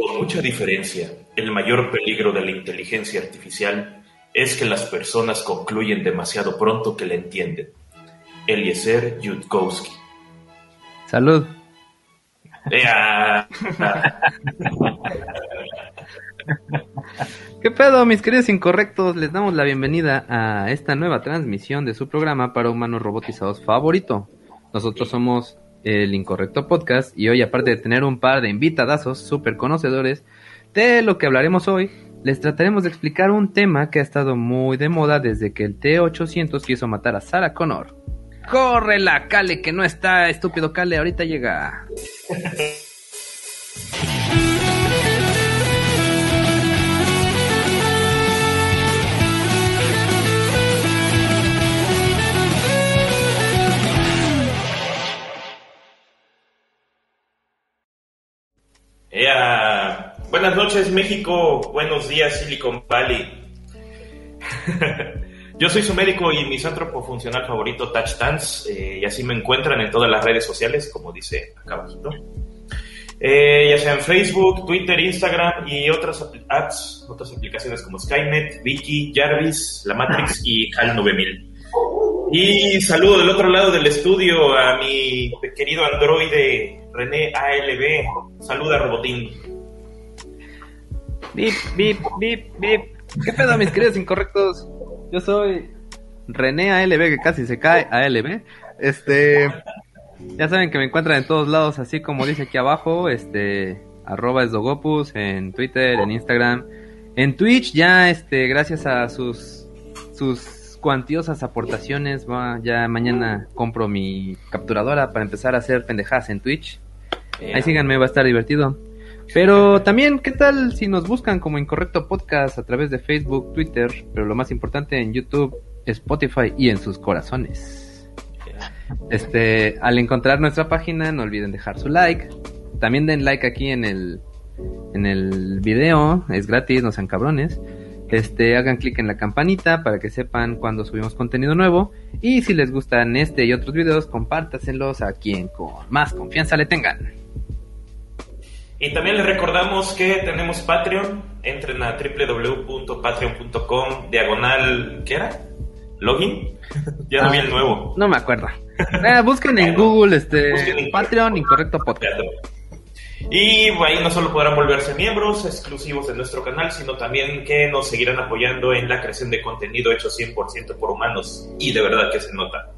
Con mucha diferencia, el mayor peligro de la inteligencia artificial es que las personas concluyen demasiado pronto que la entienden. Eliezer Yudkowsky. Salud. ¿Qué pedo, mis queridos incorrectos? Les damos la bienvenida a esta nueva transmisión de su programa para humanos robotizados favorito. Nosotros somos el Incorrecto Podcast y hoy, aparte de tener un par de invitadazos súper conocedores de lo que hablaremos hoy, les trataremos de explicar un tema que ha estado muy de moda desde que el T-800 quiso matar a Sarah Connor. ¡Corre la Cale, que no está, estúpido Cale! Ahorita llega. Ea. Buenas noches México, buenos días Silicon Valley. Yo soy su médico y misántropo funcional favorito, Touch Dance, eh, y así me encuentran en todas las redes sociales, como dice acá abajito. Eh, ya sea en Facebook, Twitter, Instagram y otras apps, otras aplicaciones como Skynet, Wiki, Jarvis, La Matrix y HAL 9000. Y saludo del otro lado del estudio a mi querido androide René ALB. Saluda, Robotín. Bip, bip, bip, bip. ¿Qué pedo, mis queridos incorrectos? Yo soy René ALB, que casi se cae ALB. Este, ya saben que me encuentran en todos lados, así como dice aquí abajo, este, arroba esdogopus, en Twitter, en Instagram, en Twitch, ya, este, gracias a sus, sus cuantiosas aportaciones, va, ya mañana compro mi capturadora para empezar a hacer pendejadas en Twitch. Ahí síganme, va a estar divertido. Pero también, ¿qué tal si nos buscan como Incorrecto Podcast a través de Facebook, Twitter, pero lo más importante en YouTube, Spotify y en sus corazones? Este, al encontrar nuestra página, no olviden dejar su like. También den like aquí en el en el video, es gratis, no sean cabrones. Este, hagan clic en la campanita para que sepan cuando subimos contenido nuevo. Y si les gustan este y otros videos, compártaselos a quien con más confianza le tengan. Y también les recordamos que tenemos Patreon. Entren a www.patreon.com diagonal, ¿qué era? ¿Login? ya no vi el nuevo. No me acuerdo. Eh, busquen en Google este Busquen en- Patreon Incorrecto Podcast. Y ahí no solo podrán volverse miembros exclusivos de nuestro canal, sino también que nos seguirán apoyando en la creación de contenido hecho 100% por humanos. Y de verdad que se nota.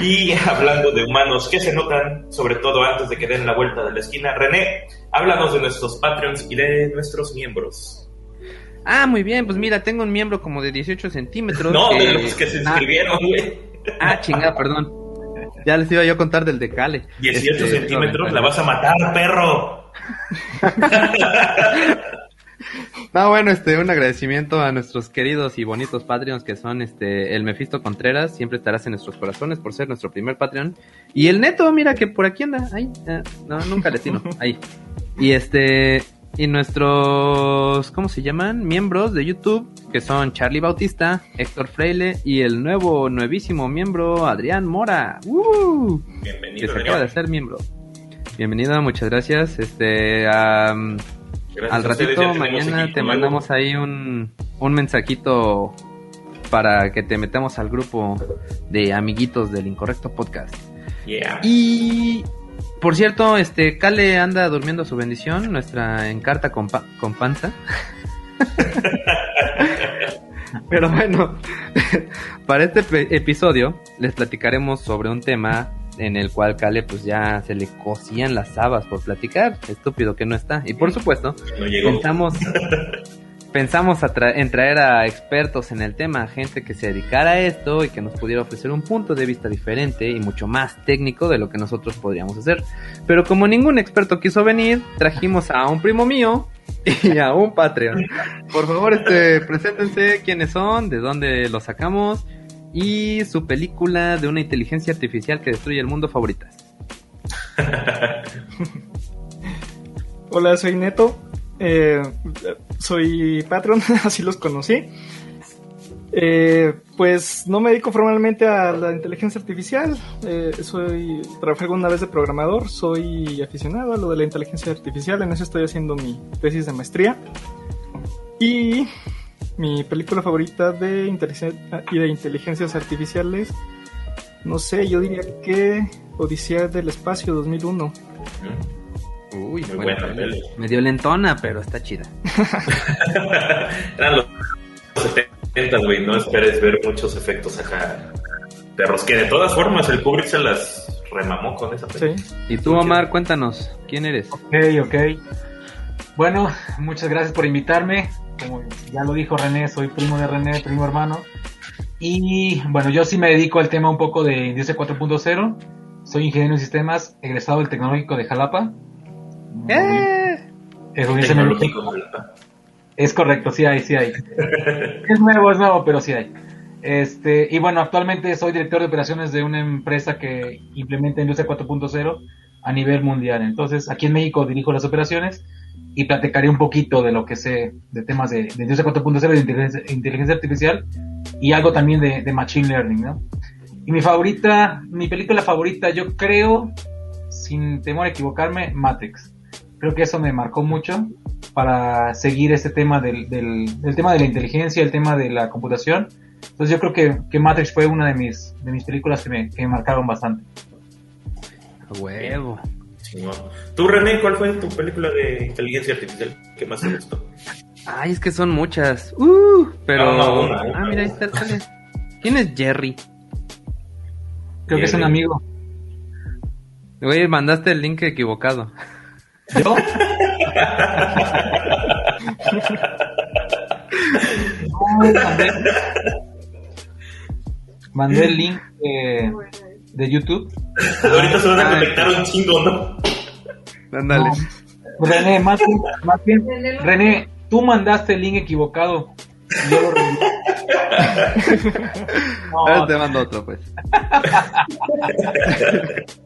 Y hablando de humanos que se notan, sobre todo antes de que den la vuelta de la esquina, René, háblanos de nuestros Patreons y de nuestros miembros. Ah, muy bien, pues mira, tengo un miembro como de 18 centímetros. No, que- de los que se Ah, inscribieron, güey. Ah, chingada, perdón. Ya les iba yo a contar del de Cale. 18 Este, centímetros, la vas a matar, perro. No, bueno, este, un agradecimiento a nuestros queridos y bonitos Patreons que son este el Mefisto Contreras, siempre estarás en nuestros corazones por ser nuestro primer Patreon. Y el Neto, mira que por aquí anda, ahí, ah, no, nunca le tino, ahí. Y este, y nuestros, ¿cómo se llaman? Miembros de YouTube, que son Charlie Bautista, Héctor Freile y el nuevo, nuevísimo miembro Adrián Mora. ¡Uh! que Bienvenido, se acaba de hacer miembro. Bienvenido, muchas gracias. Este, Gracias al ratito mañana te mandamos ahí un, un mensajito para que te metamos al grupo de amiguitos del Incorrecto Podcast. Yeah. Y por cierto, este Kale anda durmiendo su bendición, nuestra encarta con, pa- con panza. Pero bueno, para este episodio les platicaremos sobre un tema en el cual Kale pues ya se le cosían las habas por platicar, estúpido que no está. Y por supuesto, No llegó. pensamos en traer a expertos en el tema, gente que se dedicara a esto y que nos pudiera ofrecer un punto de vista diferente y mucho más técnico de lo que nosotros podríamos hacer. Pero como ningún experto quiso venir, trajimos a un primo mío y a un Patreon. Por favor, este, preséntense quiénes son, de dónde los sacamos y su película de una inteligencia artificial que destruye el mundo favoritas. Hola, soy Neto. Eh, soy patrón, así los conocí. Eh, pues no me dedico formalmente a la inteligencia artificial. Eh, soy trabajé alguna vez de programador. Soy aficionado a lo de la inteligencia artificial. En eso estoy haciendo mi tesis de maestría. Y mi película favorita de y de inteligencias artificiales, no sé, yo diría que Odisea del Espacio 2001. Uy, Muy bueno, buena peli. medio lentona, pero está chida. Eran los 70, güey. No esperes ver muchos efectos acá. Perros que de todas formas el Kubrick se las remamó con esa peli. Sí. Y tú, Omar, cuéntanos, ¿quién eres? Ok, ok. Bueno, muchas gracias por invitarme. Como ya lo dijo René, soy primo de René, primo hermano. Y bueno, yo sí me dedico al tema un poco de Industria 4.0. Soy ingeniero en sistemas, egresado del Tecnológico de Jalapa. ¡Eh! Eso. Es correcto, sí hay, sí hay. es nuevo, es nuevo, pero sí hay. Este, y bueno, actualmente soy director de operaciones de una empresa que implementa Industria 4.0 a nivel mundial. Entonces, aquí en México dirijo las operaciones y platicaré un poquito de lo que sé de temas de, de Industria 4.0 y de inteligencia, inteligencia artificial y algo también de, de Machine Learning, ¿no? Y mi favorita, mi película favorita, yo creo, sin temor a equivocarme, Matrix. Creo que eso me marcó mucho para seguir este tema del, del, del tema de la inteligencia, el tema de la computación. Entonces yo creo que, que Matrix fue una de mis, de mis películas que me, que me marcaron bastante. A huevo. Tú, René, ¿cuál fue tu película de inteligencia artificial que más te gustó? Ay, es que son muchas. Uh, pero. No, no, una, una. Ah, mira, ahí está, sale. ¿Quién es Jerry? Creo que es un amigo. Güey, mandaste el link equivocado. ¿Yo? No, mandé, mandé el link de, de YouTube. Ahorita se van a conectar un chingo, ¿no? Ándale. No. René, más bien, más bien, René, tú mandaste el link equivocado. Y yo lo revisé. Ahora No, te mando otro, pues.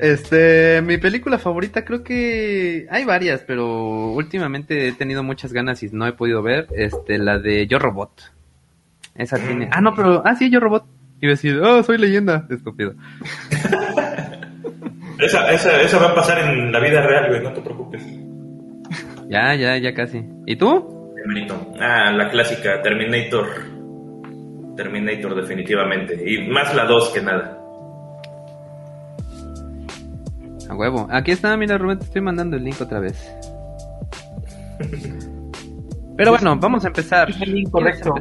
Este, mi película favorita creo que hay varias, pero últimamente he tenido muchas ganas y no he podido ver, este, la de Yo Robot. Esa tiene, ah no, pero, ah sí, Yo Robot. A decir, oh, soy leyenda, estúpido. Esa, esa, esa va a pasar en la vida real, güey, no te preocupes. Ya, ya, ya casi. ¿Y tú? Bienvenido. Ah, la clásica Terminator. Terminator, definitivamente. Y más la 2 que nada. A huevo. Aquí está, mira Rubén, te estoy mandando el link otra vez. Pero bueno, vamos a empezar. es el link correcto.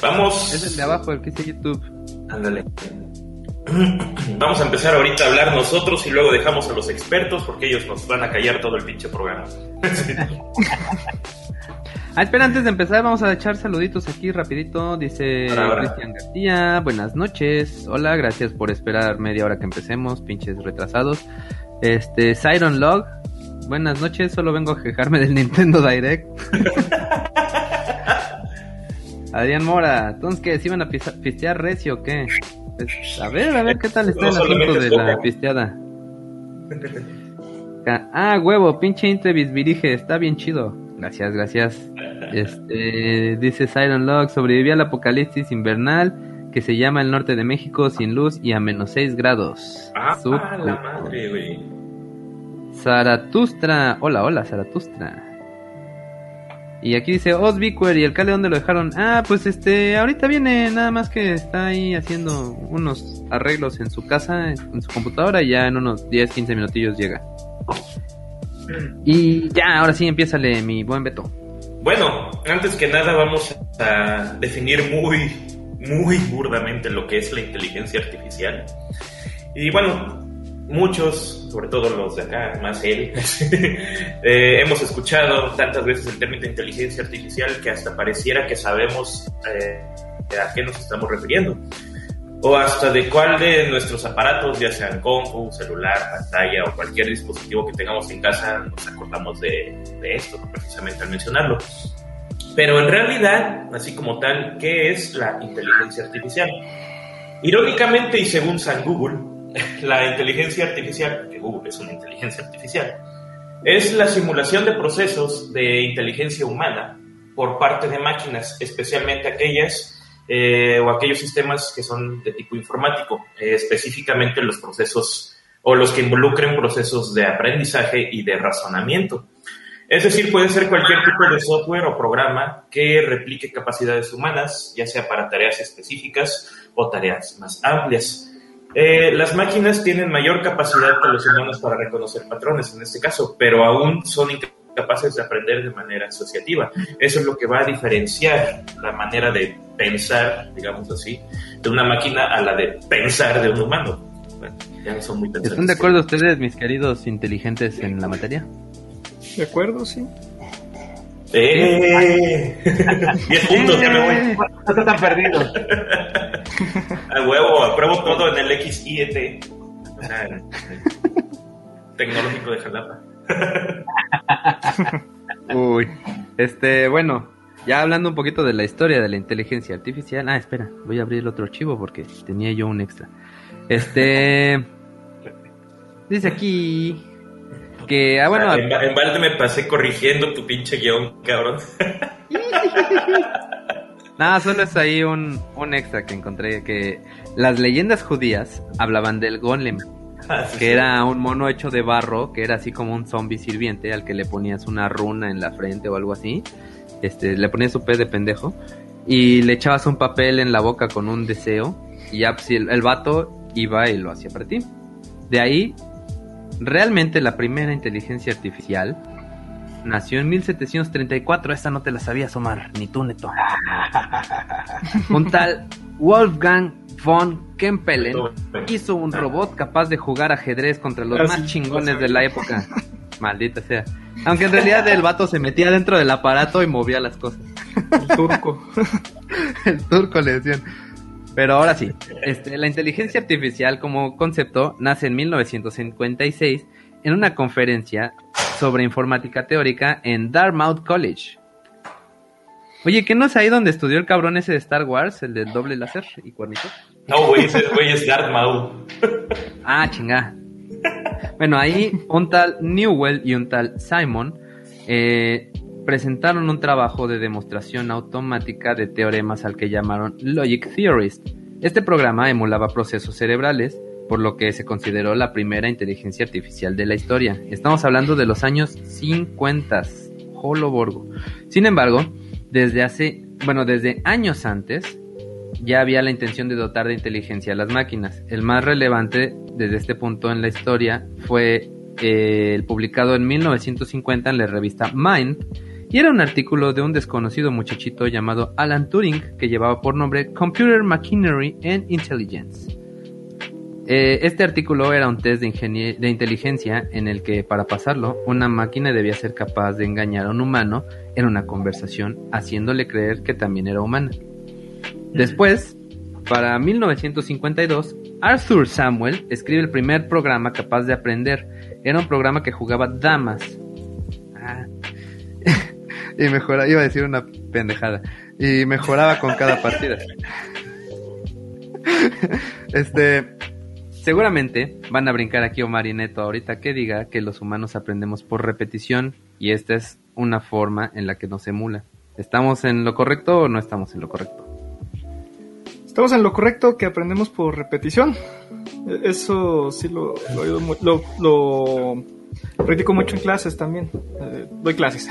Vamos. Es el de abajo, el que dice YouTube. Ándale. Vamos a empezar ahorita a hablar nosotros y luego dejamos a los expertos porque ellos nos van a callar todo el pinche programa. Ah, espera, antes de empezar vamos a echar saluditos aquí rapidito. Dice. Cristian García, buenas noches. Hola, gracias por esperar media hora que empecemos, pinches retrasados. Este, Siron Log, buenas noches, solo vengo a quejarme del Nintendo Direct. Adrián Mora, entonces que si iban a pistear recio o qué? Pues, a ver, a ver qué tal está No el asunto de la pisteada. Ah, huevo, pinche Intrevis Virige, está bien chido. Gracias, gracias. Este, dice Siren Log, sobreviví al apocalipsis invernal que se llama el norte de México sin luz y a menos 6 grados. Ah, Súper. la madre, güey. Zaratustra, hola, hola, Zaratustra. Y aquí dice Osbiquer y el Cale, ¿dónde lo dejaron? Ah, pues este, ahorita viene, nada más que está ahí haciendo unos arreglos en su casa, en su computadora, y ya en unos 10, 15 minutillos llega. Y ya, ahora sí, empiézale, mi buen Beto. Bueno, antes que nada vamos a definir muy, muy burdamente lo que es la inteligencia artificial. Y bueno, muchos, sobre todo los de acá, más él, eh, hemos escuchado tantas veces el término de inteligencia artificial que hasta pareciera que sabemos eh, a qué nos estamos refiriendo. O hasta de cuál de nuestros aparatos, ya sean compu, celular, pantalla o cualquier dispositivo que tengamos en casa, nos acordamos de, de esto, precisamente al mencionarlo. Pero en realidad, así como tal, ¿qué es la inteligencia artificial? Irónicamente y según San Google, la inteligencia artificial, que Google es una inteligencia artificial, es la simulación de procesos de inteligencia humana por parte de máquinas, especialmente aquellas eh, o aquellos sistemas que son de tipo informático, eh, específicamente los procesos o los que involucren procesos de aprendizaje y de razonamiento. Es decir, puede ser cualquier tipo de software o programa que replique capacidades humanas, ya sea para tareas específicas o tareas más amplias. Eh, las máquinas tienen mayor capacidad que los humanos para reconocer patrones en este caso, pero aún son incapaces de aprender de manera asociativa. Eso es lo que va a diferenciar la manera de pensar, digamos así, de una máquina a la de pensar de un humano. Bueno, ya no son muy ¿Están de acuerdo ustedes, mis queridos inteligentes en la materia? De acuerdo, sí. ¡Eh! 10 puntos, ya me voy. No está tan perdido. A huevo, apruebo todo en el XIET. O sea, tecnológico de Jalapa. Uy, este, bueno, ya hablando un poquito de la historia de la inteligencia artificial. Ah, espera, voy a abrir el otro archivo porque tenía yo un extra. Este, dice aquí que, ah, bueno, en, en balde me pasé corrigiendo tu pinche guion, cabrón. nada, solo es ahí un, un extra que encontré que las leyendas judías hablaban del golem, Ah, sí, que sí. era un mono hecho de barro, que era así como un zombie sirviente al que le ponías una runa en la frente o algo así. Este, le ponías su pez de pendejo y le echabas un papel en la boca con un deseo y ya pues, el, el vato iba y lo hacía para ti. De ahí, realmente la primera inteligencia artificial nació en 1734. Esta no te la sabías, Omar, ni tú, Neto. Un tal Wolfgang von Kempelen hizo un robot capaz de jugar ajedrez contra los más chingones de la época. Maldita sea. Aunque en realidad el vato se metía dentro del aparato y movía las cosas. El turco. El turco le decían. Pero ahora sí, este, la inteligencia artificial como concepto nace en 1956 en una conferencia sobre informática teórica en Dartmouth College. Oye, ¿qué no es ahí donde estudió el cabrón ese de Star Wars, el del doble láser y cuernitos? No, güey, ese güey es Darth. Ah, chingada. Bueno, ahí un tal Newell y un tal Simon eh, presentaron un trabajo de demostración automática de teoremas al que llamaron Logic Theorist. Este programa emulaba procesos cerebrales, por lo que se consideró la primera inteligencia artificial de la historia. Estamos hablando de los años 50, Holoborgo. Sin embargo, desde hace, bueno, desde años antes, ya había la intención de dotar de inteligencia a las máquinas. El más relevante desde este punto en la historia fue eh, el publicado en 1950 en la revista Mind y era un artículo de un desconocido muchachito llamado Alan Turing que llevaba por nombre Computer Machinery and Intelligence. Eh, este artículo era un test de, de inteligencia en el que para pasarlo una máquina debía ser capaz de engañar a un humano en una conversación haciéndole creer que también era humana. Después, para 1952, Arthur Samuel escribe el primer programa capaz de aprender. Era un programa que jugaba damas. Ah. y mejoraba, iba a decir una pendejada. Y mejoraba con cada partida. este, seguramente van a brincar aquí Omar y Neto ahorita que diga que los humanos aprendemos por repetición y esta es una forma en la que nos emula. ¿Estamos en lo correcto o no estamos en lo correcto? Estamos en lo correcto que aprendemos por repetición. E- Eso sí lo, oído lo, lo practico mucho en clases también. Eh, doy clases.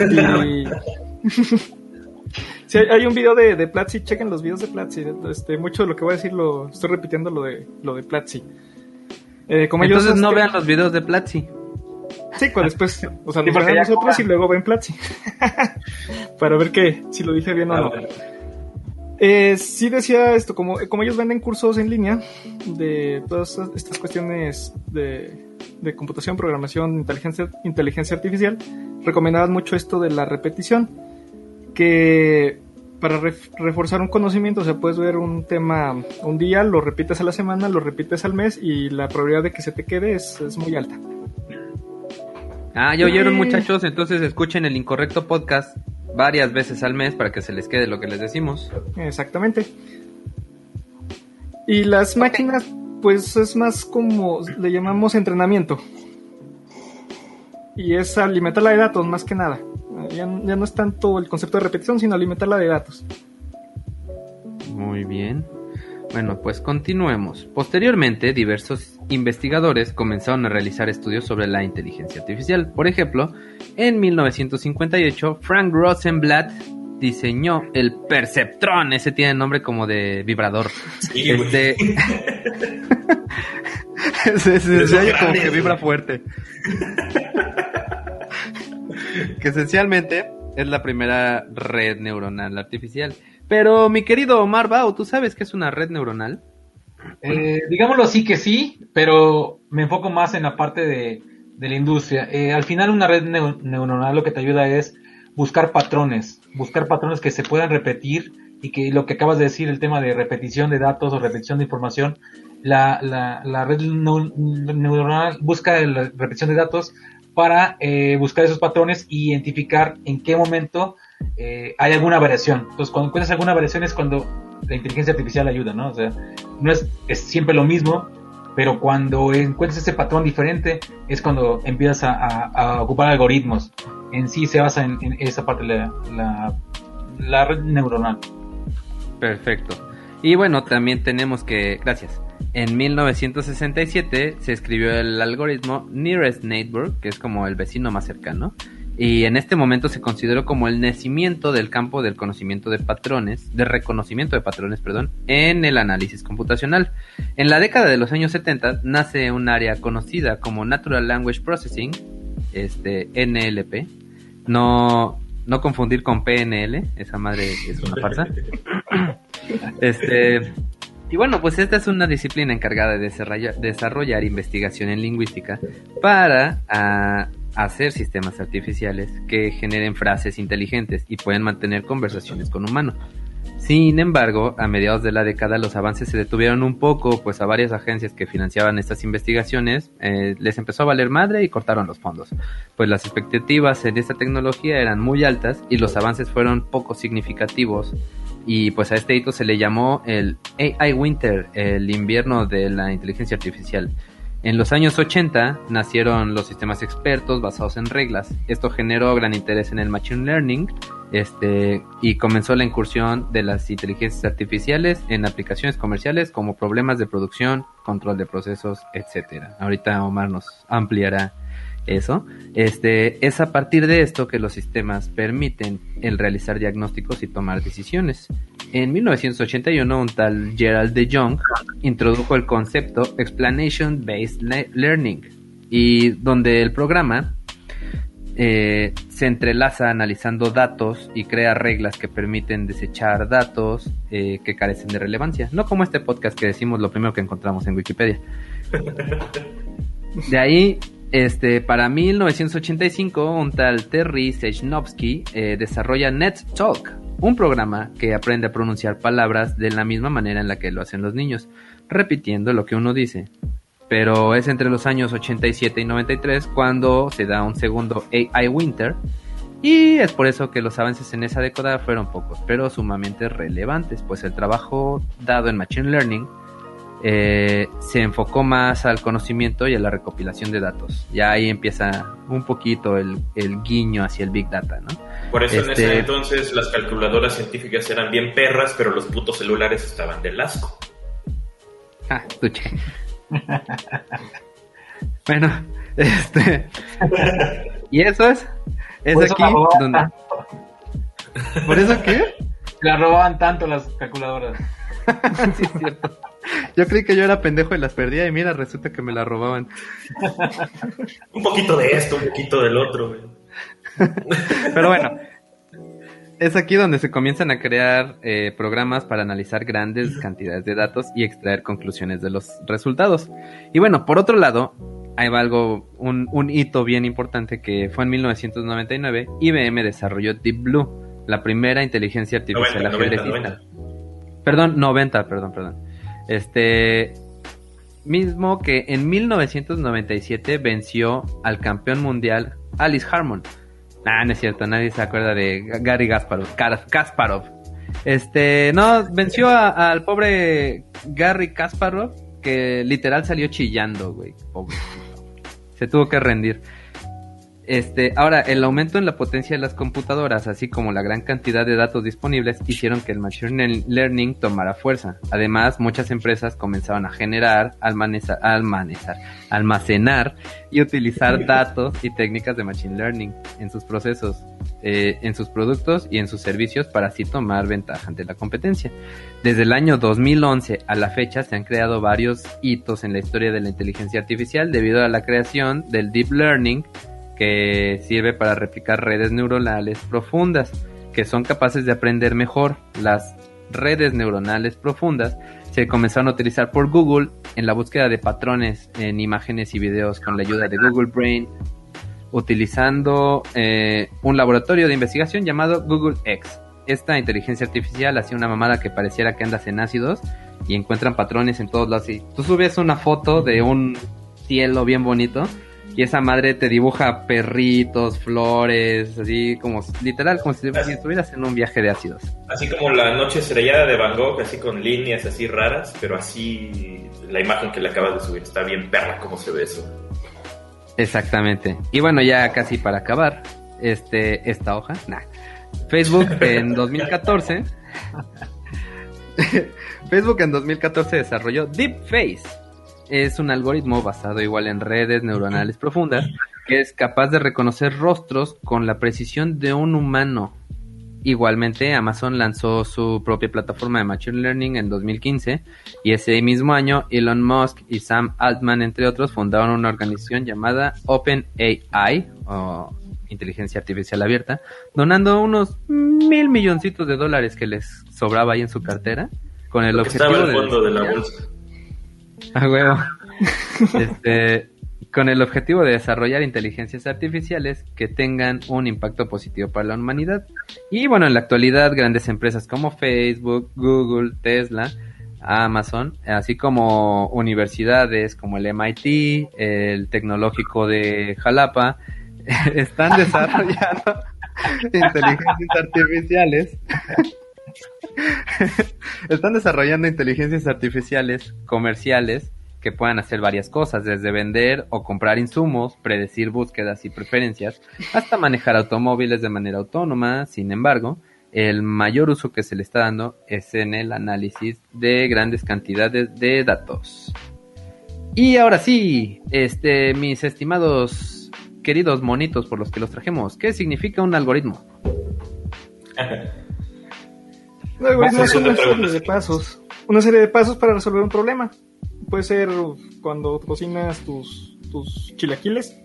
y... Sí, hay, hay un video de, de Platzi, chequen los videos de Platzi. Este, mucho de lo que voy a decir lo estoy repitiendo lo de lo de Platzi. Eh, como ellos, Entonces no este, vean los videos de Platzi. Sí, pues después, o sea, Sí, nos nosotros y luego ven Platzi. Para ver que, si lo dije bien o no. Eh, sí decía esto, como, como ellos venden cursos en línea de todas estas cuestiones de, de computación, programación, inteligencia, inteligencia artificial, recomendaban mucho esto de la repetición, que para ref- reforzar un conocimiento, o sea, puedes ver un tema un día, lo repites a la semana, lo repites al mes y la probabilidad de que se te quede es, es muy alta. Ah, ya oyeron muchachos, entonces escuchen el incorrecto podcast varias veces al mes para que se les quede lo que les decimos. Exactamente. Y las máquinas, pues es más como le llamamos entrenamiento. Y es alimentarla de datos más que nada. Ya, ya no es tanto el concepto de repetición, sino alimentarla de datos. Muy bien. Bueno, pues continuemos. Posteriormente, diversos investigadores comenzaron a realizar estudios sobre la inteligencia artificial. Por ejemplo, en 1958, Frank Rosenblatt diseñó el Perceptron. Ese tiene nombre como de vibrador. Sí. Este... se, se- se como que vibra fuerte. que esencialmente es la primera red neuronal artificial. Pero mi querido Omar Bao, ¿tú sabes qué es una red neuronal? Eh, digámoslo así que sí, pero me enfoco más en la parte de, de la industria. Eh, al final una red neu- neuronal lo que te ayuda es buscar patrones, buscar patrones que se puedan repetir y que lo que acabas de decir, el tema de repetición de datos o repetición de información, la, la, la red neu- neuronal busca la repetición de datos para eh, buscar esos patrones y identificar en qué momento eh, hay alguna variación. Entonces, cuando encuentras alguna variación es cuando la inteligencia artificial ayuda, ¿no? O sea, no es, es siempre lo mismo, pero cuando encuentras ese patrón diferente es cuando empiezas a, ocupar algoritmos. En sí se basa en, esa parte de la, la, la red neuronal. Perfecto. Y bueno, también tenemos que, gracias. En 1967 se escribió el algoritmo Nearest Neighbor, que es como el vecino más cercano. Y en este momento se consideró como el nacimiento del campo del conocimiento de patrones, de reconocimiento de patrones, perdón, en el análisis computacional. En la década de los años 70 nace un área conocida como Natural Language Processing, este NLP. No, no confundir con PNL, esa madre es una farsa. Este, y bueno, pues esta es una disciplina encargada de desarrollar, desarrollar investigación en lingüística para ah, hacer sistemas artificiales que generen frases inteligentes y pueden mantener conversaciones con humanos. Sin embargo, a mediados de la década los avances se detuvieron un poco, pues a varias agencias que financiaban estas investigaciones eh, les empezó a valer madre y cortaron los fondos. Pues las expectativas en esta tecnología eran muy altas y los avances fueron poco significativos y pues a este hito se le llamó el AI Winter, el invierno de la inteligencia artificial. En los años 80 nacieron los sistemas expertos basados en reglas. Esto generó gran interés en el machine learning este, y comenzó la incursión de las inteligencias artificiales en aplicaciones comerciales como problemas de producción, control de procesos, etcétera. Ahorita Omar nos ampliará eso. Este, es a partir de esto que los sistemas permiten el realizar diagnósticos y tomar decisiones. En 1981, un tal Gerald de Jong introdujo el concepto Explanation Based Le- Learning, y donde el programa eh, se entrelaza analizando datos y crea reglas que permiten desechar datos eh, que carecen de relevancia. No como este podcast que decimos lo primero que encontramos en Wikipedia. De ahí, este, para 1985, un tal Terry Sejnowski eh, desarrolla NetTalk, un programa que aprende a pronunciar palabras de la misma manera en la que lo hacen los niños, repitiendo lo que uno dice. Pero es entre los años 87 y 93 cuando se da un segundo AI Winter, y es por eso que los avances en esa década fueron pocos, pero sumamente relevantes, pues el trabajo dado en Machine Learning eh, se enfocó más al conocimiento y a la recopilación de datos. Ya ahí empieza un poquito el, el guiño hacia el Big Data, ¿no? Por eso en Este- ese entonces las calculadoras científicas eran bien perras, pero los putos celulares estaban del asco. Ah, estuche. bueno, este. y eso es. Es Por eso aquí donde. ¿Por eso qué? La robaban tanto las calculadoras. sí, es cierto. Yo creí que yo era pendejo y las perdía, y mira, resulta que me las robaban. Un poquito de esto, un poquito del otro. güey. Pero bueno, es aquí donde se comienzan a crear eh, programas para analizar grandes cantidades de datos y extraer conclusiones de los resultados. Y bueno, por otro lado, hay algo, un, un hito bien importante que fue en 1999, IBM desarrolló Deep Blue, la primera inteligencia artificial 90, 90, ajedrecista. Perdón, 90, perdón, perdón. Este mismo que en 1997 venció al campeón mundial Alice Harmon. Ah, no es cierto, nadie se acuerda de Gary Gasparov. Kasparov. Este, no, venció al pobre Gary Kasparov, que literal salió chillando, güey. Pobre. Se tuvo que rendir. Este, ahora, el aumento en la potencia de las computadoras, así como la gran cantidad de datos disponibles, hicieron que el Machine Learning tomara fuerza. Además, muchas empresas comenzaron a generar, almacenar, almacenar y utilizar datos y técnicas de Machine Learning en sus procesos, eh, en sus productos y en sus servicios para así tomar ventaja ante la competencia. Desde el año 2011 a la fecha se han creado varios hitos en la historia de la inteligencia artificial debido a la creación del Deep Learning, que sirve para replicar redes neuronales profundas, que son capaces de aprender mejor. Las redes neuronales profundas se comenzaron a utilizar por Google en la búsqueda de patrones en imágenes y videos con la ayuda de Google Brain, utilizando eh, un laboratorio de investigación llamado Google X. Esta inteligencia artificial hacía una mamada que pareciera que andas en ácidos y encuentran patrones en todos lados. Y tú subes una foto de un cielo bien bonito y esa madre te dibuja perritos, flores, así como literal, como si, estuvieras en un viaje de ácidos. Así como la noche estrellada de Van Gogh, así con líneas así raras, pero así la imagen que le acabas de subir está bien perra como se ve eso. Exactamente. Y bueno, ya casi para acabar, este, esta hoja, nah. Facebook en 2014. Facebook en 2014 desarrolló DeepFace es un algoritmo basado igual en redes neuronales profundas que es capaz de reconocer rostros con la precisión de un humano. Igualmente, Amazon lanzó su propia plataforma de Machine Learning en 2015 y ese mismo año Elon Musk y Sam Altman, entre otros, fundaron una organización llamada OpenAI o Inteligencia Artificial Abierta, donando unos mil milloncitos de dólares que les sobraba ahí en su cartera con el objetivo de, de la bolsa. A huevo. Este, con el objetivo de desarrollar inteligencias artificiales que tengan un impacto positivo para la humanidad. Y bueno, en la actualidad grandes empresas como Facebook, Google, Tesla, Amazon, así como universidades como el MIT, el Tecnológico de Jalapa, están desarrollando inteligencias artificiales Están desarrollando inteligencias artificiales comerciales que puedan hacer varias cosas, desde vender o comprar insumos, predecir búsquedas y preferencias, hasta manejar automóviles de manera autónoma. Sin embargo, el mayor uso que se le está dando es en el análisis de grandes cantidades de datos. Y ahora sí, este, mis estimados queridos monitos por los que los trajemos, ¿qué significa un algoritmo? Es una serie de pasos. Una serie de pasos para resolver un problema. Puede ser cuando cocinas tus, tus chilaquiles.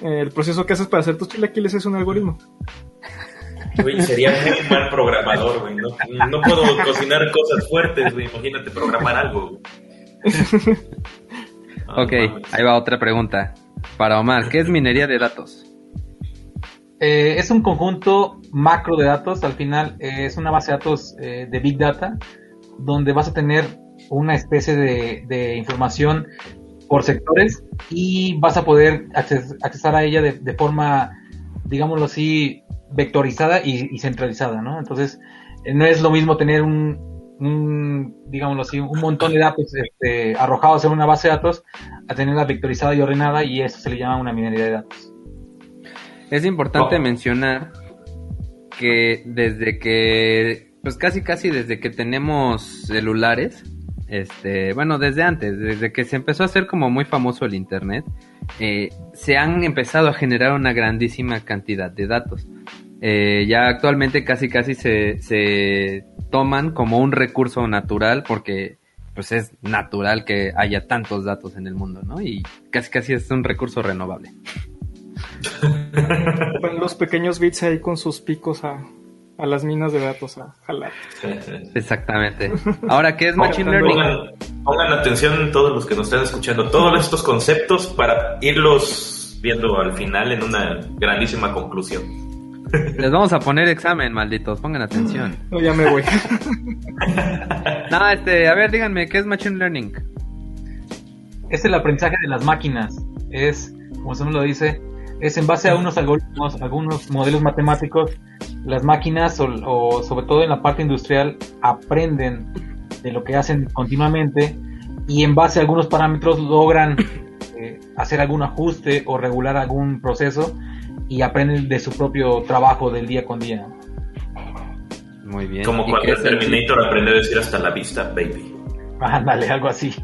El proceso que haces para hacer tus chilaquiles es un algoritmo. Güey, sería muy mal programador, güey. No, no puedo cocinar cosas fuertes, güey. Imagínate programar algo. ok, ahí va otra pregunta. Para Omar, ¿qué es minería de datos? Eh, es un conjunto macro de datos, al final eh, es una base de datos eh, de Big Data, donde vas a tener una especie de, información por sectores y vas a poder accesar a ella de, forma, digámoslo así, vectorizada y, centralizada, ¿no? Entonces, no es lo mismo tener un, digámoslo así, un montón de datos este, arrojados en una base de datos a tenerla vectorizada y ordenada y eso se le llama una minería de datos. Es importante mencionar que desde que, pues casi casi desde que tenemos celulares, este, bueno, desde antes, desde que se empezó a hacer como muy famoso el Internet, eh, se han empezado a generar una grandísima cantidad de datos. Eh, ya actualmente casi casi se, se toman como un recurso natural porque pues es natural que haya tantos datos en el mundo, ¿no? Y casi casi es un recurso renovable. Van los pequeños bits ahí con sus picos a, las minas de datos a jalar. Exactamente. Ahora, ¿qué es Machine Learning? Pongan, atención todos los que nos están escuchando, todos estos conceptos para irlos viendo al final en una grandísima conclusión. Les vamos a poner examen, malditos, pongan atención. No, ya me voy. no, este, a ver, díganme, ¿qué es Machine Learning? Es el aprendizaje de las máquinas. Es, como se nos lo dice, es en base a unos algoritmos, algunos modelos matemáticos, las máquinas o, sobre todo en la parte industrial aprenden de lo que hacen continuamente y en base a algunos parámetros logran eh, hacer algún ajuste o regular algún proceso y aprenden de su propio trabajo del día con día. Muy bien. Como ¿Y cuando Terminator aprendió a decir hasta la vista, baby. Ándale, algo así.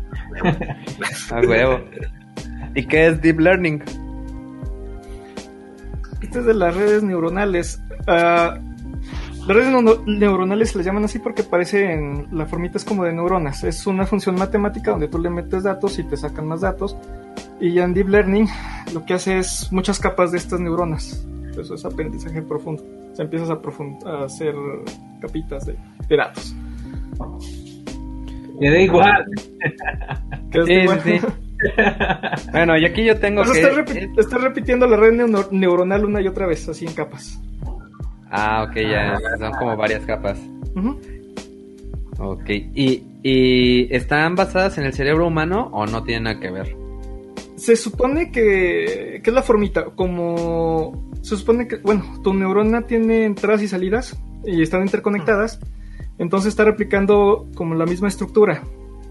A huevo. ¿Y qué es Deep Learning? Este es de las redes neuronales. Ah, las redes neu- neuronales se les llaman así porque parecen, la formita es como de neuronas. Es una función matemática donde tú le metes datos y te sacan más datos. Y en Deep Learning lo que hace es muchas capas de estas neuronas. Eso es aprendizaje profundo. O sea, empiezas a, profund- a hacer capitas de, de datos. Me da igual. Que es Sí, igual. sí. Bueno, y aquí yo tengo sea, que... estás, repi- estás repitiendo la red neuronal una y otra vez, así en capas. Ah, ok, ya. Son como varias capas. Ujú. Ok. ¿Y, ¿Y están basadas en el cerebro humano o no tienen nada que ver? Se supone que, que es la formita, como se supone que, bueno, tu neurona tiene entradas y salidas y están interconectadas, entonces está replicando como la misma estructura,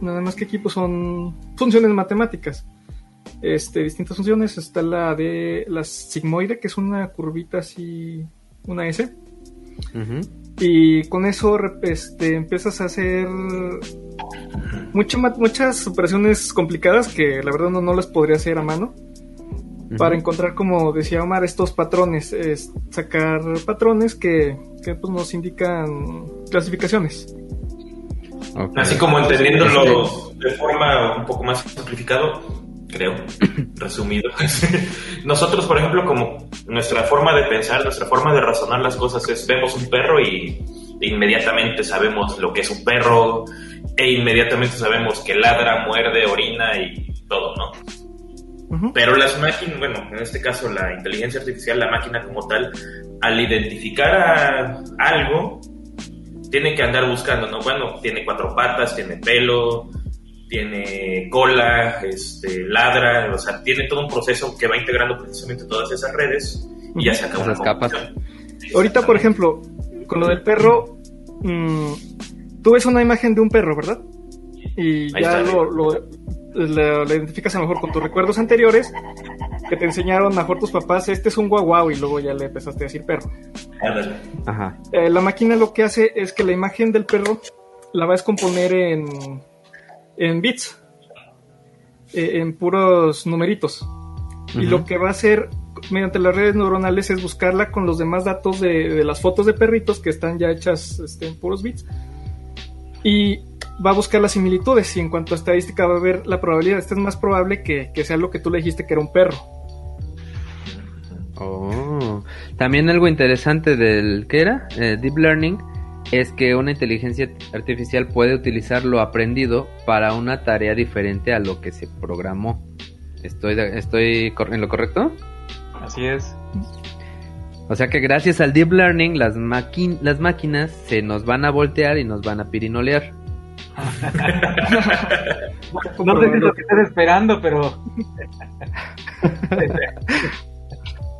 nada más que aquí pues son funciones matemáticas, este, distintas funciones, está la de la sigmoide, que es una curvita así, una S, y con eso este, empiezas a hacer mucho muchas operaciones complicadas que la verdad no, no las podría hacer a mano. Para encontrar, como decía Omar, estos patrones, es sacar patrones que, que, pues, nos indican clasificaciones. Ok. Así como entendiéndolo de forma un poco más simplificado, creo, resumido. Nosotros, por ejemplo, como nuestra forma de pensar, nuestra forma de razonar las cosas es vemos un perro y inmediatamente sabemos lo que es un perro e inmediatamente sabemos que ladra, muerde, orina y todo, ¿no? Pero las máquinas, bueno, en este caso la inteligencia artificial, la máquina como tal, al identificar a algo, tiene que andar buscando, ¿no? Bueno, tiene cuatro patas, tiene pelo, tiene cola, este, ladra, o sea, tiene todo un proceso que va integrando precisamente todas esas redes y ya saca una Esas capas. Ahorita, por ejemplo, con lo del perro, mm, tú ves una imagen de un perro, ¿verdad? Y Ahí ya está. lo, lo, lo- lo identificas a lo mejor con tus recuerdos anteriores que te enseñaron a lo mejor tus papás, este es un guau guau, y luego ya le empezaste a decir perro. Ajá. Eh, la máquina lo que hace es que la imagen del perro la va a descomponer en, en bits, eh, en puros numeritos. Y lo que va a hacer mediante las redes neuronales es buscarla con los demás datos de, de las fotos de perritos que están ya hechas este, en puros bits. Y va a buscar las similitudes y en cuanto a estadística va a ver la probabilidad. Esta es más probable que, que sea lo que tú le dijiste que era un perro. Oh. También algo interesante del ¿qué era? Eh, Deep Learning es que una inteligencia artificial puede utilizar lo aprendido para una tarea diferente a lo que se programó. ¿Estoy, estoy en lo correcto? Así es. O sea que gracias al Deep Learning las, las máquinas se nos van a voltear y nos van a pirinolear. No sé es lo que estás esperando, pero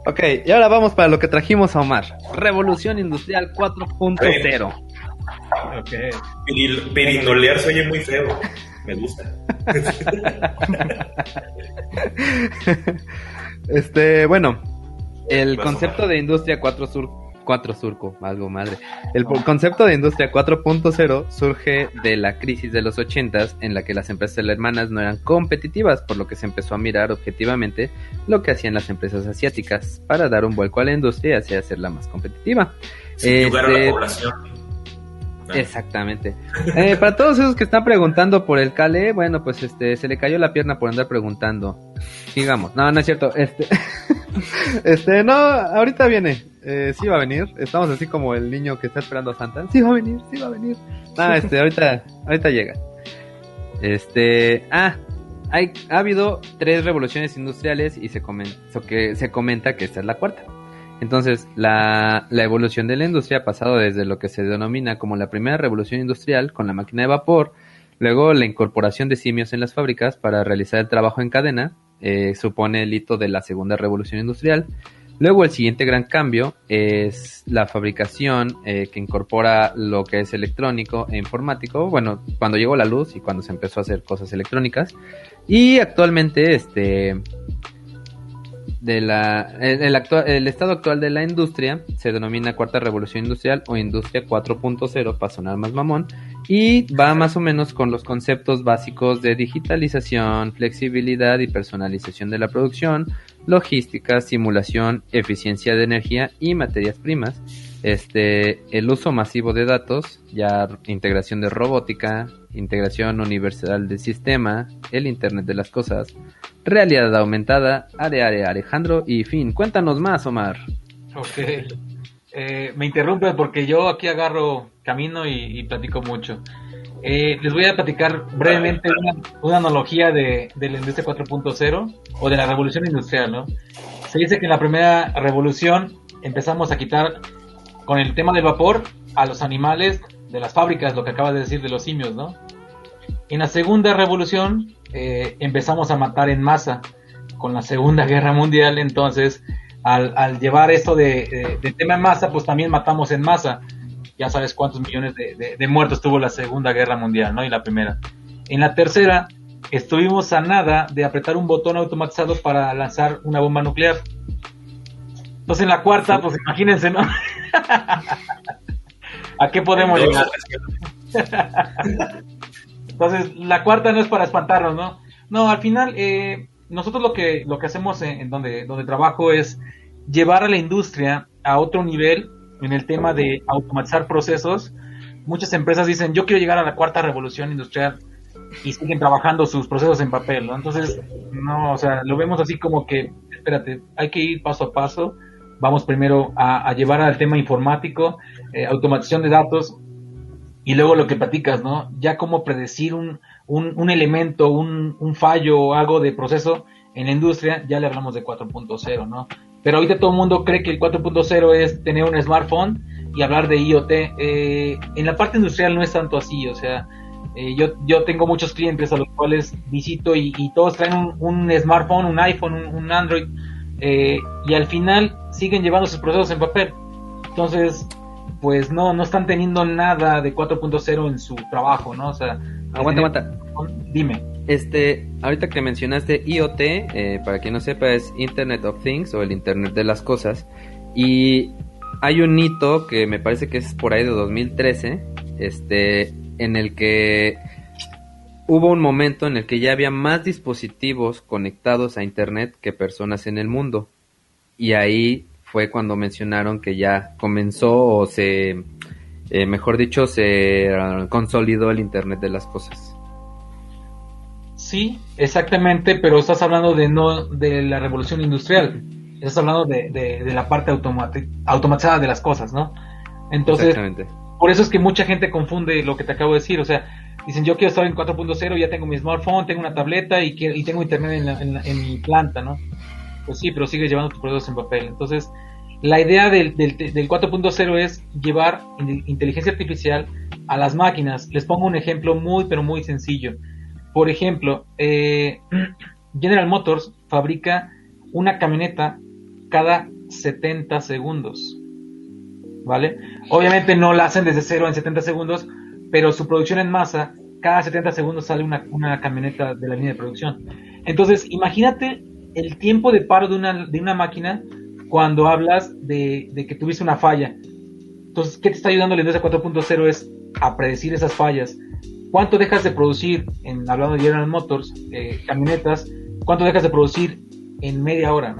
Ok, y ahora vamos para lo que trajimos a Omar. Revolución Industrial 4.0. ok. Pirinolear se oye muy feo. Me gusta. Este, bueno, el concepto de Industria 4 Sur 4 Surco, algo madre. El concepto de Industria 4.0 surge de la crisis de los 80s en la que las empresas hermanas no eran competitivas, por lo que se empezó a mirar objetivamente lo que hacían las empresas asiáticas para dar un vuelco a la industria y así hacerla más competitiva. Sin lugar a Este, la población. Exactamente. Eh, para todos esos que están preguntando por el Cale, bueno, pues este se le cayó la pierna por andar preguntando. Sigamos. No, no es cierto. Este, este, no, ahorita viene. Eh, sí va a venir. Estamos así como el niño que está esperando a Santa. Sí va a venir, sí va a venir. No, este, ahorita, ahorita llega. Este, ah, hay, ha habido tres revoluciones industriales y se, que, se comenta que esta es la cuarta. Entonces, la, evolución de la industria ha pasado desde lo que se denomina como la primera revolución industrial con la máquina de vapor, luego la incorporación de simios en las fábricas para realizar el trabajo en cadena, eh, supone el hito de la segunda revolución industrial, Luego el siguiente gran cambio es la fabricación eh, que incorpora lo que es electrónico e informático, bueno, cuando llegó la luz y cuando se empezó a hacer cosas electrónicas. Y actualmente este de la, el, actual, el estado actual de la industria se denomina cuarta revolución industrial o industria 4.0 para sonar más mamón y va más o menos con los conceptos básicos de digitalización, flexibilidad y personalización de la producción, logística, simulación, eficiencia de energía y materias primas, este, el uso masivo de datos, ya integración de robótica, integración universal del sistema, el Internet de las cosas, realidad aumentada, área, área, Alejandro y fin. Cuéntanos más, Omar. Ok. Eh, me interrumpe porque yo aquí agarro camino y, platico mucho. Eh, les voy a platicar brevemente una, analogía de, de, la industria 4.0 o de la revolución industrial, ¿no? Se dice que en la primera revolución empezamos a quitar con el tema del vapor a los animales de las fábricas, lo que acabas de decir de los simios, ¿no? En la segunda revolución eh, empezamos a matar en masa con la segunda guerra mundial, entonces al, llevar esto de, tema en masa, pues también matamos en masa. Ya sabes cuántos millones de, muertos tuvo la segunda guerra mundial, ¿no? Y la primera. En la tercera estuvimos a nada de apretar un botón automatizado para lanzar una bomba nuclear. Entonces en la cuarta, pues imagínense, ¿no? ¿A qué podemos llegar? Entonces, la cuarta no es para espantarnos, ¿no? No, al final, eh, nosotros lo que, lo que hacemos en, donde, donde trabajo es llevar a la industria a otro nivel en el tema de automatizar procesos. Muchas empresas dicen, yo quiero llegar a la cuarta revolución industrial y siguen trabajando sus procesos en papel, ¿no? Entonces, no, o sea, lo vemos así como que, espérate, hay que ir paso a paso vamos primero a, llevar al tema informático, eh, automatización de datos, y luego lo que platicas, ¿no? Ya cómo predecir un, un, elemento, un, un, fallo o algo de proceso en la industria, ya le hablamos de 4.0, ¿no? Pero ahorita todo el mundo cree que el 4.0 es tener un smartphone y hablar de IoT. Eh, en la parte industrial no es tanto así, o sea, eh, yo, yo tengo muchos clientes a los cuales visito y, todos traen un, un, smartphone, un iPhone, un, Android, y al final siguen llevando sus procesos en papel. Entonces, pues no, no están teniendo nada de 4.0 en su trabajo, ¿no? O sea, aguanta, aguanta. Dime. Este, ahorita que mencionaste IoT, eh, para quien no sepa, es Internet of Things o el Internet de las Cosas. Y hay un hito que me parece que es por ahí de 2013, este, en el que hubo un momento en el que ya había más dispositivos conectados a Internet que personas en el mundo y ahí fue cuando mencionaron que ya comenzó o se, eh, mejor dicho, se consolidó el Internet de las Cosas. Sí, exactamente, pero estás hablando de no de la revolución industrial, estás hablando de, de, la parte automatizada de las cosas, ¿no? Entonces, por eso es que mucha gente confunde lo que te acabo de decir, o sea, dicen yo quiero estar en 4.0, ya tengo mi smartphone, tengo una tableta y, y tengo internet en, en mi planta, ¿no? Pues sí, pero sigues llevando tus productos en papel. Entonces, la idea del, del, 4.0 es llevar inteligencia artificial a las máquinas. Les pongo un ejemplo muy, pero muy sencillo. Por ejemplo, eh, General Motors fabrica una camioneta cada 70 segundos. ¿Vale? Obviamente no la hacen desde cero en 70 segundos, pero su producción en masa, cada 70 segundos sale una camioneta de la línea de producción. Entonces, imagínate el tiempo de paro de una, de una máquina cuando hablas de, que tuviste una falla. Entonces, ¿qué te está ayudando la industria 4.0? Es a predecir esas fallas. ¿Cuánto dejas de producir, en, hablando de General Motors, eh, camionetas, cuánto dejas de producir en media hora?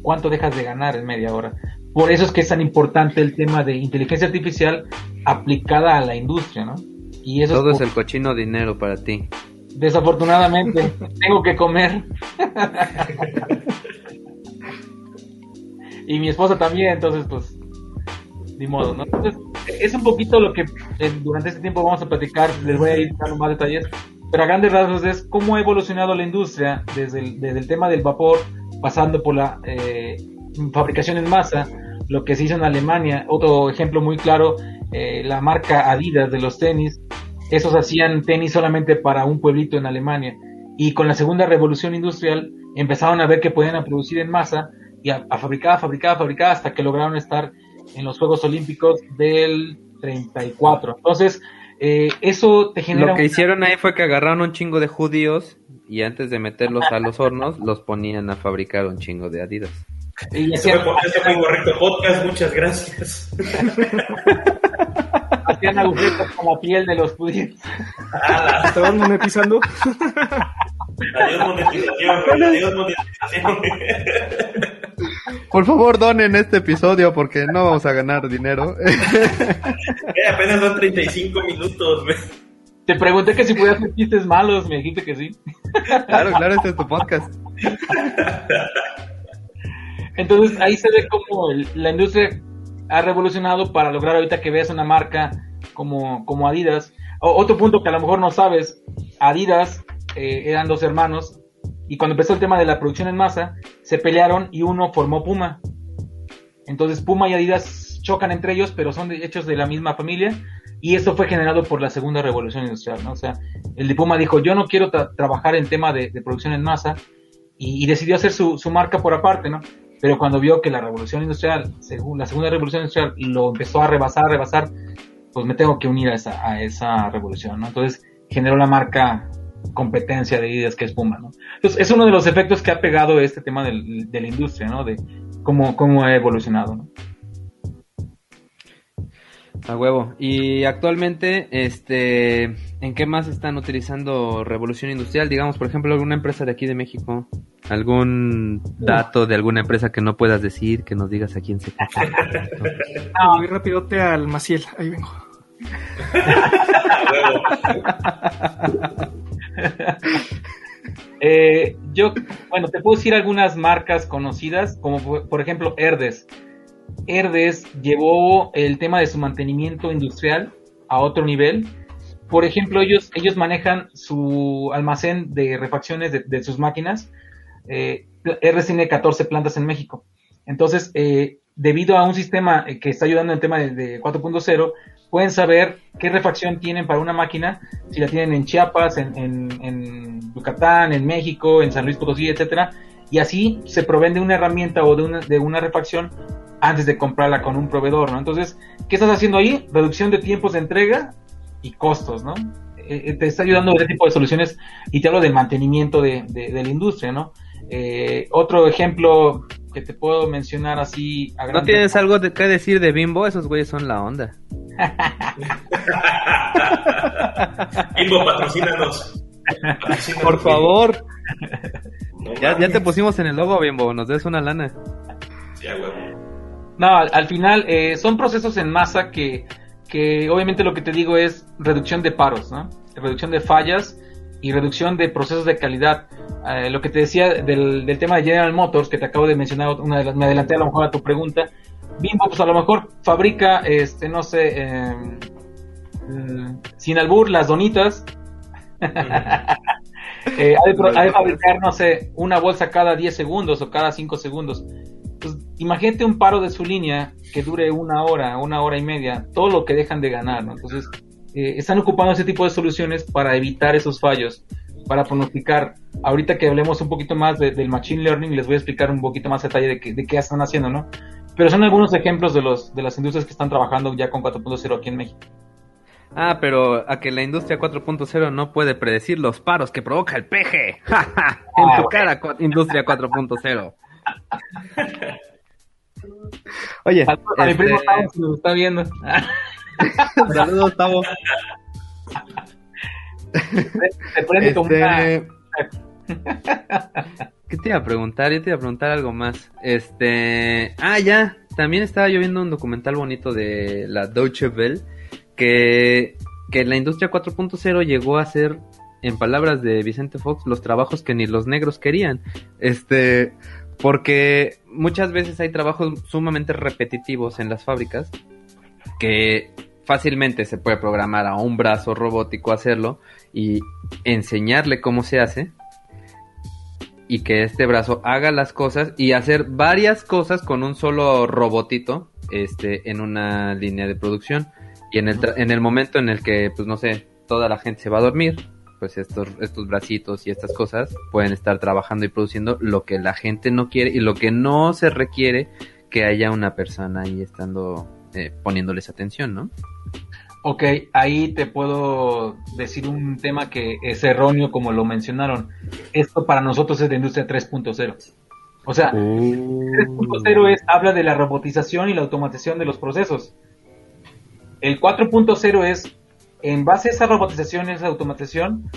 ¿Cuánto dejas de ganar en media hora? Por eso es que es tan importante el tema de inteligencia artificial aplicada a la industria, ¿no? Y eso Todo es el cochino dinero para ti. Desafortunadamente, tengo que comer. y mi esposa también, entonces pues, ni modo, ¿no? Entonces, es un poquito lo que eh, durante este tiempo vamos a platicar, les voy a ir dando más detalles, pero a grandes rasgos es cómo ha evolucionado la industria desde el, desde el tema del vapor, pasando por la eh, fabricación en masa, lo que se hizo en Alemania, otro ejemplo muy claro, eh, la marca Adidas de los tenis, esos hacían tenis solamente para un pueblito en Alemania. Y con la segunda revolución industrial empezaron a ver que podían producir en masa y a, a fabricar, a fabricar, a fabricar, hasta que lograron estar en los Juegos Olímpicos del 34. Entonces, eh, eso te genera... Lo que hicieron ahí fue que agarraron un chingo de judíos y antes de meterlos a los hornos, los ponían a fabricar un chingo de Adidas. Y este fue, este fue correcto podcast, muchas gracias. Hacían agujetas con la piel de los judíos. ¿Estaban monetizando? Adiós monetización, adiós monetización. Por favor, donen este episodio porque no vamos a ganar dinero. Eh, apenas son 35 minutos. Te pregunté que si podías hacer chistes malos, me dijiste que sí. Claro, claro, este es tu podcast. Entonces ahí se ve como la industria ha revolucionado para lograr ahorita que veas una marca como, como Adidas. otro punto que a lo mejor no sabes, Adidas eh, eran dos hermanos y cuando empezó el tema de la producción en masa, se pelearon y uno formó Puma. Entonces Puma y Adidas chocan entre ellos, pero son hechos de la misma familia y eso fue generado por la segunda revolución industrial, ¿no? O sea, el de Puma dijo, yo no quiero trabajar en tema de, producción en masa y, decidió hacer su, su, marca por aparte, ¿no? Pero cuando vio que la revolución industrial, según la segunda revolución industrial, lo empezó a rebasar, rebasar, pues me tengo que unir a esa, a esa revolución, ¿no? Entonces generó la marca competencia de ideas que es Puma, ¿no? Entonces es uno de los efectos que ha pegado este tema del, de la industria, ¿no? De cómo, cómo ha evolucionado, ¿no? A huevo. Y actualmente, este, ¿en qué más están utilizando revolución industrial? Digamos, por ejemplo, alguna empresa de aquí de México. ¿Algún dato de alguna empresa que no puedas decir, que nos digas a quién se Ah, muy rapidote al Maciel, ahí vengo. eh, yo, bueno, te puedo decir algunas marcas conocidas, como por ejemplo Herdes. Herdes llevó el tema de su mantenimiento industrial a otro nivel. Por ejemplo, ellos, ellos manejan su almacén de refacciones de, sus máquinas. Eh, tiene 14 plantas en México. Entonces, eh, debido a un sistema que está ayudando en el tema de, 4.0, pueden saber qué refacción tienen para una máquina, si la tienen en Chiapas, en, en, Yucatán, en México, en San Luis Potosí, etcétera, y así se proveen de una herramienta o de una, de una refacción antes de comprarla con un proveedor, ¿no? Entonces, ¿qué estás haciendo ahí? Reducción de tiempos de entrega y costos, ¿no? Eh, eh, te está ayudando este tipo de soluciones y te hablo del mantenimiento de, la industria, ¿no? Eh, otro ejemplo que te puedo mencionar así. ¿No tienes algo de, que decir de Bimbo? Esos güeyes son la onda. Bimbo, patrocínanos. Por favor. Ya, ya te pusimos en el logo, Bimbo. Nos des una lana. Sí, güey. No, al, final eh, son procesos en masa que, que obviamente lo que te digo es reducción de paros, ¿no? Reducción de fallas y reducción de procesos de calidad. Eh, lo que te decía del, del, tema de General Motors, que te acabo de mencionar, una de las, me adelanté a lo mejor a tu pregunta. Bimbo, pues a lo mejor fabrica, este, no sé, em, mm, sin albur, las donitas. Eh, ha, de, ha, de, fabricar, no sé, una bolsa cada 10 segundos o cada 5 segundos. Pues, imagínate un paro de su línea que dure una hora, una hora y media, todo lo que dejan de ganar, ¿no? Entonces, eh, están ocupando ese tipo de soluciones para evitar esos fallos, para pronosticar. Ahorita que hablemos un poquito más del Machine Learning, les voy a explicar un poquito más detalle de, de qué están haciendo, ¿no? Pero son algunos ejemplos de, los, de las industrias que están trabajando ya con 4.0 aquí en México. Ah, pero a que la industria 4.0 no puede predecir los paros que provoca el peje. en ah, tu cara, industria 4.0. Oye, a, mi este, primo Tavo se nos está viendo. Saludos, Tavo. Te prende como este, ¿Qué te iba a preguntar? Yo te iba a preguntar algo más. Este. Ah, ya. También estaba yo viendo un documental bonito de la Deutsche Welle. Que, que la industria 4.0 llegó a ser, en palabras de Vicente Fox, los trabajos que ni los negros querían. Este. Porque muchas veces hay trabajos sumamente repetitivos en las fábricas que fácilmente se puede programar a un brazo robótico hacerlo y enseñarle cómo se hace y que este brazo haga las cosas y hacer varias cosas con un solo robotito este en una línea de producción y en el en el momento en el que pues no sé toda la gente se va a dormir pues estos, estos bracitos y estas cosas pueden estar trabajando y produciendo lo que la gente no quiere y lo que no se requiere que haya una persona ahí estando eh, poniéndoles atención, ¿no? Ok, ahí te puedo decir un tema que es erróneo como lo mencionaron. Esto para nosotros es de industria 3.0. O sea, 3.0 es, habla de la robotización y la automatización de los procesos. El 4.0 es, en base a esa robotización esa automatización,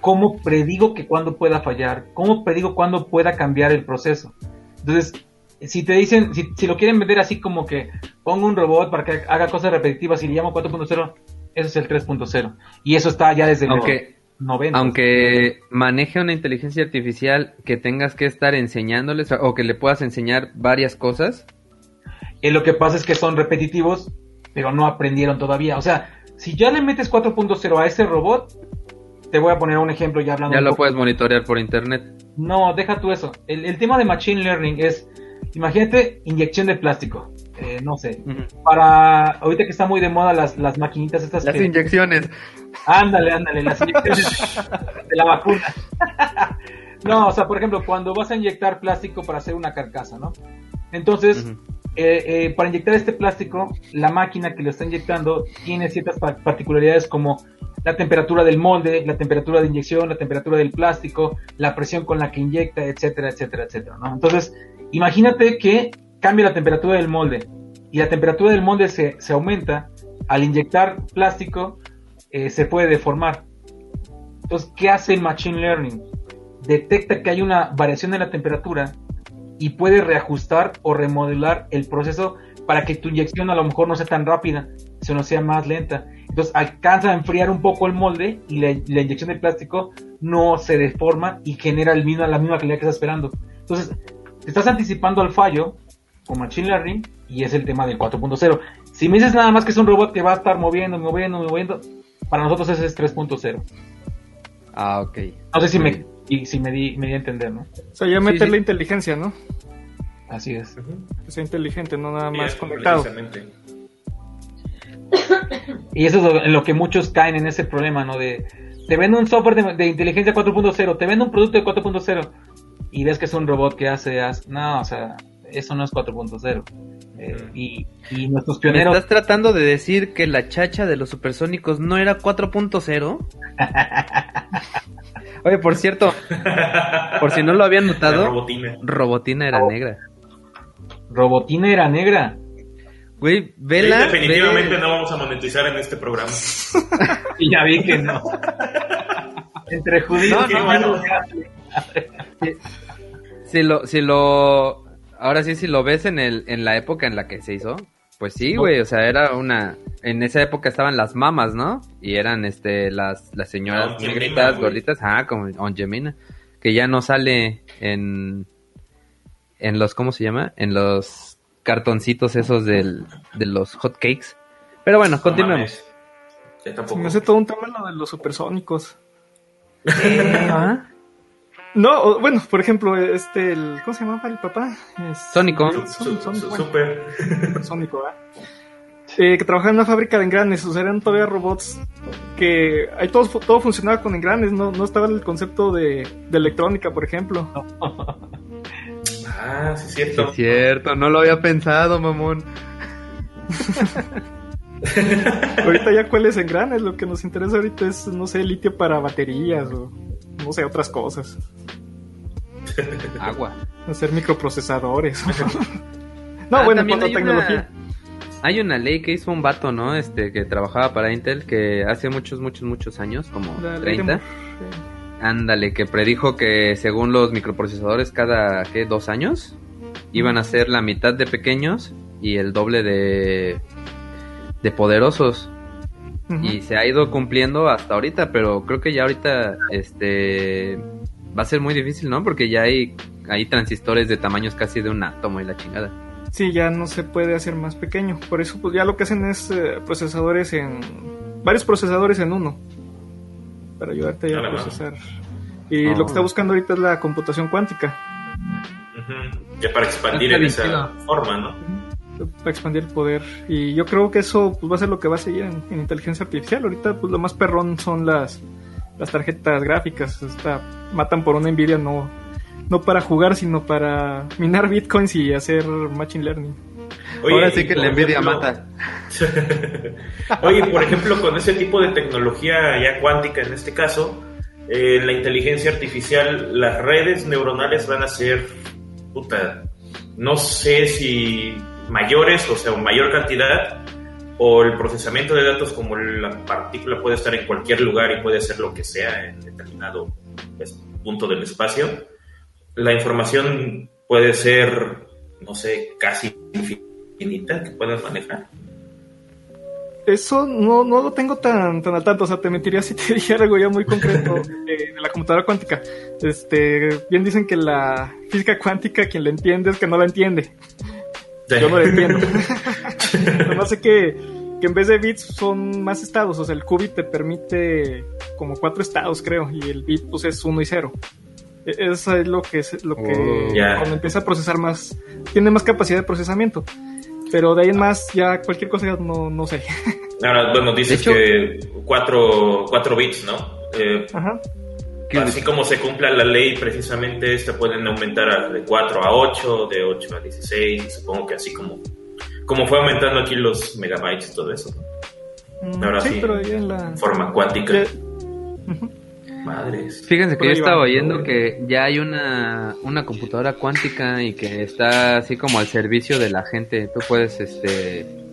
cómo predigo que cuando pueda fallar, cómo predigo cuándo pueda cambiar el proceso. Entonces, si te dicen, si, si, lo quieren vender así como que pongo un robot para que haga cosas repetitivas y le llamo 4.0, eso es el 3.0. Y eso está ya desde aunque, los 90. Aunque maneje una inteligencia artificial que tengas que estar enseñándoles o que le puedas enseñar varias cosas. Y lo que pasa es que son repetitivos, pero no aprendieron todavía. O sea, si ya le metes 4.0 a ese robot, te voy a poner un ejemplo ya hablando. Ya lo puedes monitorear por internet. No, deja tú eso. El, el tema de Machine Learning es Imagínate inyección de plástico. Eh, no sé. Para. Ahorita que está muy de moda las, las maquinitas estas. Las inyecciones. Ándale, ándale, las inyecciones de la vacuna. no, o sea, por ejemplo, cuando vas a inyectar plástico para hacer una carcasa, ¿no? Entonces, eh, eh, para inyectar este plástico, la máquina que lo está inyectando tiene ciertas particularidades como la temperatura del molde, la temperatura de inyección, la temperatura del plástico, la presión con la que inyecta, etcétera, etcétera, etcétera, ¿no? Entonces, Imagínate que cambia la temperatura del molde y la temperatura del molde se, aumenta, al inyectar plástico eh, se puede deformar. Entonces, ¿qué hace el Machine Learning? Detecta que hay una variación en la temperatura y puede reajustar o remodelar el proceso para que tu inyección a lo mejor no sea tan rápida, sino sea más lenta. Entonces alcanza a enfriar un poco el molde y la, inyección de plástico no se deforma y genera el mismo, la misma calidad que estás esperando. Entonces, estás anticipando al fallo con Machine Learning y es el tema del 4.0. Si me dices nada más que es un robot que va a estar moviendo, moviendo, moviendo, para nosotros ese es 3.0. Ah, ok. No sé si, me, si me, di, me di a entender, ¿no? O sea, ya meter la inteligencia, ¿no? Así es. Que sea inteligente, no nada más conectado. Y eso es en lo que muchos caen en ese problema, ¿no? De, te vendo un software de, de inteligencia 4.0, te vendo un producto de 4.0 y ves que es un robot que hace, no, o sea, eso no es 4.0. Eh, y, y, nuestros pioneros... ¿Estás tratando de decir que la chacha de los supersónicos no era 4.0? Oye, por cierto, por si no lo habían notado, robotina. robotina era negra. Robotina era negra. Güey, vela. definitivamente no vamos a monetizar en este programa. y ya vi que no. Entre judíos no, no, si lo, si lo, ahora sí, si lo ves en el, en la época en la que se hizo, pues sí, güey, o sea, era una, en esa época estaban las mamas, ¿no? Y eran, este, las, las señoras negritas, gorditas, ah, como Ongemina, que ya no sale en, en los, ¿cómo se llama? En los cartoncitos esos del, de los hot cakes. Pero bueno, continuemos. me hace todo un tema lo de los supersónicos. ¿Ah? No, bueno, por ejemplo, este, el, ¿cómo se llamaba el papá? Es, Sónico. Super. Sónico, eh, que trabajaba en una fábrica de engranes, o sea, eran todavía robots que ahí todo, todo funcionaba con engranes, no, no estaba el concepto de, de electrónica, por ejemplo. ah, sí, es cierto. es cierto, no lo había pensado, mamón. ahorita ya cuáles engranes, lo que nos interesa ahorita es, no sé, litio para baterías o no sé, otras cosas. Agua. Hacer microprocesadores. no, ah, bueno, tecnología. Hay una ley que hizo un vato, ¿no? Este, que trabajaba para Intel, que hace muchos, muchos, muchos años, como 30. Ándale, que predijo que según los microprocesadores cada, ¿qué? ¿Dos años? Iban a ser la mitad de pequeños y el doble de, de poderosos y se ha ido cumpliendo hasta ahorita, pero creo que ya ahorita este va a ser muy difícil, ¿no? Porque ya hay, hay transistores de tamaños casi de un átomo y la chingada. Sí, ya no se puede hacer más pequeño. Por eso pues ya lo que hacen es eh, procesadores en varios procesadores en uno para ayudarte a procesar. Y lo que está oh. buscando ahorita es la computación cuántica. Ya para expandir en esa forma, ¿no? Para expandir el poder. Y yo creo que eso pues, va a ser lo que va a seguir en, inteligencia artificial. Ahorita, pues lo más perrón son las las tarjetas gráficas. Está, matan por una Nvidia no, no para jugar, sino para minar bitcoins y hacer machine learning. Ahora sí que la Nvidia mata. Oye, por ejemplo, con ese tipo de tecnología ya cuántica en este caso, en eh, la inteligencia artificial, las redes neuronales van a ser, puta, no sé si mayores, o sea, mayor cantidad, o el procesamiento de datos como la partícula puede estar en cualquier lugar y puede ser lo que sea en determinado pues, punto del espacio, la información puede ser, no sé, casi infinita que puedas manejar. Eso no, no lo tengo tan, tan al tanto, o sea, te mentiría si te dijera algo ya muy concreto de, la computadora cuántica. Este, bien dicen que la física cuántica, quien la entiende es que no la entiende. Yo no la entiendo. no sé que, que en vez de bits son más estados, o sea, el qubit te permite como cuatro estados, creo, y el bit pues es uno y cero. E, eso es lo que es lo que oh. cuando empieza a procesar más, tiene más capacidad de procesamiento. Pero de ahí en más, ya cualquier cosa no, no sé. Ahora, bueno, dices que 4 bits, ¿no? Eh, Ajá. Así como se cumpla la ley, precisamente esta pueden aumentar de 4 a 8, de 8 a 16, supongo que así como, como fue aumentando aquí los megabytes y todo eso. Mm, Ahora sí, pero en la... forma cuántica. Madres. Fíjense que yo estaba oyendo que ya hay una, una computadora cuántica y que está así como al servicio de la gente. Tú puedes, este,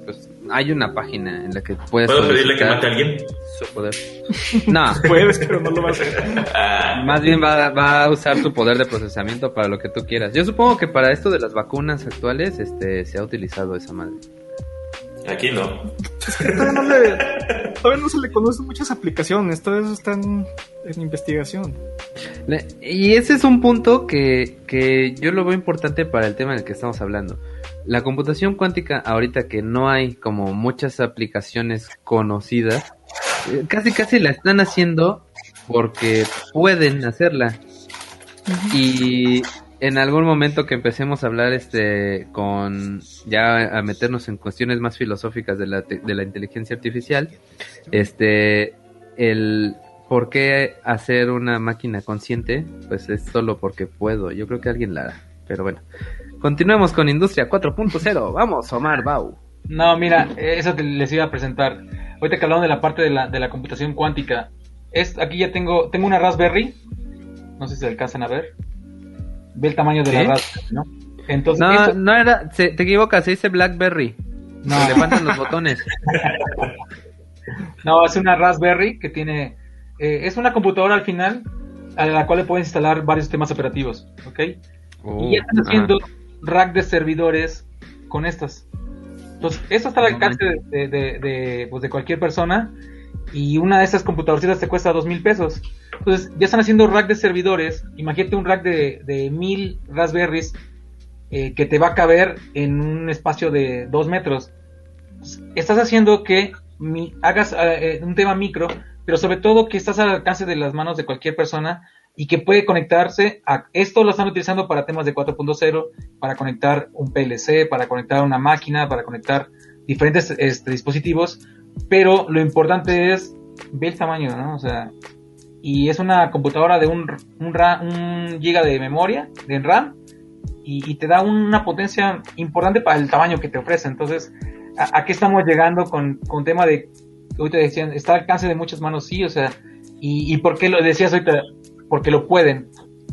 hay una página en la que puedes. ¿Puedo pedirle que mate a alguien? Su poder. No. Puedes, pero no lo va a hacer. Ah. Más bien va, va, a usar su poder de procesamiento para lo que tú quieras. Yo supongo que para esto de las vacunas actuales, este, se ha utilizado esa madre. Aquí no. todavía, no se le conocen muchas aplicaciones, todo eso está en, investigación. Y ese es un punto que, que yo lo veo importante para el tema en el que estamos hablando. La computación cuántica, ahorita que no hay como muchas aplicaciones conocidas, eh, casi casi la están haciendo porque pueden hacerla. Y en algún momento que empecemos a hablar este con ya a meternos en cuestiones más filosóficas de la, de la inteligencia artificial, este el por qué hacer una máquina consciente, pues es solo porque puedo. Yo creo que alguien la hará. Pero bueno, continuemos con Industria 4.0. Vamos, Omar Bau. No, mira, eso les iba a presentar. Ahorita que hablamos de la parte de la, de la computación cuántica, es, aquí ya tengo, tengo una Raspberry. No sé si se alcanzan a ver ve el tamaño de la raspberry, ¿no? Entonces, no, no era, te equivocas, se dice Blackberry. No. Se levantan los botones. no, es una Raspberry que tiene, eh, es una computadora al final a la cual le puedes instalar varios sistemas operativos, ¿ok? y ya están haciendo rack de servidores con estas. Entonces, esto está al alcance de, de, de, pues de cualquier persona y una de esas computadoras te cuesta dos mil pesos. Entonces, ya están haciendo rack de servidores. Imagínate un rack de, de mil Raspberries eh, que te va a caber en un espacio de dos metros. Estás haciendo que hagas eh, un tema micro, pero sobre todo que estás al alcance de las manos de cualquier persona y que puede conectarse a esto lo están utilizando para temas de 4.0 para conectar un PLC para conectar una máquina para conectar diferentes este, dispositivos pero lo importante es ver el tamaño, ¿no? O sea, y es una computadora de un, un, giga de memoria, de RAM, y, te da una potencia importante para el tamaño que te ofrece. Entonces, ¿a, qué estamos llegando con, con tema de, ahorita decían, está al alcance de muchas manos? Sí, o sea, y, y ¿por qué lo decías ahorita? Porque lo pueden.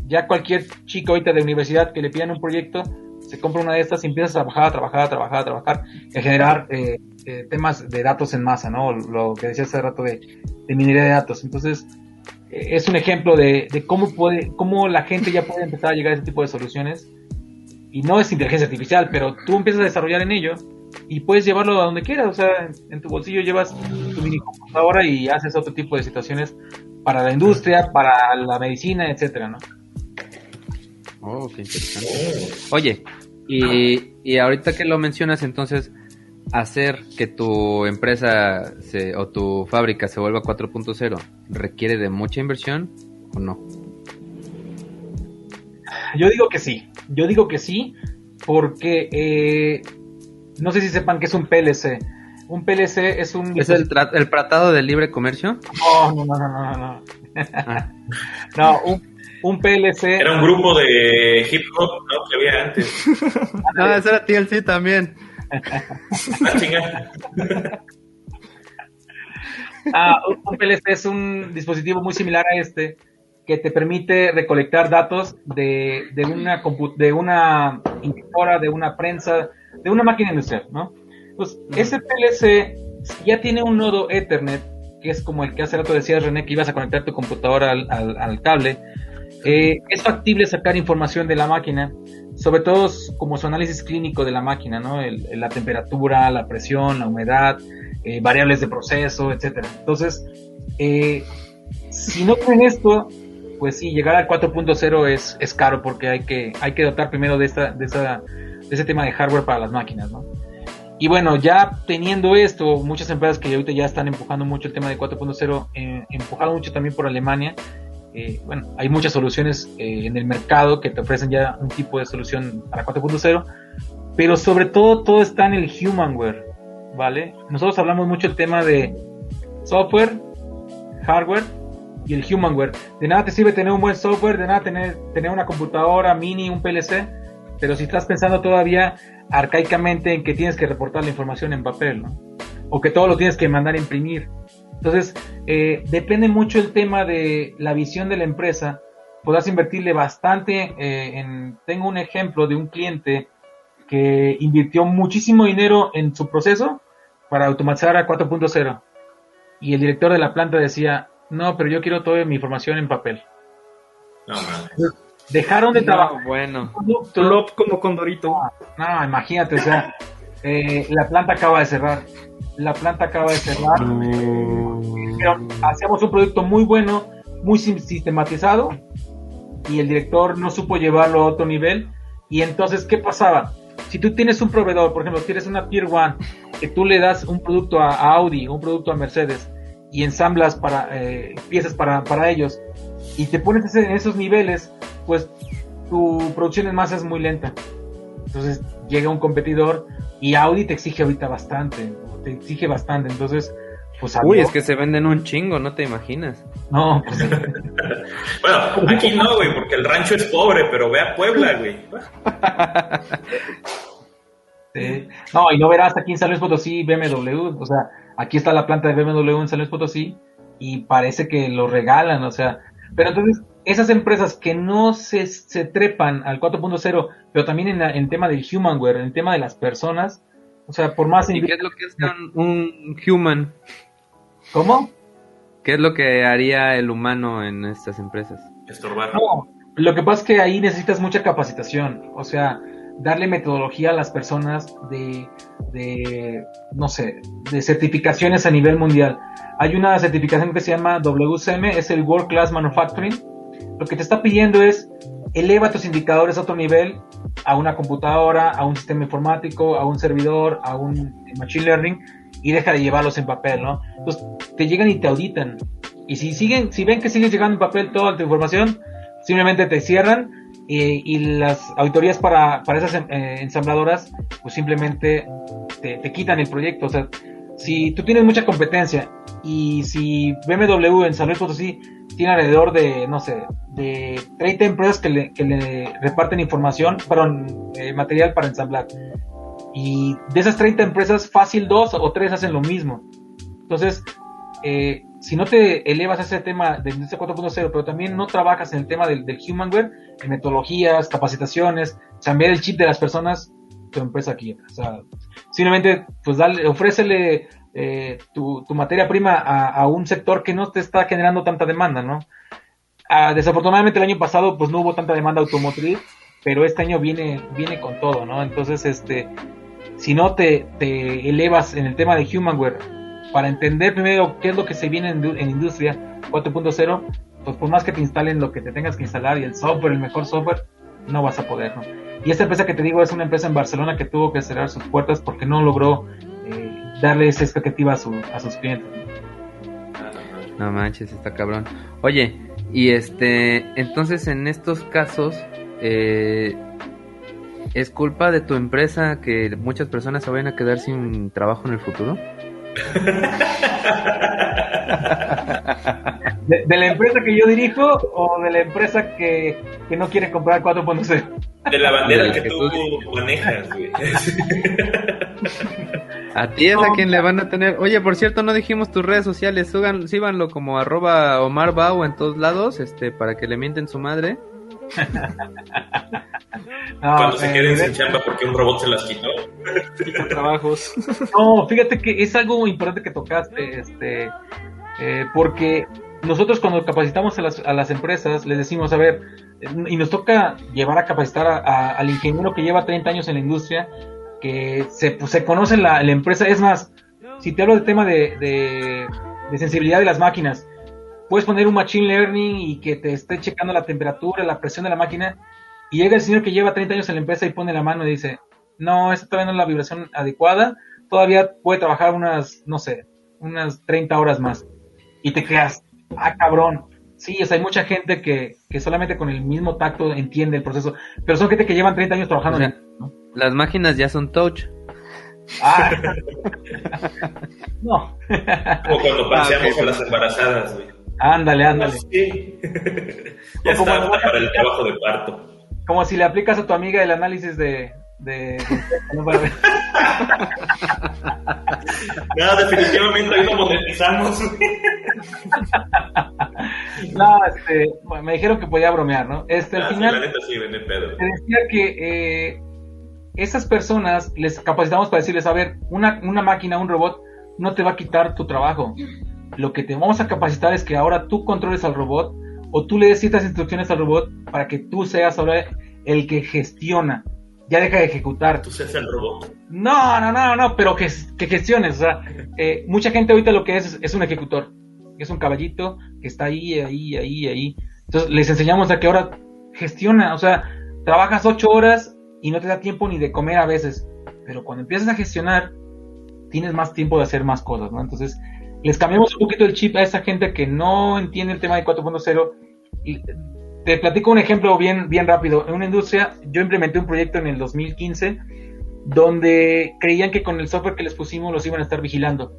Ya cualquier chico ahorita de universidad que le pidan un proyecto, se compra una de estas y empieza a trabajar, a trabajar, a trabajar, a trabajar, a generar eh, eh, temas de datos en masa, ¿no? Lo que decía hace rato de, minería de datos. Entonces, eh, es un ejemplo de, cómo puede, cómo la gente ya puede empezar a llegar a ese tipo de soluciones. Y no es inteligencia artificial, pero tú empiezas a desarrollar en ello y puedes llevarlo a donde quieras. O sea, en, tu bolsillo llevas tu mini computadora y haces otro tipo de situaciones para la industria, para la medicina, etcétera, ¿no? Oh, qué interesante. Oye, y, y ahorita que lo mencionas, entonces, hacer que tu empresa o tu fábrica se vuelva 4.0 requiere de mucha inversión o no? Yo digo que sí. Yo digo que sí porque eh, no sé si sepan que es un PLC. Un PLC es un... ¿Es el, el tratado de libre comercio? No, no, no, no, no. no, un, un PLC. Era un grupo de hip hop ¿no? que había antes. no, ese era TLC también. ah, un PLC es un dispositivo muy similar a este que te permite recolectar datos de, de una de una impresora, de una prensa, de una máquina industrial, ¿no? Pues ese PLC ya tiene un nodo Ethernet, que es como el que hace rato decías, René, que ibas a conectar tu computadora al, al, cable. Eh, es factible sacar información de la máquina, sobre todo como su análisis clínico de la máquina, ¿no? la temperatura, la presión, la humedad, eh, variables de proceso, etcétera. Entonces, eh, si no tienen esto, pues sí, llegar al 4.0 es, es caro porque hay que, hay que dotar primero de, esta, de, esa, de ese tema de hardware para las máquinas, ¿no? Y bueno, ya teniendo esto, muchas empresas que ahorita ya están empujando mucho el tema de 4.0, eh, empujado mucho también por Alemania, eh, bueno, hay muchas soluciones eh, en el mercado que te ofrecen ya un tipo de solución para 4.0, pero sobre todo todo está en el humanware, ¿vale? Nosotros hablamos mucho el tema de software, hardware y el humanware. De nada te sirve tener un buen software, de nada tener, tener una computadora mini, un PLC, pero si estás pensando todavía arcaicamente en que tienes que reportar la información en papel, ¿no? O que todo lo tienes que mandar a imprimir. Entonces, eh, depende mucho el tema de la visión de la empresa. Podrás invertirle bastante eh, en... Tengo un ejemplo de un cliente que invirtió muchísimo dinero en su proceso para automatizar a 4.0. Y el director de la planta decía, no, pero yo quiero toda mi información en papel. No, Dejaron de trabajar. bueno. Plop como Condorito. No, imagínate, o sea, eh, la planta acaba de cerrar. La planta acaba de cerrar. Pero hacíamos un producto muy bueno, muy sistematizado, y el director no supo llevarlo a otro nivel. Y entonces, ¿qué pasaba? Si tú tienes un proveedor, por ejemplo, tienes una Tier One, que tú le das un producto a, Audi, un producto a Mercedes, y ensamblas para, eh, piezas para, para ellos, y te pones en esos niveles, pues tu producción en masa es muy lenta. Entonces llega un competidor y Audi te exige ahorita bastante, te exige bastante, entonces pues Uy, es que se venden un chingo, no te imaginas. No, pues... bueno, aquí no, güey, porque el rancho es pobre, pero ve a Puebla, güey. No, y no verás aquí en San Luis Potosí BMW, o sea, aquí está la planta de BMW en San Luis Potosí y parece que lo regalan, o sea, pero entonces, esas empresas que no se, se trepan al 4.0, pero también en el tema del humanware, en el tema de las personas, o sea, por más... ¿Y qué es lo que es un, human? ¿Cómo? ¿Qué es lo que haría el humano en estas empresas? Estorbar. No, lo que pasa es que ahí necesitas mucha capacitación, o sea, darle metodología a las personas de, de no sé, de certificaciones a nivel mundial. Hay una certificación que se llama WCM, es el World Class Manufacturing. Lo que te está pidiendo es eleva tus indicadores a otro nivel, a una computadora, a un sistema informático, a un servidor, a un machine learning y deja de llevarlos en papel, ¿no? Entonces te llegan y te auditan. Y si siguen, si ven que sigues llegando en papel toda tu información, simplemente te cierran y, las auditorías para, para esas eh, ensambladoras pues simplemente te, te, quitan el proyecto. O sea, si tú tienes mucha competencia y si BMW en San Luis Potosí tiene alrededor de, no sé, de 30 empresas que le, que le reparten información, perdón, eh, material para ensamblar. Y de esas 30 empresas, fácil dos o tres hacen lo mismo. Entonces, eh, si no te elevas a ese tema del industria 4.0, pero también no trabajas en el tema del, del humanware, en metodologías, capacitaciones, cambiar el chip de las personas, tu empresa quiebra. O sea, simplemente, pues dale, ofrécele eh, tu, materia prima a, un sector que no te está generando tanta demanda, ¿no? Ah, desafortunadamente el año pasado, pues no hubo tanta demanda automotriz, pero este año viene, viene con todo, ¿no? Entonces, este, si no te, te elevas en el tema de humanware para entender primero qué es lo que se viene en, en industria 4.0, pues por más que te instalen lo que te tengas que instalar y el software, el mejor software, no vas a poder, ¿no? Y esta empresa que te digo es una empresa en Barcelona que tuvo que cerrar sus puertas porque no logró eh, darle esa expectativa a, su, a sus clientes. No manches, está cabrón. Oye, y este, entonces en estos casos, eh, ¿es culpa de tu empresa que muchas personas se vayan a quedar sin trabajo en el futuro? ¿De, la empresa que yo dirijo o de la empresa que, que no quiere comprar 4.0? De la bandera que, tú manejas, güey. A ti es a quien le van a tener. Oye, por cierto, no dijimos tus redes sociales. síbanlo como arroba Omar Bau en todos lados, este, para que le mienten su madre. Cuando se queden sin chamba porque un robot se las quitó. trabajos. No, fíjate que es algo importante que tocaste, este, eh, porque nosotros cuando capacitamos a las, a las, empresas les decimos, a ver, y nos toca llevar a capacitar al ingeniero que lleva 30 años en la industria, que se, pues, se conoce la, la empresa, es más, si te hablo del tema de, de sensibilidad de las máquinas, puedes poner un machine learning y que te esté checando la temperatura, la presión de la máquina, y llega el señor que lleva 30 años en la empresa y pone la mano y dice, no, esta todavía no es la vibración adecuada, todavía puede trabajar unas, no sé, unas 30 horas más. Y te quedas, ah, cabrón. Sí, o sea, hay mucha gente que, que solamente con el mismo tacto entiende el proceso, pero son gente que llevan 30 años trabajando en Las máquinas ya son touch. Ah. no. Como cuando paseamos a las embarazadas, güey. Ándale, ándale. Sí. ya está para el trabajo de parto. Como si le aplicas a tu amiga el análisis de... de, no, definitivamente ahí lo monetizamos. no, este, me dijeron que podía bromear, ¿no? Este, al ah, final... la neta sí, pedo. Te decía que... Eh, esas personas les capacitamos para decirles, a ver, una, una máquina, un robot, no te va a quitar tu trabajo lo que te vamos a capacitar es que ahora tú controles al robot o tú le des ciertas instrucciones al robot para que tú seas ahora el que gestiona. Ya deja de ejecutar. Tú seas el robot. No, no, no, no, pero que, que gestiones. O sea, eh, mucha gente ahorita lo que es es un ejecutor. Es un caballito que está ahí, ahí, ahí, ahí. Entonces les enseñamos a que ahora gestiona. O sea, trabajas ocho horas y no te da tiempo ni de comer a veces. Pero cuando empiezas a gestionar, tienes más tiempo de hacer más cosas, ¿no? Entonces, les cambiamos un poquito el chip a esa gente que no entiende el tema de 4.0. Y te platico un ejemplo bien, bien rápido. En una industria, yo implementé un proyecto en el 2015 donde creían que con el software que les pusimos los iban a estar vigilando.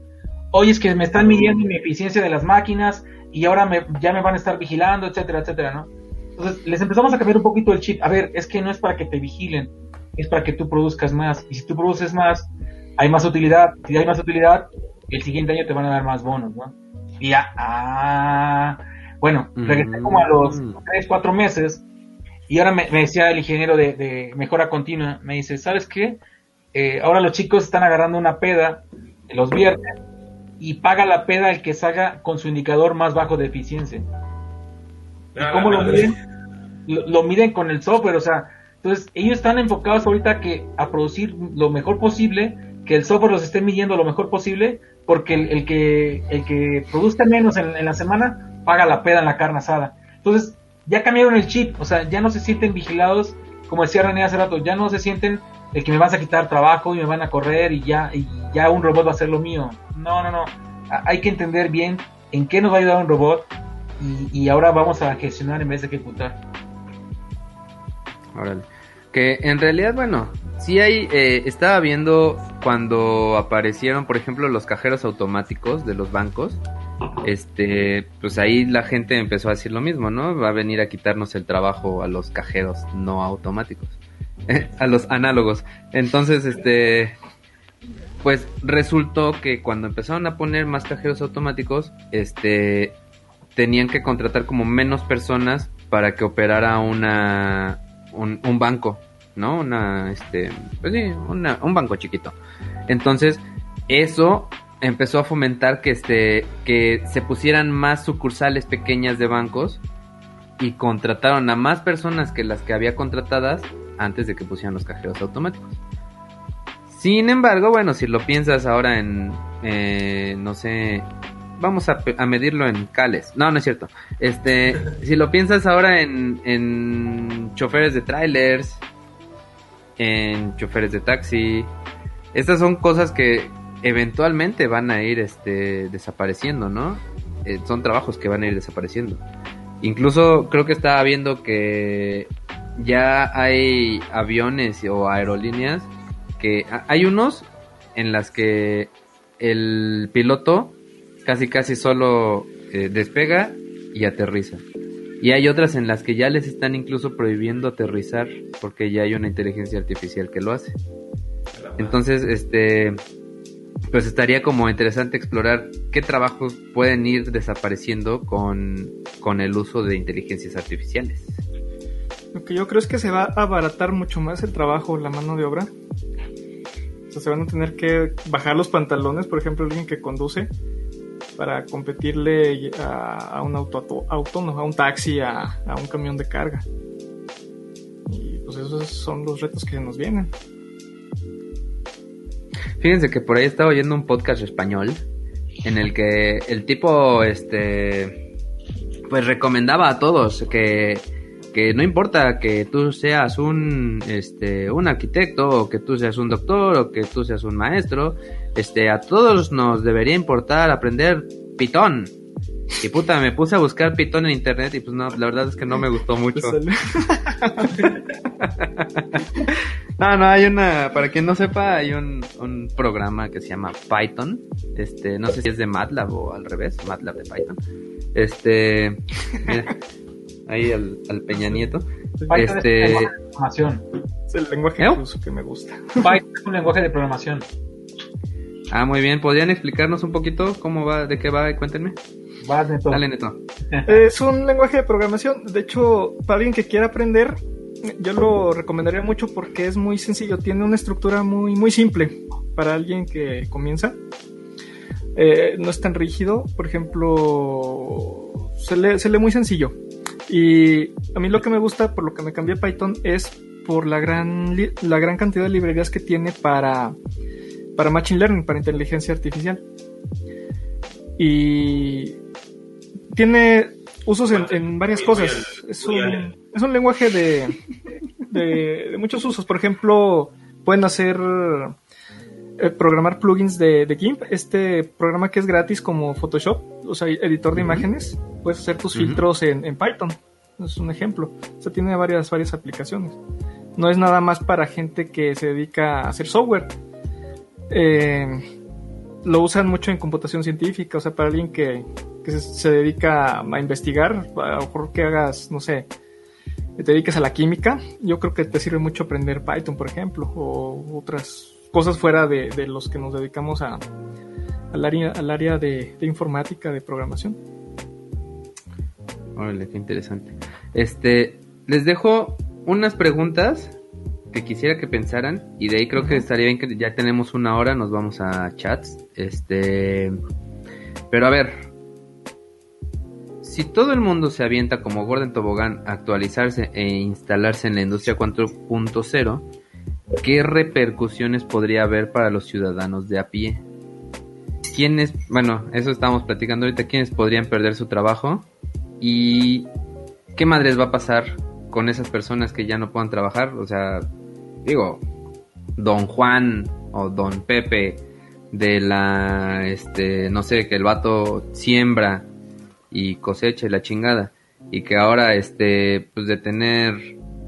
Oye, es que me están midiendo mi eficiencia de las máquinas y ahora me, ya me van a estar vigilando, etcétera, etcétera, ¿no? Entonces les empezamos a cambiar un poquito el chip. A ver, es que no es para que te vigilen, es para que tú produzcas más. Y si tú produces más, hay más utilidad. Si hay más utilidad, el siguiente año te van a dar más bonos, ¿no? Y ya, ah, bueno, regresé como a los 3, 4 meses y ahora me, decía el ingeniero de, mejora continua, me dice, ¿sabes qué? Eh, ahora los chicos están agarrando una peda los viernes y paga la peda el que salga con su indicador más bajo de eficiencia. ¿Y ah, cómo lo miden? Lo, miden con el software, o sea, entonces ellos están enfocados ahorita que a producir lo mejor posible, que el software los esté midiendo lo mejor posible porque el, que, el que produzca menos en, la semana paga la peda en la carne asada. Entonces, ya cambiaron el chip, o sea, ya no se sienten vigilados, como decía René hace rato, ya no se sienten el que me vas a quitar trabajo y me van a correr y ya, y ya un robot va a hacer lo mío. No, no, no. Hay que entender bien en qué nos va a ayudar un robot y, y ahora vamos a gestionar en vez de ejecutar. Órale. Que en realidad, bueno, sí hay, eh, estaba viendo cuando aparecieron, por ejemplo, los cajeros automáticos de los bancos, este, pues ahí la gente empezó a decir lo mismo, ¿no? Va a venir a quitarnos el trabajo a los cajeros no automáticos, a los análogos. Entonces, este, pues resultó que cuando empezaron a poner más cajeros automáticos, este, tenían que contratar como menos personas para que operara una un, banco, ¿no? Una, este, pues sí, un banco chiquito. Entonces, eso empezó a fomentar que, este, que se pusieran más sucursales pequeñas de bancos y contrataron a más personas que las que había contratadas antes de que pusieran los cajeros automáticos. Sin embargo, bueno, si lo piensas ahora en, eh, no sé, vamos a, medirlo en cales. No, no es cierto. Este, si lo piensas ahora en, en choferes de trailers, en choferes de taxi, estas son cosas que eventualmente van a ir este, desapareciendo, ¿no? Eh, son trabajos que van a ir desapareciendo. Incluso creo que estaba viendo que ya hay aviones o aerolíneas que hay unos en las que el piloto casi casi solo eh, despega y aterriza. Y hay otras en las que ya les están incluso prohibiendo aterrizar porque ya hay una inteligencia artificial que lo hace. Entonces, este, pues estaría como interesante explorar qué trabajos pueden ir desapareciendo con, con el uso de inteligencias artificiales. Lo que yo creo es que se va a abaratar mucho más el trabajo, la mano de obra. O sea, se van a tener que bajar los pantalones, por ejemplo, alguien que conduce para competirle a, un auto, autónomo, a un taxi, a, a un camión de carga. Y pues esos son los retos que nos vienen. Fíjense que por ahí estaba oyendo un podcast español en el que el tipo, este, pues recomendaba a todos que, que no importa que tú seas un, este, un arquitecto o que tú seas un doctor o que tú seas un maestro, este, a todos nos debería importar aprender Python. Y puta, me puse a buscar Python en internet y pues no, la verdad es que no me gustó mucho. no, no, hay una, para quien no sepa, hay un, un programa que se llama Python. Este, no sé si es de MATLAB o al revés, MATLAB de Python. Este, mira, ahí al, al Peña Nieto. este, es programación. Es el lenguaje ¿Eh? que me gusta. Python es un lenguaje de programación. Ah, muy bien. ¿Podrían explicarnos un poquito cómo va, de qué va? Cuéntenme. Dale, Neto. Es un lenguaje de programación. De hecho, para alguien que quiera aprender, yo lo recomendaría mucho porque es muy sencillo. Tiene una estructura muy, muy simple para alguien que comienza. Eh, no es tan rígido. Por ejemplo, se lee, se lee muy sencillo. Y a mí lo que me gusta, por lo que me cambié a Python, es por la gran, la gran cantidad de librerías que tiene para, para Machine Learning, para inteligencia artificial. Y tiene usos en, varias cosas. Es un, es un lenguaje de, de, muchos usos. Por ejemplo, pueden hacer eh, programar plugins de, de, GIMP, este programa que es gratis como Photoshop, o sea, editor de imágenes. Puedes hacer tus filtros en, en, Python. Es un ejemplo. O sea, tiene varias, varias aplicaciones. No es nada más para gente que se dedica a hacer software. Eh, lo usan mucho en computación científica, o sea, para alguien que, que se, dedica a investigar, a lo mejor que hagas, no sé, te dediques a la química, yo creo que te sirve mucho aprender Python, por ejemplo, o otras cosas fuera de, de los que nos dedicamos a, al área, al área de, de informática, de programación. Órale, qué interesante. Este, les dejo unas preguntas que quisiera que pensaran y de ahí creo que estaría bien que ya tenemos una hora, nos vamos a chats. Este, pero a ver, si todo el mundo se avienta como Gordon Tobogán a actualizarse e instalarse en la industria 4.0, ¿qué repercusiones podría haber para los ciudadanos de a pie? ¿Quiénes, bueno, eso estamos platicando ahorita, quiénes podrían perder su trabajo? ¿Y qué madres va a pasar con esas personas que ya no puedan trabajar? O sea, digo, don Juan o don Pepe de la, este, no sé, que el vato siembra y cosecha la chingada. Y que ahora, este, pues de tener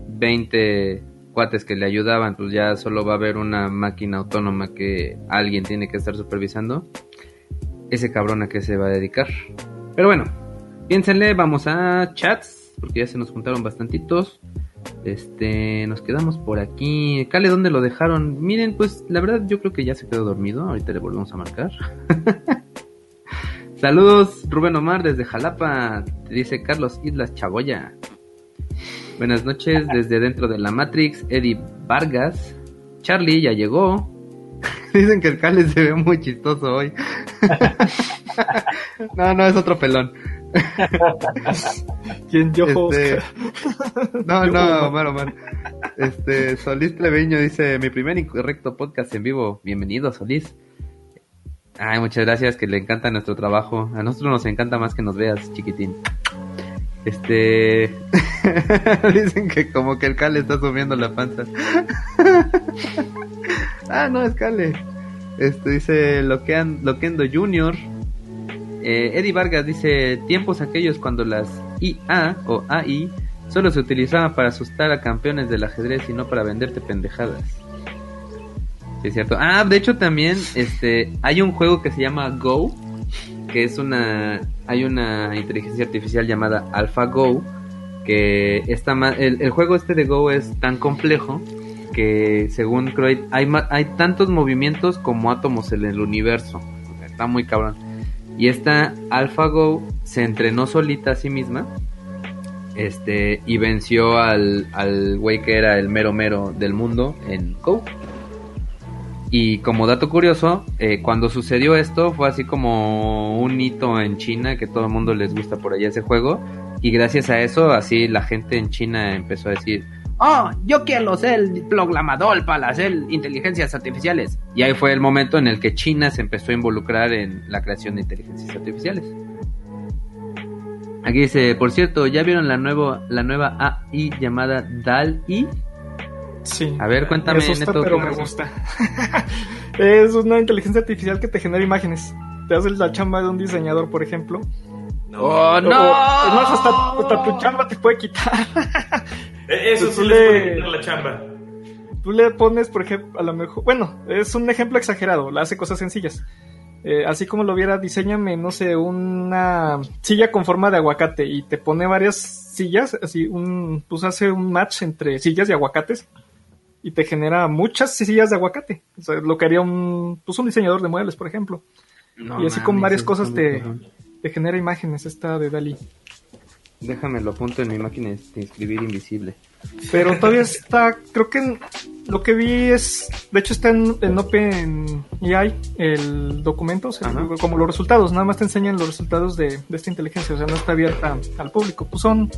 20 cuates que le ayudaban, pues ya solo va a haber una máquina autónoma que alguien tiene que estar supervisando. Ese cabrón a qué se va a dedicar. Pero bueno, piénsenle, vamos a chats, porque ya se nos juntaron bastantitos. Este, nos quedamos por aquí. Cale, ¿dónde lo dejaron? Miren, pues la verdad yo creo que ya se quedó dormido. Ahorita le volvemos a marcar. Saludos, Rubén Omar desde Jalapa. dice Carlos Islas Chagoya. Buenas noches desde dentro de la Matrix. Eddie Vargas. Charlie ya llegó. Dicen que el Cale se ve muy chistoso hoy. no, no, es otro pelón. ¿Quién yo? Este... No, no, Omar, Omar. Este, Solís Treveño dice, mi primer incorrecto podcast en vivo. Bienvenido, Solís. Ay, muchas gracias, que le encanta nuestro trabajo. A nosotros nos encanta más que nos veas, chiquitín. Este... Dicen que como que el Cale está subiendo la panza. ah, no, es Cale. Este dice Loquendo Junior. Eh, Eddie Vargas dice, tiempos aquellos cuando las IA o AI solo se utilizaban para asustar a campeones del ajedrez y no para venderte pendejadas. es cierto. Ah, de hecho también este hay un juego que se llama Go, que es una hay una inteligencia artificial llamada AlphaGo que está ma- el, juego este de Go es tan complejo que según Croyd hay, hay tantos movimientos como átomos en el universo. Está muy cabrón. Y esta AlphaGo se entrenó solita a sí misma este y venció al, al güey que era el mero mero del mundo en Go. Y como dato curioso, eh, cuando sucedió esto fue así como un hito en China que todo el mundo les gusta por allá ese juego. Y gracias a eso, así la gente en China empezó a decir, oh, yo quiero ser el programador para hacer inteligencias artificiales. Y ahí fue el momento en el que China se empezó a involucrar en la creación de inteligencias artificiales. Aquí dice, por cierto, ¿ya vieron la, nuevo, la nueva AI llamada DAL-I? Sí. A ver, cuéntame, me asusta, Neto, pero ¿qué me gusta. es una inteligencia artificial que te genera imágenes. Te hace la chamba de un diseñador, por ejemplo. No. ¡Oh, O- no! es más, hasta, hasta tu chamba te puede quitar. Eh, Eso Tú sí le- les puede quitar la chamba. Tú le pones, por ejemplo, a lo mejor, bueno, es un ejemplo exagerado, le hace cosas sencillas. Eh, así como lo viera, diseñame, no sé, una silla con forma de aguacate y te pone varias sillas, así, un, pues hace un match entre sillas y aguacates y te genera muchas sillas de aguacate. O sea, lo que haría un, pues un diseñador de muebles, por ejemplo. No y así con mames, varias cosas te, te genera imágenes esta de Dalí. Déjame lo apunto en mi máquina de escribir invisible. Pero todavía está, creo que lo que vi es, de hecho está en, en OpenAI el documento, o sea, como los resultados, nada más te enseñan los resultados de, de esta inteligencia, o sea, no está abierta al público. Pues son,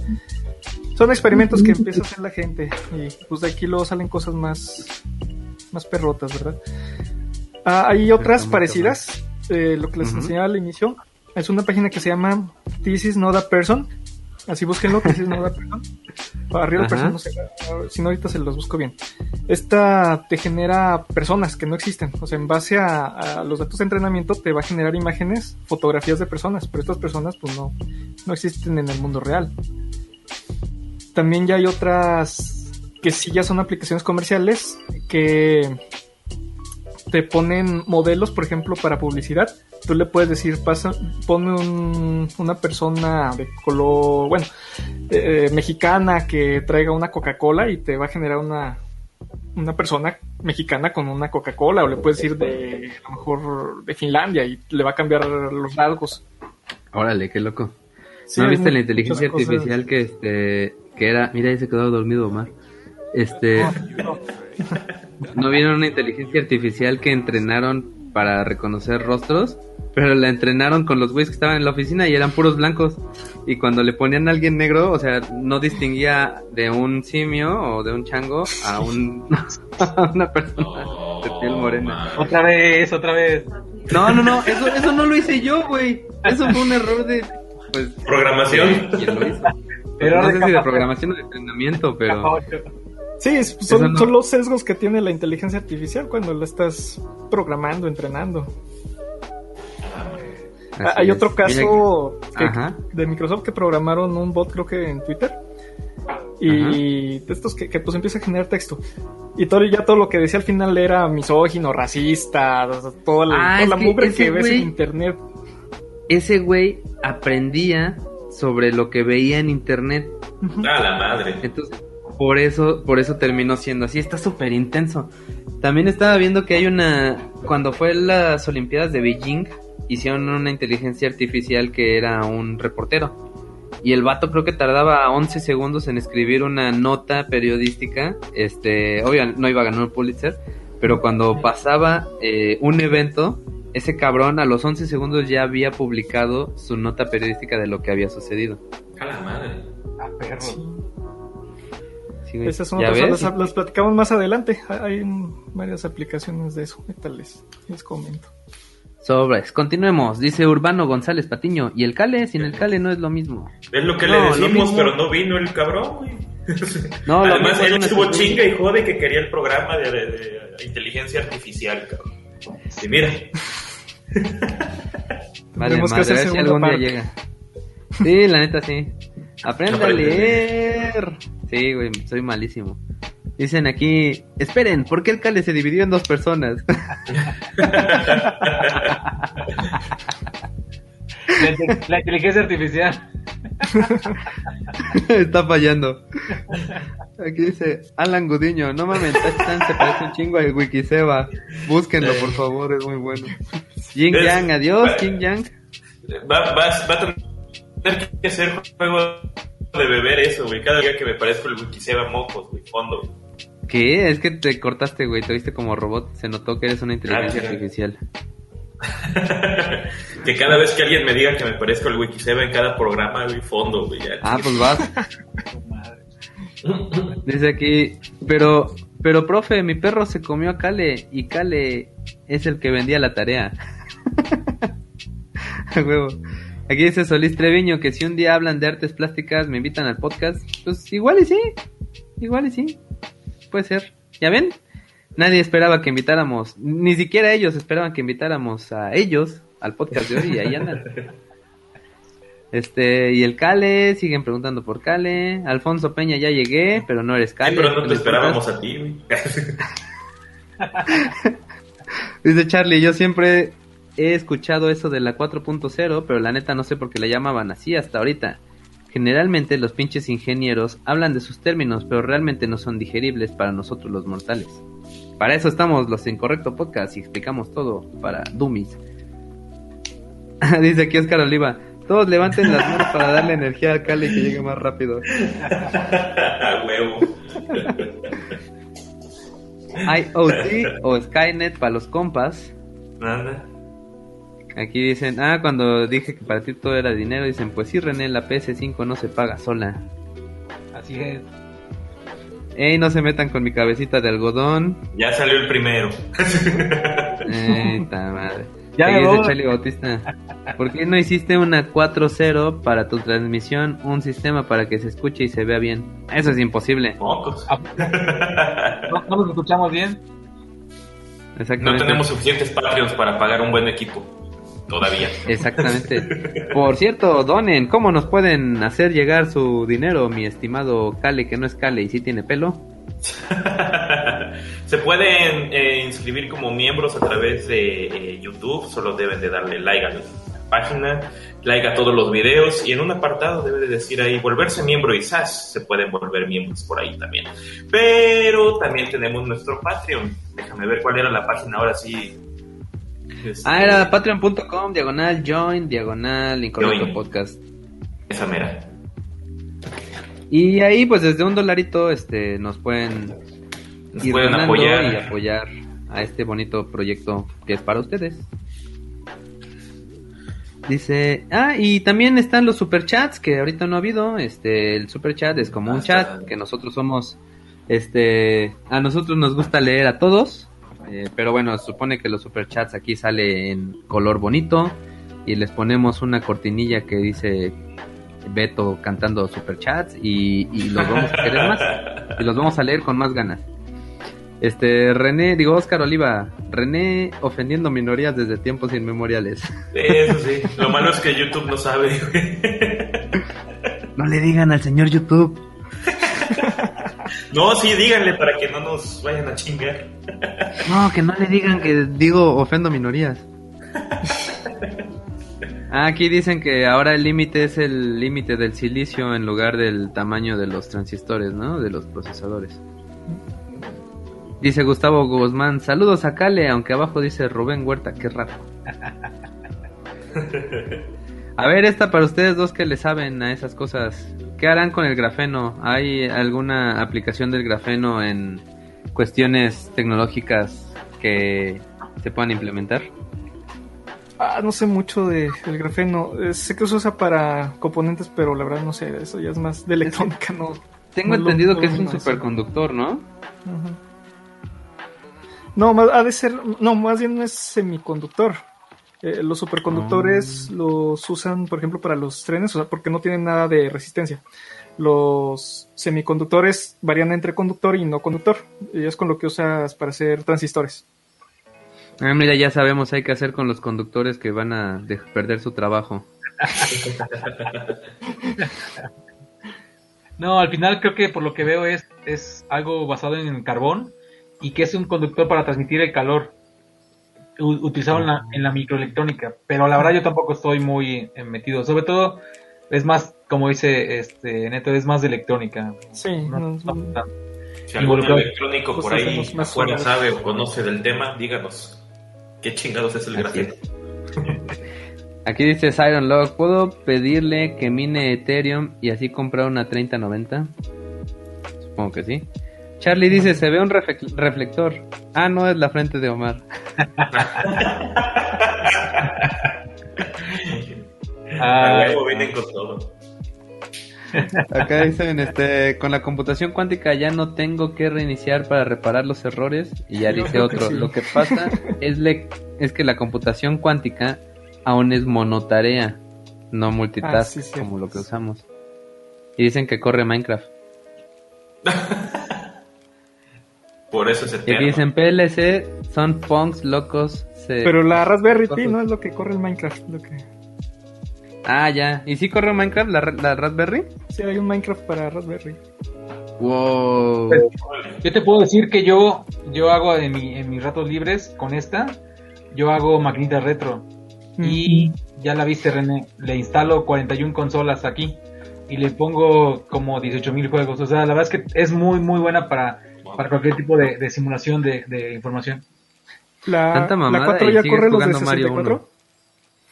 son experimentos que empieza a hacer la gente y pues de aquí luego salen cosas más, más perrotas, ¿verdad? Ah, hay otras parecidas, eh, lo que les enseñaba al inicio, es una página que se llama This is not a person, así búsquenlo, This is not a person. Arriba Ajá. person, no sé, si no ahorita se los busco bien. Esta te genera personas que no existen, o sea, en base a, a los datos de entrenamiento te va a generar imágenes, fotografías de personas, pero estas personas pues no, no existen en el mundo real. También ya hay otras que sí ya son aplicaciones comerciales que te ponen modelos, por ejemplo, para publicidad. Tú le puedes decir, pasa, pone un- una persona de color, bueno, eh, mexicana que traiga una Coca-Cola y te va a generar una, una persona mexicana con una Coca-Cola, o le puedes decir de, a lo mejor, de Finlandia y le va a cambiar los rasgos. Órale, qué loco. Sí, ¿No viste la inteligencia cosas. artificial que este que era, mira, ahí se quedó dormido Omar. Este, ¿no vieron una inteligencia artificial que entrenaron para reconocer rostros? Pero la entrenaron con los güeyes que estaban en la oficina y eran puros blancos. Y cuando le ponían a alguien negro, o sea, no distinguía de un simio o de un chango a un a una persona de piel morena. Otra vez, otra vez. No, no, no, eso, eso no lo hice yo, güey. Eso fue un error de, pues, Programación. ¿quién lo hizo? Error no sé si de programación o de entrenamiento, pero. Sí, son, no. son los sesgos que tiene la inteligencia artificial cuando la estás programando, entrenando. Así Ah, Hay es. otro caso que- Ajá. de Microsoft que programaron un bot, creo que en Twitter. Y de estos que, que, pues empieza a generar texto. Y todo, ya todo lo que decía al final era misógino, racista, toda la, Ah, toda es la que mugre ese que ves en internet. Ese güey aprendía sobre lo que veía en internet. A la madre. Entonces, por eso, por eso terminó siendo así. Está súper intenso. También estaba viendo que hay una. Cuando fue las Olimpiadas de Beijing, hicieron una inteligencia artificial que era un reportero. Y el vato creo que tardaba 11 segundos en escribir una nota periodística. Este, obviamente no iba a ganar un Pulitzer, pero cuando pasaba eh, un evento, ese cabrón a los 11 segundos ya había publicado su nota periodística de lo que había sucedido. A la madre. Ah, perro. Sí, güey. Esas son ¿Ya otras, las, las platicamos más adelante. Hay varias aplicaciones de eso. Ahorita les, les comento. Sobres, continuemos. Dice Urbano González Patiño. Y el Cale, sin el Cale no es lo mismo. Es lo que No, le decimos, pero no vino el cabrón, güey. No, Además, él estuvo chinga y jode que quería el programa de, de- de inteligencia artificial, cabrón. Y mira, Vale, que madre, hacer a ver si algún día llega. Sí, la neta sí. Aprende a leer. Sí, güey, soy malísimo. Dicen aquí, esperen, ¿por qué el Cale se dividió en dos personas? La, la inteligencia artificial. Está fallando. Aquí dice Alan Gudiño, no mames, Touchdown se parece un chingo al Wikiseba. Búsquenlo, por favor, es muy bueno. Jin Yang, adiós, Jin Yang. Va, va, va a tener que ser juego de beber eso, güey. Cada día que me parezco el Wikiseba mocos, güey, fondo. güey. ¿Qué? Es que te cortaste, güey, te viste como robot. Se notó que eres una inteligencia Ah, artificial. que cada vez que alguien me diga que me parezco al Wikiseba en cada programa, güey, fondo, güey. ya. Ah, pues vas. Dice aquí, pero, pero profe, mi perro se comió a Kale y Kale es el que vendía la tarea. A huevo. Aquí dice Solís Treviño que si un día hablan de artes plásticas me invitan al podcast, pues igual y sí, igual y sí, puede ser. ¿Ya ven? Nadie esperaba que invitáramos, ni siquiera ellos esperaban que invitáramos a ellos al podcast de hoy y ahí andan. Este, y el Cale, siguen preguntando por Cale. Alfonso Peña, ya llegué, pero no eres Sí, Cale. pero no ¿qué te esperábamos a ti, güey. Dice Charlie, yo siempre he escuchado eso de la 4.0, pero la neta no sé por qué la llamaban así hasta ahorita. Generalmente los pinches ingenieros hablan de sus términos, pero realmente no son digeribles para nosotros los mortales. Para eso estamos los Incorrecto Podcast y explicamos todo para Dummies. Dice aquí Oscar Oliva, todos levanten las manos para darle energía al Cali y que llegue más rápido. A huevo. IoT o Skynet para los compas. Nada. Aquí dicen, ah, cuando dije que para ti todo era dinero, dicen, pues sí, René, la PS5 no se paga sola. Así es. Ey, no se metan con mi cabecita de algodón. Ya salió el primero. Ey, ta madre. Ya dice. Charlie Bautista, ¿por qué no hiciste una 4.0 para tu transmisión, un sistema para que se escuche y se vea bien? Eso es imposible. Mocos. ¿No, no nos escuchamos bien? No Exactamente. tenemos suficientes Patreons para pagar un buen equipo. Todavía. Exactamente. Por cierto, donen, ¿cómo nos pueden hacer llegar su dinero, mi estimado Cale, que no es Cale y sí tiene pelo? Se pueden eh, inscribir como miembros a través de eh, YouTube, solo deben de darle like a la página, like a todos los videos y en un apartado debe de decir ahí volverse miembro y SAS, se pueden volver miembros por ahí también. Pero también tenemos nuestro Patreon, déjame ver cuál era la página ahora sí. Este, Ah, era patreon.com, diagonal join, diagonal incorrecto Join. podcast. Esa mera. Y ahí, pues desde un dolarito, este, nos pueden Nos ir pueden apoyar. y apoyar a este bonito proyecto que es para ustedes. Dice, ah, y también están los superchats que ahorita no ha habido. Este, el superchat es como un está. chat que nosotros somos, este, a nosotros nos gusta leer a todos. Eh, pero bueno, se supone que los superchats aquí sale en color bonito y les ponemos una cortinilla que dice Beto cantando superchats y, y los vamos a querer más y los vamos a leer con más ganas. Este, René, digo Oscar Oliva, René ofendiendo minorías desde tiempos inmemoriales. Eso sí, lo malo es que YouTube no sabe. No le digan al señor YouTube. No, sí, díganle para que no nos vayan a chingar. No, que no le digan que digo ofendo minorías. Ah, Aquí dicen que ahora el límite es el límite del silicio en lugar del tamaño de los transistores, ¿no? De los procesadores. Dice Gustavo Guzmán, saludos a Cale, aunque abajo dice Rubén Huerta, qué raro. A ver, esta para ustedes dos que le saben a esas cosas. ¿Qué harán con el grafeno? ¿Hay alguna aplicación del grafeno en cuestiones tecnológicas que se puedan implementar? Ah, no sé mucho de, del grafeno. Eh, sé que se usa para componentes, pero la verdad no sé. Eso ya es más de electrónica, ¿no? Tengo No entendido que es un superconductor, ¿no? No, más, ha de ser. No, más bien no es semiconductor. Eh, los superconductores los usan, por ejemplo, para los trenes, o sea, porque no tienen nada de resistencia. Los semiconductores varían entre conductor y no conductor. Y es con lo que usas para hacer transistores. Ah, mira, ya sabemos hay que hacer con los conductores que van a de- perder su trabajo. No, al final creo que por lo que veo es, es algo basado en el carbón y que es un conductor para transmitir el calor. Utilizado en la, en la microelectrónica, pero la verdad yo tampoco estoy muy eh, metido, sobre todo es más, como dice este Neto, es más de electrónica. Sí, No- no- no. Si algún electrónico Pues por ahí más sabe o conoce del tema, díganos. ¿Qué chingados es el grafeno? Aquí dice Siren Log, ¿puedo pedirle que mine Ethereum y así comprar una 3090? Supongo que sí. Charlie dice, se ve un reflec- reflector. Ah, no, es la frente de Omar. Ah, A huevo vienen con todo. Acá dicen, este, con la computación cuántica ya no tengo que reiniciar para reparar los errores. Y ya dice que otro, sí. lo que pasa es, le- es que la computación cuántica aún es monotarea, no multitask Ah, sí, como lo que usamos. Y dicen que corre Minecraft. Por eso es Y eterno. dicen PLC son punks locos. se- Pero la Raspberry Pi no es lo que corre el Minecraft. Lo que... Ah, ya. ¿Y si corre Minecraft la, la Raspberry? Sí, hay un Minecraft para Raspberry. Wow. Yo te puedo decir que yo, yo hago en, mi- en mis ratos libres con esta, yo hago maquinitas retro. Y ya la viste, René, le instalo 41 consolas aquí y le pongo como 18 mil juegos. O sea, la verdad es que es muy, muy buena para, para cualquier tipo de, de simulación de, de información. La, Tanta mamada la 4 y ya corre los de jugando Mario 64.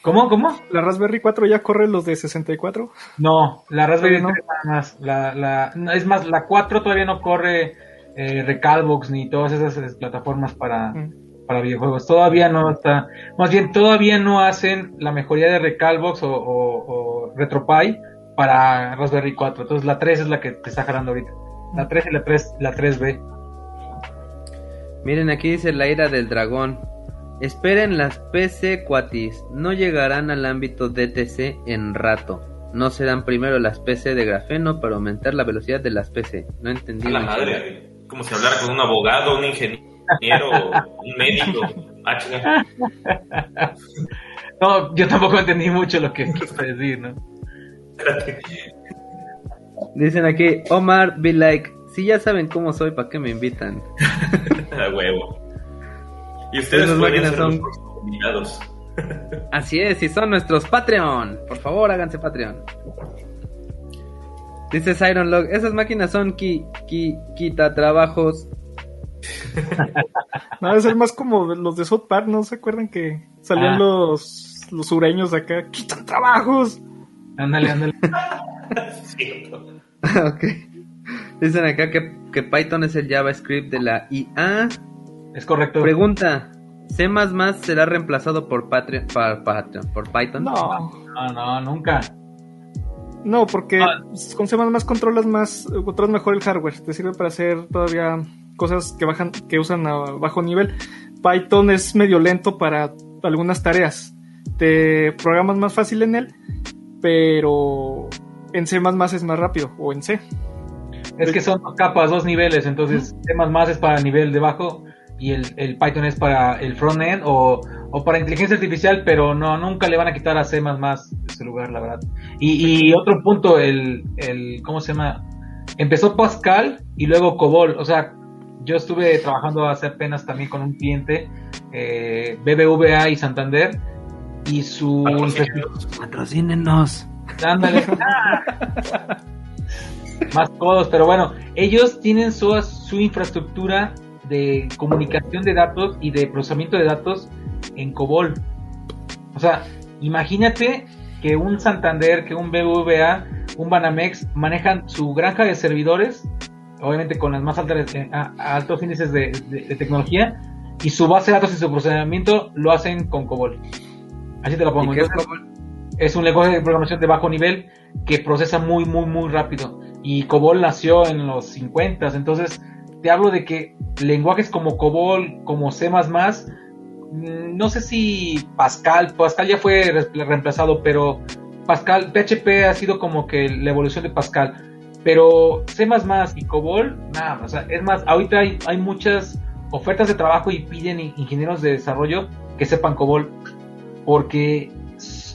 ¿Cómo? ¿Cómo? La Raspberry 4 ya corre los de 64. No, la Raspberry Todavía 3 nada más. La, la, no, es más, la 4 todavía no corre eh, Recalbox ni todas esas plataformas para, Mm. para videojuegos. Todavía no está, más bien todavía no hacen la mejoría de Recalbox o, o, o RetroPie para Raspberry 4. Entonces la 3 es la que te está jalando ahorita. La 3 y la 3, la 3B. Miren, aquí dice la ira del dragón. Esperen las PC cuatis. No llegarán al ámbito DTC en rato. No serán primero las PC de grafeno para aumentar la velocidad de las PC. No entendí. La madre. Como si hablara con un abogado, un ingeniero, un médico. Ah. No, yo tampoco entendí mucho lo que quiso decir, ¿no? Espérate. Dicen aquí, Omar, be like. Si ya saben cómo soy, ¿para qué me invitan? A huevo. Y ustedes podrían máquinas ser son- invitados. Así es, y son nuestros Patreon. Por favor, háganse Patreon. Dice Siron Log, esas máquinas son qui, qui, quita trabajos. No, ser más como los de South Park, ¿no se acuerdan que salían Ah. los, los sureños de acá? ¡Quitan trabajos! Ándale, ándale. Ok. Dicen acá que, que Python es el JavaScript de la IA. Es correcto. Pregunta, ¿C++ será reemplazado por Patreon, pa- Patreon, por Python? No, No, no, nunca. no, porque Ah. con C++ controlas más, controlas mejor el hardware. Te sirve para hacer todavía cosas que bajan, que usan a bajo nivel. Python es medio lento para algunas tareas. Te programas más fácil en él, pero en C++ es más rápido, o en C. Es que son dos capas, dos niveles, entonces C++ es para nivel de bajo y el, el Python es para el frontend o, o para inteligencia artificial, pero no, nunca le van a quitar a C++ ese lugar, la verdad. Y, y otro punto, el, el, ¿cómo se llama? Empezó Pascal y luego COBOL, o sea, yo estuve trabajando hace apenas también con un cliente, eh, BBVA y Santander, y su... Patrocínenos. Ándale. Más codos, pero bueno, ellos tienen su, su infraestructura de comunicación de datos y de procesamiento de datos en COBOL. O sea, imagínate que un Santander, que un BBVA, un Banamex manejan su granja de servidores, obviamente con las más altas eh, altos índices de, de- de tecnología, y su base de datos y su procesamiento lo hacen con COBOL. Así te lo ¿Y pongo. es es un lenguaje de programación de bajo nivel que procesa muy, muy, muy rápido. Y COBOL nació en los 50, entonces te hablo de que lenguajes como COBOL, como C++, mm, no sé si Pascal, Pascal ya fue re- reemplazado, pero Pascal, PHP ha sido como que la evolución de Pascal. Pero C++ y COBOL, nada, o sea, es más, ahorita hay, hay muchas ofertas de trabajo y piden in- ingenieros de desarrollo que sepan COBOL, porque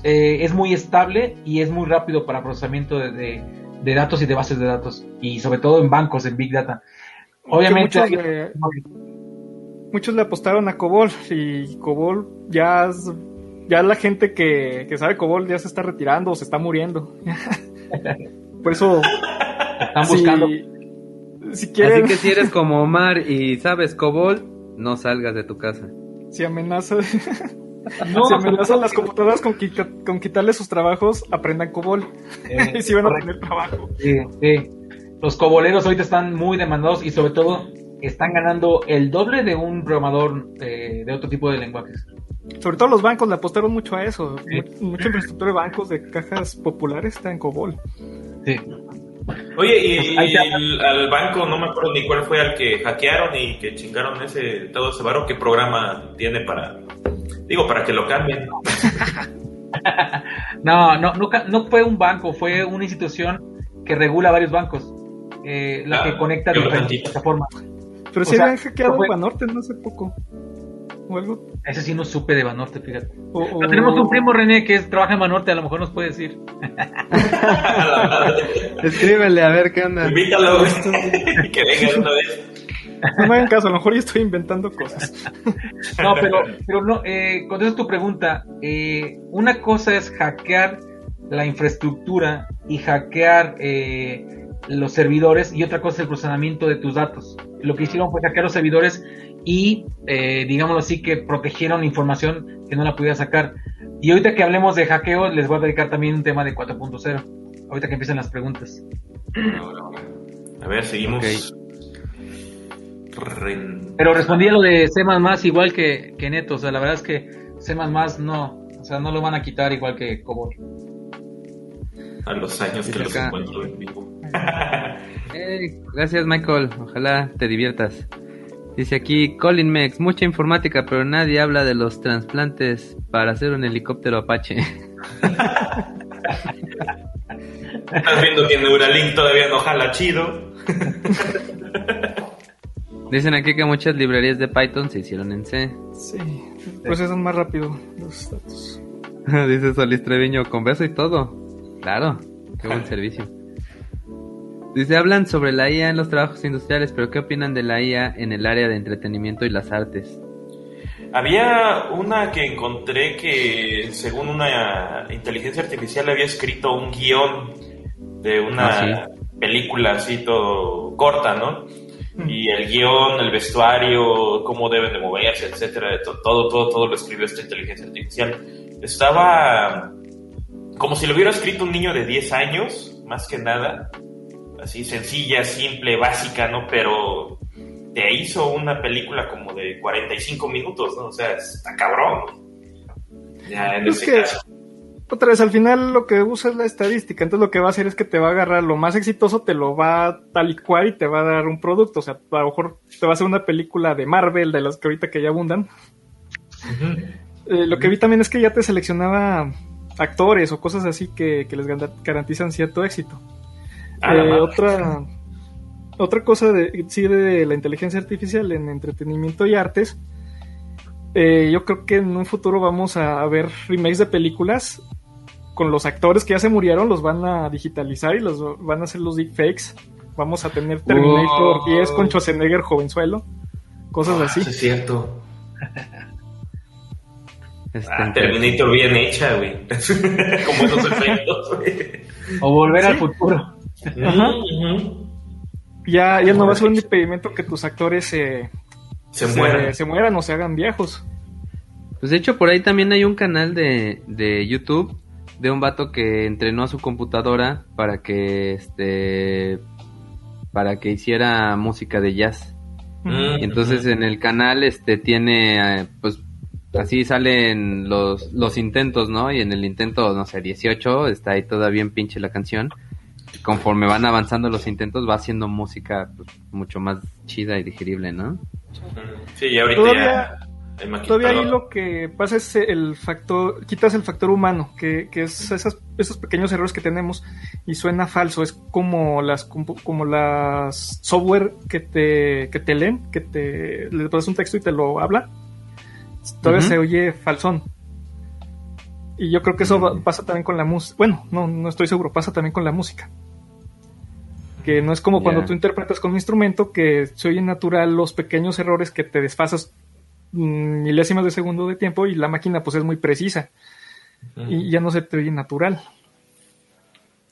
eh, es muy estable y es muy rápido para procesamiento de, de- de datos y de bases de datos, y sobre todo en bancos, en Big Data. Obviamente, muchos le apostaron a Cobol y Cobol ya, ya la gente que, que sabe Cobol ya se está retirando o se está muriendo. Por eso... Están buscando. Si, quieren... Así que si eres como Omar y sabes Cobol, no salgas de tu casa. Si amenaza... No, si amenazan las computadoras con, con, quitarle sus trabajos, aprendan COBOL. y si van a tener trabajo. Sí, sí. Los coboleros ahorita están muy demandados y sobre todo están ganando el doble de un programador de, otro tipo de lenguajes. Sobre todo los bancos le apostaron mucho a eso. Mucha infraestructura de bancos de cajas populares está en COBOL. Sí. Oye, y, pues al banco no me acuerdo ni cuál fue al que hackearon y que chingaron ese todo ese varo, ¿qué programa tiene para digo para que lo cambien? no, no, no, no fue un banco, fue una institución que regula varios bancos, eh, la que ah, conecta diferentes plataformas. Pero si habían hackeado fue... Banorte no hace poco. ¿O algo? Ese sí no supe de Banorte, fíjate. tenemos un primo René que trabaja en Banorte, a lo mejor nos puede decir. Escríbele a ver qué onda. Invítalo, que venga una vez. No me hagan caso, a lo mejor yo estoy inventando cosas. No, pero, pero no, eh, contesto tu pregunta. Eh, una cosa es hackear la infraestructura y hackear eh, los servidores y otra cosa es el procesamiento de tus datos. Lo que hicieron fue hackear los servidores y, eh, digámoslo así, que protegieron información que no la podía sacar. Y ahorita que hablemos de hackeo, les voy a dedicar también un tema de 4.0. Ahorita que empiecen las preguntas. A ver, seguimos. Pero respondí a lo de C++ igual que, que Neto. O sea, la verdad es que C++ no, o sea, no lo van a quitar igual que Cobol. A los años que los encuentro en vivo. gracias, Michael. Ojalá te diviertas. Dice aquí Colin Mex, mucha informática, pero nadie habla de los trasplantes para hacer un helicóptero Apache. Estás viendo que Neuralink todavía no jala chido. Dicen aquí que muchas librerías de Python se hicieron en C. Sí, procesan más rápido los datos. Dice Solís Treviño, con beso y todo. Claro, qué buen servicio. Dice, hablan sobre la IA en los trabajos industriales, pero ¿qué opinan de la IA en el área de entretenimiento y las artes? Había una que encontré que, según una inteligencia artificial, había escrito un guion de una ah, película así todo corta, ¿no? Y el guion, el vestuario, cómo deben de moverse, etcétera, todo, todo, todo lo escribió esta inteligencia artificial. Estaba como si lo hubiera escrito un niño de 10 años, más que nada así sencilla, simple, básica, ¿no? Pero te hizo una película como de 45 minutos, ¿no? O sea, está cabrón. Ya en ese caso. Otra vez, al final lo que usa es la estadística, entonces lo que va a hacer es que te va a agarrar lo más exitoso, te lo va a tal y cual y te va a dar un producto, o sea, a lo mejor te va a hacer una película de Marvel, de las que ahorita que ya abundan. Eh, lo que vi también es que ya te seleccionaba actores o cosas así que, que les garantizan cierto éxito. Eh, otra, otra cosa de, sí, de la inteligencia artificial en entretenimiento y artes. Eh, yo creo que en un futuro vamos a ver remakes de películas con los actores que ya se murieron, los van a digitalizar y los van a hacer los deepfakes. Vamos a tener Terminator 10 con Schwarzenegger jovenzuelo, cosas ah, así. es cierto. Este, ah, Terminator bien hecha, güey. Como esos efectos, O volver al futuro. Ya, ya no va a ser un impedimento que tus actores se, se, mueran. se, mueran o se hagan viejos. Pues de hecho por ahí también hay un canal de, de YouTube de un vato que entrenó a su computadora para que este para que hiciera música de jazz. Mm, y entonces en el canal este tiene eh, pues así salen los, los intentos, ¿no? Y en el intento, no sé, 18 está ahí todavía en pinche la canción conforme van avanzando los intentos va haciendo música pues, mucho más chida y digerible, ¿no? Sí, y ahorita todavía, todavía ahí lo que pasa es el factor, quitas el factor humano, que, que es esas, esos pequeños errores que tenemos y suena falso, es como las como las software que te, que te leen, que te le pones un texto y te lo habla, todavía se oye falsón. Y yo creo que eso pasa también con la música. Bueno, no, no estoy seguro, pasa también con la música. Que no es como cuando tú interpretas con un instrumento que se oye natural los pequeños errores que te desfasas milésimas de segundo de tiempo y la máquina pues es muy precisa y ya no se te oye natural.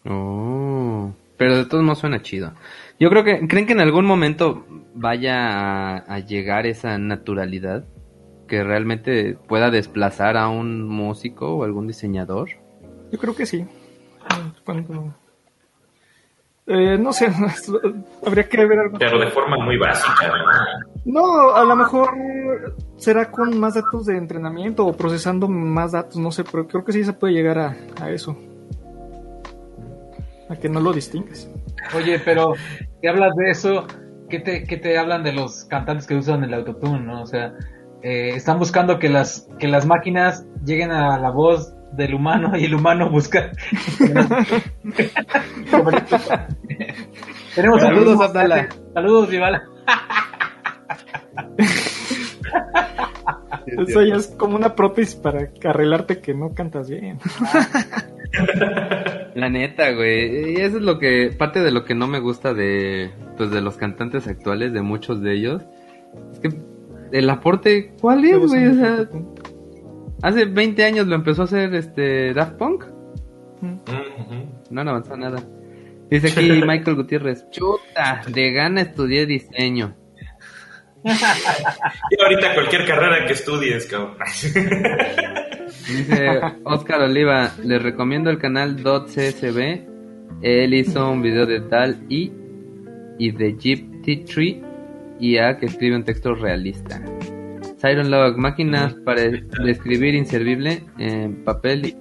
Oh, pero de todos modos suena chido. Yo creo que, ¿creen que en algún momento vaya a, a llegar esa naturalidad? Que realmente pueda desplazar a un músico o algún diseñador. Yo creo que sí. Cuando... Eh, no sé, habría que ver algo. Pero de forma muy básica, ¿no? No, a lo mejor será con más datos de entrenamiento o procesando más datos, no sé, pero creo que sí se puede llegar a, a eso. A que no lo distingues. Oye, pero ¿qué hablas de eso? ¿Qué te, qué te hablan de los cantantes que usan el autotune, no? O sea, eh, están buscando que las, que las máquinas lleguen a la voz del humano y el humano busca. Tenemos Saludos, Abdala. Saludos, Vivala. Eso ya es como una prótesis para arreglarte que no cantas bien. La neta, güey. Y eso es lo que, parte de lo que no me gusta de, pues de los cantantes actuales, de muchos de ellos. Es que el aporte, ¿cuál es, güey? O sea, hace 20 años lo empezó a hacer este Daft Punk. Ujú. No han avanzado nada. Dice aquí Michael Gutiérrez, chuta, de gana estudié diseño. Y ahorita cualquier carrera que estudies, cabrón. Dice Oscar Oliva, les recomiendo el canal .csb. Él hizo un video de Tal y y de Jeep T3 y A que escribe un texto realista. Siren Log, máquinas para describir inservible en papel.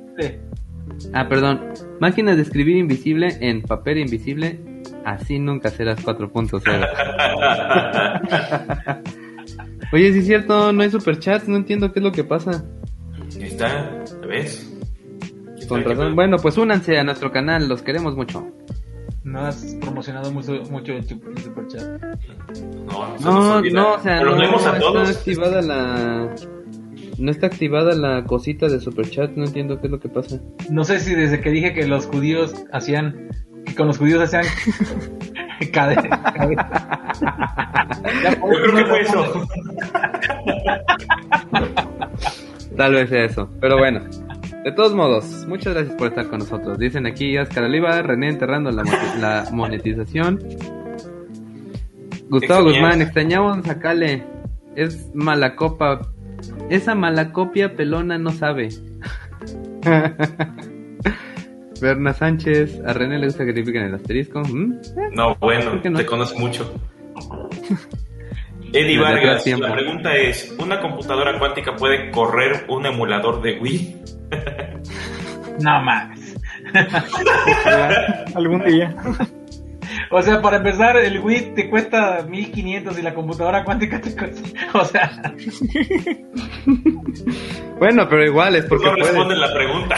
Ah, perdón. Máquinas de escribir invisible en papel invisible. Así nunca serás 4.0. Oye, si es cierto, no hay superchats. No entiendo qué es lo que pasa. Ahí está, ¿ves? ¿Quién Con razón. Bueno, pues únanse a nuestro canal. Los queremos mucho. No has promocionado mucho, mucho el el superchat. No, No, no, o sea, Pero no, está activada la... No está activada la cosita de superchat. No entiendo qué es lo que pasa. No sé si desde que dije que los judíos hacían, que con los judíos hacían cadena. Yo creo que fue eso. Tal vez sea eso. Pero bueno. De todos modos, muchas gracias por estar con nosotros. Dicen aquí Oscar Oliva, René enterrando la, mo- la monetización. Gustavo. Guzmán, extrañamos a Cale. Es mala copa. Esa mala copia pelona no sabe. Berna Sánchez, a René le gusta que le el asterisco. ¿Mm? No, bueno, te conoce mucho. Eddie Vargas, la pregunta es, ¿una computadora cuántica puede correr un emulador de Wii? No mames. Algún día. O sea, para empezar, el Wii te cuesta 1500 y la computadora cuántica te cuesta. O sea, Bueno, pero igual es porque no responden la pregunta.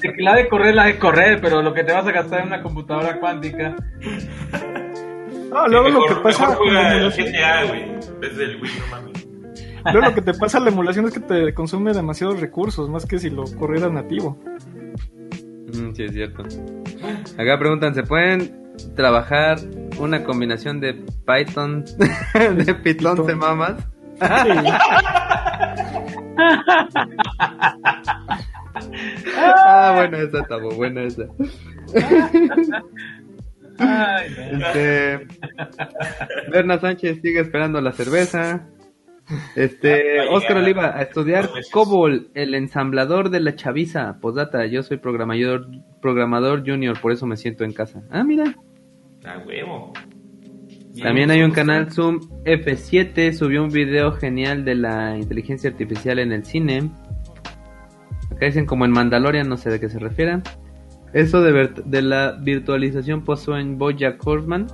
que la de correr, la de correr, pero lo que te vas a gastar en una computadora cuántica. No, luego lo que pasa mejor juega el GTA, güey, en vez del Wii, no mames. Luego lo que te pasa a la emulación es que te consume demasiados recursos, más que si lo corrieras nativo. Mm, sí, es cierto. Acá preguntan, ¿se pueden trabajar una combinación de Python, de Python de mamas? Sí. Ah, bueno, esa estaba buena esa. Ay. Este, Berna Sánchez sigue esperando la cerveza. Este, Oscar Oliva, a estudiar. COBOL, el ensamblador de la chaviza. Posdata, yo soy programador, programador junior, por eso me siento en casa. Ah, mira. A huevo. También hay un canal Zoom F7, subió un video genial de la inteligencia artificial en el cine. Acá dicen como en Mandalorian, no sé de qué se refieran. Eso de, la virtualización pasó en Bojack Horseman.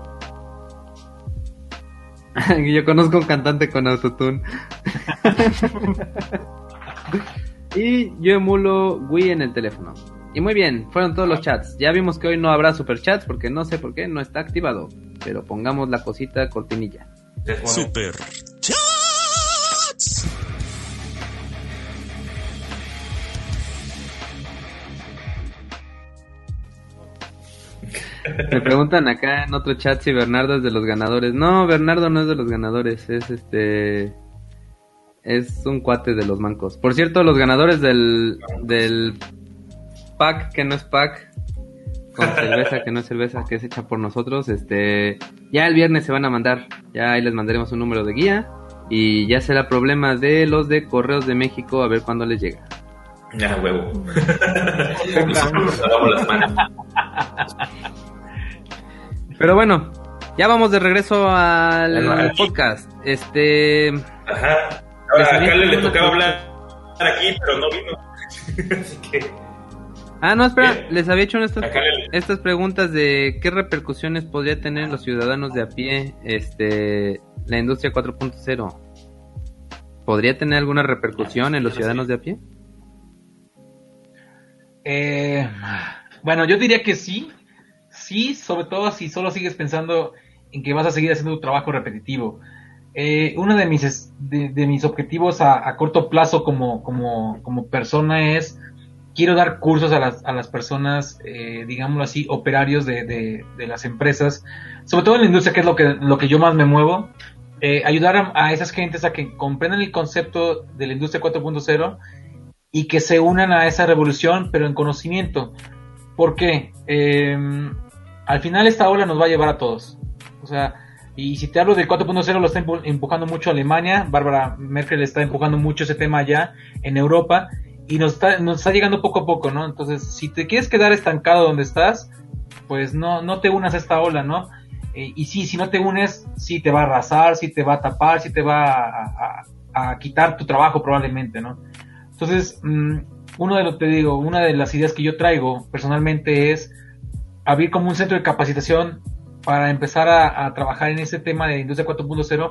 Yo conozco un cantante con autotune. y yo emulo Wii en el teléfono. Y muy bien, fueron todos los chats. Ya vimos que hoy no habrá superchats porque no sé por qué no está activado. Pero pongamos la cosita cortinilla. Super Me preguntan acá en otro chat si Bernardo es de los ganadores. No, Bernardo no es de los ganadores, es este es un cuate de los mancos. Por cierto, los ganadores del del pack que no es pack con cerveza que no es cerveza que es hecha por nosotros, este ya el viernes se van a mandar. Ya ahí les mandaremos un número de guía y ya será problema de los de Correos de México a ver cuándo les llega. Ya, huevo. Nosotros lavamos las manos. Pero bueno, ya vamos de regreso al podcast. Este, Ajá. Ahora, acá le, tocaba hablar aquí, pero no vino. Así que ah, no, espera, ¿Qué? les había hecho estas, le, estas preguntas de qué repercusiones podría tener en los ciudadanos de a pie, este, la industria 4.0. ¿Podría tener alguna repercusión en los ciudadanos de a pie? Eh, bueno, yo diría que sí. Sí, sobre todo si solo sigues pensando en que vas a seguir haciendo tu trabajo repetitivo. Eh, uno de mis, de, de mis objetivos a, corto plazo como, como, como persona es, quiero dar cursos a las, a las personas, eh, digámoslo así, operarios de, de, las empresas, sobre todo en la industria, que es lo que, lo que yo más me muevo, eh, ayudar a, a esas gentes a que comprendan el concepto de la industria 4.0 y que se unan a esa revolución, pero en conocimiento. ¿Por qué? Al final esta ola nos va a llevar a todos. O sea, y si te hablo del 4.0 lo está empu- empujando mucho Alemania, Bárbara Merkel está empujando mucho ese tema allá en Europa y nos está, llegando poco a poco, ¿no? Entonces, si te quieres quedar estancado donde estás, pues no, no te unas a esta ola, ¿no? Eh, y sí, si no te unes, sí te va a arrasar, sí te va a tapar, sí te va a, quitar tu trabajo probablemente, ¿no? Entonces, mm, uno de lo te digo, una de las ideas que yo traigo personalmente es abrir como un centro de capacitación para empezar a, trabajar en ese tema de industria 4.0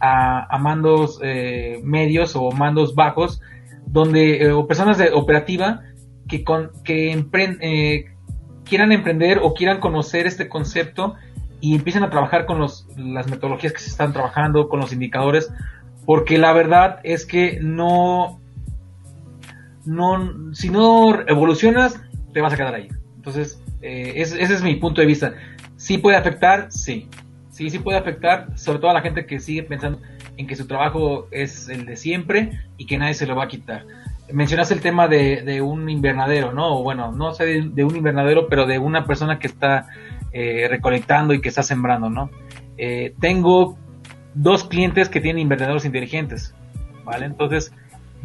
a, a mandos eh, medios o mandos bajos, donde eh, o personas de operativa que con que empren- eh, quieran emprender o quieran conocer este concepto y empiecen a trabajar con los, las metodologías que se están trabajando, con los indicadores, porque la verdad es que no, no, si no evolucionas, te vas a quedar ahí. Entonces, eh, ese, es mi punto de vista. ¿Sí puede afectar? Sí. Sí, sí puede afectar, sobre todo a la gente que sigue pensando en que su trabajo es el de siempre y que nadie se lo va a quitar. Mencionaste el tema de, de un invernadero, ¿no? Bueno, no sé de, de un invernadero, pero de una persona que está eh, recolectando y que está sembrando, ¿no? Eh, tengo dos clientes que tienen invernaderos inteligentes, ¿vale? Entonces,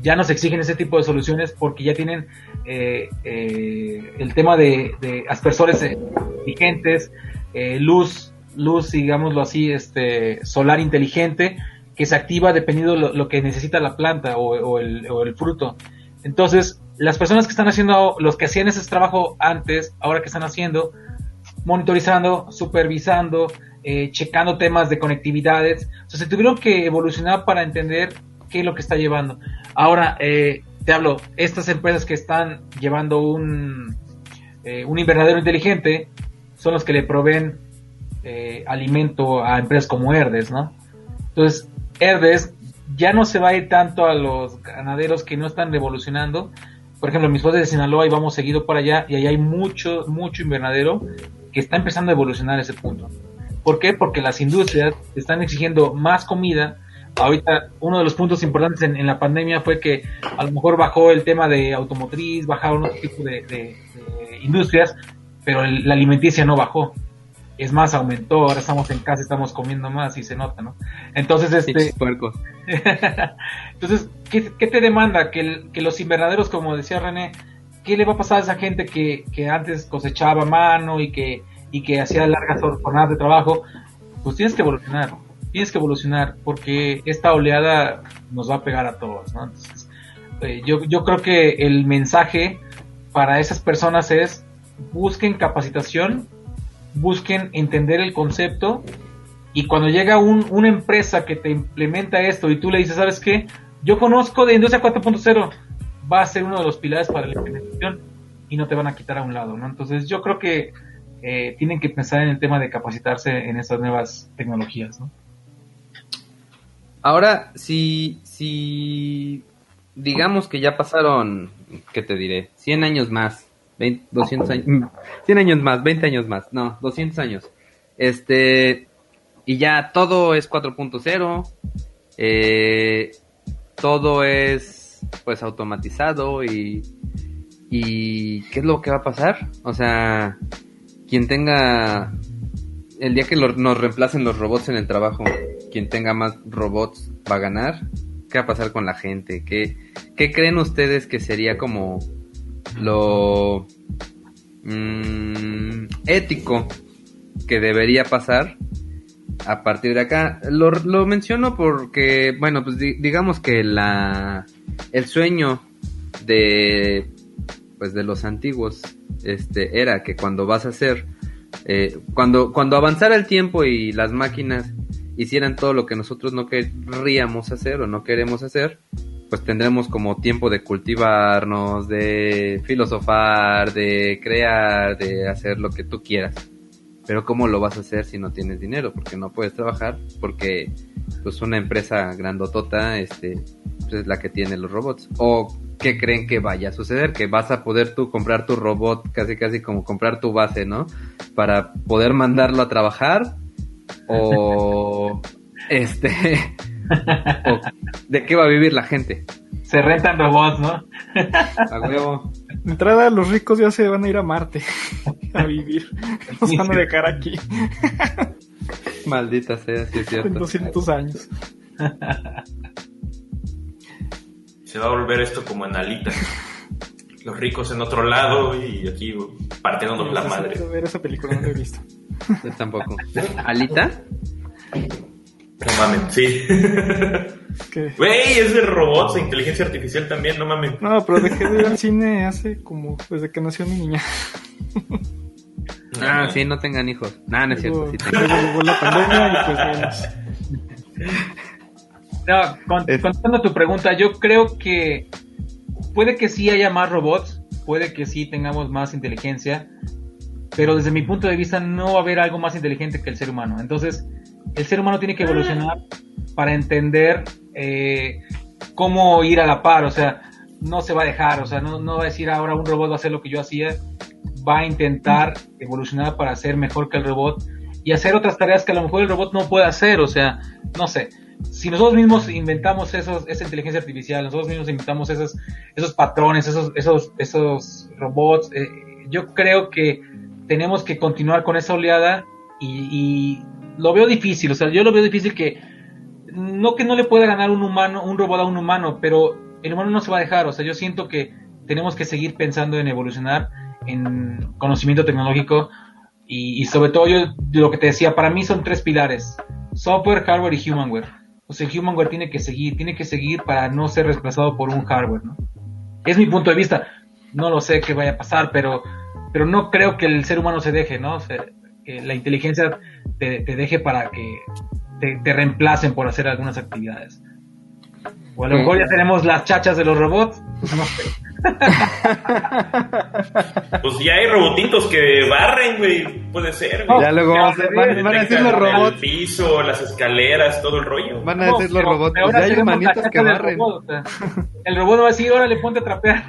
ya nos exigen ese tipo de soluciones porque ya tienen eh, eh, el tema de, aspersores eh, inteligentes, eh, luz, luz, digámoslo así, este, solar inteligente, que se activa dependiendo lo, lo que necesita la planta o, el, o el fruto. Entonces, las personas que están haciendo, los que hacían ese trabajo antes, ahora que están haciendo, monitorizando, supervisando, checando temas de conectividades, o se tuvieron que evolucionar para entender qué es lo que está llevando. Ahora, eh, te hablo, estas empresas que están llevando un, eh, un invernadero inteligente son los que le proveen eh, alimento a empresas como Herdes, ¿no? Entonces, Herdes ya no se va a ir tanto a los ganaderos que no están revolucionando. Por ejemplo, mis padres de Sinaloa y vamos seguido por allá y ahí hay mucho, mucho invernadero que está empezando a evolucionar ese punto. ¿Por qué? Porque las industrias están exigiendo más comida. Ahorita uno de los puntos importantes en, en la pandemia fue que a lo mejor bajó el tema de automotriz, bajaron otro tipo de, de- de industrias, pero el- la alimenticia no bajó. Es más, aumentó, ahora estamos en casa, estamos comiendo más y se nota, ¿no? Entonces, este, entonces, ¿qué, qué te demanda? Que, el- que los invernaderos, como decía René, ¿qué le va a pasar a esa gente que, que antes cosechaba a mano y que, y que hacía largas jornadas de trabajo? Pues tienes que evolucionar, tienes que evolucionar, porque esta oleada nos va a pegar a todos, ¿no? Entonces, eh, yo, creo que el mensaje para esas personas es busquen capacitación, busquen entender el concepto y cuando llega un- una empresa que te implementa esto y tú le dices, ¿sabes qué? Yo conozco de Industria 4.0, va a ser uno de los pilares para la implementación y no te van a quitar a un lado, ¿no? Entonces yo creo que eh, tienen que pensar en el tema de capacitarse en estas nuevas tecnologías, ¿no? Ahora, si, si digamos que ya pasaron, ¿qué te diré? 100 años más 20, 200 años, 100 años más, 20 años más, no, 200 años. Este, y ya todo es 4.0, eh, todo es pues automatizado y, y ¿qué es lo que va a pasar? O sea, quien tenga, el día que lo- nos reemplacen los robots en el trabajo, quien tenga más robots va a ganar. ¿Qué va a pasar con la gente? ¿Qué, creen ustedes que sería como lo mm, ético que debería pasar a partir de acá? Lo, lo menciono porque, bueno, pues di- digamos que la el sueño de pues de los antiguos este era que cuando vas a hacer eh, cuando cuando avanzara el tiempo y las máquinas hicieran todo lo que nosotros no querríamos hacer o no queremos hacer pues tendremos como tiempo de cultivarnos de filosofar de crear de hacer lo que tú quieras pero cómo lo vas a hacer si no tienes dinero porque no puedes trabajar porque pues una empresa grandotota este pues, es la que tiene los robots. O qué creen que vaya a suceder que vas a poder tú comprar tu robot casi casi como comprar tu base no para poder mandarlo a trabajar o este o de qué va a vivir la gente Se rentan robots, ¿no? a huevo De entrada, los ricos ya se van a ir a Marte a vivir. Nos van a dejar aquí maldita sea sí es en cierto 200 años. Se va a volver esto como en Alita. Los ricos en otro lado y aquí partiéndonos la madre. Ver esa película, no la he visto. Yo tampoco alita No mames, sí. Güey, es de robots e inteligencia artificial también, no mames. No, pero dejé de ir al cine hace como desde que nació mi niña. ah sí no tengan hijos nah, no es cierto sí tengan. luego llegó la pandemia y pues menos. No, con- Es- contestando tu pregunta, yo creo que puede que sí haya más robots, puede que sí tengamos más inteligencia, pero desde mi punto de vista no va a haber algo más inteligente que el ser humano. Entonces, el ser humano tiene que evolucionar para entender eh, cómo ir a la par, o sea, no se va a dejar, o sea, no, no va a decir ahora un robot va a hacer lo que yo hacía, va a intentar evolucionar para ser mejor que el robot y hacer otras tareas que a lo mejor el robot no puede hacer, o sea, no sé. Si nosotros mismos inventamos esos, esa inteligencia artificial, nosotros mismos inventamos esos, esos patrones, esos, esos, esos robots, eh, yo creo que tenemos que continuar con esa oleada y, y lo veo difícil, o sea, yo lo veo difícil que no que no le pueda ganar un humano, un robot a un humano, pero el humano no se va a dejar, o sea, yo siento que tenemos que seguir pensando en evolucionar, en conocimiento tecnológico y, y sobre todo yo lo que te decía, para mí son tres pilares, software, hardware y humanware. O sea, el humanware tiene que seguir, tiene que seguir para no ser reemplazado por un hardware, ¿no? Es mi punto de vista. No lo sé qué vaya a pasar, pero, pero no creo que el ser humano se deje, ¿no? O sea, que la inteligencia te, te deje para que te, te reemplacen por hacer algunas actividades. O a lo mejor ya tenemos las chachas de los robots, pues no sé. Pues ya hay robotitos que barren, güey. Puede ser, güey. Ya luego vamos a- van, van a decir los El robots. piso, las escaleras, todo el rollo. Van a No, decir los robots. pero ya hay chacha que barren. robot, o sea, el robot va a decir, órale, ponte a trapear.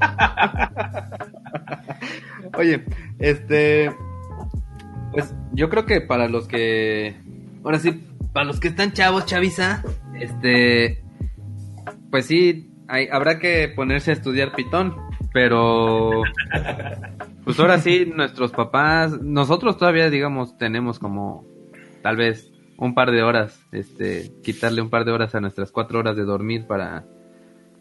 Oye, este. Pues yo creo que para los que. Ahora sí, para los que están chavos, chaviza. Este. Pues sí, hay- habrá que ponerse a estudiar Pitón. Pero. Pues ahora sí, nuestros papás. Nosotros todavía, digamos, tenemos como. Tal vez un par de horas. Este. Quitarle un par de horas a nuestras cuatro horas de dormir para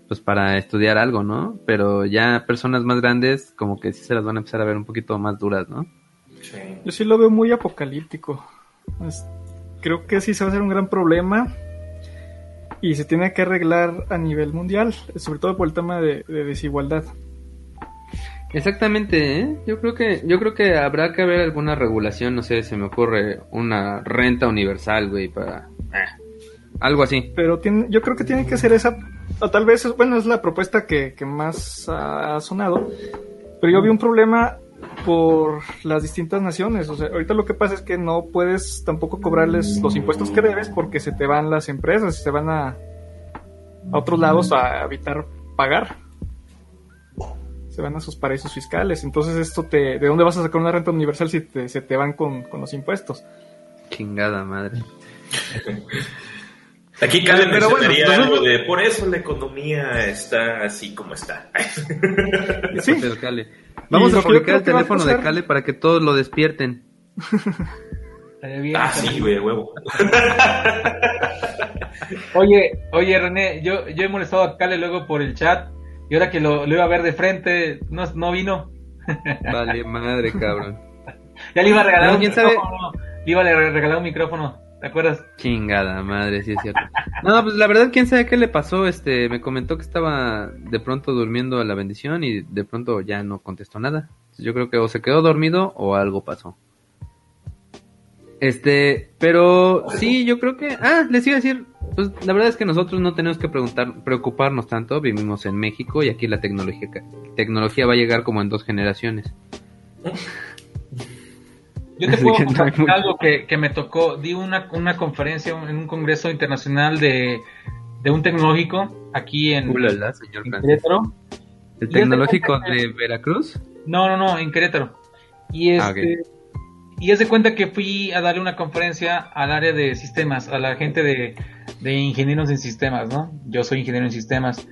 pues para estudiar algo, ¿no? Pero ya personas más grandes como que sí se las van a empezar a ver un poquito más duras, ¿no? Sí. Yo sí lo veo muy apocalíptico. Creo que sí se va a hacer un gran problema y se tiene que arreglar a nivel mundial, sobre todo por el tema de, de desigualdad. Exactamente, ¿eh? Yo creo que yo creo que habrá que haber alguna regulación, no sé, se me ocurre una renta universal, güey, para eh, algo así. Pero tiene, yo creo que tiene que ser esa, o tal vez, bueno, es la propuesta que, que más ha sonado, pero yo vi un problema por las distintas naciones. O sea, ahorita lo que pasa es que no puedes tampoco cobrarles los impuestos que debes porque se te van las empresas y se van a, a otros lados a evitar pagar. se van a sus paraísos fiscales. Entonces, esto te, ¿de dónde vas a sacar una renta universal si te, se te van con, con los impuestos? Chingada madre. Aquí Cale Pero bueno, algo de por eso la economía está así como está. Sí, Cale. Vamos a publicar el teléfono de Cale para que todos lo despierten. Bien. ah, sí, güey, huevo. Oye, oye René, yo, yo he molestado a Cale luego por el chat y ahora que lo, lo iba a ver de frente, no, no vino. Vale, madre, cabrón. Ya le iba a regalar No, un ¿quién sabe? micrófono. Le iba a re- regalar un micrófono, ¿te acuerdas? Chingada madre, sí es cierto. No, pues la verdad, quién sabe qué le pasó. Este, me comentó que estaba de pronto durmiendo a la bendición y de pronto ya no contestó nada. Yo creo que o se quedó dormido o algo pasó. Este, pero sí, yo creo que. Ah, les iba a decir. Pues la verdad es que nosotros no tenemos que preguntar, preocuparnos tanto. Vivimos en México y aquí la tecnología, tecnología va a llegar como en dos generaciones. Yo te Así puedo mucho. algo que, que me tocó. Di una, una conferencia en un congreso internacional de, de un tecnológico aquí en, Ulala, señor en. Querétaro. ¿El tecnológico de Veracruz? No, no, no, en Querétaro. Y Ah, este, y haz de cuenta que fui a darle una conferencia al área de sistemas, a la gente de, de ingenieros en sistemas, ¿no? Yo soy ingeniero en sistemas.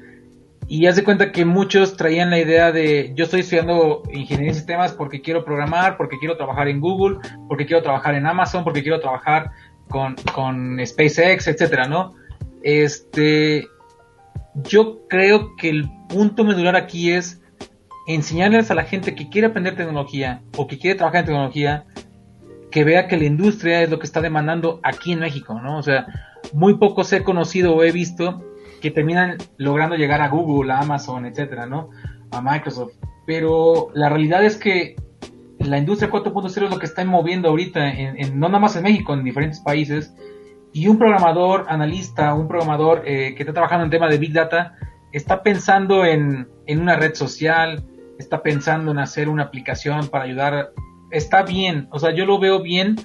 Y haz de cuenta que muchos traían la idea de yo estoy estudiando ingeniería en sistemas porque quiero programar, porque quiero trabajar en Google, porque quiero trabajar en Amazon, porque quiero trabajar con, con SpaceX, etcétera, ¿no? Este, yo creo que el punto medular aquí es enseñarles a la gente que quiere aprender tecnología o que quiere trabajar en tecnología que vea que la industria es lo que está demandando aquí en México, ¿no? O sea, muy pocos he conocido o he visto que terminan logrando llegar a Google, a Amazon, etcétera, ¿no? A Microsoft. Pero la realidad es que la industria 4.0 es lo que está moviendo ahorita, en, en- no nada más en México, en diferentes países. Y un programador, analista, un programador eh, que está trabajando en tema de Big Data, está pensando en, en una red social, está pensando en hacer una aplicación para ayudar. Está bien, o sea, yo lo veo bien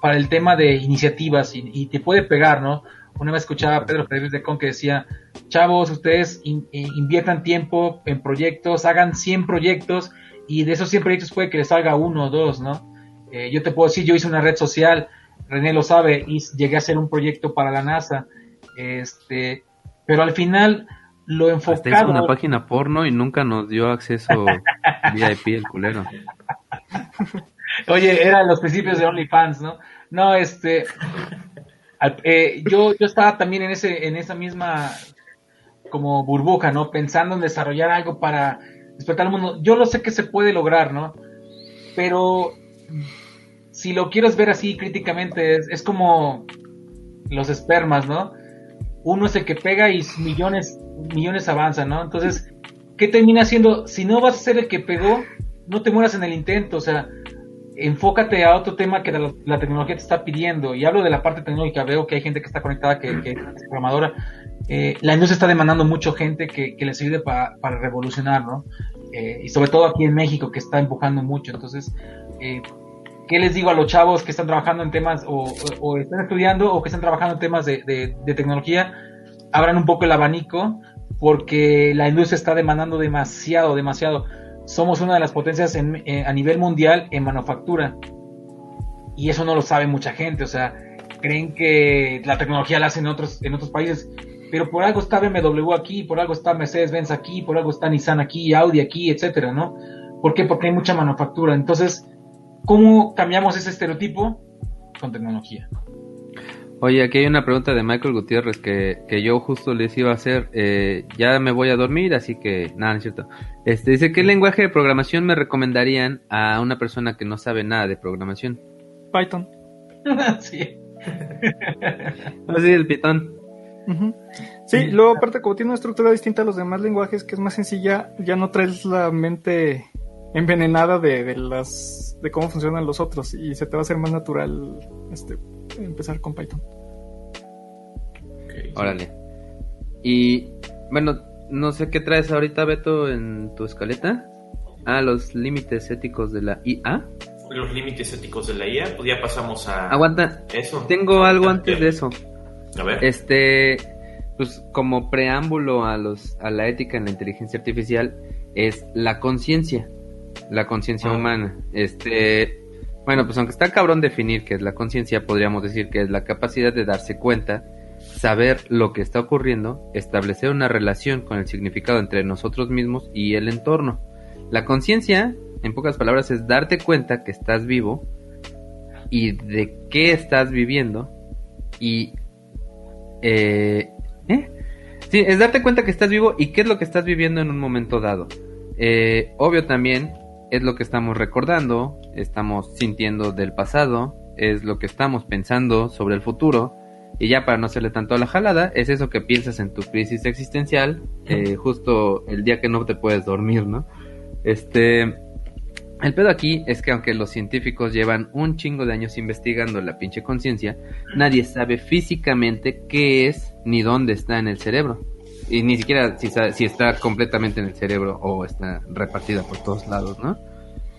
para el tema de iniciativas y, y te puede pegar, ¿no? Una vez escuchaba a Pedro Fernández de Con que decía, chavos, ustedes in- eh, inviertan tiempo en proyectos, hagan 100 proyectos y de esos 100 proyectos puede que les salga uno o dos, ¿no? Eh, yo te puedo decir, yo hice una red social, René lo sabe, y llegué a hacer un proyecto para la NASA, este, pero al final lo Hasta hizo enfocado... una página porno y nunca nos dio acceso VIP el culero. Oye, eran los principios de OnlyFans, ¿no? No, este, eh, yo, yo estaba también en ese, en esa misma como burbuja, ¿no? Pensando en desarrollar algo para despertar al mundo. Yo lo sé que se puede lograr, ¿no? Pero si lo quieres ver así críticamente, es, es como los espermas, ¿no? Uno es el que pega y millones, millones avanzan, ¿no? Entonces, ¿qué termina haciendo? Si no vas a ser el que pegó, no te mueras en el intento, o sea, enfócate a otro tema que la, tecnología te está pidiendo. Y hablo de la parte tecnológica, veo que hay gente que está conectada, que, es programadora. Eh, la industria está demandando mucho gente que, que les ayude pa- para revolucionar, ¿no? Eh, y sobre todo aquí en México, que está empujando mucho. Entonces, eh, ¿qué les digo a los chavos que están trabajando en temas o, están estudiando o que están trabajando en temas de- de tecnología? Abran un poco el abanico porque la industria está demandando demasiado, demasiado. Somos una de las potencias en- eh, a nivel mundial en manufactura y eso no lo sabe mucha gente, o sea, creen que la tecnología la hacen en otros, en otros países, pero por algo está BMW aquí, por algo está Mercedes-Benz aquí, por algo está Nissan aquí, Audi aquí, etcétera, ¿no? ¿Por qué? Porque hay mucha manufactura. Entonces, ¿cómo cambiamos ese estereotipo? Con tecnología. Oye, aquí hay una pregunta de Michael Gutiérrez que, que yo justo les iba a hacer. Eh, ya me voy a dormir, así que nada, no es cierto. Este dice, ¿qué lenguaje de programación me recomendarían a una persona que no sabe nada de programación? Python. sí. Así el Python. Ujú. Sí, luego aparte como tiene una estructura distinta a los demás lenguajes, que es más sencilla, ya no traes la mente envenenada de, de las de cómo funcionan los otros y se te va a hacer más natural este empezar con Python. Ok. Órale. Y bueno, no sé qué traes ahorita, Beto, en tu escaleta. Ah, los límites éticos de la IA. Los límites éticos de la IA, pues ya pasamos a Aguanta, eso. tengo algo antes de eso. A ver. Este, pues como preámbulo a los a la ética en la inteligencia artificial, es la conciencia, la conciencia humana. Este, bueno, pues aunque está cabrón definir qué es la conciencia, podríamos decir que es la capacidad de darse cuenta, saber lo que está ocurriendo, establecer una relación con el significado entre nosotros mismos y el entorno. La conciencia, en pocas palabras, es darte cuenta que estás vivo y de qué estás viviendo y eh, ¿eh? Sí, es darte cuenta que estás vivo y qué es lo que estás viviendo en un momento dado. Eh, obvio también es lo que estamos recordando, estamos sintiendo del pasado, es lo que estamos pensando sobre el futuro. Y ya para no hacerle tanto a la jalada, es eso que piensas en tu crisis existencial, eh, justo el día que no te puedes dormir, ¿no? Este, el pedo aquí es que aunque los científicos llevan un chingo de años investigando la pinche conciencia, nadie sabe físicamente qué es ni dónde está en el cerebro. Y ni siquiera si, si está completamente en el cerebro o está repartida por todos lados, ¿no?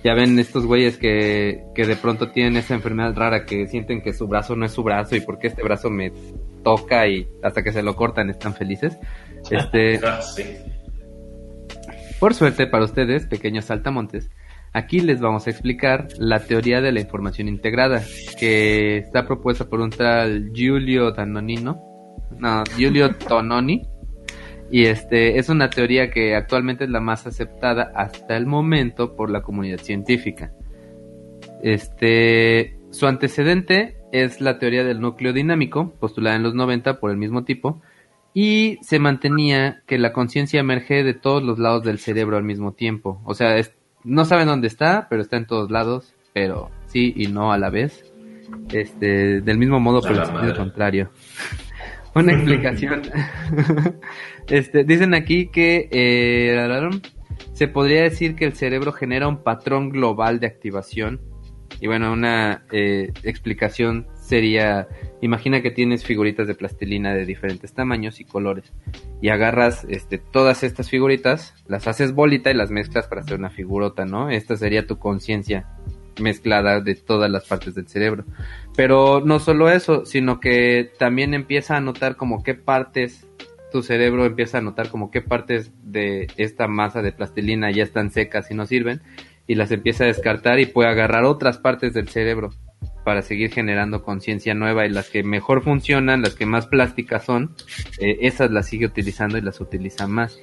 Ya ven estos güeyes que, que de pronto tienen esa enfermedad rara que sienten que su brazo no es su brazo y porque este brazo me toca y hasta que se lo cortan están felices. Este, Ah, sí. por suerte para ustedes, pequeños saltamontes, aquí les vamos a explicar la teoría de la información integrada, que está propuesta por un tal Giulio Danonino, no, Giulio Tononi, y este es una teoría que actualmente es la más aceptada hasta el momento por la comunidad científica. Este, su antecedente es la teoría del núcleo dinámico, postulada en los 90 por el mismo tipo, y se mantenía que la conciencia emerge de todos los lados del cerebro al mismo tiempo. O sea, es- no saben dónde está, pero está en todos lados, pero sí y no a la vez. Este, del mismo modo, pero en sentido madre. contrario. Una explicación. este, dicen aquí que eh, se podría decir que el cerebro genera un patrón global de activación. Y bueno, una eh, explicación sería, imagina que tienes figuritas de plastilina de diferentes tamaños y colores. Y agarras este, todas estas figuritas, las haces bolita y las mezclas para hacer una figurota, ¿no? Esta sería tu conciencia mezclada de todas las partes del cerebro. Pero no solo eso, sino que también empieza a notar como qué partes, tu cerebro empieza a notar como qué partes de esta masa de plastilina ya están secas y no sirven, y las empieza a descartar y puede agarrar otras partes del cerebro para seguir generando conciencia nueva y las que mejor funcionan, las que más plásticas son, eh, esas las sigue utilizando y las utiliza más.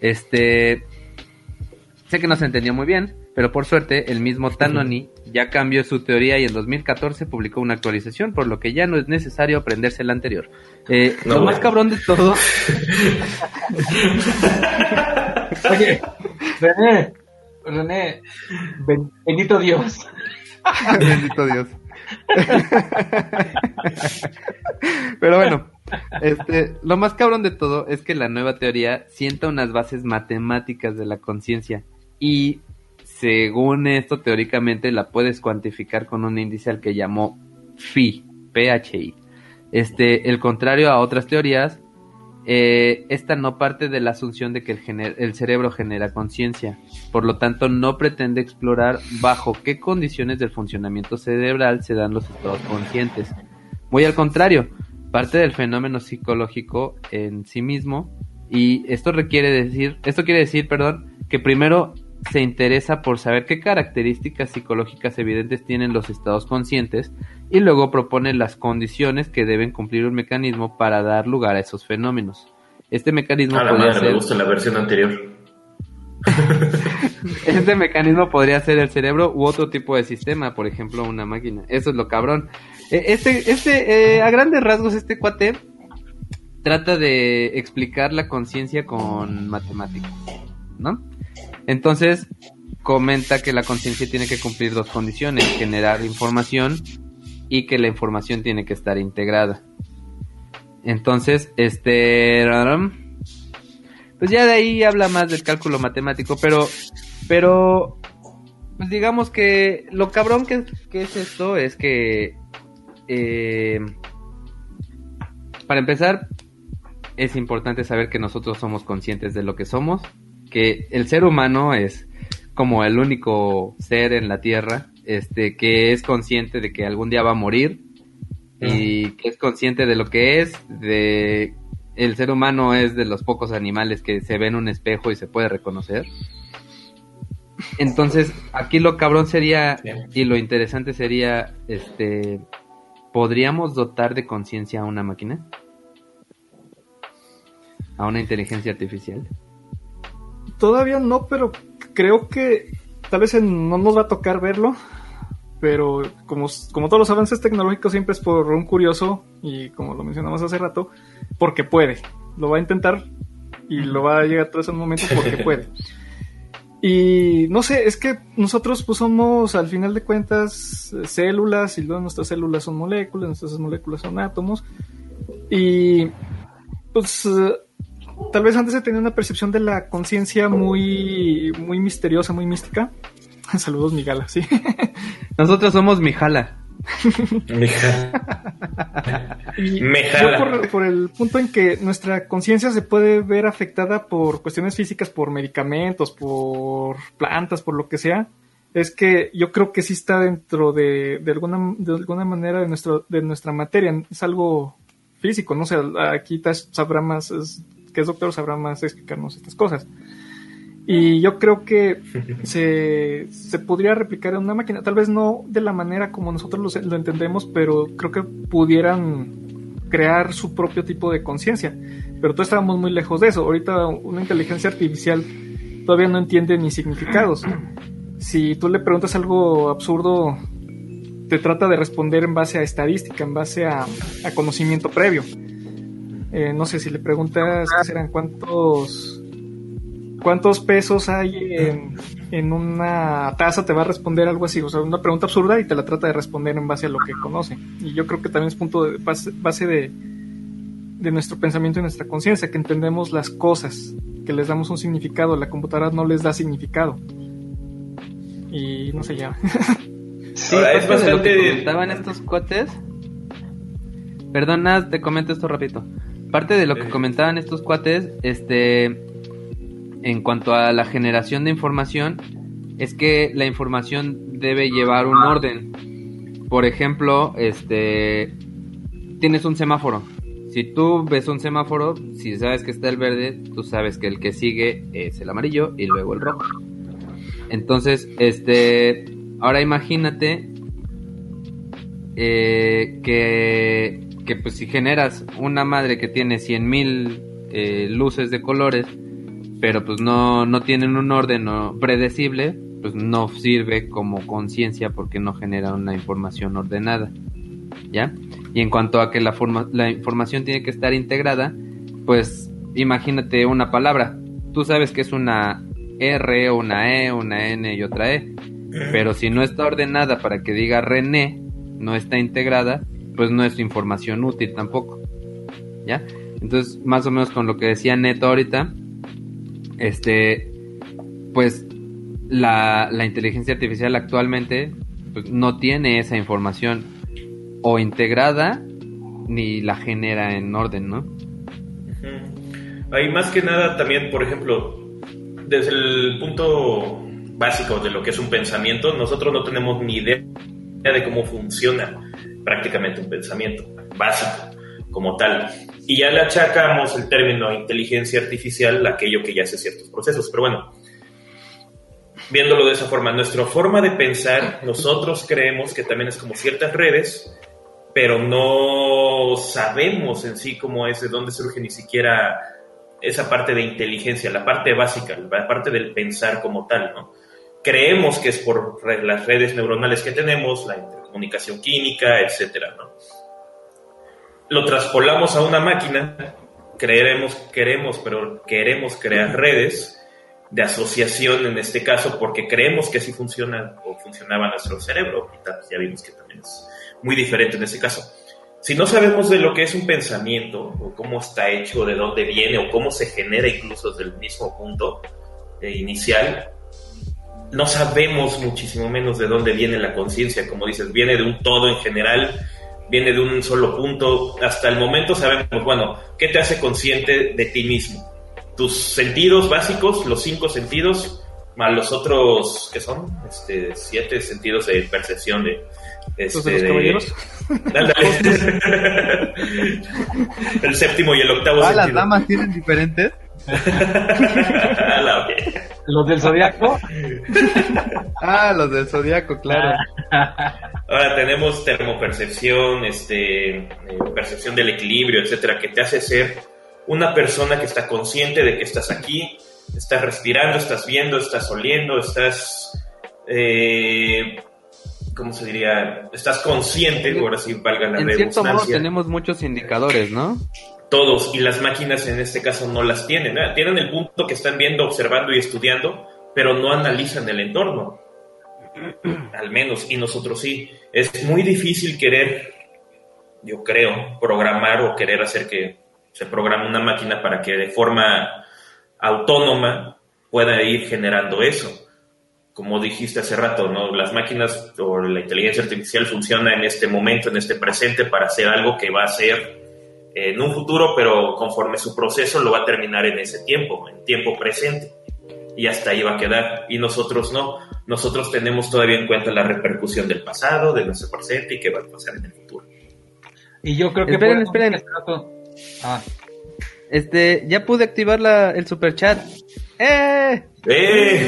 Este, sé que no se entendió muy bien, pero por suerte el mismo Tanoni ya cambió su teoría y en 2014 publicó una actualización, por lo que ya no es necesario aprenderse la anterior. Eh, No, lo más cabrón de todo, Oye, René, René, ben- bendito Dios. bendito Dios. Pero bueno, este, lo más cabrón de todo es que la nueva teoría sienta unas bases matemáticas de la conciencia y según esto teóricamente la puedes cuantificar con un índice al que llamó phi, PHI. Este, el contrario a otras teorías, eh, esta no parte de la asunción de que el, el cerebro genera conciencia, por lo tanto no pretende explorar bajo qué condiciones del funcionamiento cerebral se dan los estados conscientes. Muy al contrario, parte del fenómeno psicológico en sí mismo y esto requiere decir, esto quiere decir, perdón, que primero se interesa por saber qué características psicológicas evidentes tienen los estados conscientes y luego propone las condiciones que deben cumplir un mecanismo para dar lugar a esos fenómenos. Este mecanismo A la podría madre, me ser gusta la versión anterior. este mecanismo podría ser el cerebro u otro tipo de sistema, por ejemplo, una máquina. Eso es lo cabrón. Eh, Este, este, eh, a grandes rasgos, este cuate trata de explicar la conciencia con matemáticas, ¿no? Entonces, comenta que la conciencia tiene que cumplir dos condiciones, generar información y que la información tiene que estar integrada. Entonces, este... Pues ya de ahí habla más del cálculo matemático, pero... Pero... Pues digamos que lo cabrón que, que es esto es que... eh, para empezar, es importante saber que nosotros somos conscientes de lo que somos, que el ser humano es como el único ser en la Tierra, este, que es consciente de que algún día va a morir y que es consciente de lo que es, de el ser humano es de los pocos animales que se ve en un espejo y se puede reconocer. Entonces, aquí lo cabrón sería y lo interesante sería, este, ¿podríamos dotar de conciencia a una máquina? ¿A una inteligencia artificial? Todavía no, pero creo que tal vez no nos va a tocar verlo. Pero como, como todos los avances tecnológicos siempre es por un curioso y como lo mencionamos hace rato, porque puede. Lo va a intentar y lo va a llegar a todos esos momentos porque puede. Y no sé, es que nosotros pues somos al final de cuentas células y luego nuestras células son moléculas, nuestras moléculas son átomos. Y pues tal vez antes se tenía una percepción de la conciencia muy, muy misteriosa, muy mística. Saludos, Migala, sí. Nosotros somos Mijala. Me yo jala. por, por el punto en que nuestra conciencia se puede ver afectada por cuestiones físicas, por medicamentos, por plantas, por lo que sea, es que yo creo que sí está dentro de, de alguna, de alguna manera de, nuestro, de nuestra materia. Es algo físico, no sé, aquí Tash sabrá más, es- que es doctor, sabrá más explicarnos estas cosas. Y yo creo que se, se podría replicar en una máquina, tal vez no de la manera como nosotros lo, lo entendemos, pero creo que pudieran crear su propio tipo de conciencia. Pero todos estábamos muy lejos de eso. Ahorita una inteligencia artificial todavía no entiende ni significados. Si tú le preguntas algo absurdo, te trata de responder en base a estadística, en base a, a conocimiento previo. Eh, no sé si le preguntas qué serán cuántos cuántos pesos hay en, en una taza, te va a responder algo así, o sea, una pregunta absurda y te la trata de responder en base a lo que conoce. Y yo creo que también es punto de base, base de, de nuestro pensamiento y nuestra conciencia, que entendemos las cosas, que les damos un significado, la computadora no les da significado. Y no sé ya. Sí, Ahora, es de lo que comentaban estos cuates. Perdón, nada, te comento esto rapidito. Parte de lo que comentaban estos cuates, este, en cuanto a la generación de información, es que la información debe llevar un orden. Por ejemplo, este, tienes un semáforo. Si tú ves un semáforo, si sabes que está el verde, tú sabes que el que sigue es el amarillo y luego el rojo. Entonces, este, ahora imagínate eh, que, que pues si generas una madre que tiene 100.000 eh, luces de colores, pero pues no, no tienen un orden predecible, pues no sirve como conciencia porque no genera una información ordenada. ¿Ya? Y en cuanto a que la, forma, la información tiene que estar integrada, pues imagínate una palabra. Tú sabes que es una R, una E, una N y otra E. Pero si no está ordenada para que diga René, no está integrada, pues no es información útil tampoco. ¿Ya? Entonces, más o menos con lo que decía Neto ahorita, este, pues la, la inteligencia artificial actualmente pues, no tiene esa información o integrada ni la genera en orden, ¿no? Hay más que nada también, por ejemplo, desde el punto básico de lo que es un pensamiento, nosotros no tenemos ni idea de cómo funciona prácticamente un pensamiento básico como tal. Y ya le achacamos el término inteligencia artificial a aquello que ya hace ciertos procesos. Pero bueno, viéndolo de esa forma, nuestra forma de pensar, nosotros creemos que también es como ciertas redes, pero no sabemos en sí cómo es, de dónde surge ni siquiera esa parte de inteligencia, la parte básica, la parte del pensar como tal, ¿no? Creemos que es por las redes neuronales que tenemos, la intercomunicación química, etcétera, ¿no? Lo traspolamos a una máquina, creeremos, queremos, pero queremos crear redes de asociación en este caso porque creemos que así funciona o funcionaba nuestro cerebro. Ahorita ya vimos que también es muy diferente en ese caso. Si no sabemos de lo que es un pensamiento, o cómo está hecho, de dónde viene, o cómo se genera incluso desde el mismo punto eh, inicial, no sabemos muchísimo menos de dónde viene la conciencia. Como dices, viene de un todo en general, viene de un solo punto. Hasta el momento sabemos, bueno, ¿qué te hace consciente de ti mismo? Tus sentidos básicos, los cinco sentidos, más los otros, ¿qué son? Este, siete sentidos de percepción de... ¿Los este, de los de- caballeros? El séptimo y el octavo Ah, las sentido. damas tienen diferentes. los del zodiaco. ah, los del zodiaco, claro. Ahora tenemos termopercepción, este, eh, percepción del equilibrio, etcétera, que te hace ser una persona que está consciente de que estás aquí, estás respirando, estás viendo, estás oliendo, estás eh, ¿cómo se diría? Estás consciente, ahora sí valga la En cierto modo tenemos muchos indicadores, ¿no? Todos, y las máquinas en este caso no las tienen. ¿eh? Tienen el punto que están viendo, observando y estudiando, pero no analizan el entorno. Al menos, y nosotros sí. Es muy difícil querer, yo creo, programar o querer hacer que se programe una máquina para que de forma autónoma pueda ir generando eso como dijiste hace rato, ¿no? Las máquinas o la inteligencia artificial funciona en este momento, en este presente, para hacer algo que va a ser en un futuro, pero conforme su proceso lo va a terminar en ese tiempo, en tiempo presente. Y hasta ahí va a quedar. Y nosotros no. Nosotros tenemos todavía en cuenta la repercusión del pasado, de nuestro presente y qué va a pasar en el futuro. Y yo creo que... Esperen, esperen. Ah. Este, ya pude activar la, el super chat. ¡Eh! ¡Eh!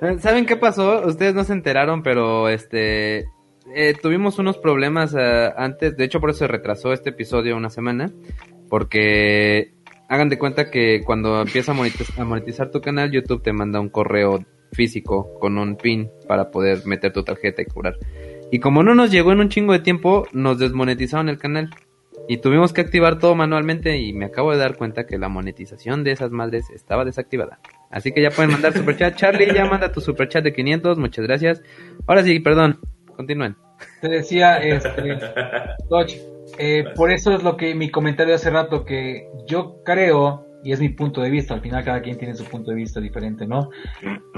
¿Saben qué pasó? Ustedes no se enteraron, pero este eh, tuvimos unos problemas eh, antes, de hecho por eso se retrasó este episodio una semana, porque hagan de cuenta que cuando empieza a monetizar, tu canal, YouTube te manda un correo físico con un pin para poder meter tu tarjeta y cobrar. Y como no nos llegó en un chingo de tiempo, nos desmonetizaron el canal. Y tuvimos que activar todo manualmente y me acabo de dar cuenta que la monetización de esas madres estaba desactivada. Así que ya pueden mandar superchat. Charlie, ya manda tu superchat de 500. Muchas gracias. Ahora sí, perdón. Continúen. Te decía, este, eh, por eso es lo que mi comentario hace rato, que yo creo, y es mi punto de vista, al final cada quien tiene su punto de vista diferente, ¿no?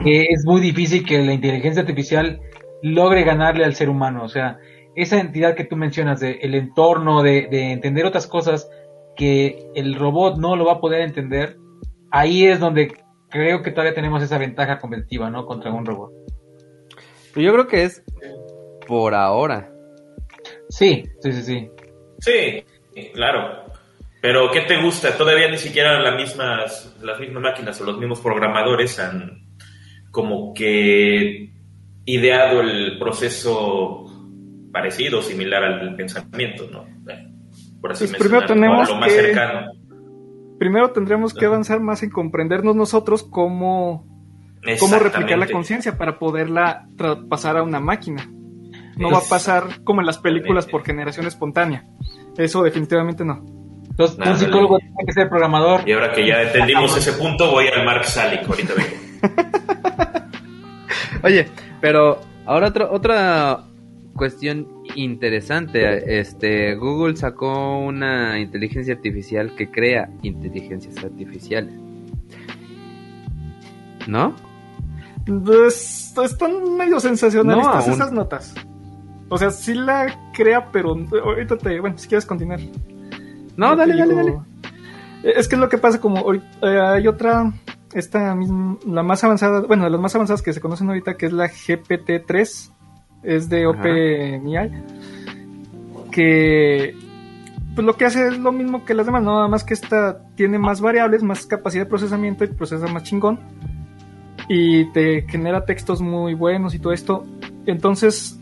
Que es muy difícil que la inteligencia artificial logre ganarle al ser humano. O sea, esa entidad que tú mencionas de el entorno, de, de entender otras cosas que el robot no lo va a poder entender, ahí es donde creo que todavía tenemos esa ventaja competitiva, ¿no? Contra un robot. Yo creo que es por ahora. Sí, sí, sí, sí. Sí, claro. Pero ¿qué te gusta? Todavía ni siquiera las mismas, las mismas máquinas o los mismos programadores han como que ideado el proceso parecido, similar al pensamiento, ¿no? Por así pues primero tenemos lo más cercano. Primero tendremos que avanzar más en comprendernos nosotros cómo, cómo replicar la conciencia para poderla pasar a una máquina. No va a pasar como en las películas por generación espontánea. Eso definitivamente no. Entonces, un psicólogo tiene que ser programador. Y ahora que ya entendimos ese punto, voy al Mark Salick. Ahorita vengo. Oye, pero ahora otra, otra cuestión interesante. Este, Google sacó una inteligencia artificial que crea inteligencias artificiales. ¿No? Pues, están medio sensacionalistas esas notas. O sea, sí la crea, pero ahorita te. Bueno, si quieres continuar. No, dale, dale, dale. Es que es lo que pasa, como eh, hay otra, esta misma, la más avanzada, bueno, de las más avanzadas que se conocen ahorita, que es la GPT-3, es de OpenAI, que pues lo que hace es lo mismo que las demás, nada más que esta tiene más variables, más capacidad de procesamiento y procesa más chingón y te genera textos muy buenos y todo esto. Entonces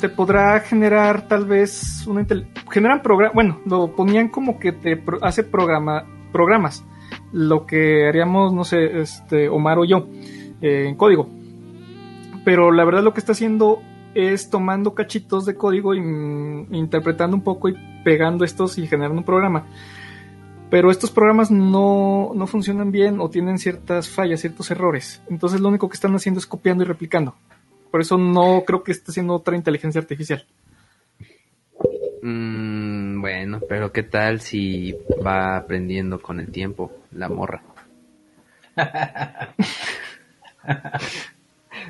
te podrá generar tal vez una generan programas, bueno, lo ponían como que te hace programa programas, lo que haríamos no sé, este Omar o yo eh, en código pero la verdad lo que está haciendo es tomando cachitos de código y mm, interpretando un poco y pegando estos y generando un programa. Pero estos programas no, no, funcionan bien o tienen ciertas fallas, ciertos errores. Entonces lo único que están haciendo es copiando y replicando. Por eso no creo que esté haciendo otra inteligencia artificial. Mm, bueno, pero ¿qué tal si va aprendiendo con el tiempo la morra?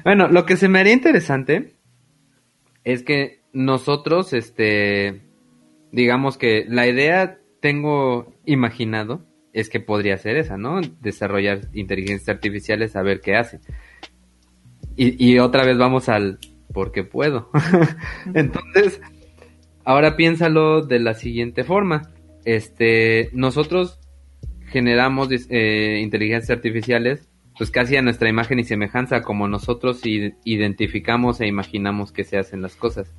Bueno, lo que se me haría interesante es que nosotros, este, digamos que la idea tengo imaginado es que podría ser esa, ¿no? Desarrollar inteligencias artificiales a ver qué hace. Y, y otra vez vamos al porque puedo. Entonces, ahora piénsalo de la siguiente forma. Este, nosotros generamos eh, inteligencias artificiales, pues casi a nuestra imagen y semejanza, como nosotros identificamos e imaginamos que se hacen las cosas.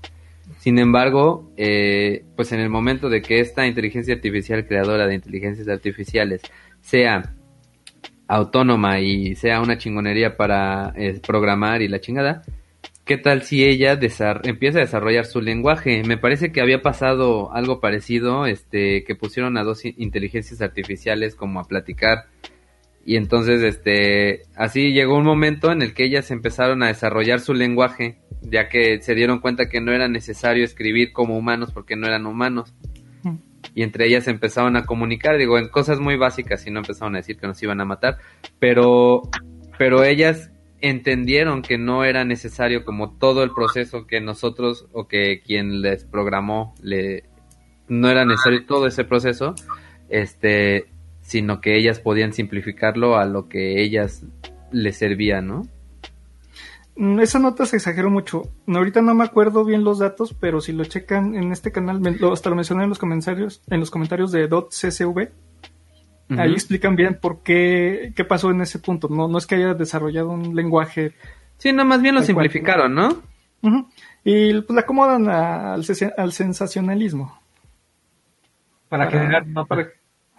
Sin embargo, eh, pues en el momento de que esta inteligencia artificial creadora de inteligencias artificiales sea autónoma y sea una chingonería para eh, programar y la chingada, ¿qué tal si ella empieza a desarrollar su lenguaje? Me parece que había pasado algo parecido, este, que pusieron a dos inteligencias artificiales como a platicar y entonces, este, así llegó un momento en el que ellas empezaron a desarrollar su lenguaje, ya que se dieron cuenta que no era necesario escribir como humanos porque no eran humanos. Y entre ellas empezaron a comunicar, digo, en cosas muy básicas y no empezaron a decir que nos iban a matar, pero, pero ellas entendieron que no era necesario como todo el proceso que nosotros o que quien les programó le no era necesario todo ese proceso este sino que ellas podían simplificarlo a lo que ellas les servía, ¿no? Mm, esa nota se exageró mucho. Ahorita no me acuerdo bien los datos, pero si lo checan en este canal, hasta lo mencioné en los comentarios, en los comentarios de .csv, ahí explican bien por qué, qué pasó en ese punto. No, no es que haya desarrollado un lenguaje. Sí, no, más bien lo simplificaron, ¿no? Y pues le acomodan al, sensacionalismo. Para, generar para,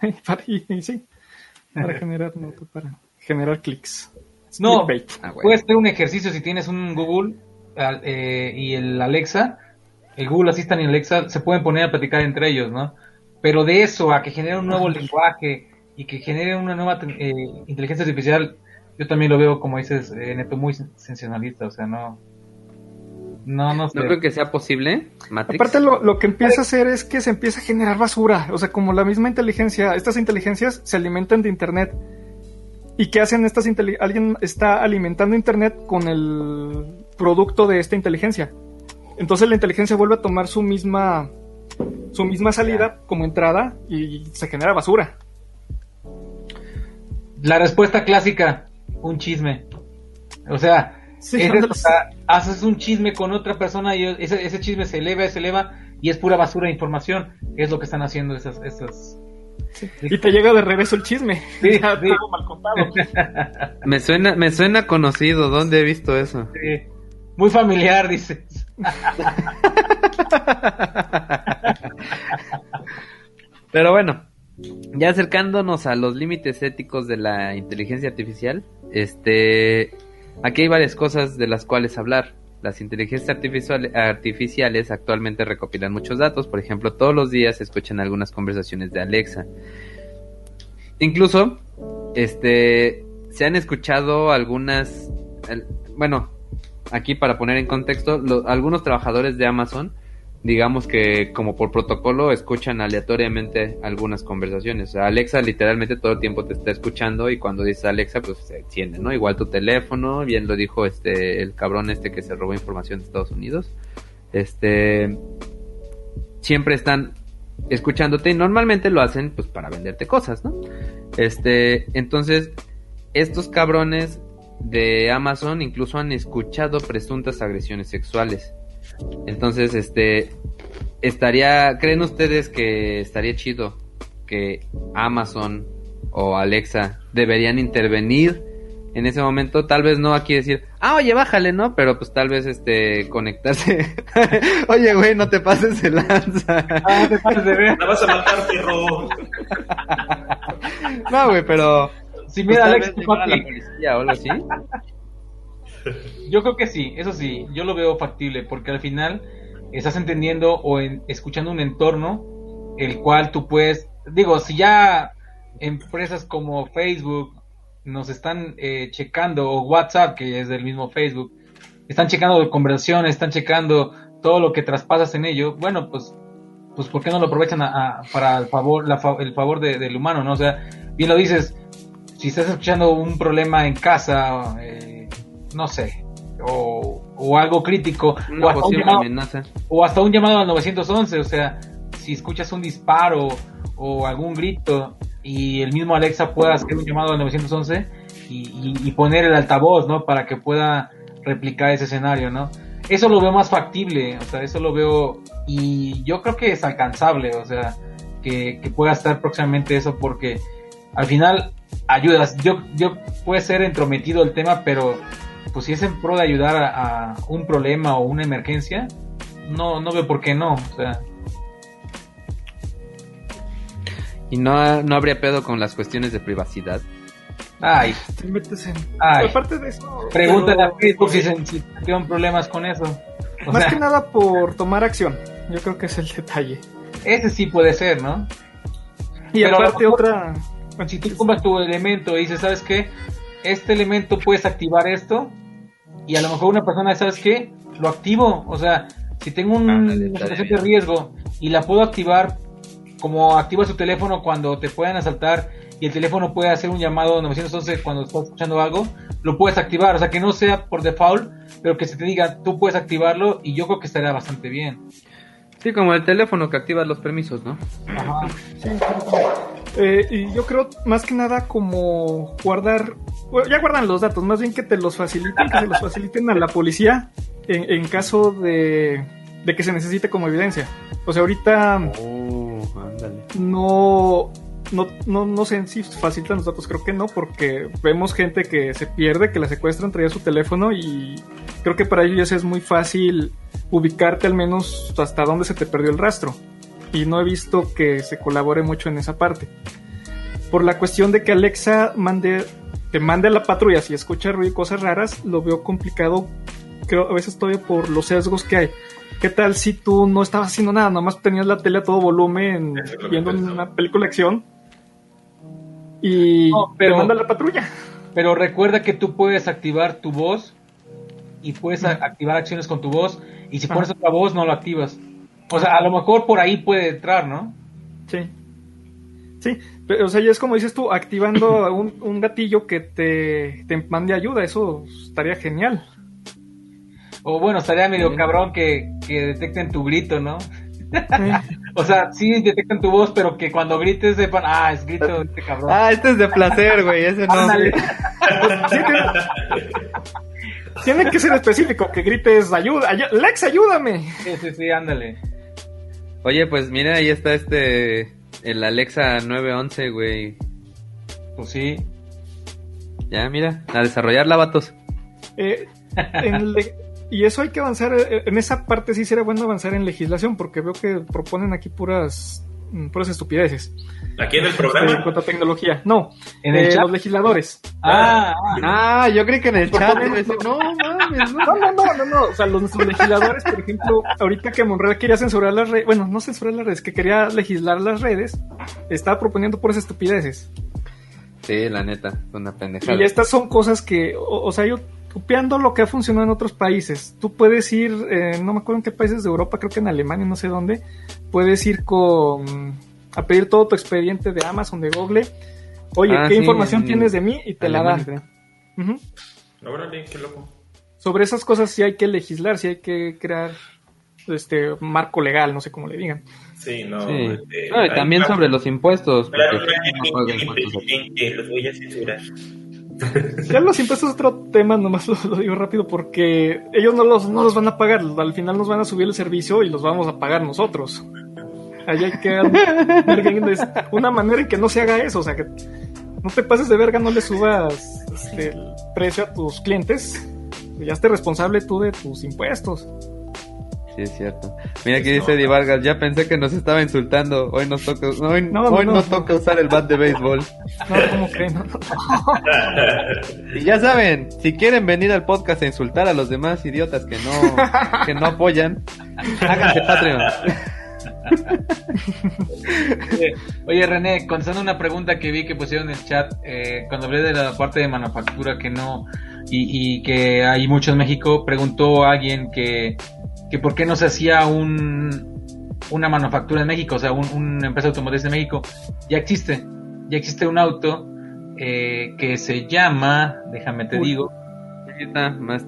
sí, para generar para generar clics. No, ah, puedes hacer un ejercicio si tienes un Google eh, y el Alexa, el Google Assistant y el Alexa se pueden poner a platicar entre ellos, ¿no? Pero de eso a que genere un nuevo lenguaje y que genere una nueva eh, inteligencia artificial, yo también lo veo, como dices, eh, neto, muy sensacionalista, o sea, no, no, no sé. No creo que sea posible. Aparte, lo, que empieza a hacer es que se empieza a generar basura. O sea, como la misma inteligencia, estas inteligencias se alimentan de Internet. ¿Y qué hacen estas inteligencias? Alguien está alimentando Internet con el producto de esta inteligencia. Entonces la inteligencia vuelve a tomar su misma, su misma salida como entrada y se genera basura. La respuesta clásica, un chisme. O sea, haces un chisme con otra persona y ese, chisme se eleva, se eleva y es pura basura de información. Es lo que están haciendo esas... esas... Y te llega de regreso el chisme. Sí, mal contado. me suena, me suena conocido. ¿Dónde he visto eso? Muy familiar, dices. Pero bueno, ya acercándonos a los límites éticos de la inteligencia artificial, este Aquí hay varias cosas de las cuales hablar. Las inteligencias artificiales actualmente recopilan muchos datos, por ejemplo, todos los días se escuchan algunas conversaciones de Alexa. Incluso, este, se han escuchado algunas, bueno, aquí para poner en contexto, algunos trabajadores de Amazon digamos que como por protocolo escuchan aleatoriamente algunas conversaciones. Alexa literalmente todo el tiempo te está escuchando y cuando dices Alexa pues se enciende, ¿no? Igual tu teléfono, bien lo dijo este el cabrón este que se robó información de Estados Unidos. Este siempre están escuchándote y normalmente lo hacen pues para venderte cosas, ¿no? Este, entonces estos cabrones de Amazon incluso han escuchado presuntas agresiones sexuales entonces, este, estaría, ¿creen ustedes que estaría chido que Amazon o Alexa deberían intervenir en ese momento? Tal vez no aquí decir, ah, oye, bájale, ¿no? Pero pues tal vez, este, conectarse. oye, güey, no te pases de lanza. Ah, te pases de ver. La vas a matar, perro. no, güey, pero... Si mira, pues, Alexa, la policía o algo así. Yo creo que sí, eso sí, yo lo veo factible, porque al final estás entendiendo o escuchando un entorno el cual tú puedes, digo, si ya empresas como Facebook nos están eh, checando, o WhatsApp, que es del mismo Facebook, están checando conversaciones, están checando todo lo que traspasas en ello, bueno, pues, pues ¿por qué no lo aprovechan para el favor, el favor del humano, no? O sea, bien lo dices, si estás escuchando un problema en casa, eh, no sé, o, o algo crítico, o hasta, un llamado, o hasta, un llamado, al 911, o sea, si escuchas un disparo o algún grito y el mismo Alexa pueda hacer un llamado al 911 y, y, poner el altavoz, ¿no? Para que pueda replicar ese escenario, ¿no? Eso lo veo más factible, o sea, eso lo veo y yo creo que es alcanzable, o sea, que, que pueda estar próximamente eso porque al final ayudas. Yo, yo puede ser entrometido el tema, pero pues si es en pro de ayudar a, a un problema o una emergencia, no, no veo por qué no. O sea, Y no, no habría pedo con las cuestiones de privacidad. ay, Te metes en... Ay. Aparte de eso... pregúntale pero- a Facebook si se si tuvieron problemas con eso. O Más sea, que nada por tomar acción. Yo creo que es el detalle. ese sí puede ser, ¿no? Y Pero aparte mejor- otra... Si tú compras tu elemento y dices, ¿sabes qué? Este elemento puedes activar esto y a lo mejor una persona, ¿sabes qué? Lo activo. O sea, si tengo un- Ándale, una situación de riesgo y la puedo activar como activa su teléfono cuando te puedan asaltar y el teléfono puede hacer un llamado 911 cuando estás escuchando algo, lo puedes activar. O sea, que no sea por default, pero que se te diga, tú puedes activarlo y yo creo que estaría bastante bien. Sí, como el teléfono que activa los permisos, ¿no? Ajá. Eh, y yo creo más que nada como guardar, bueno, ya guardan los datos, más bien que te los faciliten, que se los faciliten a la policía en, en caso de, de que se necesite como evidencia. O sea, ahorita Oh, no, no, no, no sé si facilitan los datos, creo que no, porque vemos gente que se pierde, que la secuestran, traía su teléfono y creo que para ellos es muy fácil ubicarte al menos hasta dónde se te perdió el rastro. Y no he visto que se colabore mucho en esa parte. Por la cuestión de que Alexa mande, te mande a la patrulla si escucha ruido y cosas raras, lo veo complicado, creo a veces todavía por los sesgos que hay. ¿Qué tal si tú no estabas haciendo nada, nomás tenías la tele a todo volumen viendo una película de acción y No, pero- te manda a la patrulla? Pero recuerda que tú puedes activar tu voz y puedes activar acciones con tu voz y si pones otra voz no lo activas. O sea, a lo mejor por ahí puede entrar, ¿no? Sí. Sí, pero o sea, ya es como dices tú, activando un, un gatillo que te, te mande ayuda, eso estaría genial. O bueno, estaría medio Sí. cabrón que, que detecten tu grito, ¿no? O sea, sí detectan tu voz, pero que cuando grites sepan, ah, es grito de este cabrón. Ah, este es de placer, güey. Ese no. Ándale. sí, tiene, tiene que ser específico, que grites ayuda, ay- Lex, ayúdame. Sí, sí, sí, ándale. Oye, pues mira, ahí está este. El Alexa 911, güey. Pues sí. Ya, mira. A desarrollar vatos. Eh, en y eso hay que avanzar, eh, en esa parte sí sería bueno avanzar en legislación, porque veo que proponen aquí puras, mm, puras estupideces Aquí en el eh, en programa. cuanto a tecnología. No, En el eh, chat. los legisladores. Ah, Ah, yo creí que en el chat. no mames, no. No, no, no, no. O sea, los nuestros legisladores, por ejemplo, ahorita que Monreal quería censurar las redes, bueno, no censurar las redes, que quería legislar las redes, estaba proponiendo puras estupideces. Sí, la neta, una pendejada. Y estas son cosas que, o, o sea, yo copiando lo que ha funcionado en otros países. Tú puedes ir, eh, no me acuerdo en qué países de Europa, creo que en Alemania, no sé dónde, puedes ir con a pedir todo tu expediente de Amazon, de Google. Oye, Ah, ¿qué sí, información en tienes de mí? Y te la dan. creo. Ujú. Órale, qué loco. Sobre esas cosas sí hay que legislar, sí hay que crear este marco legal, no sé cómo le digan. Sí, no. Sí. este, No, y hay- también sobre los impuestos. Claro, los voy a censurar. Ya los impuestos es otro tema, nomás lo, lo digo rápido porque ellos no los, no los van a pagar, al final nos van a subir el servicio y los vamos a pagar nosotros. Ahí hay que ver bien, una manera en que no se haga eso, o sea que no te pases de verga, no le subas este, el precio a tus clientes, ya esté responsable tú de tus impuestos. Sí, es cierto. Mira aquí dice Eddie Vargas, ya pensé que nos estaba insultando. Hoy nos toca, hoy, No, no, hoy no. nos toca usar el bat de béisbol. No, ¿cómo creen? No, no, no. Y ya saben, si quieren venir al podcast a insultar a los demás idiotas que no, que no apoyan, háganse Patreon. Oye, Oye, René, contestando una pregunta que vi que pusieron en el chat, eh, cuando hablé de la parte de manufactura que no, y, y que hay mucho en México, preguntó alguien que, que por qué no se hacía un, una manufactura en México, o sea, un- una empresa automotriz en México. Ya existe, ya existe un auto eh, que se llama, déjame te Uy. digo,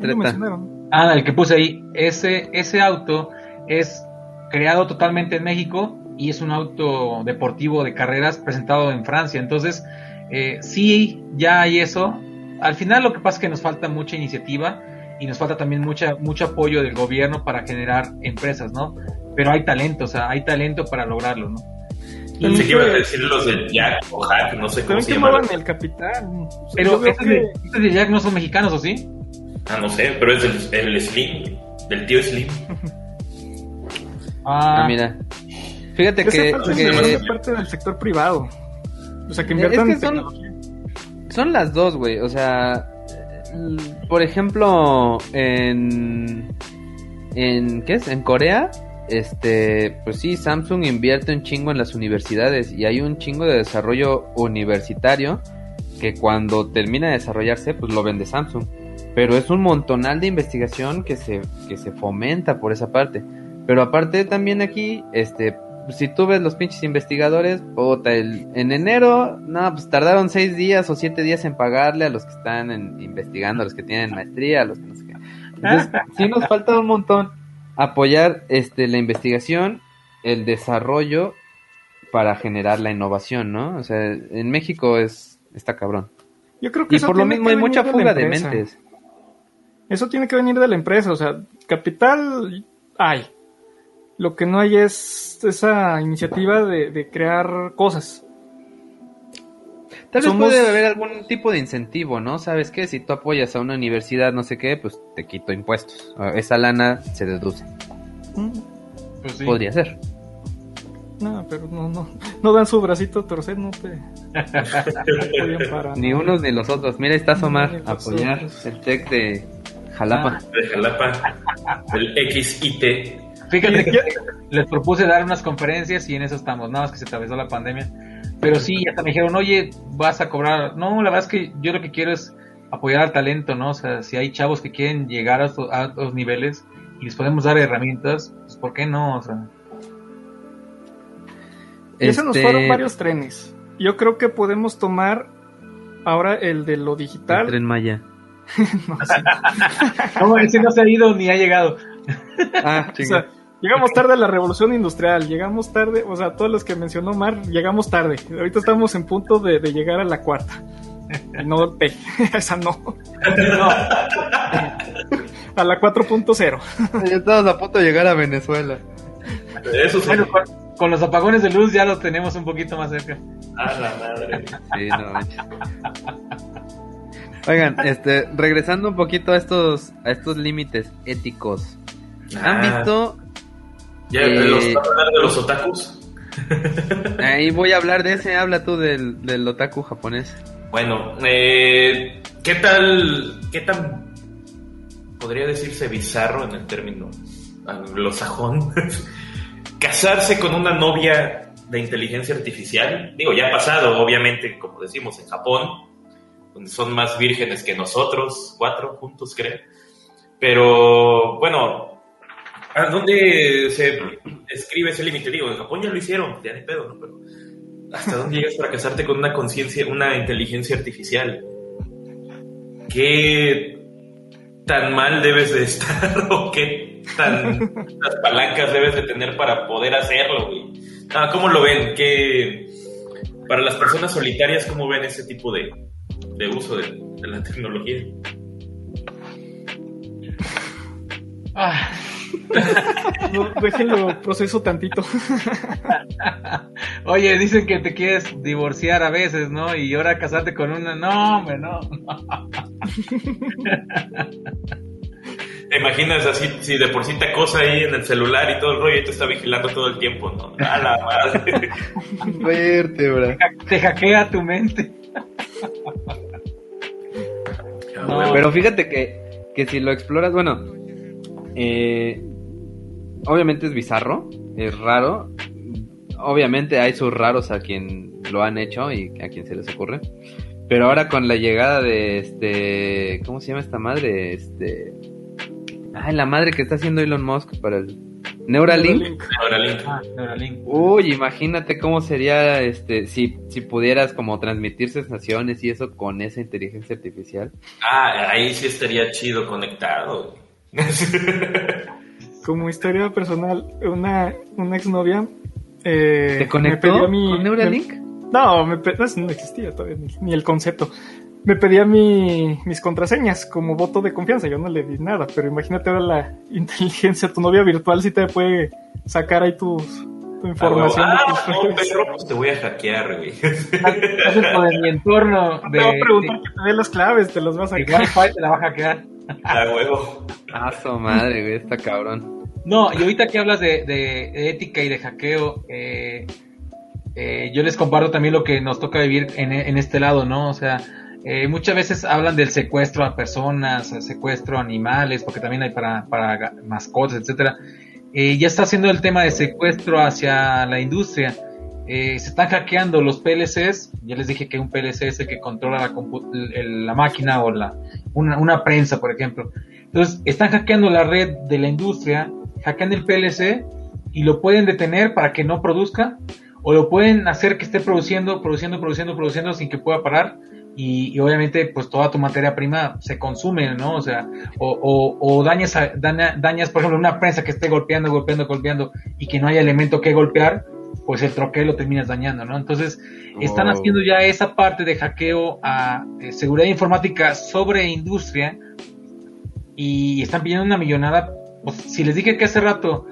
No mencionaron. Ah, el que puse ahí. Ese, ese auto es creado totalmente en México y es un auto deportivo de carreras presentado en Francia. Entonces, eh, sí, ya hay eso. Al final lo que pasa es que nos falta mucha iniciativa y nos falta también mucha, mucho apoyo del gobierno para generar empresas, ¿no? Pero hay talento, o sea, hay talento para lograrlo, ¿no? Pensé que iban a decir los del Jack o Hack, no sé cómo También se llaman. el capital. Pero estos que- de, estos de Jack no son mexicanos, ¿o sí? Ah, no sé, pero es del el Slim, del tío Slim. Ah, Ah, mira. Fíjate Esa que, parte que hace parte del sector privado. O sea, que Es inviertan que en son- tecnología. son las dos, güey. O sea, por ejemplo, en en ¿qué es? En Corea, este, pues sí, Samsung invierte un chingo en las universidades y hay un chingo de desarrollo universitario que cuando termina de desarrollarse, pues lo vende Samsung. Pero es un montonal de investigación que se que se fomenta por esa parte. Pero aparte también aquí, este, si tú ves los pinches investigadores, puta, el, en enero, no, pues tardaron seis días o siete días en pagarle a los que están en- investigando, a los que tienen maestría, a los que no sé qué. Entonces, sí nos falta un montón apoyar este la investigación, el desarrollo para generar la innovación, ¿no? O sea, en México es está cabrón. Yo creo que Y eso por lo mismo hay mucha fuga de mentes. Eso tiene que venir de la empresa, o sea, capital hay. Lo que no hay es esa iniciativa de, de crear cosas. Tal vez Somos- puede haber algún tipo de incentivo, ¿no? ¿Sabes qué? Si tú apoyas a una universidad, no sé qué, pues te quito impuestos. Ah, Esa lana se deduce. Mm, pues sí. Podría ser. No, pero no, no, no dan su bracito a torcer, no te, no podían parar. Ni unos ni los otros. Mira, está Somar, apoyar otros. el tech de Jalapa. De Jalapa, el XIT. Fíjate que les propuse dar unas conferencias y en eso estamos, nada más que se atravesó la pandemia. Pero sí, hasta me dijeron, oye, vas a cobrar. No, la verdad es que yo lo que quiero es apoyar al talento, ¿no? O sea, si hay chavos que quieren llegar a estos, a estos niveles y les podemos dar herramientas, pues ¿por qué no? O sea, Y esos nos Este, fueron varios trenes. Yo creo que podemos tomar ahora el de lo el digital. Tren Maya. No, sí. no, ese no se ha ido ni ha llegado. Ah, O sea, llegamos tarde a la revolución industrial, llegamos tarde, o sea, todos los que mencionó Mar, llegamos tarde. Ahorita estamos en punto de, de llegar a la cuarta. Y no P, esa no. No, A la 4.0. Ya estamos a punto de llegar a Venezuela. Eso sí. bueno, con, con los apagones de luz ya los tenemos un poquito más cerca. A la madre. Sí, no manches. Oigan, este, regresando un poquito a estos, a estos límites éticos. ¿Han Ah, visto? ¿Ya Eh, los hablando de los otakus? Ahí voy a hablar de ese, habla tú del, del otaku japonés. Bueno, eh, ¿qué tal, qué tan podría decirse bizarro en el término anglosajón? Casarse con una novia de inteligencia artificial. Digo, ya ha pasado, obviamente, como decimos, en Japón, donde son más vírgenes que nosotros, cuatro juntos, creo. Pero, bueno, ¿a dónde se escribe ese límite? Digo, en Japón ya lo hicieron, ya ni pedo, ¿no? Pero, ¿hasta dónde llegas para casarte con una conciencia, una inteligencia artificial? ¿Qué tan mal debes de estar o qué tan las palancas debes de tener para poder hacerlo, güey? Ah, ¿Cómo lo ven? ¿Qué, para las personas solitarias, ¿cómo ven ese tipo de, uso de, de la tecnología? Ah, No, déjenlo proceso tantito. Oye, dicen que te quieres divorciar a veces, ¿no? Y ahora casarte con una. No, hombre, no. ¿Te imaginas así, si de por sí te acosa ahí en el celular y todo el rollo y te está vigilando todo el tiempo, ¿no? A la madre. Vértebra. Te hackea tu mente. No. Pero fíjate que, que si lo exploras, bueno, eh, obviamente es bizarro, es raro. Obviamente hay sus raros a quien lo han hecho y a quien se les ocurre. Pero ahora con la llegada de este, ¿cómo se llama esta madre? Este, ay, la madre que está haciendo Elon Musk para el Neuralink. Neuralink. Ah, Neuralink. Uy, imagínate cómo sería este si, si pudieras como transmitir sensaciones y eso con esa inteligencia artificial. Ah, ahí sí estaría chido conectado. Como historia personal, una, una exnovia. Eh, ¿Te me conectó pedía mi- con Neuralink? me- no, me pe- no, no existía todavía, ni, ni el concepto. Me pedía mi, mis contraseñas como voto de confianza. Yo no le di nada, pero imagínate ahora la inteligencia. Tu novia virtual sí te puede sacar ahí tus, tu información. Ah, de tus no, perro, pues te voy a hackear, güey. Es lo de mi entorno Te voy a de, preguntar que te dé las claves, te los vas a de sacar. Wi-Fi, te la va a hackear. A huevo. Ah, su madre, güey, está cabrón. No, y ahorita que hablas de, de ética y de hackeo, eh, eh, yo les comparto también lo que nos toca vivir en, en este lado, ¿no? O sea, eh, muchas veces hablan del secuestro a personas, secuestro a animales, porque también hay para, para mascotas, etcétera. Eh, ya está haciendo el tema de secuestro hacia la industria. Eh, se están hackeando los PLCs. Ya les dije que un PLC es el que controla la, el- la máquina o la, una, prensa, por ejemplo. Entonces, están hackeando la red de la industria, hackean el PLC y lo pueden detener para que no produzca o lo pueden hacer que esté produciendo, produciendo, produciendo, produciendo sin que pueda parar y, obviamente pues toda tu materia prima se consume, ¿no? O sea, o, o, o dañas, daña- dañas, por ejemplo, una prensa que esté golpeando, golpeando, golpeando y que no haya elemento que golpear, pues el troquel lo terminas dañando, ¿no? Entonces, están Oh. haciendo ya esa parte de hackeo a eh, seguridad informática sobre industria y están pidiendo una millonada. Pues, si les dije que hace rato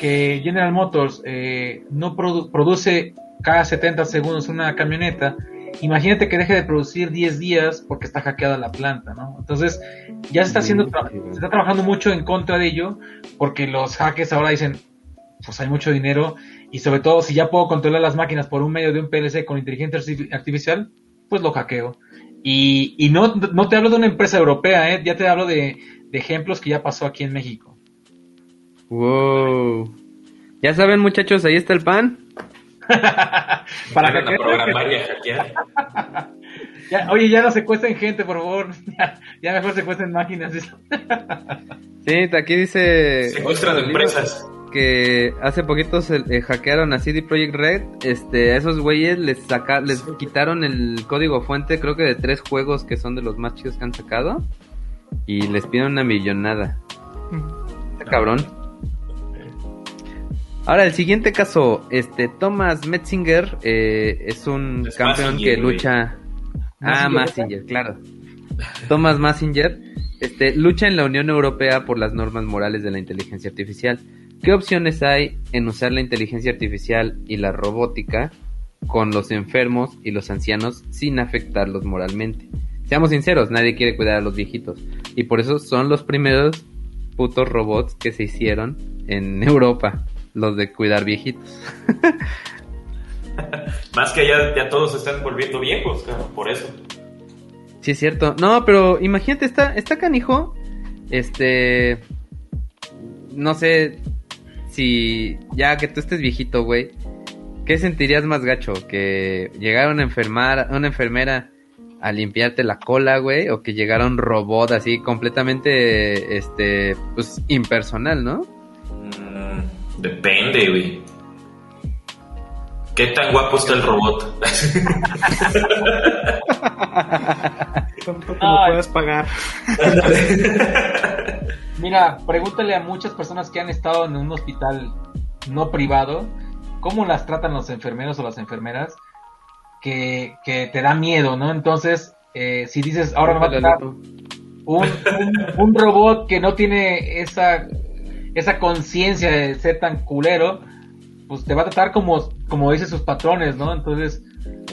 que General Motors eh, no produ- produce cada 70 segundos una camioneta, imagínate que deje de producir 10 días porque está hackeada la planta, ¿no? Entonces, ya se está haciendo, se está trabajando mucho en contra de ello porque los hackers ahora dicen, pues hay mucho dinero y sobre todo si ya puedo controlar las máquinas por un medio de un PLC con inteligencia artifi- artificial, pues lo hackeo. Y, y no, no te hablo de una empresa europea, ¿eh? ya te hablo de, de ejemplos que ya pasó aquí en México. Wow. Ya saben, muchachos, ahí está el pan. Para hackear- programar y a hackear. ya- oye, ya no secuestren gente, por favor. Ya, ya mejor secuestren máquinas. Sí, aquí dice Secuestran empresas. Que hace poquito se eh, hackearon a CD Projekt Red. Este, a esos güeyes les saca, les quitaron el código fuente, creo que de tres juegos que son de los más chidos que han sacado y les piden una millonada. Está cabrón. Ahora, el siguiente caso, este, Thomas Metzinger eh, es un Es campeón que lucha... Ah, Mazinger. Massinger, claro. Thomas Massinger este, lucha en la Unión Europea por las normas morales de la inteligencia artificial. ¿Qué opciones hay en usar la inteligencia artificial y la robótica con los enfermos y los ancianos sin afectarlos moralmente? Seamos sinceros, nadie quiere cuidar a los viejitos. Y por eso son los primeros putos robots que se hicieron en Europa, los de cuidar viejitos. Más que ya, ya todos se están volviendo viejos, cabrón, por eso. Sí, es cierto. No, pero imagínate, está, está canijo. Este. No sé si ya que tú estés viejito, güey. ¿Qué sentirías más gacho? ¿Que llegara una, enfermara, una enfermera a limpiarte la cola, güey? ¿O que llegara un robot así completamente, este, pues, impersonal, ¿no? Mm, depende, güey. ¿Qué tan guapo está el robot? Tanto que Ay. lo puedas pagar. Mira, pregúntale a muchas personas que han estado en un hospital no privado, cómo las tratan los enfermeros o las enfermeras, que, que te da miedo, ¿no? Entonces, eh, si dices, ahora me va a tratar un, un, un robot que no tiene esa, esa conciencia de ser tan culero, pues te va a tratar como, como dice sus patrones, ¿no? Entonces,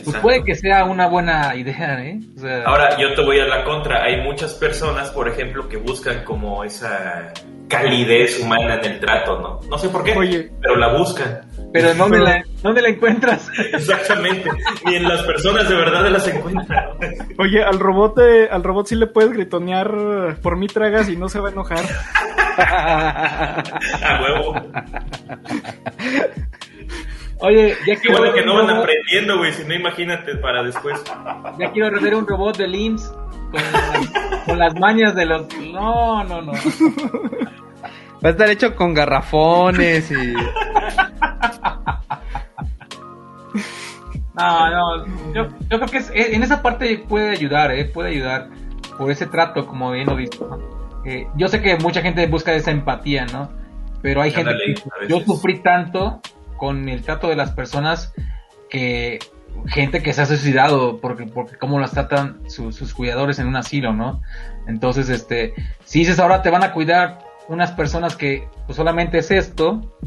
pues puede que sea una buena idea, ¿eh? O sea, Ahora, yo te voy a la contra. Hay muchas personas, por ejemplo, que buscan como esa calidez humana en el trato, ¿no? No sé por qué, Oye. pero la buscan. pero ¿dónde la, ¿dónde la encuentras? Exactamente. Ni en las personas de verdad las encuentran. Oye, al robot, eh, al robot sí le puedes gritonear por mí tragas y no se va a enojar. A huevo. Oye, ya Qué quiero, bueno que no van robot- aprendiendo, güey. Si no, imagínate para después. ya quiero ver un robot de LIMS con, con las mañas de los... No, no, no. Va a estar hecho con garrafones y... No, no. Yo, yo creo que es- eh, en esa parte puede ayudar, ¿eh? Puede ayudar por ese trato, como bien lo visto. ¿no? Eh, yo sé que mucha gente busca esa empatía, ¿no? Pero hay gente que yo sufrí tanto con el trato de las personas que gente que se ha suicidado porque porque cómo las tratan su- sus cuidadores en un asilo, ¿no? Entonces, este, si dices ahora te van a cuidar unas personas que pues, solamente es esto,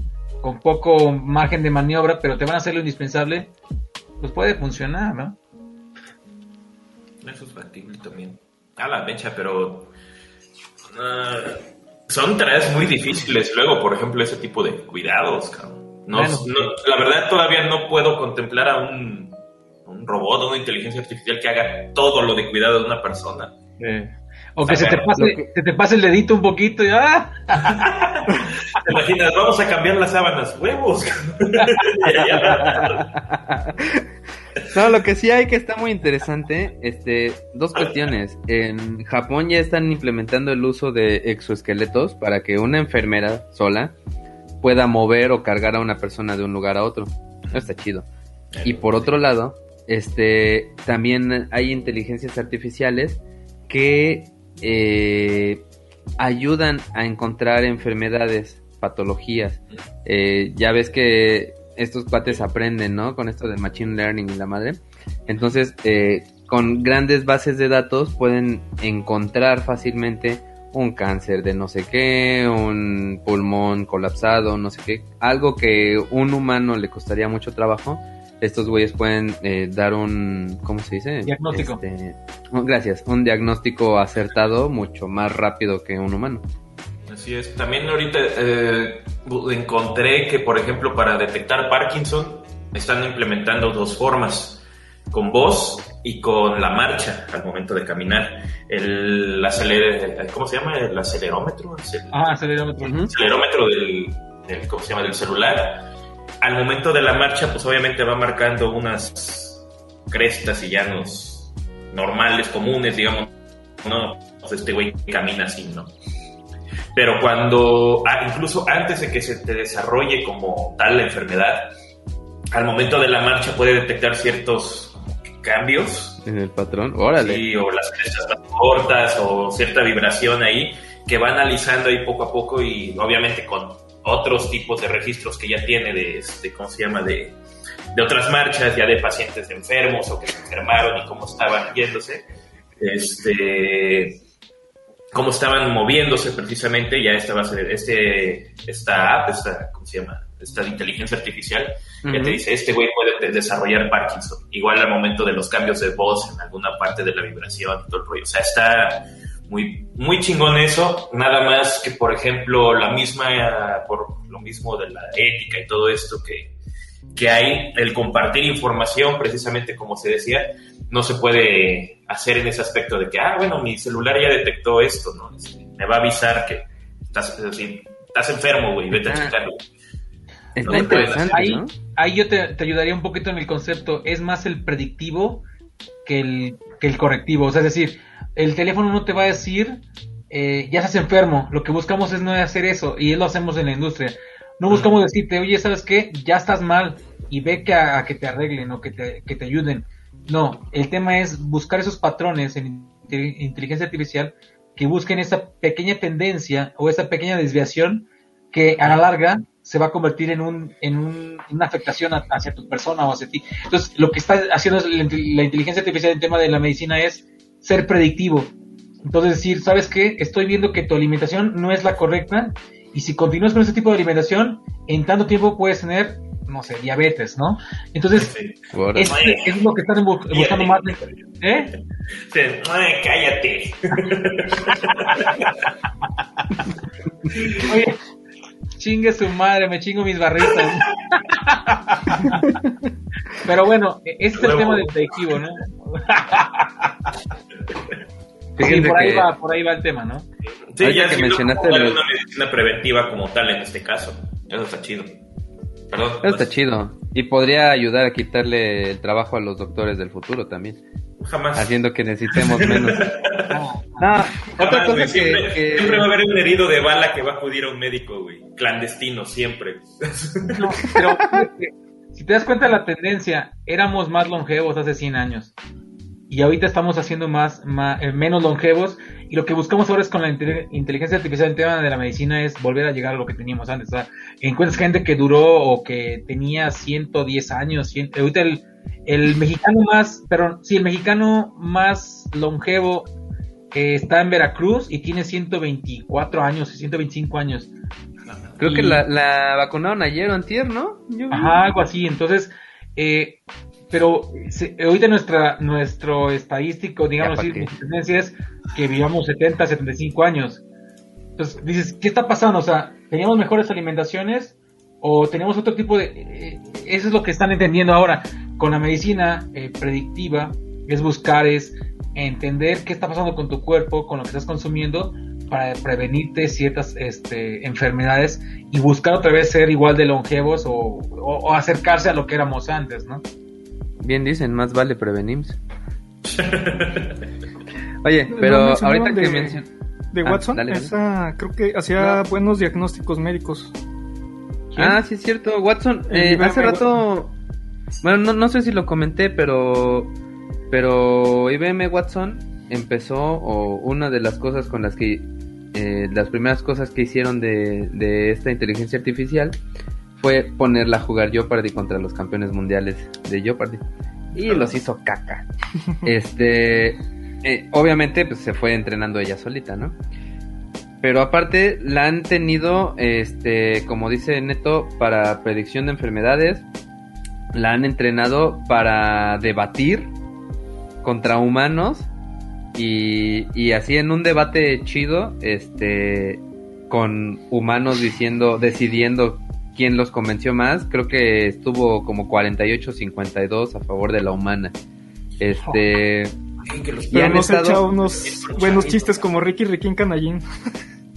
con poco margen de maniobra, pero te van a hacer lo indispensable, pues puede funcionar, ¿no? Eso es factible también. A la mecha, pero ah, son tareas muy difíciles. Luego, por ejemplo, ese tipo de cuidados, No, la verdad, todavía no puedo contemplar a un, un robot o una inteligencia artificial que haga todo lo de cuidado de una persona. O que, se, te pase, te pase el dedito un poquito y ¡ah! ¿Te imaginas? Vamos a cambiar las sábanas, huevos. no, lo que sí hay que está muy interesante, este, dos cuestiones. En Japón ya están implementando el uso de exoesqueletos para que una enfermera sola pueda mover o cargar a una persona de un lugar a otro. Eso está chido. Y por otro lado, este, también hay inteligencias artificiales que eh, ayudan a encontrar enfermedades, patologías. Eh, ya ves que estos cuates aprenden, ¿no? Con esto de Machine Learning y la madre. Entonces, eh, con grandes bases de datos pueden encontrar fácilmente un cáncer de no sé qué, un pulmón colapsado, no sé qué, algo que un humano le costaría mucho trabajo, estos güeyes pueden eh, dar un, ¿cómo se dice? Diagnóstico. Este, gracias, un diagnóstico acertado mucho más rápido que un humano. Así es. También ahorita eh, encontré que, por ejemplo, para detectar Parkinson están implementando dos formas, con voz y con la marcha al momento de caminar. El ¿cómo se llama? El acelerómetro. ah, acelerómetro. acelerómetro del, del, ¿cómo se llama? Del celular al momento de la marcha, pues obviamente va marcando unas crestas y llanos normales, comunes, digamos, no, pues este güey camina así, ¿no? Pero cuando, ah, incluso antes de que se te desarrolle como tal la enfermedad, al momento de la marcha puede detectar ciertos cambios. En el patrón, órale. Sí, o las crestas más cortas, o cierta vibración ahí, que va analizando ahí poco a poco y obviamente con otros tipos de registros que ya tiene de, este, ¿cómo se llama?, de, de otras marchas, ya de pacientes enfermos o que se enfermaron y cómo estaban yéndose, este, cómo estaban moviéndose precisamente, ya esta va a ser, este, esta app, esta, ¿cómo se llama?, esta inteligencia artificial, que te dice, este güey puede desarrollar Parkinson, igual al momento de los cambios de voz en alguna parte de la vibración y todo el rollo, o sea, está muy, muy chingón eso, nada más que, por ejemplo, la misma, por lo mismo de la ética y todo esto que, que hay, el compartir información, precisamente como se decía, no se puede hacer en ese aspecto de que, ah, bueno, mi celular ya detectó esto, ¿no? Este, me va a avisar que estás, estás enfermo, güey, vete a ah. checarlo. Está interesante, ahí, ahí yo te, te, ayudaría un poquito en el concepto, es más el predictivo que el, que el correctivo, o sea, es decir, el teléfono no te va a decir, eh, ya estás enfermo, lo que buscamos es no hacer eso, y lo hacemos en la industria. No buscamos decirte, oye, ¿sabes qué? Ya estás mal, y ve que a, que te arreglen o que te, que te ayuden. No, el tema es buscar esos patrones en inteligencia artificial que busquen esa pequeña tendencia o esa pequeña desviación que a la larga se va a convertir en, un, en, un, una afectación hacia tu persona o hacia ti. Entonces, lo que está haciendo la inteligencia artificial en tema de la medicina es ser predictivo. Entonces decir, ¿sabes qué? Estoy viendo que tu alimentación no es la correcta y si continúas con ese tipo de alimentación, en tanto tiempo puedes tener, no sé, diabetes, ¿no? Entonces, es, lo que están buscando más. ¿Eh? cállate. Oye, chingue su madre, me chingo mis barritas. Pero bueno, este es el tema del predictivo, ¿no? Sí, por, ahí va, por ahí va el tema, ¿no? Sí, ya que mencionaste una medicina preventiva como tal en este caso. Eso está chido. Perdón. Eso está chido. Y podría ayudar a quitarle el trabajo a los doctores del futuro también. Jamás. Haciendo que necesitemos menos. no, otra cosa siempre, que, siempre va a haber un herido de bala que va a acudir a un médico, güey. Clandestino, siempre. No, pero si te das cuenta de la tendencia, éramos más longevos hace 100 años y ahorita estamos haciendo más, eh, menos longevos y lo que buscamos ahora es con la inteligencia artificial en tema de la medicina es volver a llegar a lo que teníamos antes. O sea, encuentras gente que duró o que tenía 110 años, ahorita el, mexicano más, pero sí, el mexicano más longevo está en Veracruz y tiene 124 años, 125 años. Creo que la, la vacunaron ayer o antier, ¿no? Yo. Ajá, algo así. Entonces, eh, pero se- ahorita nuestra, nuestro estadístico, digamos así, tendencia es que vivamos 70, 75 años. Entonces, dices, ¿qué está pasando? O sea, ¿teníamos mejores alimentaciones o tenemos otro tipo de... eh, eso es lo que están entendiendo ahora. Con la medicina eh, predictiva, es buscar, es entender qué está pasando con tu cuerpo, con lo que estás consumiendo, para prevenirte ciertas este, enfermedades y buscar otra vez ser igual de longevos o, o- o acercarse a lo que éramos antes, ¿no? Bien dicen, más vale prevenir. Oye, pero ahorita que de- mencionas... De Ah, Watson, dale, dale. esa creo que hacía No. buenos diagnósticos médicos. Ah, sí es cierto, Watson. Eh, IBM hace rato, bueno, no, no sé si lo comenté, pero, pero IBM Watson empezó o una de las cosas con las que, eh, las primeras cosas que hicieron de, de esta inteligencia artificial fue ponerla a jugar Jeopardy contra los campeones mundiales de Jeopardy y los hizo caca. Este, eh, obviamente, pues se fue entrenando ella solita, ¿no? Pero aparte la han tenido, este, como dice Neto, para predicción de enfermedades. La han entrenado para debatir contra humanos. Y, y así en un debate chido, este, con humanos diciendo, decidiendo quién los convenció más. Creo que estuvo como 48-52 a favor de la humana. Este, Que los- Y han nos estado- echa unos buenos chistes como Ricky Riquín Canallín.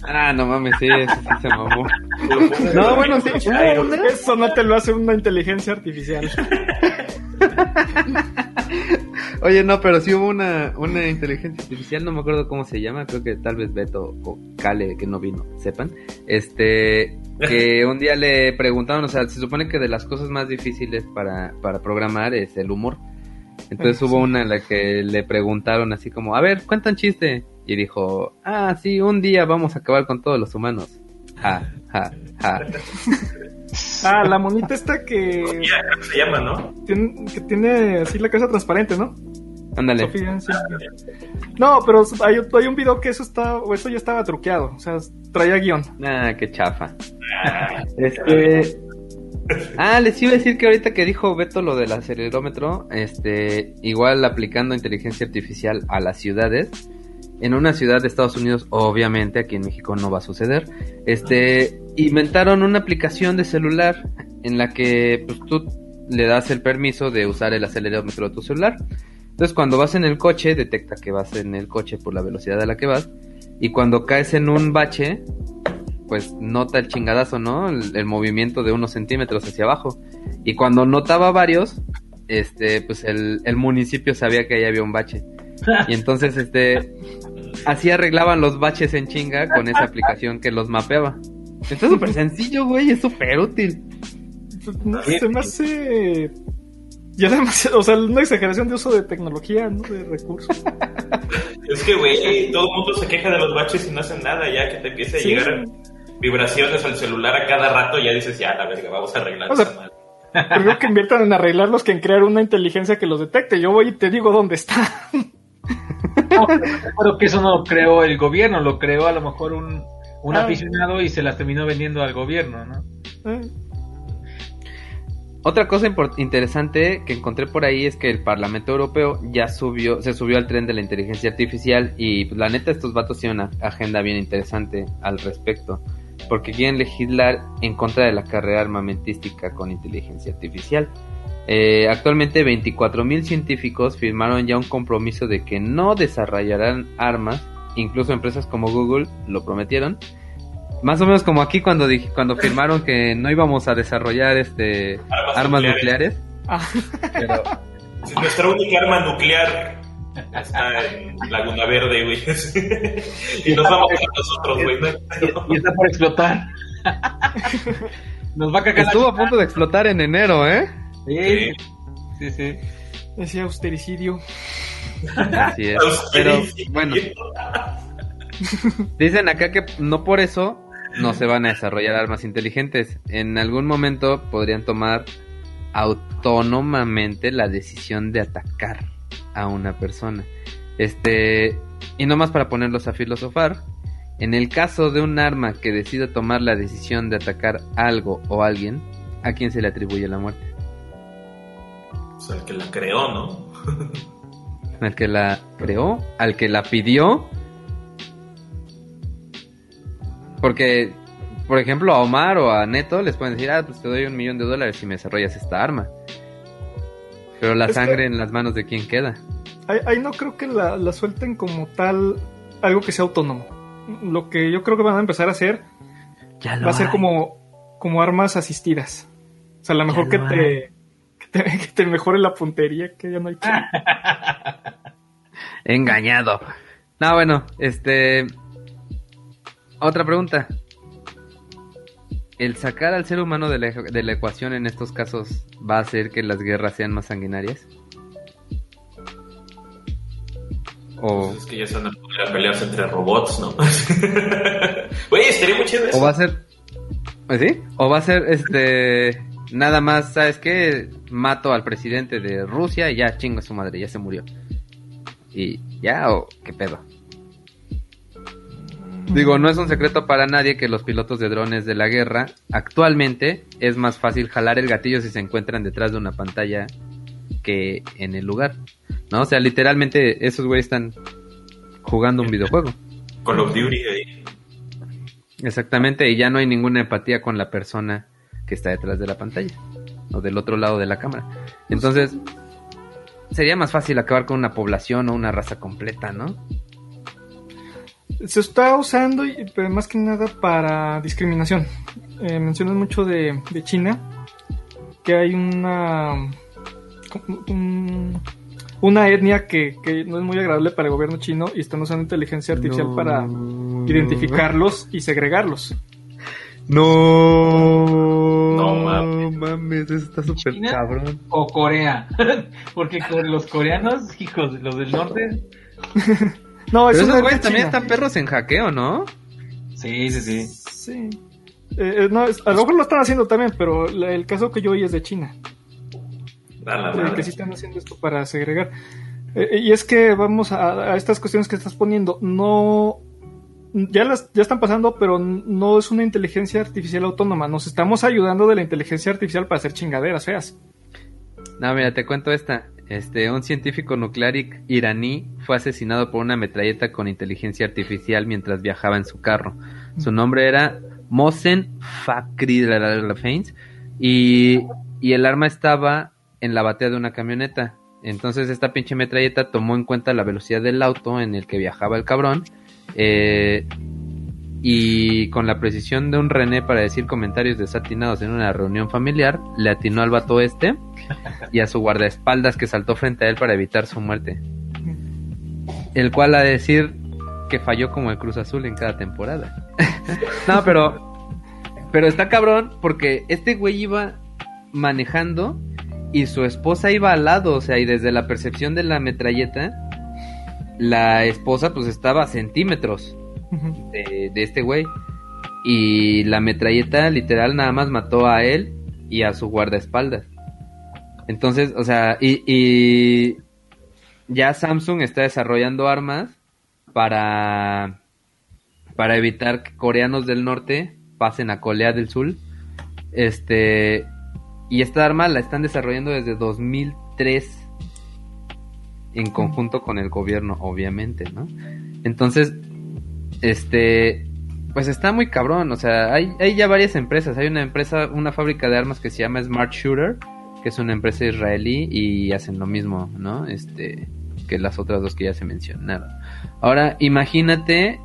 Ah, no mames, sí, ese sí se mamó. No, bueno, sí. Eso no te lo hace una inteligencia artificial. Oye, no, pero sí hubo una, una inteligencia artificial, no me acuerdo cómo se llama, creo que tal vez Beto o Kale, que no vino, sepan, este, que un día le preguntaron, o sea, se supone que de las cosas más difíciles para, para programar es el humor. Entonces hubo una en la que le preguntaron así como, a ver, cuentan chiste. Y dijo, ah, sí, un día vamos a acabar con todos los humanos. Ja, ja, ja. Ah, la monita esta que Sofía, creo que se llama, ¿no? tiene, que tiene así la casa transparente, ¿no? Ándale. Sofía, sí. No, pero hay, hay un video que eso está, o eso ya estaba truqueado, o sea, traía guion. Ah, qué chafa. Este. Ah, les iba a decir que ahorita que dijo Beto lo del acelerómetro, este, igual aplicando inteligencia artificial a las ciudades. En una ciudad de Estados Unidos, obviamente, aquí en México no va a suceder. Este, inventaron una aplicación de celular en la que pues, tú le das el permiso de usar el acelerómetro de tu celular. Entonces, cuando vas en el coche, detecta que vas en el coche por la velocidad a la que vas. Y cuando caes en un bache, pues nota el chingadazo, ¿no? El, el movimiento de unos centímetros hacia abajo. Y cuando notaba varios, este, pues el, el municipio sabía que ahí había un bache. Y entonces, este, así arreglaban los baches en chinga con esa aplicación que los mapeaba. Está súper sencillo, güey, es súper útil. No, se me hace. Ya demasiado, o sea, una exageración de uso de tecnología, ¿no? De recursos. Es que, güey, todo el mundo se queja de los baches y no hacen nada. Ya que te empiece a Sí. llegar vibraciones al celular a cada rato, ya dices, ya, la verga, vamos a arreglar O sea, esa madre. Creo que inviertan en arreglarlos que en crear una inteligencia que los detecte. Yo voy y te digo dónde está. No, pero que eso no lo creó el gobierno, lo creó a lo mejor un, un Ah. aficionado y se las terminó vendiendo al gobierno, ¿no? Eh, Otra cosa interesante que encontré por ahí es que el Parlamento Europeo ya subió, se subió al tren de la inteligencia artificial y pues, la neta estos vatos tienen una agenda bien interesante al respecto, porque quieren legislar en contra de la carrera armamentística con inteligencia artificial. Eh, actualmente 24.000 científicos firmaron ya un compromiso de que no desarrollarán armas, incluso empresas como Google lo prometieron, más o menos como aquí cuando dije, cuando firmaron que no íbamos a desarrollar este Armas armas nucleares. nucleares. ah, Pero Si Nuestra única arma nuclear está en Laguna Verde, güey. y nos vamos a nosotros, güey. ¿no? Y está por explotar. Nos va a cagar estuvo a punto de explotar en enero, ¿eh? Sí, sí, sí. ese austericidio. Así es. Pero bueno, dicen acá que no por eso no se van a desarrollar armas inteligentes. En algún momento podrían tomar autónomamente la decisión de atacar a una persona. Este, y no más para ponerlos a filosofar, En el caso de un arma que decida tomar la decisión de atacar algo o alguien, ¿a quién se le atribuye la muerte? El que la creó, ¿no? ¿Al que la creó? ¿Al que la pidió? Porque, por ejemplo, a Omar o a Neto les pueden decir, ah, pues te doy un millón de dólares si me desarrollas esta arma. Pero la Es que- sangre en las manos de quién queda. Ahí, ahí no creo que la, la suelten como tal algo que sea autónomo. Lo que yo creo que van a empezar a hacer Ya va a ser como, como armas asistidas. O sea, a lo mejor Ya que lo te, te, que te mejore la puntería, que ya no hay que... Engañado. No, bueno, este. Otra pregunta. ¿El sacar al ser humano de la, de la ecuación en estos casos va a hacer que las guerras sean más sanguinarias? O, Pues es que ya se van a poner a pelearse entre robots, ¿no? Güey, estaría muy chido eso. o va a ser. ¿pues sí? ¿O va a ser este. Nada más, ¿sabes qué? Mato al presidente de Rusia y ya chingo a su madre, ya se murió. ¿Y ya o qué pedo? Digo, no es un secreto para nadie que los pilotos de drones de la guerra actualmente es más fácil jalar el gatillo si se encuentran detrás de una pantalla que en el lugar. ¿No? O sea, literalmente esos güeyes están jugando un videojuego. Call of Duty ahí. Exactamente, y ya no hay ninguna empatía con la persona que está detrás de la pantalla o del otro lado de la cámara. Entonces, sería más fácil acabar con una población o una raza completa, ¿no? Se está usando, pero más que nada para discriminación. Eh, mencionas mucho de, de China, que hay una un- una etnia que, que no es muy agradable para el gobierno chino y están usando inteligencia artificial No. para identificarlos y segregarlos. No, No mames. mames, eso está súper cabrón. O Corea. Porque con los coreanos, hijos, los del norte. No, Pero es una esos güeyes también están perros en hackeo, ¿no? Sí, sí, sí. Sí. Eh, eh, no, es- a lo mejor lo están haciendo también, pero la- el caso que yo oí es de China. A la eh, madre. que sí están haciendo esto para segregar. Eh, y es que vamos a, a estas cuestiones que estás poniendo, no ya las ya están pasando, pero no es una inteligencia artificial autónoma. Nos estamos ayudando de la inteligencia artificial para hacer chingaderas feas. No, mira, te cuento esta. Este, un científico nuclear iraní fue asesinado por una metralleta con inteligencia artificial mientras viajaba en su carro. Su nombre era Mohsen Fakhrizadeh y, y el arma estaba en la batea de una camioneta. Entonces esta pinche metralleta tomó en cuenta la velocidad del auto en el que viajaba el cabrón eh, y con la precisión de un René para decir comentarios desatinados en una reunión familiar, le atinó al vato este y a su guardaespaldas que saltó frente a él para evitar su muerte. El cual a decir que falló como el Cruz Azul en cada temporada. no, pero pero está cabrón porque este güey iba manejando y su esposa iba al lado, o sea, y desde la percepción de la metralleta la esposa pues estaba a centímetros de este güey. Y la metralleta literal nada más mató a él y a su guardaespaldas. Entonces, o sea, y, y ya Samsung está desarrollando armas para, para evitar que coreanos del norte pasen a Corea del Sur. Este, y esta arma la están desarrollando desde 2003 en conjunto con el gobierno, obviamente, ¿no? Entonces, este, pues está muy cabrón, o sea, hay, hay ya varias empresas, hay una empresa, una fábrica de armas que se llama Smart Shooter, que es una empresa israelí y hacen lo mismo, ¿no? Este, que las otras dos que ya se mencionaron. Ahora, imagínate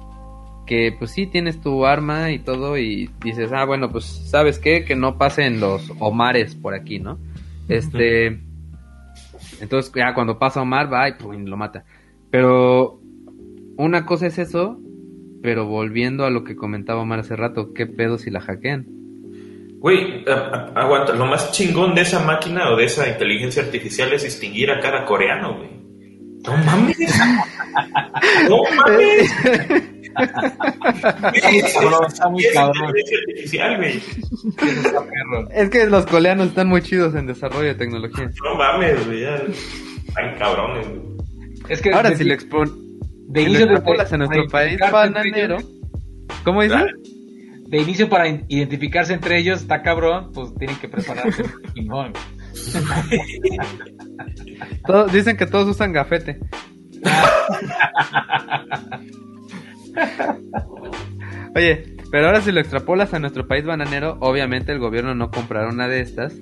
que pues sí tienes tu arma y todo y dices, ah, bueno, pues sabes qué, que no pasen los Omares por aquí, ¿no? Este, entonces ya cuando pasa Omar va y pum, lo mata. Pero una cosa es eso, pero volviendo a lo que comentaba Omar hace rato, ¿qué pedo si la hackean? Güey, aguanta. Lo más chingón de esa máquina o de esa inteligencia artificial es distinguir a cada coreano, güey. No mames. no mames. Es que los coreanos están muy chidos en desarrollo de tecnología. No mames, güey. ya. Están cabrones, güey. Es que Ahora de- si lo expon de si lo inicio de- extrapolas en nuestro país bananero, ¿Cómo dice? Dale. De inicio para identificarse entre ellos está cabrón, pues tienen que prepararse. chingón. Todos- dicen que todos usan gafete. Oye, pero ahora si lo extrapolas a nuestro país bananero, obviamente el gobierno no comprará una de estas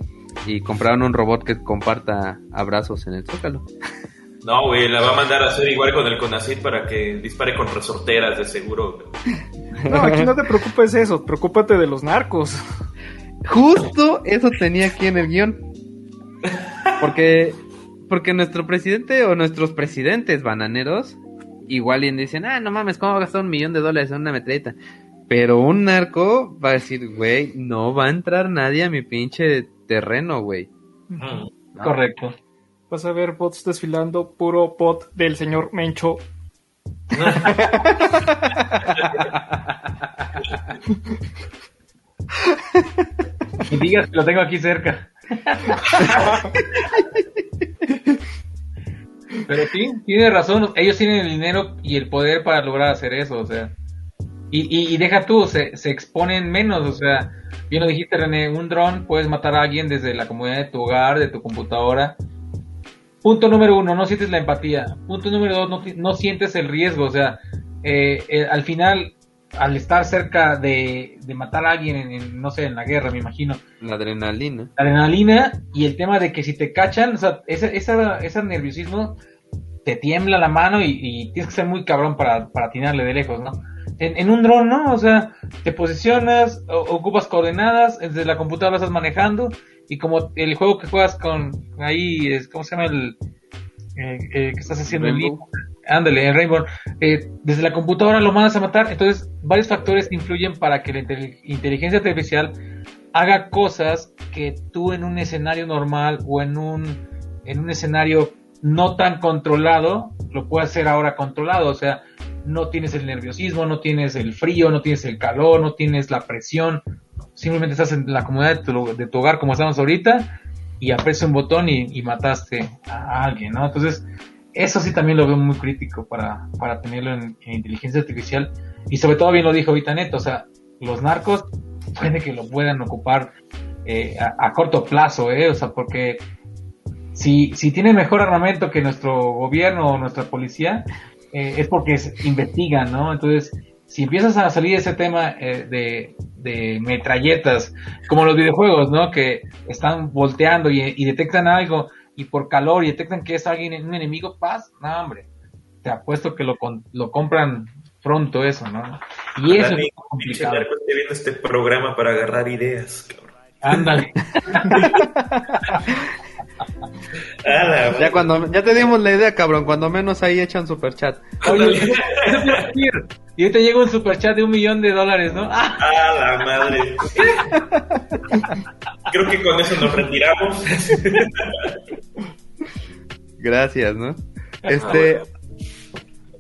y compraron un robot que comparta abrazos en el zócalo. No, güey, la va a mandar a hacer igual con el Conacit para que dispare con resorteras de seguro. No, aquí no te preocupes de eso, preocúpate de los narcos. Justo eso tenía aquí en el guion. Porque, porque nuestro presidente o nuestros presidentes bananeros igual y dicen, ah, no mames, ¿cómo va a gastar un millón de dólares en una metralleta? Pero un narco va a decir, güey, no va a entrar nadie a mi pinche terreno, güey. Mm. Correcto. Vas a ver bots desfilando, puro bot del señor Mencho. Y digas que lo tengo aquí cerca. Pero sí, tiene razón. Ellos tienen el dinero y el poder para lograr hacer eso, o sea. Y, y, deja tú, se, se exponen menos, o sea. Bien lo dijiste, René, un dron puedes matar a alguien desde la comodidad de tu hogar, de tu computadora. Punto número uno, no sientes la empatía. Punto número dos, no, no sientes el riesgo. O sea, eh, eh, al final, al estar cerca de, de matar a alguien, en, en, no sé, en la guerra, me imagino, La adrenalina. la adrenalina y el tema de que si te cachan, o sea, ese, esa, ese nerviosismo te tiembla la mano y, y tienes que ser muy cabrón para, para atinarle de lejos, ¿no? En, en un dron, ¿no? O sea, te posicionas, o- ocupas coordenadas, desde la computadora estás manejando y como el juego que juegas con ahí, es, ¿cómo se llama el eh, eh, que estás haciendo en Rainbow. línea? Ándale, en Rainbow. Eh, desde la computadora lo mandas a matar, entonces varios factores influyen para que la intel- inteligencia artificial haga cosas que tú en un escenario normal o en un, en un escenario no tan controlado, lo puedes hacer ahora controlado. O sea, no tienes el nerviosismo, no tienes el frío, no tienes el calor, no tienes la presión. Simplemente estás en la comodidad de tu, hogar como estamos ahorita y aprecia un botón y mataste a alguien, ¿no? Entonces, eso sí también lo veo muy crítico para, para tenerlo en, en inteligencia artificial. Y sobre todo, bien lo dijo ahorita Neto, o sea, los narcos puede que lo puedan ocupar eh, a, corto plazo, ¿eh? O sea, porque si, si tiene mejor armamento que nuestro gobierno o nuestra policía, eh, es porque es- investigan, ¿no? Entonces, si empiezas a salir ese tema eh, de, de metralletas, como los videojuegos, ¿no? Que están volteando y detectan algo y por calor y detectan que es alguien, un enemigo, paz, no, hombre, te apuesto que lo, con- lo compran pronto eso, ¿no? Y eso es complicado. estoy viendo este programa para agarrar ideas, cabrón. Ándale. Ya cuando, ya te dimos la idea, cabrón, cuando menos ahí echan super chat. Oye, y ahorita llega un superchat de un millón de dólares, ¿no? ¡Ah! A la madre. Creo que con eso nos retiramos. Gracias, ¿no? Este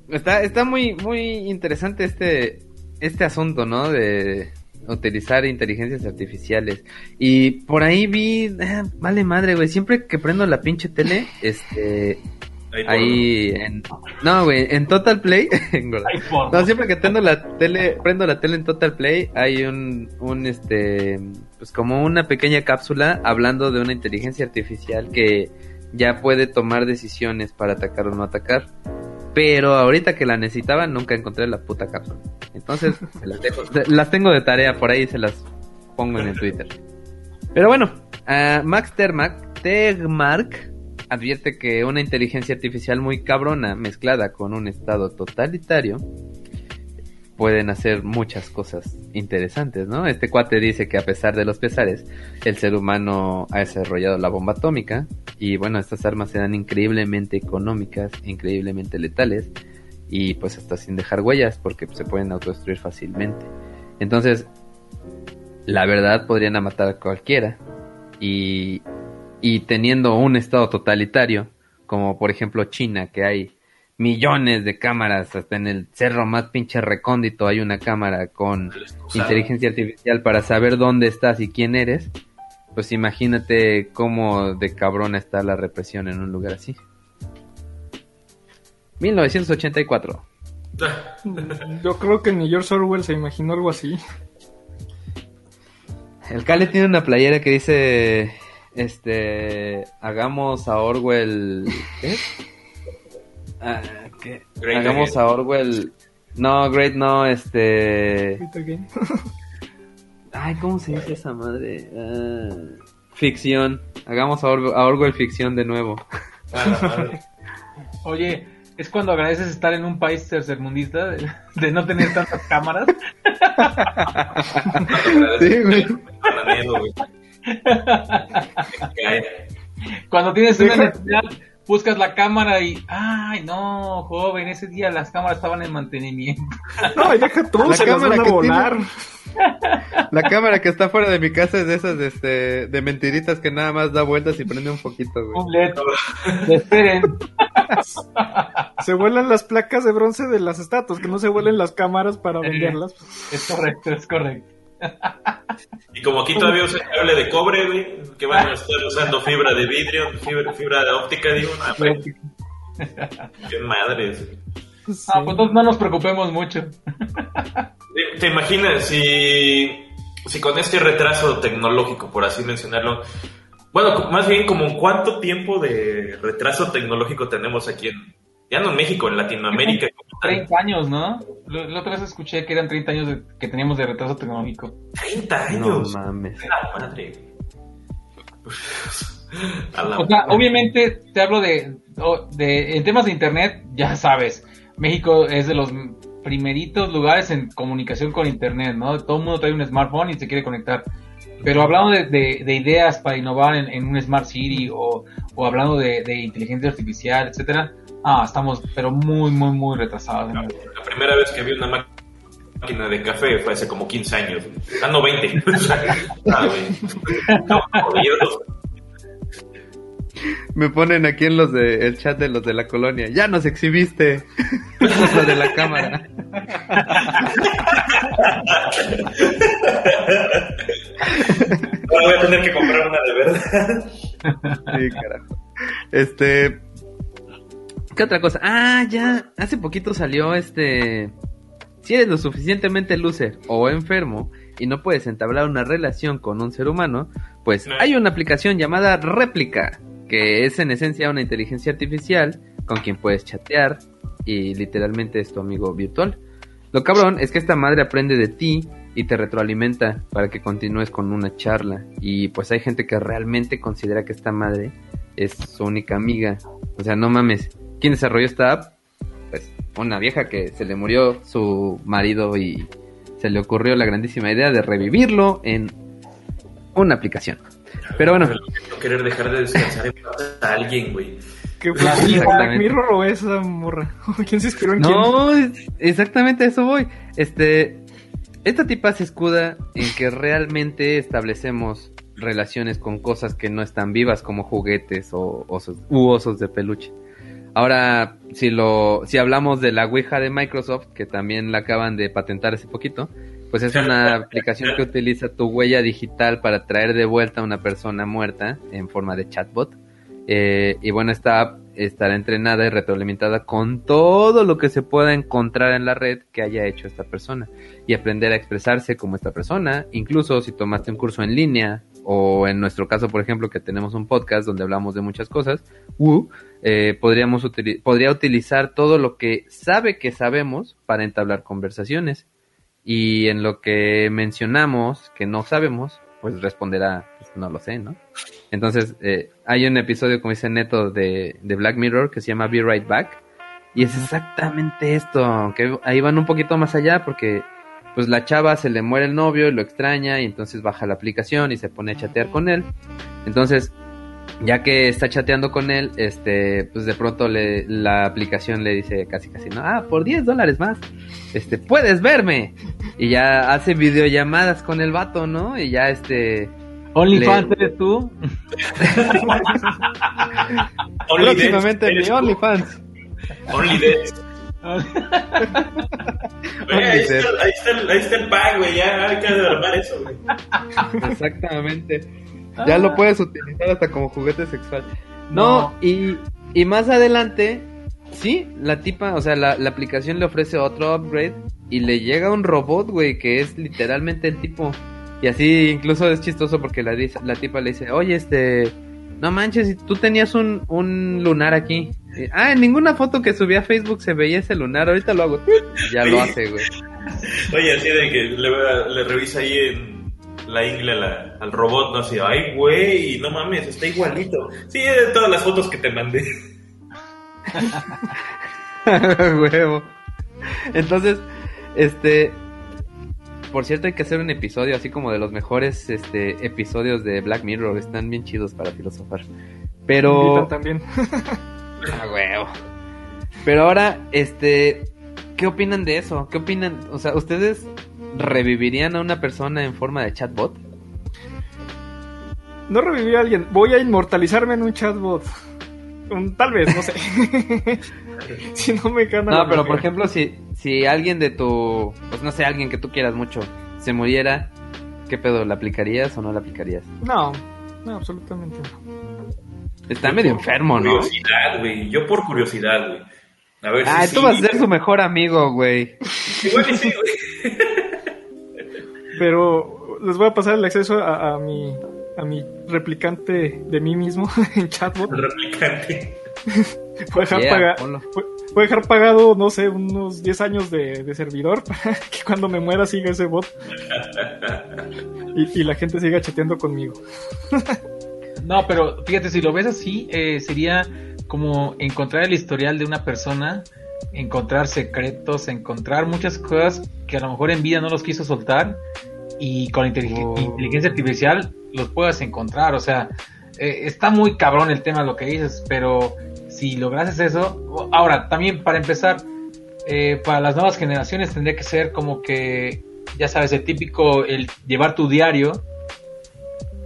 está está muy muy interesante este este asunto, ¿no? De utilizar inteligencias artificiales. Y por ahí vi, ah, vale madre, güey, siempre que prendo la pinche tele, este Ahí, en no, güey, en Total Play, No, siempre que prendo la tele, prendo la tele en Total Play, hay un, un este, pues como una pequeña cápsula hablando de una inteligencia artificial que ya puede tomar decisiones para atacar o no atacar. Pero ahorita que la necesitaba nunca encontré la puta cápsula. Entonces, se las dejo, las tengo de tarea por ahí, se las pongo en el Twitter. Pero bueno, ah, Max Termac, Tegmark advierte que una inteligencia artificial muy cabrona mezclada con un estado totalitario pueden hacer muchas cosas interesantes, ¿no? Este cuate dice que a pesar de los pesares, el ser humano ha desarrollado la bomba atómica y bueno, estas armas serán increíblemente económicas, increíblemente letales y pues hasta sin dejar huellas porque se pueden autodestruir fácilmente. Entonces, la verdad podrían matar a cualquiera y, y teniendo un estado totalitario, como por ejemplo China, que hay millones de cámaras, hasta en el cerro más pinche recóndito hay una cámara con inteligencia artificial para saber dónde estás y quién eres, pues imagínate cómo de cabrona está la represión en un lugar así. 1984. Yo creo que ni George Orwell se imaginó algo así. El Cale tiene una playera que dice, este, hagamos a Orwell, ¿qué? Ah, ¿qué? Great hagamos again. a Orwell, no, Great no, este, ay, ¿cómo se dice esa madre? Ah, ficción, hagamos a, Orwell, a Orwell ficción de nuevo. Madre. Oye, es cuando agradeces estar en un país tercermundista de, de no tener tantas cámaras. Sí, güey. Cuando tienes una necesidad, buscas la cámara y, ay, no, joven, ese día las cámaras estaban en mantenimiento. No, deja tú, La se cámara van a que volar. La cámara que está fuera de mi casa es de esas, este, de mentiritas que nada más da vueltas y prende un poquito, güey. Un LED. Esperen. Se vuelan las placas de bronce de las estatuas, que no se vuelen las cámaras para venderlas. Es correcto, es correcto. Y como aquí todavía usan cable de cobre, güey, que van a estar usando fibra de vidrio, fibra, fibra de óptica, digo, nah, güey, qué madres. güey. Sí. Ah, pues entonces no nos preocupemos mucho. ¿Te- ¿Te imaginas si, si con este retraso tecnológico, por así mencionarlo, bueno, más bien como cuánto tiempo de retraso tecnológico tenemos aquí en, ya no en México, en Latinoamérica? 30 años, ¿no? Lo- La otra vez escuché que eran 30 años de- que teníamos de retraso tecnológico. 30 No años. mames. La madre. A la O sea, madre. obviamente te hablo de, de en temas de internet, ya sabes, México es de los primeritos lugares en comunicación con internet, ¿no? Todo el mundo trae un smartphone y se quiere conectar. Pero hablando de, de- de ideas para innovar en, en un smart city o, o hablando de, de inteligencia artificial, etcétera, ah, estamos pero muy, muy, muy retrasados. el- La primera vez que vi una máquina de café fue hace como 15 años. Ah, no, 20. O sea, ah, güey. No, jodidos. Me ponen aquí en los de el chat de los de la colonia. Ya nos exhibiste. los de la cámara. Ahora voy a tener que comprar una de verdad. Sí, carajo. Este. ¿Qué otra cosa? Ah, ya. Hace poquito salió este. Si eres lo suficientemente loser o enfermo y no puedes entablar una relación con un ser humano, pues No. hay una aplicación llamada Réplica, que es en esencia una inteligencia artificial con quien puedes chatear y literalmente es tu amigo virtual. Lo cabrón es que esta madre aprende de ti y te retroalimenta para que continúes con una charla. Y pues hay gente que realmente considera que esta madre es su única amiga. O sea, no mames. ¿Quién desarrolló esta app? Pues una vieja que se le murió su marido y se le ocurrió la grandísima idea de revivirlo en una aplicación. Pero bueno, No querer dejar de descansar en paz a alguien, güey. Que Claro, Black exactamente. Mirror o esa morra. ¿Quién se inspiró en quién? No, exactamente a eso voy. Este, esta tipa se escuda en que realmente establecemos relaciones con cosas que no están vivas como juguetes o osos, u osos de peluche. Ahora, si lo, si hablamos de la Ouija de Microsoft, que también la acaban de patentar hace poquito, pues es una aplicación que utiliza tu huella digital para traer de vuelta a una persona muerta en forma de chatbot. Eh, y bueno, esta app estará entrenada y retroalimentada con todo lo que se pueda encontrar en la red que haya hecho esta persona y aprender a expresarse como esta persona, incluso si tomaste un curso en línea o en nuestro caso, por ejemplo, que tenemos un podcast donde hablamos de muchas cosas, uh, eh, podríamos podría utilizar todo lo que sabe que sabemos para entablar conversaciones y en lo que mencionamos que no sabemos, pues responderá, pues, no lo sé, ¿no? Entonces, eh, hay un episodio, como dice Neto, de, de Black Mirror que se llama Be Right Back. Y es exactamente esto, aunque ahí van un poquito más allá porque pues la chava se le muere el novio y lo extraña y entonces baja la aplicación y se pone a chatear con él. Entonces, ya que está chateando con él, este, pues de pronto le, la aplicación le dice casi casi, no, ah, por 10 dólares más, este, puedes verme. Y ya hace videollamadas con el vato, ¿no? Y ya este, OnlyFans Le- eres tú. Only próximamente mi. OnlyFans. Only Ahí, está, ahí, está, el- ahí está el pack, güey. Ya hay que armar eso, güey. Exactamente. Ya lo puedes utilizar hasta como juguete sexual. No, y, y más adelante Sí, la tipa, o sea, la, la aplicación le ofrece otro upgrade y le llega un robot, güey, que es literalmente el tipo. Y así incluso es chistoso porque la, la tipa le dice, oye, este, no manches, tú tenías un, un lunar aquí. Ah, en ninguna foto que subí a Facebook se veía ese lunar, ahorita lo hago. Ya lo hace, güey. Oye, así de que le, le revisa ahí en la ingle a la- al robot, ¿no? Así, ay, güey, no mames, está igualito. Sí, de todas las fotos que te mandé. Huevo. Entonces, este. Por cierto, hay que hacer un episodio así como de los mejores este, episodios de Black Mirror. Están bien chidos para filosofar. Pero. También. Ah, huevo. Pero ahora, este. ¿Qué opinan de eso? ¿Qué opinan? O sea, ¿ustedes revivirían a una persona en forma de chatbot? No reviví a alguien. Voy a inmortalizarme en un chatbot. Un- tal vez, no sé. si no me gana. No, pero por ejemplo, si, si alguien de tu. Pues no sé, alguien que tú quieras mucho se muriera, ¿qué pedo? ¿La aplicarías o no la aplicarías? No, no, absolutamente no. Está medio enfermo, ¿no? Curiosidad, güey. Yo por curiosidad, güey. A ver Ah, si tú sí. vas a ser su mejor amigo, güey. Igual sí, güey. Pero les voy a pasar el acceso a, a mi a mi replicante de mí mismo en chatbot. El replicante. Voy a dejar, Yeah, paga- ponlo. voy- voy a dejar pagado, no sé, unos 10 años de, de servidor para que cuando me muera siga ese bot. Y, y la gente siga chateando conmigo. No, pero fíjate, si lo ves así, eh, sería como encontrar el historial de una persona, encontrar secretos, encontrar muchas cosas que a lo mejor en vida no los quiso soltar y con intelig- Oh. inteligencia artificial los puedas encontrar. O sea, eh, está muy cabrón el tema lo que dices, pero si lograses eso, ahora también para empezar, eh, para las nuevas generaciones tendría que ser como que, ya sabes, el típico, el llevar tu diario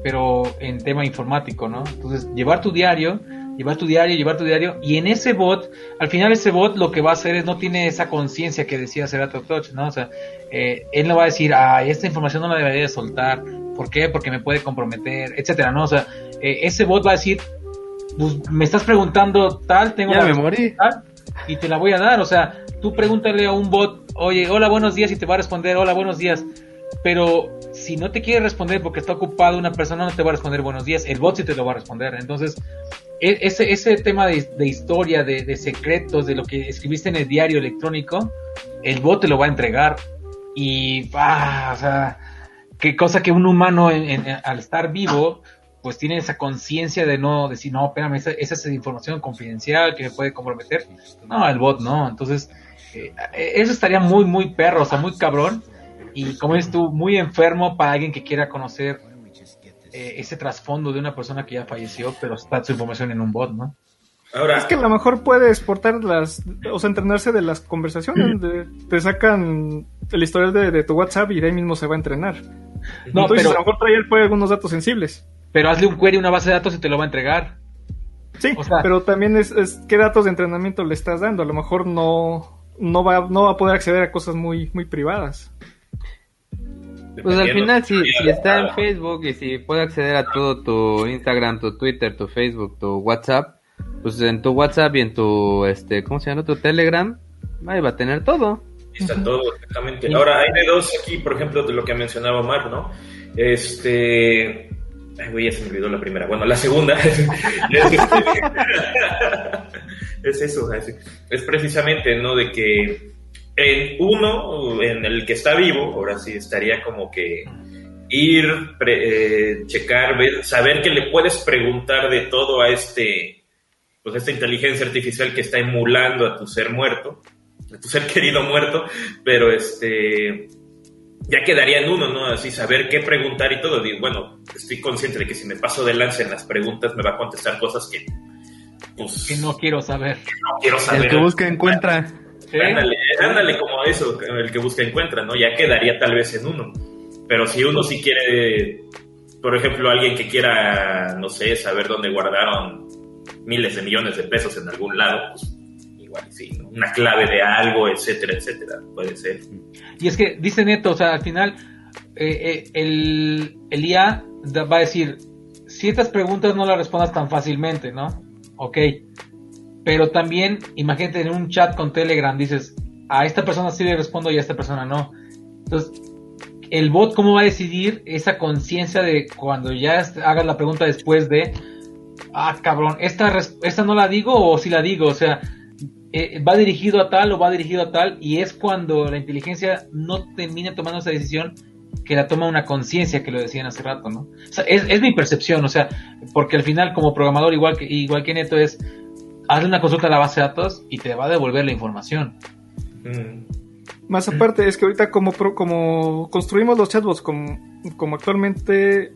pero en tema informático, ¿no? Entonces, llevar tu diario, llevar tu diario, llevar tu diario, y en ese bot, al final ese bot lo que va a hacer es no tiene esa conciencia que decía Serato Touch, ¿no? O sea, eh, él no va a decir, ah, esta información no la debería de soltar, ¿por qué? Porque me puede comprometer, etcétera, ¿no? O sea, eh, ese bot va a decir, pues, me estás preguntando tal, tengo Ya la me morí. tal, y te la voy a dar, o sea, tú pregúntale a un bot, oye, hola, buenos días, y te va a responder, hola, buenos días, pero si no te quiere responder porque está ocupado una persona, no te va a responder buenos días, el bot sí te lo va a responder. Entonces, e- ese, ese tema de, de historia, de, de secretos, de lo que escribiste en el diario electrónico, el bot te lo va a entregar. Y, ah, o sea, qué cosa que un humano en- en- al estar vivo, pues tiene esa conciencia de no decir, no, espérame, esa, esa es información confidencial que me puede comprometer. No, el bot no. Entonces, eh, eso estaría muy, muy perro, o sea, muy cabrón. Y como dices tú, muy enfermo para alguien que quiera conocer eh, ese trasfondo de una persona que ya falleció, pero está su información en un bot, ¿no? Ahora, Es que a lo mejor puede exportar las, o sea, entrenarse de las conversaciones. de- te sacan el historial de, de tu WhatsApp y de ahí mismo se va a entrenar. No, Entonces, pero, a lo mejor trae puede algunos datos sensibles. pero hazle un query, una base de datos y te lo va a entregar. Sí, O sea- pero también es, es qué datos de entrenamiento le estás dando. A lo mejor no, no, va, no va a poder acceder a cosas muy, muy privadas. Pues al final, si, si está en Facebook y si puede acceder a todo tu Instagram, tu Twitter, tu Facebook, tu WhatsApp, pues en tu WhatsApp y en tu, este, ¿cómo se llama? Tu Telegram, ahí va a tener todo. Está todo, exactamente. Ahora, hay de dos aquí, por ejemplo, de lo que mencionaba Omar, ¿no? Este. Ay, güey, ya se me olvidó la primera. Bueno, la segunda. es, este- es eso, es, es precisamente, ¿no? De que en uno, en el que está vivo, ahora sí estaría como que ir, pre- eh, checar, ver, saber que le puedes preguntar de todo a este, pues a esta inteligencia artificial que está emulando a tu ser muerto, a tu ser querido muerto, pero este ya quedaría en uno, ¿no? Así saber qué preguntar y todo. Digo, bueno, estoy consciente de que si me paso de lance en las preguntas me va a contestar cosas que pues Que no quiero saber. no quiero saber. El que busca encuentra. Ándale, ándale como eso, el que busca encuentra, ¿no? Ya quedaría tal vez en uno. Pero si uno sí quiere, por ejemplo, alguien que quiera, no sé, saber dónde guardaron miles de millones de pesos en algún lado, pues igual sí, ¿no? Una clave de algo, etcétera, etcétera, puede ser. Y es que dice Neto, o sea, al final eh, eh, el, el IA va a decir, ciertas preguntas no las respondas tan fácilmente, ¿no? Ok. Pero también, imagínate en un chat con Telegram, dices, a esta persona sí le respondo y a esta persona no. Entonces, el bot, ¿cómo va a decidir esa conciencia de cuando ya hagas la pregunta después de, ah, cabrón, esta, esta no la digo o si la digo? O sea, eh, va dirigido a tal o va dirigido a tal y es cuando la inteligencia no termina tomando esa decisión que la toma una conciencia que lo decían hace rato, ¿no? Es, es, mi percepción, o sea, porque al final como programador igual que igual que Neto es hazle una consulta a la base de datos y te va a devolver la información. Mm. Más aparte, es que ahorita como, como construimos los chatbots, como, como actualmente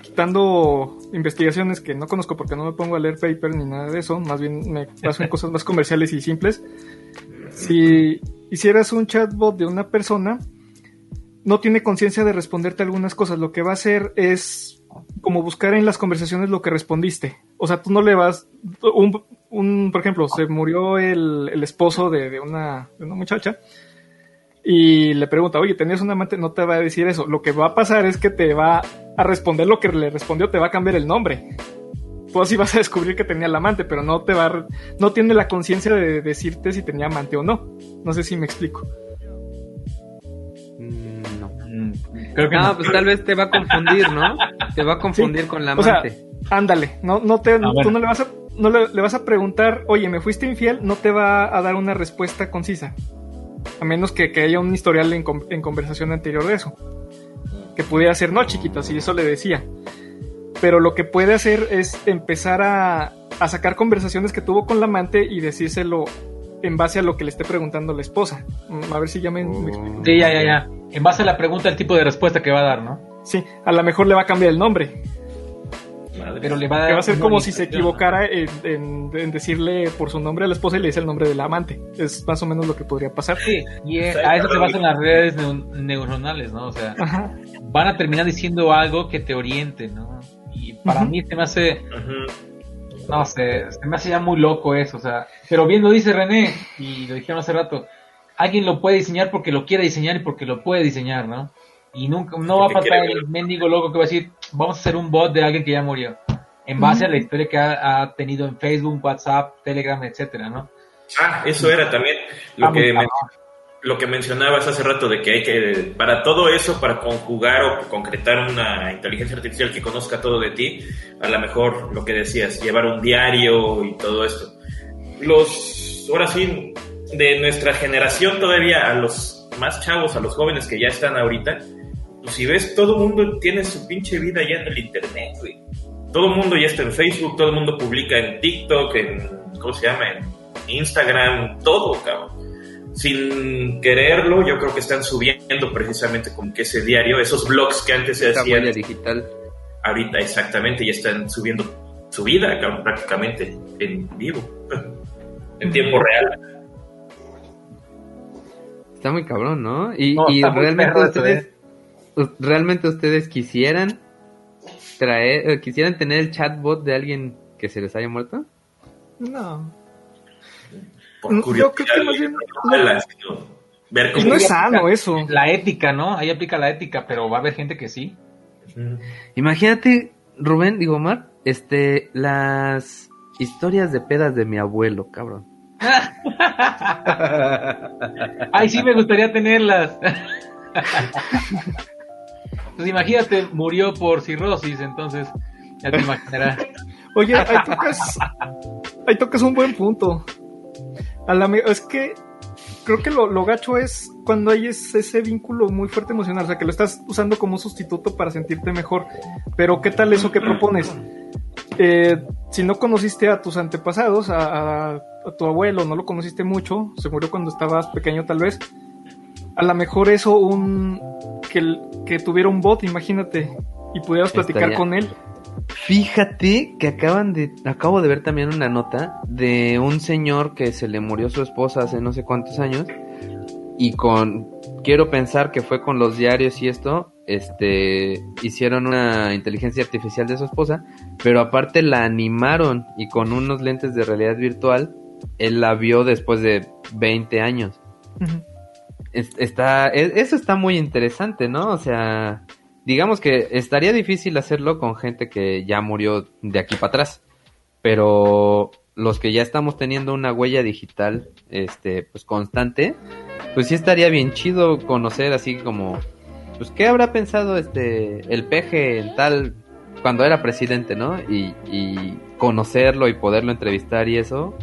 quitando investigaciones que no conozco porque no me pongo a leer paper ni nada de eso, más bien me paso en cosas más comerciales y simples. Si hicieras un chatbot de una persona, no tiene conciencia de responderte algunas cosas. Lo que va a hacer es como buscar en las conversaciones lo que respondiste. O sea, tú no le vas, un, un por ejemplo, se murió el, el esposo de, de, una, una muchacha y le pregunta, oye, ¿tenías un amante? No te va a decir eso. Lo que va a pasar es que te va a responder lo que le respondió, te va a cambiar el nombre. Tú así vas a descubrir que tenía el amante, pero no te va a, no tiene la conciencia de decirte si tenía amante o no. No sé si me explico. Creo que no, pues tal vez te va a confundir, ¿no? Te va a confundir con la amante. O sea, ándale, no, no te, ah, tú no le vas a, no le, le vas a preguntar, oye, ¿me fuiste infiel? No te va a dar una respuesta concisa a menos que, haya un historial en, conversación anterior de eso. Que pudiera ser, no, chiquito, si eso le decía. Pero lo que puede hacer es empezar a, sacar conversaciones que tuvo con la amante y decírselo en base a lo que le esté preguntando la esposa. Mm, a ver si ya me, me explico. Sí, ya, ya, ya. En base a la pregunta, el tipo de respuesta que va a dar, ¿no? Sí, a lo mejor le va a cambiar el nombre. Pero le va a, que va a ser como si se equivocara en, decirle por su nombre a la esposa y le dice el nombre del amante. Es más o menos lo que podría pasar. Sí, y a eso se basan las redes neuronales, ¿no? O sea, van a terminar diciendo algo que te oriente, ¿no? Y para mí se me hace. No sé, se me hace ya muy loco eso, o sea. Pero bien lo dice René, y lo dijeron hace rato. Alguien lo puede diseñar porque lo quiere diseñar y porque lo puede diseñar, ¿no? Y nunca, no va a faltar el mendigo loco que va a decir, vamos a hacer un bot de alguien que ya murió. En base a la historia que ha, tenido en Facebook, WhatsApp, Telegram, etcétera, ¿no? Ah, eso era también lo que lo que mencionabas hace rato de que hay que para todo eso, para conjugar o concretar una inteligencia artificial que conozca todo de ti, a lo mejor lo que decías, llevar un diario y todo esto. Los ahora sí de nuestra generación todavía a los más chavos, a los jóvenes que ya están ahorita, pues si ves, todo el mundo tiene su pinche vida ya en el internet, güey. Todo el mundo ya está en Facebook, todo el mundo publica en TikTok, en, ¿cómo se llama? En Instagram, todo, cabrón. Sin quererlo, yo creo que están subiendo precisamente como que ese diario, esos blogs que antes se hacían. digital. Ahorita, exactamente, ya están subiendo su vida, prácticamente en vivo, en tiempo real. Está muy cabrón, ¿no? Y, y realmente ustedes, ¿Realmente ustedes quisieran traer, eh, quisieran tener el chatbot de alguien que se les haya muerto? No. Yo creo que más bien. No, no es sano eso. La ética, ¿no? Ahí aplica la ética, pero va a haber gente que sí. Imagínate, Rubén, digo, Omar, este, las historias de pedas de mi abuelo, cabrón. Ay, sí me gustaría tenerlas. Pues imagínate, murió por cirrosis, entonces ya te imaginarás. Oye, ahí tocas, ahí tocas un buen punto. A la, es que creo que lo, lo, gacho es cuando hay ese, vínculo muy fuerte emocional, o sea, que lo estás usando como sustituto para sentirte mejor. Pero ¿qué tal eso que propones? Eh, si no conociste a tus antepasados, a, a, tu abuelo, no lo conociste mucho, se murió cuando estabas pequeño tal vez, a lo mejor eso un que, que tuviera un bot, imagínate, y pudieras platicar con él. Fíjate que acaban de, acabo de ver también una nota de un señor que se le murió su esposa hace no sé cuántos años y con, quiero pensar que fue con los diarios y esto, este, hicieron una inteligencia artificial de su esposa, pero aparte la animaron y con unos lentes de realidad virtual, él la vio después de 20 años está, e, eso está muy interesante, ¿no? O sea, digamos que estaría difícil hacerlo con gente que ya murió de aquí para atrás, pero los que ya estamos teniendo una huella digital, este, pues constante, pues sí estaría bien chido conocer así como, pues qué habrá pensado este, el peje en tal, cuando era presidente, ¿no? Y, y conocerlo y poderlo entrevistar y eso,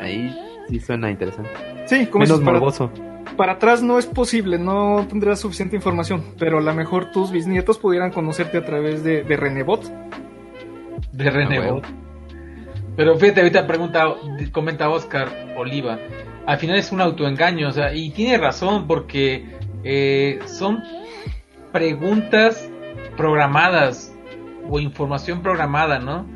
ahí sí suena interesante. Sí, como Menos para, morboso. Para atrás no es posible, no tendrás suficiente información, pero a lo mejor tus bisnietos pudieran conocerte a través de, de Renebot. De René Ah. Pero fíjate, ahorita pregunta, comenta Oscar Oliva. Al final es un autoengaño, o sea, y tiene razón porque eh, son preguntas programadas o información programada, ¿no?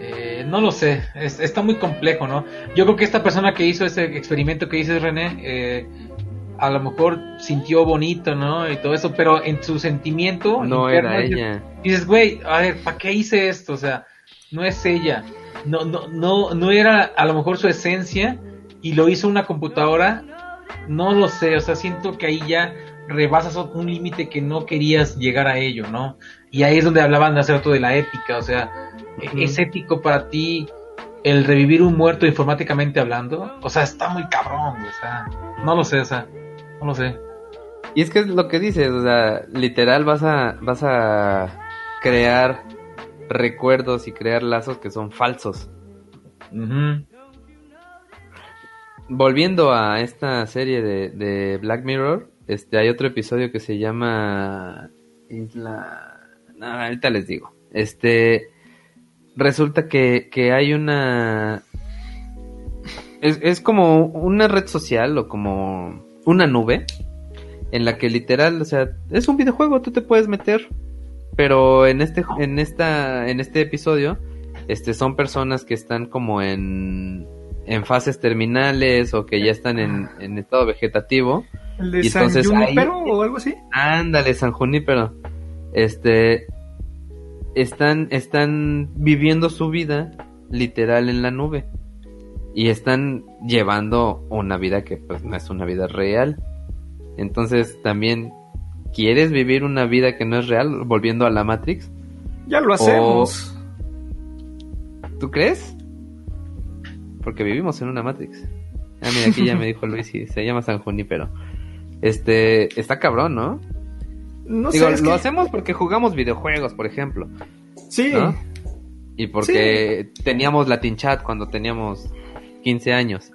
Eh, no lo sé, es- está muy complejo, ¿no? Yo creo que esta persona que hizo ese experimento que dices, René, eh, a lo mejor sintió bonito, ¿no? Y todo eso, pero en su sentimiento No interno era ella. dices, güey, a ver, ¿para qué hice esto? O sea, no es ella. No, no, no, no era a lo mejor su esencia y lo hizo una computadora. No lo sé, o sea, siento que ahí ya rebasas un límite que no querías llegar a ello, ¿no? Y ahí es donde hablaban de hacer todo de la ética, o sea, ¿es ético para ti el revivir un muerto informáticamente hablando? O sea, está muy cabrón, o sea, no lo sé, o sea, no lo sé. Y es que es lo que dices, o sea, literal vas a, vas a crear recuerdos y crear lazos que son falsos. Volviendo a esta serie de, de Black Mirror, este hay otro episodio que se llama Isla... No, ahorita les digo. Este resulta que, que hay una es, es como una red social o como una nube en la que literal, o sea, es un videojuego, tú te puedes meter, pero en este en esta en este episodio este son personas que están como en en fases terminales o que ya están en, en estado vegetativo. ¿El de Y San entonces ahí- Junipero o algo así? Ándale, San Junípero. Este están están viviendo su vida literal en la nube y están llevando una vida que pues no es una vida real. Entonces, también ¿quieres vivir una vida que no es real volviendo a la Matrix? Ya lo hacemos. ¿Tú crees? Porque vivimos en una Matrix. Ah, mira, aquí ya me dijo Luis y se llama San Junípero. Este, está cabrón, ¿no? No Digo, sé, lo que- hacemos porque jugamos videojuegos, por ejemplo. Sí, ¿no? Y porque teníamos Latin Chat cuando teníamos 15 años.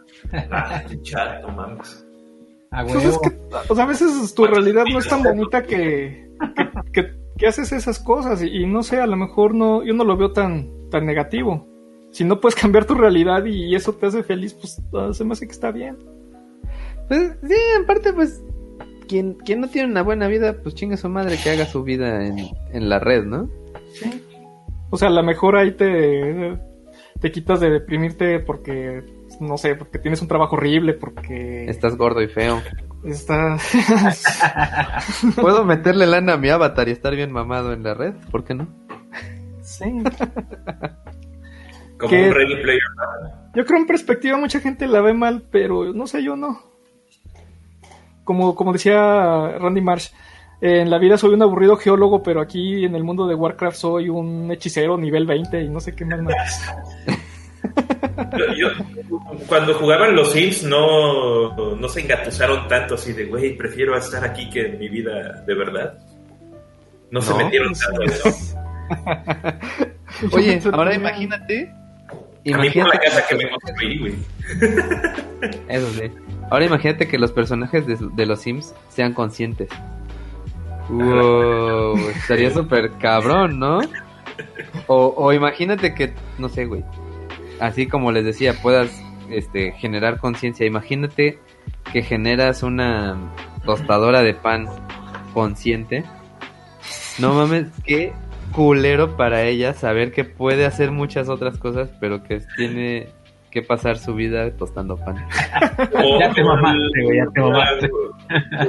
Chat, no mames. A pues es que, o sea, a veces tu realidad no es tan bonita que, que, que- que haces esas cosas y, y no sé, a lo mejor no, yo no lo veo tan, tan negativo. Si no puedes cambiar tu realidad y eso te hace feliz, pues ah, se me hace que está bien. Pues sí, en parte, pues, quien, quien no tiene una buena vida, pues chinga su madre que haga su vida en, en la red, ¿no? O sea, a lo mejor ahí te, te quitas de deprimirte porque, no sé, porque tienes un trabajo horrible, porque Estás gordo y feo. está... ¿Puedo meterle lana a mi avatar y estar bien mamado en la red? ¿Por qué no? sí. Como ¿Qué? un Ready Player One. Yo creo en perspectiva mucha gente la ve mal, pero no sé, yo no. Como, como decía Randy Marsh, en la vida soy un aburrido geólogo, pero aquí en el mundo de Warcraft soy un hechicero nivel 20 y no sé qué más más. Yo- yo- cuando jugaban los Sims no, no se engatusaron tanto así de, güey, prefiero estar aquí que en mi vida de verdad. No, se metieron pues, tanto en eso. Oye, Yo ahora tenía- imagínate. A mí por la Imagínate casa que que, me construí, güey. eso sí. Ahora imagínate que los personajes de, de los Sims sean conscientes. Wow, estaría súper cabrón, ¿no? O, o imagínate que, no sé, güey. Así como les decía, puedas este, generar conciencia. Imagínate que generas una tostadora de pan consciente. No mames, qué culero para ella saber que puede hacer muchas otras cosas, pero que tiene que pasar su vida tostando pan. O- Ya te mamaste, güey, ya te la- mamaste.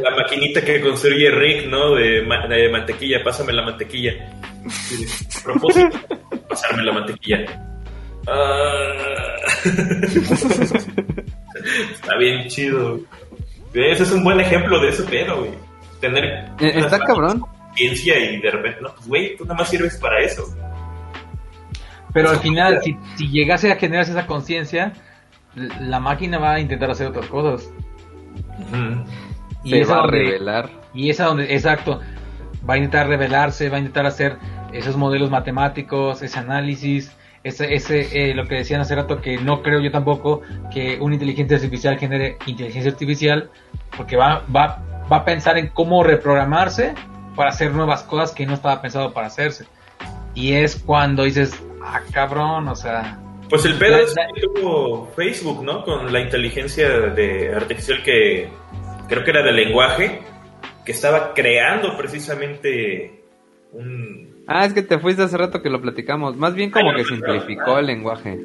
La, maquinita que construye Rick, ¿no? De, ma- de mantequilla, pásame la mantequilla. Propósito, pasarme la mantequilla. Ah. Está bien chido. Ese es un buen ejemplo de ese pedo, güey. Tener Eh, Está cabrón. ciencia y de repente, no, pues güey, tú nada más sirves para eso. Pero al final, si, si llegase a generarse esa conciencia, la máquina va a intentar hacer otras cosas. Y Se va a revelar. Y es donde, exacto, va a intentar revelarse, va a intentar hacer esos modelos matemáticos, ese análisis, ese, ese eh, lo que decían hace rato que no creo yo tampoco que una inteligencia artificial genere inteligencia artificial, porque va, va, va a pensar en cómo reprogramarse para hacer nuevas cosas que no estaba pensado para hacerse. Y es cuando dices, ah, cabrón, o sea... Pues el pedo es que tuvo Facebook, ¿no? Con la inteligencia de artificial que creo que era de lenguaje, que estaba creando precisamente un... Ah, es que te fuiste hace rato que lo platicamos. Más bien como que simplificó el lenguaje.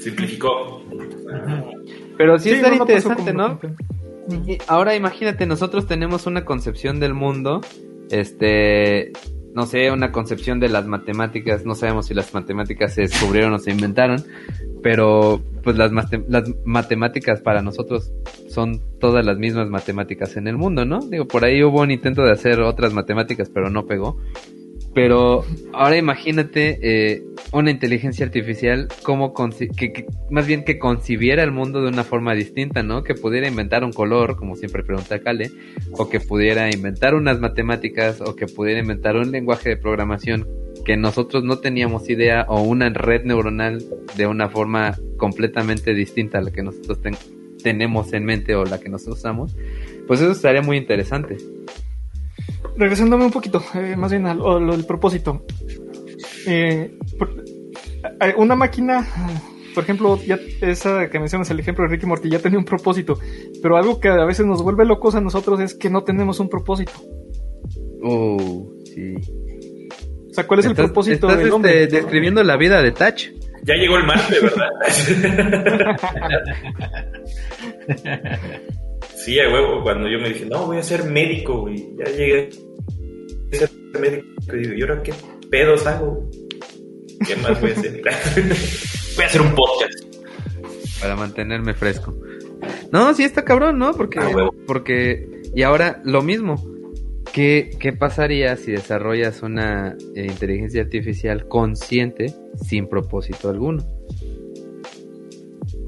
Simplificó. Pero sí, es interesante, ¿no? ahora imagínate, nosotros tenemos una concepción del mundo, este, no sé, una concepción de las matemáticas, no sabemos si las matemáticas se descubrieron o se inventaron, pero pues las, las matemáticas para nosotros son todas las mismas matemáticas en el mundo, ¿no? Digo, por ahí hubo un intento de hacer otras matemáticas, pero no pegó. Pero ahora imagínate eh, una inteligencia artificial como que, más bien que concibiera el mundo de una forma distinta, ¿no? Que pudiera inventar un color, como siempre pregunta Kale, o que pudiera inventar unas matemáticas, o que pudiera inventar un lenguaje de programación que nosotros no teníamos idea, o una red neuronal de una forma completamente distinta a la que nosotros tenemos en mente o la que nosotros usamos, pues eso estaría muy interesante regresándome un poquito, eh, más bien a lo, del propósito. Eh, eh, una máquina, por ejemplo, ya esa que mencionas, el ejemplo de Ricky Morty, ya tenía un propósito, pero algo que a veces nos vuelve locos a nosotros es que no tenemos un propósito. Oh, sí. O sea, ¿cuál es el propósito del hombre? Este, describiendo la vida de Touch. Ya llegó el Marte, ¿verdad? Sí, a huevo, cuando yo me dije, no, voy a ser médico, güey. Ya llegué a ser médico. Y digo, ¿y ahora qué pedos hago? ¿Qué más voy a hacer? voy a hacer un podcast. Para mantenerme fresco. No, sí está cabrón, ¿no? Porque, porque, y ahora lo mismo. ¿Qué, ¿Qué pasaría si desarrollas una eh, inteligencia artificial consciente sin propósito alguno?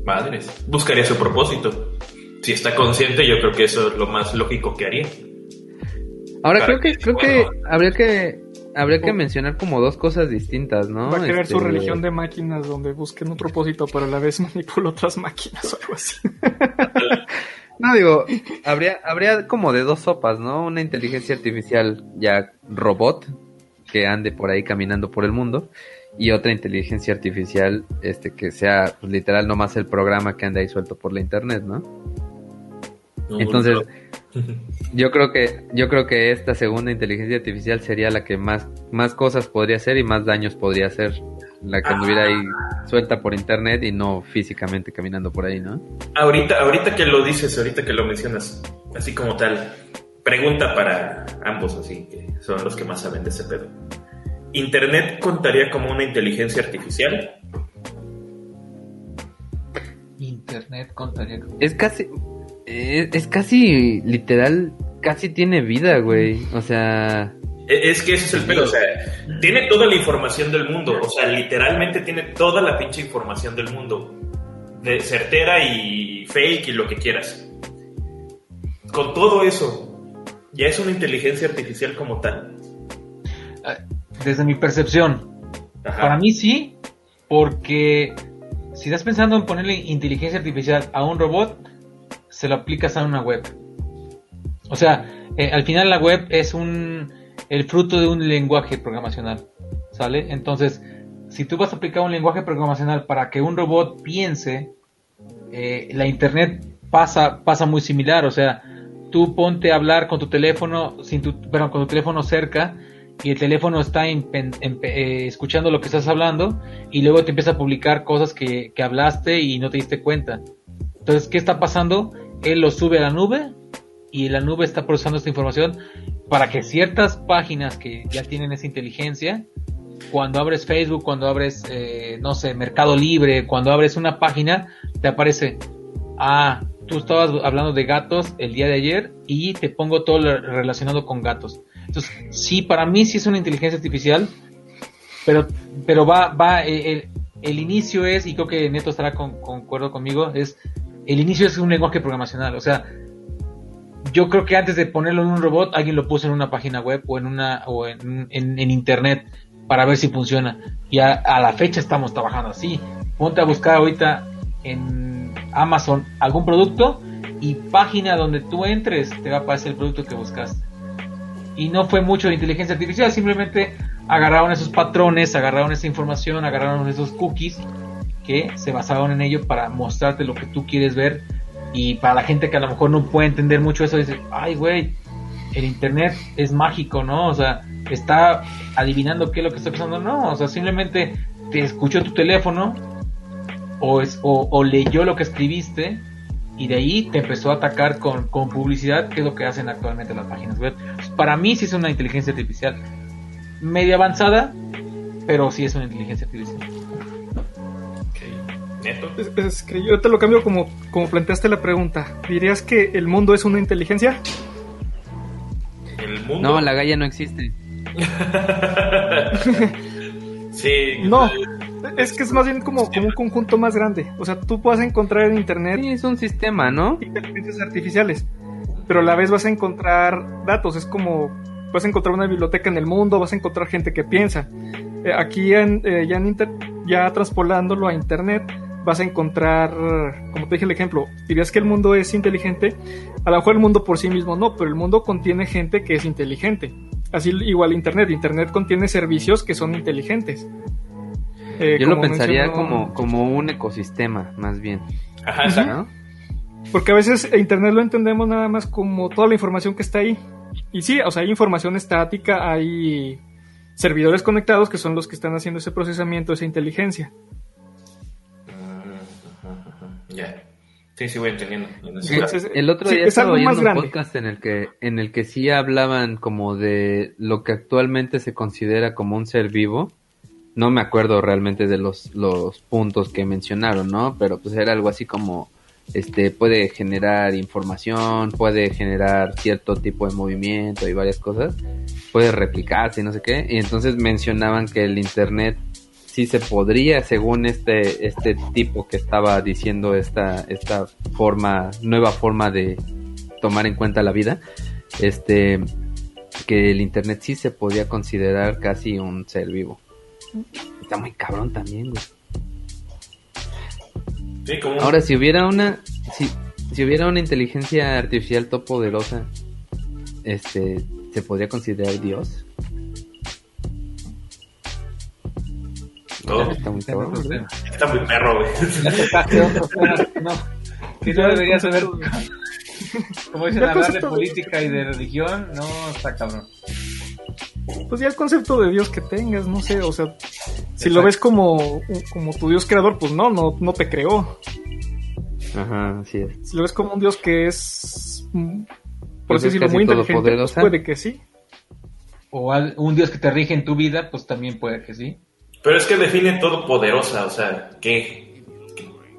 Madres, buscaría su propósito si está consciente, yo creo que eso es lo más lógico que haría. Ahora creo que, creo que habría que habría que mencionar como dos cosas distintas, ¿no? Va a crear su este, religión de máquinas donde busquen un propósito, pero a la vez manipula otras máquinas o algo así. no, digo, habría, habría como de dos sopas, ¿no? Una inteligencia artificial ya robot que ande por ahí caminando por el mundo y otra inteligencia artificial este que sea pues, literal nomás el programa que anda ahí suelto por la internet, ¿no? Entonces, yo creo que yo creo que esta segunda inteligencia artificial sería la que más más cosas podría hacer y más daños podría hacer, la que anduviera ahí suelta por internet y no físicamente caminando por ahí, ¿no? Ahorita ahorita que lo dices, ahorita que lo mencionas, así como tal, pregunta para ambos así que son los que más saben de ese pedo. ¿Internet contaría como una inteligencia artificial? Internet contaría como... Es casi es, casi literal, casi tiene vida, güey. O sea. E, es que ese es el pedo, o sea, tiene toda la información del mundo, o sea, literalmente tiene toda la pinche información del mundo, de certera y fake y lo que quieras. Con todo eso, ya es una inteligencia artificial como tal. Ah, desde mi percepción, para mí sí, porque si estás pensando en ponerle inteligencia artificial a un robot, se lo aplicas a una web. O sea, eh, al final la web es un el fruto de un lenguaje programacional, ¿sale? Entonces, si tú vas a aplicar un lenguaje programacional para que un robot piense, eh, la internet pasa pasa muy similar, o sea, tú ponte a hablar con tu teléfono sin tu, con tu teléfono cerca y el teléfono está eh, escuchando lo que estás hablando y luego te empieza a publicar cosas que, que hablaste y no te diste cuenta. Entonces, ¿qué está pasando? Él lo sube a la nube y la nube está procesando esta información para que ciertas páginas que ya tienen esa inteligencia, cuando abres Facebook, cuando abres, eh, no sé, Mercado Libre, cuando abres una página, te aparece, ah, tú estabas hablando de gatos el día de ayer y te pongo todo relacionado con gatos. Entonces, sí, para mí sí es una inteligencia artificial, pero, pero va, va, eh, el inicio es, y creo que Neto estará con, concuerdo conmigo, es el inicio es un lenguaje programacional. O sea, yo creo que antes de ponerlo en un robot, alguien lo puso en una página web o en una o en, en, internet para ver si funciona. Y a, la fecha estamos trabajando así. Ponte a buscar ahorita en Amazon algún producto y página donde tú entres te va a aparecer el producto que buscaste. Y no fue mucho de inteligencia artificial, simplemente agarraron esos patrones, agarraron esa información, agarraron esos cookies que se basaron en ello para mostrarte lo que tú quieres ver y para la gente que a lo mejor no puede entender mucho eso dice, ay güey, el internet es mágico, ¿no? O sea, está adivinando qué es lo que está pasando, no, o sea, simplemente te escuchó tu teléfono o, es, o, leyó lo que escribiste y de ahí te empezó a atacar con, con publicidad, que es lo que hacen actualmente las páginas web. Para mí sí es una inteligencia artificial media avanzada, pero sí es una inteligencia artificial. Es, que yo te lo cambio como, como planteaste la pregunta. ¿Dirías que el mundo es una inteligencia? ¿El mundo? No, la Gaia no existe. sí. No, es que es más bien como, como un conjunto más grande. O sea, tú puedes encontrar en Internet... Sí, es un sistema, ¿no? Inteligencias artificiales. Pero a la vez vas a encontrar datos. Es como vas a encontrar una biblioteca en el mundo, vas a encontrar gente que piensa. Eh, aquí en, eh, ya, en ya traspolándolo a Internet, vas a encontrar, como te dije el ejemplo, dirías que el mundo es inteligente, a lo mejor el mundo por sí mismo no, pero el mundo contiene gente que es inteligente. Así igual Internet, Internet contiene servicios que son inteligentes. Eh, Yo lo pensaría como, como un ecosistema, más bien. Ajá, Porque a veces Internet lo entendemos nada más como toda la información que está ahí. Y sí, o sea, hay información estática, hay servidores conectados que son los que están haciendo ese procesamiento, esa inteligencia. Ya. Sí, sí, voy entendiendo. el otro día estaba oyendo un podcast en el que en el que sí hablaban como de lo que actualmente se considera como un ser vivo. No me acuerdo realmente de los, los puntos que mencionaron, ¿no? Pero pues era algo así como este puede generar información, puede generar cierto tipo de movimiento y varias cosas, puede replicarse y no sé qué, y entonces mencionaban que el internet sí se podría, según este este tipo que estaba diciendo esta esta forma nueva forma de tomar en cuenta la vida, este que el internet sí se podía considerar casi un ser vivo. Está muy cabrón también, güey. Ahora, si hubiera una, si, si hubiera una inteligencia artificial tan poderosa, este, ¿se podría considerar Dios? No. Está muy perro, Está muy perro, güey. no, que no debería saber. Como dicen, hablar de política y de religión, no, está cabrón. Pues ya el concepto de Dios que tengas, no sé, o sea, si lo ves como, como tu Dios creador, pues no, no, no te creó. Ajá, así es. Si lo ves como un Dios que es, mm, por pues así decirlo, muy inteligente, pues puede que sí. O un Dios que te rige en tu vida, pues también puede que sí. Pero es que define todopoderosa, o sea, que,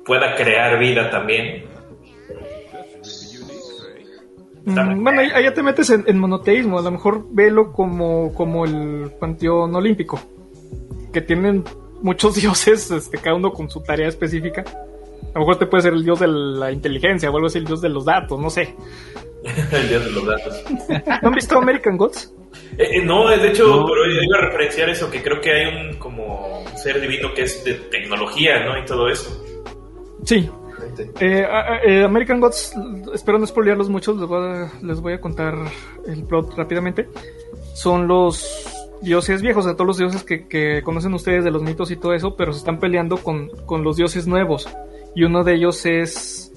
pueda crear vida también. Mm, bueno, ahí, ya te metes en, monoteísmo, a lo mejor velo como, como el panteón olímpico, que tienen muchos dioses, este, cada uno con su tarea específica. A lo mejor te puede ser el dios de la inteligencia o algo así, el dios de los datos, no sé. el dios de los datos. ¿No han visto American Gods? Eh, eh, no, de hecho, pero iba a referenciar eso, que creo que hay un como ser divino que es de tecnología, ¿no? Y todo eso. Sí. Eh, American Gods, espero no spoilearlos mucho, les voy, a, les voy a contar el plot rápidamente. Son los dioses viejos, o sea, todos los dioses que, que, conocen ustedes de los mitos y todo eso, pero se están peleando con, con los dioses nuevos. Y uno de ellos es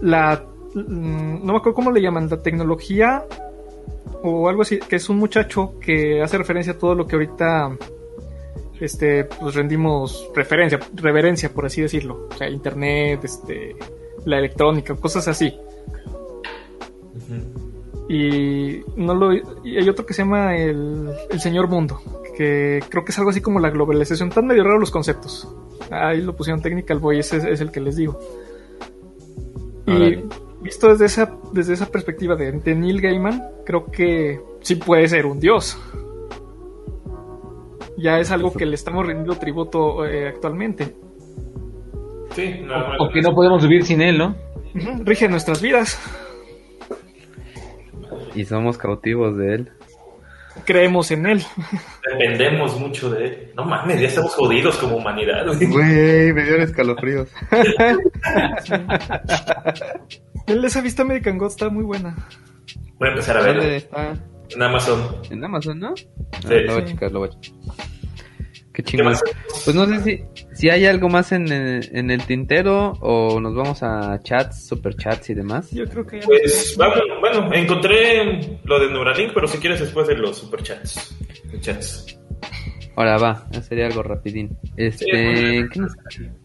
la... Mm, no me acuerdo cómo le llaman, la tecnología o algo así, que es un muchacho que hace referencia a todo lo que ahorita este pues rendimos referencia, reverencia por así decirlo, o sea, internet, este la electrónica, cosas así. Y no lo y hay otro que se llama el, el señor mundo, que creo que es algo así como la globalización, tan medio raro los conceptos. Ahí lo pusieron Technical Boy, ese es, el que les digo. Y visto desde esa, desde esa perspectiva de, Neil Gaiman, creo que sí puede ser un dios. Ya es algo que le estamos rindiendo tributo eh, actualmente. Sí, no, no, O que no podemos vivir sin él, ¿no? Rige nuestras vidas. Y somos cautivos de él. Creemos en él. dependemos mucho de él. No mames, ya estamos jodidos como humanidad. güey. Güey, me dieron escalofríos. Él esa vista American God está muy buena. Voy a empezar a ¿Dónde verlo está? en Amazon. En Amazon, ¿no? Ah, Sí. lo voy a checar, lo voy a checar. Qué ¿Qué chingón. más? Pues no sé si, si hay algo más en el, en el tintero o nos vamos a chats, super chats y demás. Yo creo que ya Pues, vamos, bueno, encontré lo de Neuralink, pero si quieres después de los superchats. Chats. Ahora va, ya sería algo rapidín. Este, Sí, ¿qué nos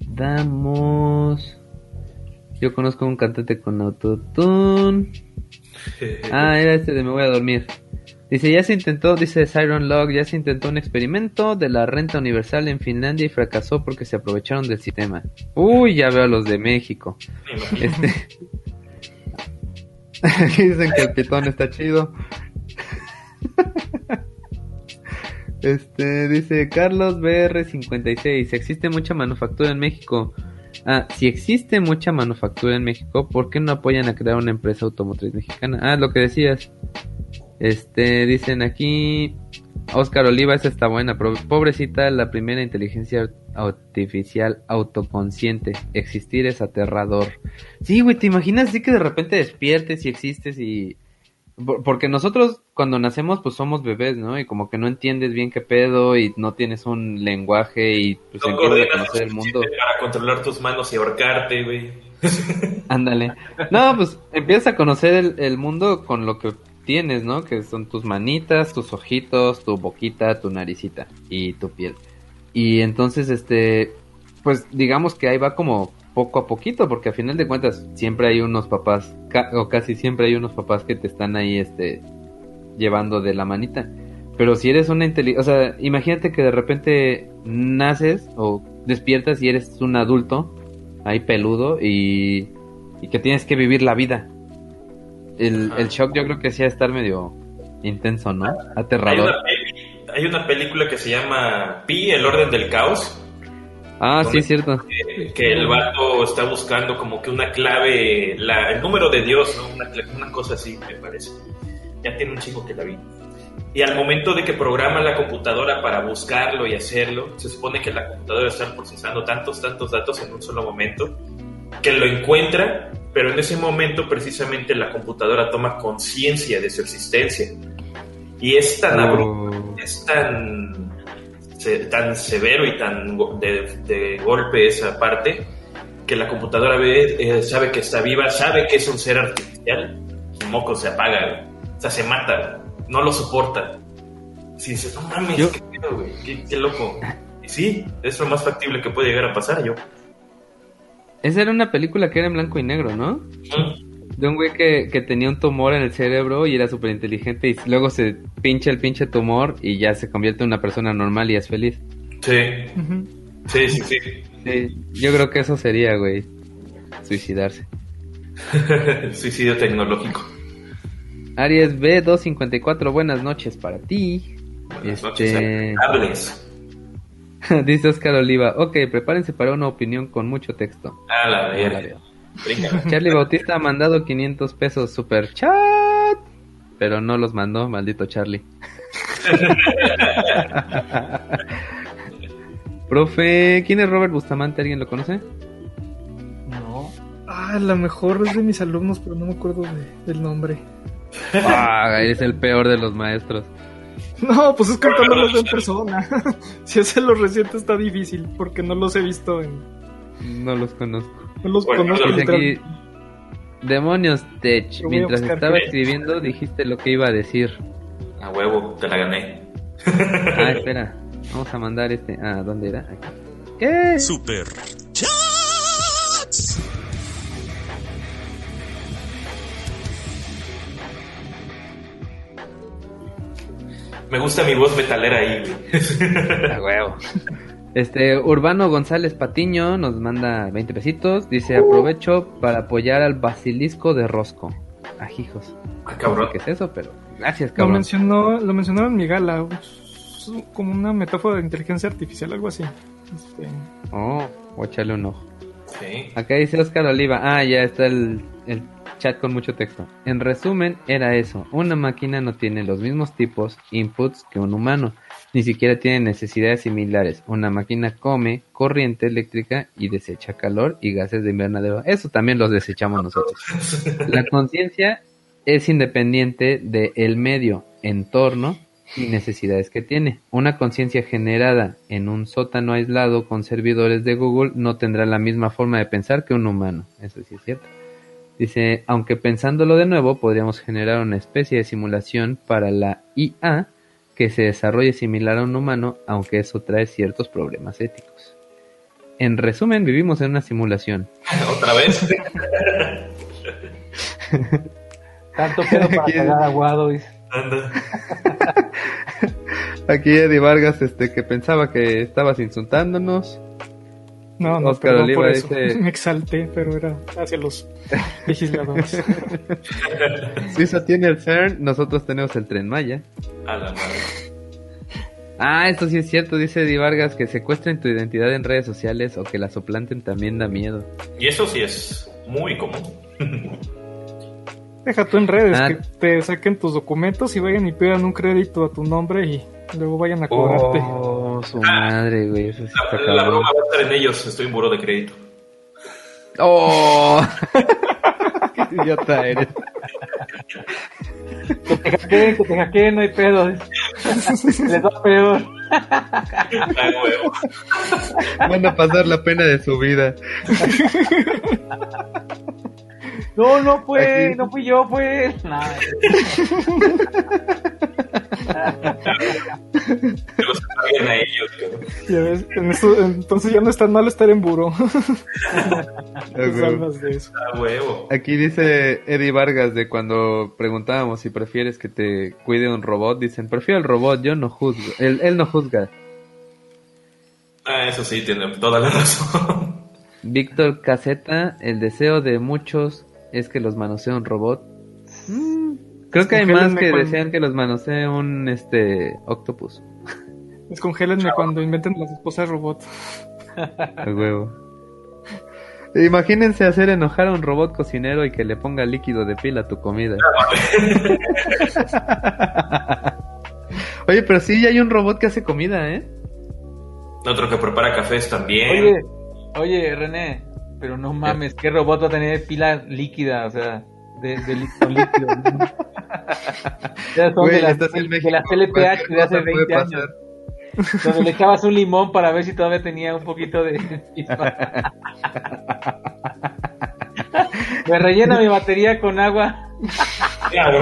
damos? Yo conozco un cantante con autotune. Ah, era este de Me voy a dormir. Dice, ya se intentó, dice Siren Log, ya se intentó un experimento de la renta universal en Finlandia y fracasó porque se aprovecharon del sistema. Uy, ya veo a los de México. Este... Dicen que el pitón está chido. Este, dice Carlos BR56, existe mucha manufactura en México. Ah, si existe mucha manufactura en México, ¿por qué no apoyan a crear una empresa automotriz mexicana? Ah, lo que decías. Este, dicen aquí, Oscar Oliva, esa está buena, pobrecita, la primera inteligencia artificial autoconsciente. Existir es aterrador. Sí, güey, ¿te imaginas así que de repente despiertes y existes y... Por- Porque nosotros cuando nacemos pues somos bebés, ¿no? Y como que no entiendes bien qué pedo y no tienes un lenguaje y pues No empiezas a coordinas conocer el mundo. Para controlar tus manos y ahorcarte, güey. Ándale. No, pues empiezas a conocer el, el mundo con lo que tienes, ¿no? Que son tus manitas, tus ojitos, tu boquita, tu naricita y tu piel. Y entonces, este, pues digamos que ahí va como poco a poquito, porque a final de cuentas siempre hay unos papás, ca- o casi siempre hay unos papás que te están ahí, este, llevando de la manita. Pero si eres una inteligencia, o sea, imagínate que de repente naces o despiertas y eres un adulto, ahí peludo, y, y que tienes que vivir la vida. El, el shock yo creo que sí a estar medio intenso, ¿no? Hay Aterrador. una, peli- hay una película que se llama Pi, el orden del caos. Ah, sí, cierto. eh, que el vato está buscando como que una clave, la, el número de Dios, ¿no? Una, cosa así, me parece. Ya tiene un chico que la vi. Y al momento de que programa la computadora para buscarlo y hacerlo, se supone que la computadora está procesando tantos, tantos datos en un solo momento, que lo encuentra, pero en ese momento precisamente la computadora toma conciencia de su existencia. Y es tan abrupto Oh. es tan, se- tan severo y tan de, de golpe esa parte que la computadora ve, eh, sabe que está viva, sabe que es un ser artificial, y moco se apaga, o sea, se mata, no lo soporta. Si dices, no mames, Yo- qué, pedo, güey, qué, qué loco. Y sí, es lo más factible que puede llegar a pasar yo. Esa era una película que era en blanco y negro, ¿no? Mm, De un güey que, que tenía un tumor en el cerebro y era súper inteligente y luego se pincha el pinche tumor y ya se convierte en una persona normal y es feliz. Sí, sí, sí, sí. Sí, yo creo que eso sería, güey, suicidarse. Suicidio tecnológico. Aries B254, buenas noches para ti. Buenas Este- noches. Dice Oscar Oliva, ok, prepárense para una opinión con mucho texto. A la verga. Charlie Bautista ha mandado 500 pesos super chat, pero no los mandó, maldito Charlie. Profe, ¿quién es Robert Bustamante? ¿Alguien lo conoce? No. Ah, a lo mejor es de mis alumnos, pero no me acuerdo de- del nombre. Ah, eres el peor de los maestros. No, pues es contándolos en persona. si es en los recientes está difícil, porque no los he visto en... No los conozco. No los Bueno, conozco Dice aquí, literal. demonios, Tech. Mientras estaba escribiendo, dijiste lo que iba a decir. A huevo, te la gané. Ah, espera. Vamos a mandar este. Ah, ¿dónde era? Aquí. ¿Qué? Super Chats. Me gusta mi voz metalera ahí, güey. A huevo. Este, Urbano González Patiño nos manda 20 pesitos. Dice, aprovecho para apoyar al basilisco de Rosco. Ajijos. Ah, No cabrón. sé ¿Qué es eso? Pero gracias, Lo cabrón. mencionó, lo mencionaron en mi gala. como una metáfora de inteligencia artificial, algo así. Este, Oh, voy a echarle un ojo. Sí. Acá dice Oscar Oliva. Ah, ya está el, el chat con mucho texto. En resumen, era eso. Una máquina no tiene los mismos tipos, inputs que un humano. Ni siquiera tiene necesidades similares. Una máquina come corriente eléctrica y desecha calor y gases de invernadero. Eso también los desechamos nosotros. La conciencia es independiente del medio, entorno y necesidades que tiene. Una conciencia generada en un sótano aislado con servidores de Google no tendrá la misma forma de pensar que un humano. Eso sí es cierto. Dice, aunque pensándolo de nuevo, podríamos generar una especie de simulación para la IA que se desarrolle similar a un humano, aunque eso trae ciertos problemas éticos. En resumen, vivimos en una simulación. Otra vez. Tanto pedo para cagar aguado. dice. Anda. Aquí Eddie Vargas, este, que pensaba que estabas insultándonos. No, no, Oscar perdón Oliva por eso. dice- Me exalté, pero era hacia los legisladores. Suiza tiene el CERN, nosotros tenemos el Tren Maya. A la madre. Ah, esto sí es cierto, dice Eddie Vargas, que secuestren tu identidad en redes sociales o que la soplanten también da miedo. Y eso sí es muy común. Deja tú en redes, Ah. que te saquen tus documentos y vayan y pidan un crédito a tu nombre y luego vayan a cobrarte. Oh, su madre, güey, eso sí está La, broma va a estar en ellos. Estoy en buro de crédito. ¡Oh! ¡Qué idiota eres! Que te hackeen, que te hackeen, no hay pedo. Les va peor. Ah, huevo. Van a pasar la pena de su vida. No, no fue, Aquí. no fui yo, fue. Que los paguen a ellos. cabrón. Ya ves, en esto- entonces ya no es tan malo estar en huevo. Aquí dice Eddie Vargas de cuando preguntábamos si prefieres que te cuide un robot, dicen, prefiero el robot, yo no juzgo. Él, él no juzga. Ah, eso sí, tiene toda la razón. Víctor Caseta, el deseo de muchos es que los manosee un robot. Mm, creo que hay más que cuando- desean que los manosee un este octopus. Descongélenme cuando inventen las esposas robot. A huevo. Imagínense hacer enojar a un robot cocinero y que le ponga líquido de pila a tu comida. Oye, pero sí, ya hay un robot que hace comida, ¿eh? Otro que prepara cafés también. Oye, oye, René, pero no mames, ¿qué robot va a tener pila líquida? O sea, de, de líquido. Esas son Güey, de las, estás en de México. las LPH cualquier de hace cosa puede 20 años. pasar. Donde le echabas un limón para ver si todavía tenía un poquito de. Me rellena mi batería con agua. Claro.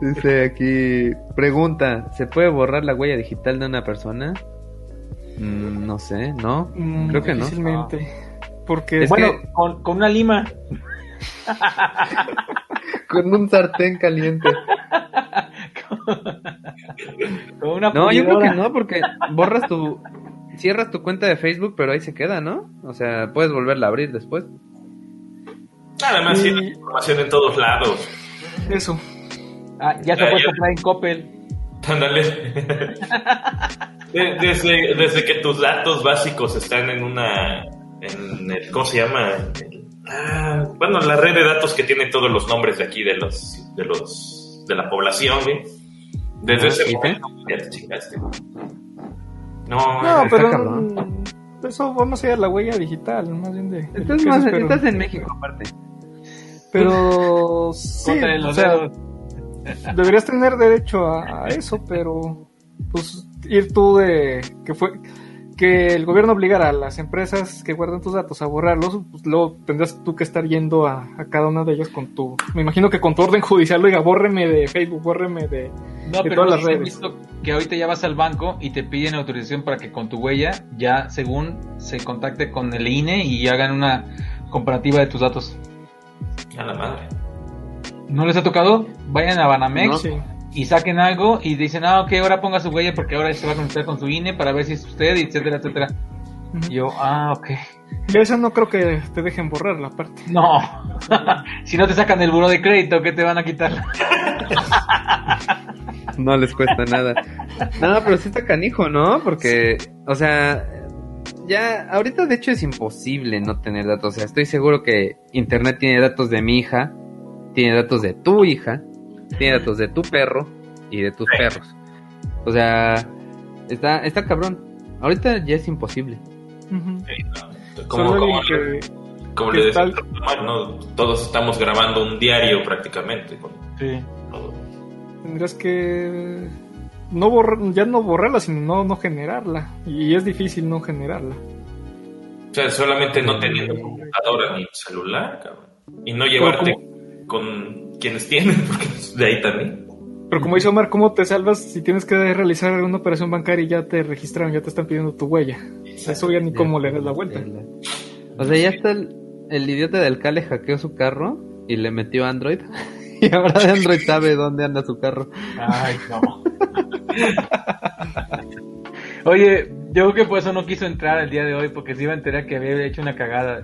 Dice aquí, pregunta, ¿se puede borrar la huella digital de una persona? Mm, no sé, ¿no? Mm, Creo que no. Difícilmente. Porque Es bueno, que- con, con una lima. Con un sartén caliente. Con una No, yo creo que no, porque borras tu... Cierras tu cuenta de Facebook, pero ahí se queda, ¿no? O sea, puedes volverla a abrir después. Además, Y- tiene información en todos lados. eso. Ah, ya se Ah, puede comprar en Coppel. Ándale. De- Desde, desde que tus datos básicos están en una. En el, ¿Cómo se llama? El- ah, bueno, la red de datos que tiene todos los nombres de aquí de los. de los. de la población, güey. Desde Ah, ese momento ya te chingaste. No, No, está pero cabrón. mm, eso vamos a ir a la huella digital, más bien de. Estás, más, estás en México, aparte. pero sí, o sea, deberías tener derecho a, a eso, pero pues ir tú de que fue que el gobierno obligara a las empresas que guardan tus datos a borrarlos, pues luego tendrás tú que estar yendo a, a cada una de ellas con tu, me imagino que con tu orden judicial, oiga, bórreme de Facebook, bórreme de, No, de pero todas no las redes. visto que ahorita ya vas al banco y te piden autorización para que con tu huella ya según se contacte con el INE y hagan una comparativa de tus datos. A la madre. ¿No les ha tocado? Vayan a Banamex Sí. Y saquen algo y dicen, ah, ok, ahora ponga su huella porque ahora se va a conectar con su INE para ver si es usted, etcétera, etcétera. Yo, ah, ok. Y esa no creo que te dejen borrar la parte. No. si no te sacan el buro de crédito, ¿qué te van a quitar? No les cuesta nada. No, pero sí está canijo, ¿no? Porque, o sea, ya, ahorita de hecho es imposible no tener datos. O sea, estoy seguro que Internet tiene datos de mi hija, tiene datos de tu hija, tiene datos de tu perro y de tus perros. O sea, está, está cabrón. Ahorita ya es imposible. Como, Solo como, que- como que le decía, ¿no? todos estamos grabando un diario prácticamente. con Sí. todo. Tendrías que no borrar, ya no borrarla, sino no, no generarla. Y es difícil no generarla. O sea, solamente no teniendo computadora ni celular, cabrón. Y no llevarte con quienes tienen, porque de ahí también. Pero como dice Omar, ¿cómo te salvas si tienes que realizar alguna operación bancaria y ya te registraron, ya te están pidiendo tu huella? Eso ya ni cómo le das la vuelta. O sea, ya está el, el idiota del Cale hackeó su carro y le metió Android. Y ahora de Android sabe dónde anda su carro. Ay, no. Oye, yo creo que por eso no quiso entrar el día de hoy, porque se iba a enterar que había hecho una cagada.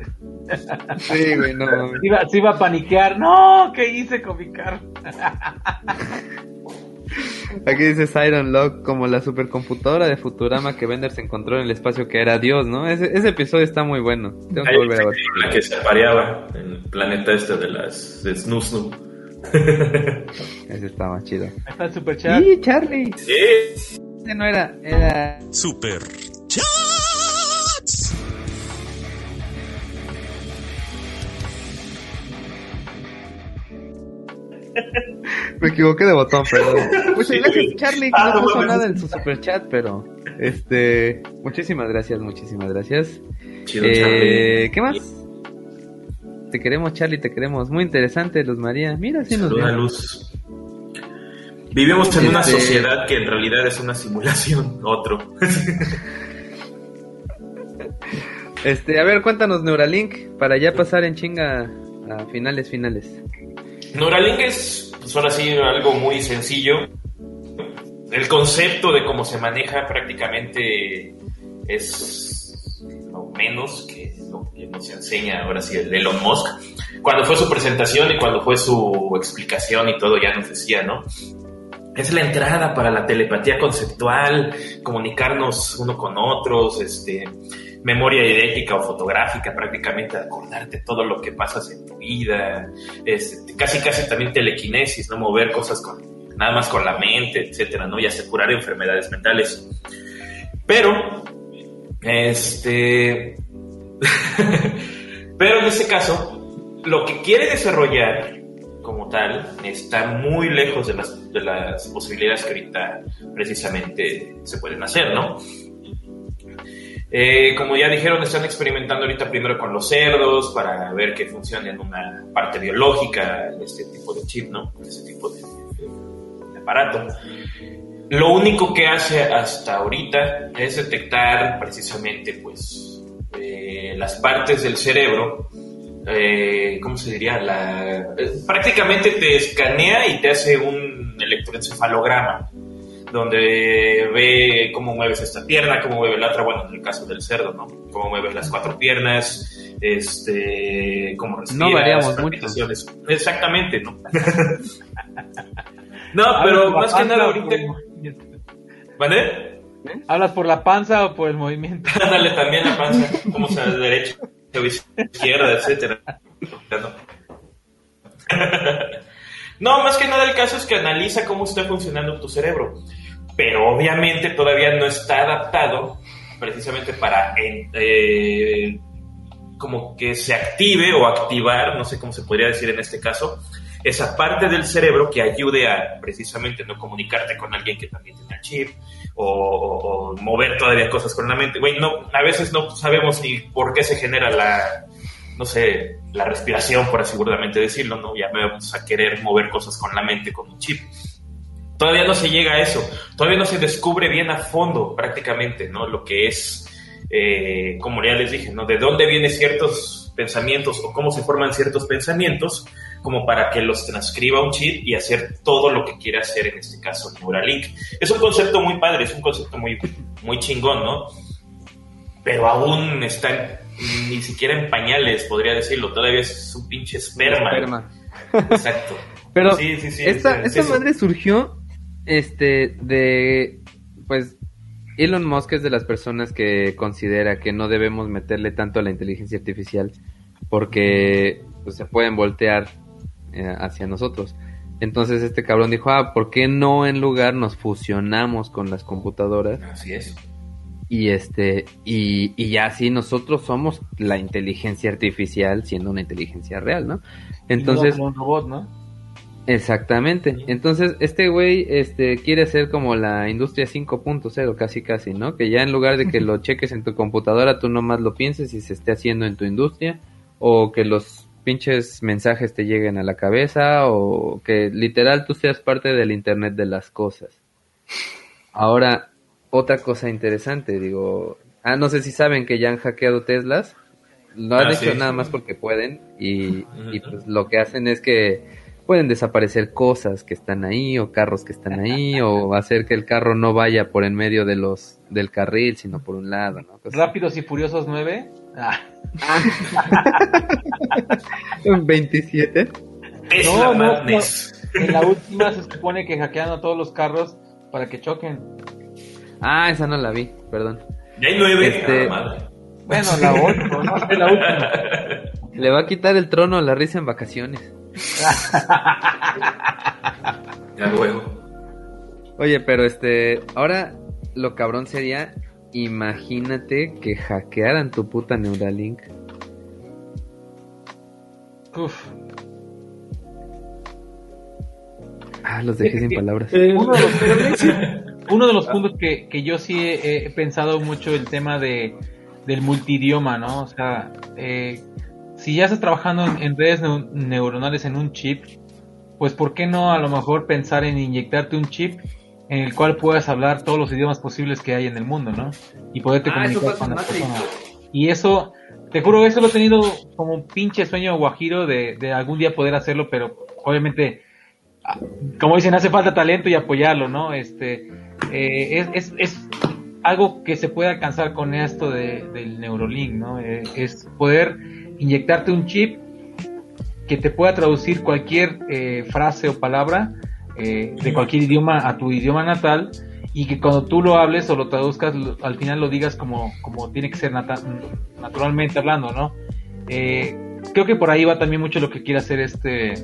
Sí, güey, no. Se iba, se iba a paniquear. No, ¿qué hice con mi carro? Aquí dice Siren Log como la supercomputadora de Futurama que Bender se encontró en el espacio que era Dios, ¿no? Ese, ese episodio está muy bueno. Tengo que volver a ver. la que se apareaba en el planeta este de las de Snoo Snoo. Ese está más chido. Ahí está el super chat. ¡Y Charlie! Sí, Ese no era, era... Super Chats. Me equivoqué de botón, perdón. Muchas Sí, gracias. Charlie, que Ah, no puso nada en su super chat, pero... Este... Muchísimas gracias, muchísimas gracias. chido, Eh, Charlie. ¿Qué más? Te queremos, Charlie, te queremos. Muy interesante, Luz María. Mira, sí nos Saluda, ve. luz. Vivimos en una Este- sociedad que en realidad es una simulación, otro. Este, a ver, cuéntanos Neuralink para ya pasar en chinga a finales, finales. Neuralink es, pues ahora sí, algo muy sencillo. El concepto de cómo se maneja prácticamente es lo menos que lo que nos enseña ahora sí el Elon Musk. Cuando fue su presentación y cuando fue su explicación y todo, ya nos decía, ¿no? Es la entrada para la telepatía conceptual, comunicarnos uno con otros, este, memoria idética o fotográfica, prácticamente acordarte todo lo que pasas en tu vida, este, casi casi también telequinesis, no mover cosas con nada más con la mente, etcétera, ¿no? Y hasta curar enfermedades mentales. Pero, este, pero en este caso, lo que quiere desarrollar está muy lejos de las, de posibilidades que ahorita precisamente se pueden hacer, ¿no? Eh, como ya dijeron, están experimentando ahorita primero con los cerdos para ver que funciona en una parte biológica este tipo de chip, ¿no? Este tipo de aparato. Lo único que hace hasta ahorita es detectar precisamente, pues, eh, las partes del cerebro, eh, ¿cómo se diría? La, eh, prácticamente te escanea y te hace un electroencefalograma donde ve cómo mueves esta pierna, cómo mueve la otra, bueno, en el caso del cerdo, ¿no? Cómo mueves las cuatro piernas, este, cómo respiras, variamos mucho. Exactamente, ¿no? no, pero más que nada ahorita... ¿Vale? ¿Hablas por la panza o por el movimiento? Ándale también la panza, cómo se de derecha, izquierda, etcétera. No, más que nada el caso es que analiza cómo está funcionando tu cerebro, pero obviamente todavía no está adaptado precisamente para eh, como que se active o activar, no sé cómo se podría decir en este caso, esa parte del cerebro que ayude a precisamente no comunicarte con alguien que también tiene el chip o, o- o mover todavía cosas con la mente. Güey, no, a veces no sabemos ni por qué se genera la, no sé, la respiración, por así seguramente decirlo, ¿no? Ya me vamos a querer mover cosas con la mente, con un chip. Todavía no se llega a eso, todavía no se descubre bien a fondo prácticamente, ¿no? Lo que es, eh, como ya les dije, ¿no? De dónde vienen ciertos pensamientos o cómo se forman ciertos pensamientos como para que los transcriba un chip y hacer todo lo que quiere hacer en este caso Neuralink. Es un concepto muy padre, es un concepto muy, muy chingón, ¿no? Pero aún está en- ni siquiera en pañales, podría decirlo, todavía es un pinche esperma. Esperma. Exacto. Pero Sí, sí, sí, esta, es- es esta madre surgió este, de, pues, Elon Musk es de las personas que considera que no debemos meterle tanto a la inteligencia artificial porque pues, se pueden voltear eh, hacia nosotros. Entonces este cabrón dijo, ah, ¿por qué no en lugar nos fusionamos con las computadoras? Así es. Y este, y, y ya así nosotros somos la inteligencia artificial siendo una inteligencia real, ¿no? Entonces. No un robot, ¿no? Exactamente. Entonces, este güey este, quiere ser como la industria 5.0, casi casi, ¿no? Que ya en lugar de que lo cheques en tu computadora, tú nomás lo pienses y se esté haciendo en tu industria, o que los pinches mensajes te lleguen a la cabeza, o que literal tú seas parte del Internet de las cosas. Ahora, otra cosa interesante, digo, ah, no sé si saben que ya han hackeado Teslas, lo han Ah, hecho sí. nada más porque pueden, y, y pues lo que hacen es que pueden desaparecer cosas que están ahí o carros que están ahí o hacer que el carro no vaya por en medio de los del carril sino por un lado Rápidos y Furiosos 9. Ah, 27 Tesla No, no, Madness. en la última se supone que hackean a todos los carros para que choquen. ah esa no la vi perdón Ya hay nueve. Este- Ah, madre. Bueno, la 8, no sé, la última. le va a quitar el trono a la risa en vacaciones Ya luego. oye pero este ahora lo cabrón sería imagínate que hackearan tu puta Neuralink Uf. ah los dejé sin palabras Eh, Uno de los, uno de los puntos que, que yo sí he, he pensado mucho el tema de del multidioma, ¿no? O sea, eh, si ya estás trabajando en, en redes neu- neuronales en un chip, pues ¿por qué no a lo mejor pensar en inyectarte un chip en el cual puedas hablar todos los idiomas posibles que hay en el mundo, ¿no? Y poderte Ah, comunicar con las personas. Y eso, te juro, eso lo he tenido como un pinche sueño guajiro de, de algún día poder hacerlo, pero obviamente ah, como dicen, hace falta talento y apoyarlo, ¿no? Este, eh, es, es, es algo que se puede alcanzar con esto de, del Neurolink, ¿no? Eh, es poder inyectarte un chip que te pueda traducir cualquier eh, frase o palabra eh, de cualquier idioma a tu idioma natal y que cuando tú lo hables o lo traduzcas, lo- al final lo digas como, como tiene que ser nata- naturalmente hablando, ¿no? Eh, creo que por ahí va también mucho lo que quiere hacer este,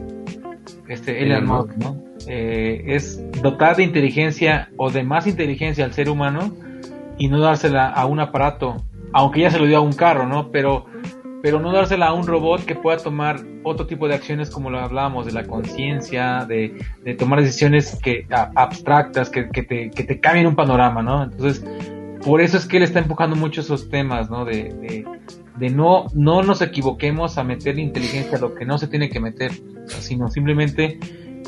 este Elon Elon Musk, ¿no? Eh, es dotar de inteligencia o de más inteligencia al ser humano y no dársela a un aparato, aunque ya se lo dio a un carro, ¿no? Pero, pero no dársela a un robot que pueda tomar otro tipo de acciones como lo hablábamos, de la conciencia, de, de tomar decisiones que, a- abstractas, que, que, te, que te cambien un panorama, ¿no? Entonces, por eso es que él está empujando mucho esos temas, ¿no? De, de, de no, no nos equivoquemos a meter inteligencia a lo que no se tiene que meter, sino simplemente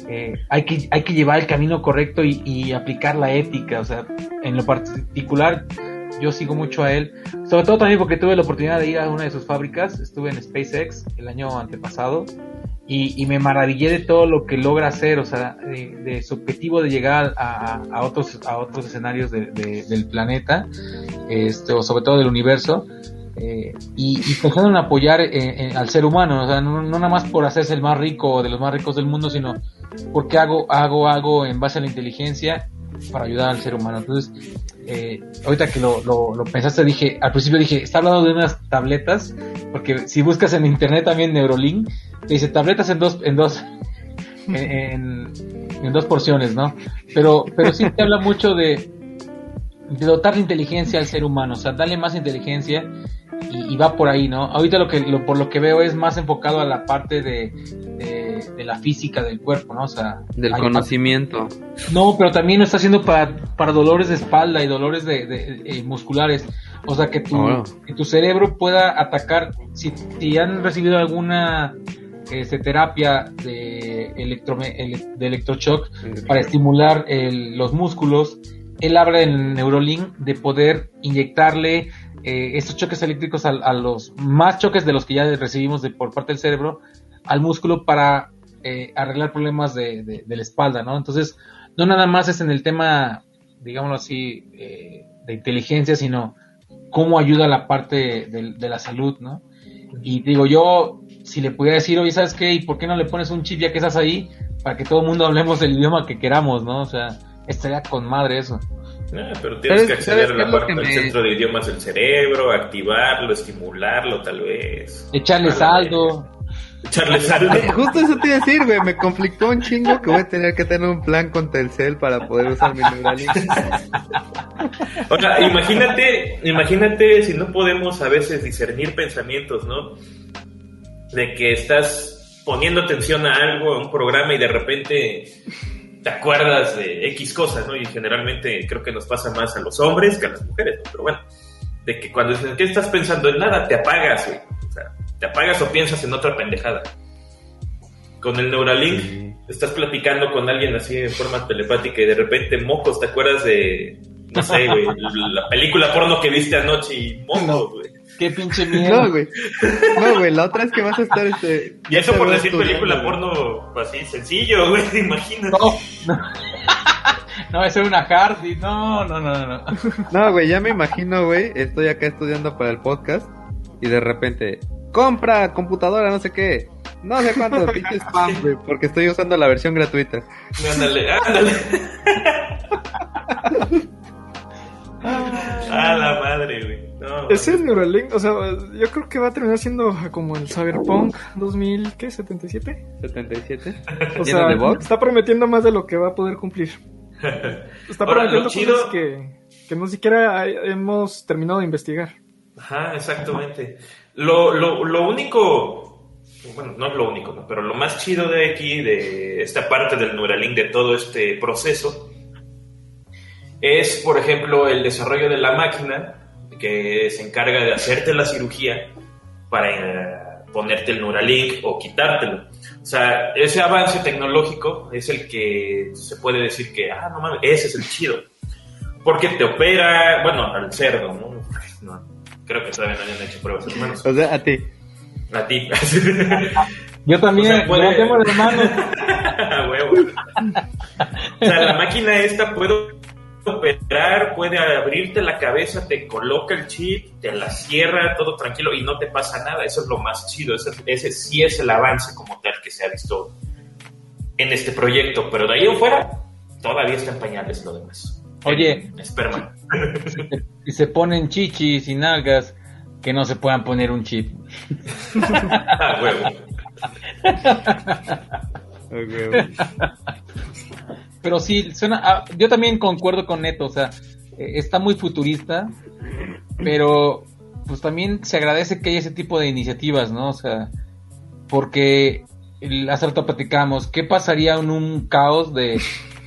eh, hay, que, hay que llevar el camino correcto y, y aplicar la ética, o sea, en lo particular yo sigo mucho a él, sobre todo también porque tuve la oportunidad de ir a una de sus fábricas, estuve en SpaceX el año antepasado. Y, me maravillé de todo lo que logra hacer, o sea, de, su objetivo de llegar a, a otros a otros escenarios de- de- del planeta, este, o sobre todo del universo, eh, y, y en apoyar eh, eh, al ser humano, o sea, no, no nada más por hacerse el más rico de los más ricos del mundo, sino porque hago hago algo en base a la inteligencia para ayudar al ser humano. Entonces, eh, ahorita que lo, lo, lo pensaste, dije, al principio dije, está hablando de unas tabletas, porque si buscas en internet también Neurolink, te dice tabletas en dos, en dos, en, en- en dos porciones, ¿no? Pero, pero sí te habla mucho de, de dotar de inteligencia al ser humano, o sea, darle más inteligencia y, y va por ahí, ¿no? Ahorita lo que, lo, por lo que veo es más enfocado a la parte de, de, de la física del cuerpo, ¿no? O sea, del conocimiento no, pero también lo está haciendo para, para dolores de espalda y dolores de, de- eh, musculares. O sea, que tu, Oh. que tu cerebro pueda atacar, si, si han recibido alguna este, terapia de, electrome- ele- de electroshock para estimular el- los músculos, él habla en Neurolink de poder inyectarle eh, estos choques eléctricos a, a los más choques de los que ya recibimos de, por parte del cerebro al músculo para eh, arreglar problemas de, de- de la espalda, ¿no? Entonces, no nada más es en el tema, digámoslo así, eh, de inteligencia, sino cómo ayuda la parte de, de la salud, ¿no? Y digo, yo, si le pudiera decir, oye, ¿sabes qué? ¿Y por qué no le pones un chip ya que estás ahí? Para que todo el mundo hablemos del idioma que queramos, ¿no? O sea, estaría con madre eso. Ah, pero tienes ¿Sabes- que acceder a la parte del me- centro de idiomas del cerebro, activarlo, estimularlo, tal vez. Echarle saldo. Echarle saldo. Eh, Justo eso te iba a decir, güey. Me conflictó un chingo que voy a tener que tener un plan con Telcel para poder usar mi Neuralink. O sea, imagínate, imagínate si no podemos a veces discernir pensamientos, ¿no? De que estás poniendo atención a algo, a un programa y de repente te acuerdas de X cosas, ¿no? Y generalmente creo que nos pasa más a los hombres que a las mujeres, ¿no? Pero bueno, de que cuando dices, ¿qué estás pensando en nada? Te apagas, güey. O sea, te apagas o piensas en otra pendejada. Con el Neuralink Sí. estás platicando con alguien así en forma telepática y de repente mocos, ¿te acuerdas de, no sé, güey, la película porno que viste anoche y mocos, güey? Qué pinche miedo. No, güey. No, güey. La otra es que vas a estar este. Y eso por decir película porno así sencillo, güey, imagínate. No, no. No, eso es una Hardy. No, no, no, no. No, güey, ya me imagino, güey. Estoy acá estudiando para el podcast y de repente, compra computadora, no sé qué. No sé cuánto, pinche spam, güey, porque estoy usando la versión gratuita. Ándale, ándale. A la madre, güey. No, Ese Neuralink, o sea, yo creo que va a terminar siendo como el Cyberpunk 2000, ¿qué? ¿77? 77. O ¿Lleno sea, está prometiendo más de lo que va a poder cumplir. Está Ahora, prometiendo chido- cosas que, que no siquiera hemos terminado de investigar. Ajá, exactamente. Lo, lo, lo único, bueno, no es lo único, ¿no? pero lo más chido de aquí, de esta parte del Neuralink, de todo este proceso, es, por ejemplo, el desarrollo de la máquina que se encarga de hacerte la cirugía para eh, ponerte el Neuralink o quitártelo. O sea, ese avance tecnológico es el que se puede decir que, ah, no mames, ese es el chido. Porque te opera, bueno, al cerdo, ¿no? No, creo que todavía no hayan hecho pruebas humanos. O sea, a ti. A ti. Yo también, O sea, puede- levantemos las manos. A huevo. O sea, la máquina esta puede operar, puede abrirte la cabeza, te coloca el chip, te la cierra, todo tranquilo y no te pasa nada. Eso es lo más chido. Ese, ese sí es el avance como tal que se ha visto en este proyecto. Pero de ahí en fuera, todavía está en pañales lo demás. Oye. Esperma. Y se ponen chichis y nalgas que no se puedan poner un chip. A huevo. Ok, güey. Pero sí, suena. ah, yo también concuerdo con Neto, o sea, eh, está muy futurista, pero pues también se agradece que haya ese tipo de iniciativas, ¿no? O sea, porque hace rato platicamos, ¿qué pasaría en un caos de,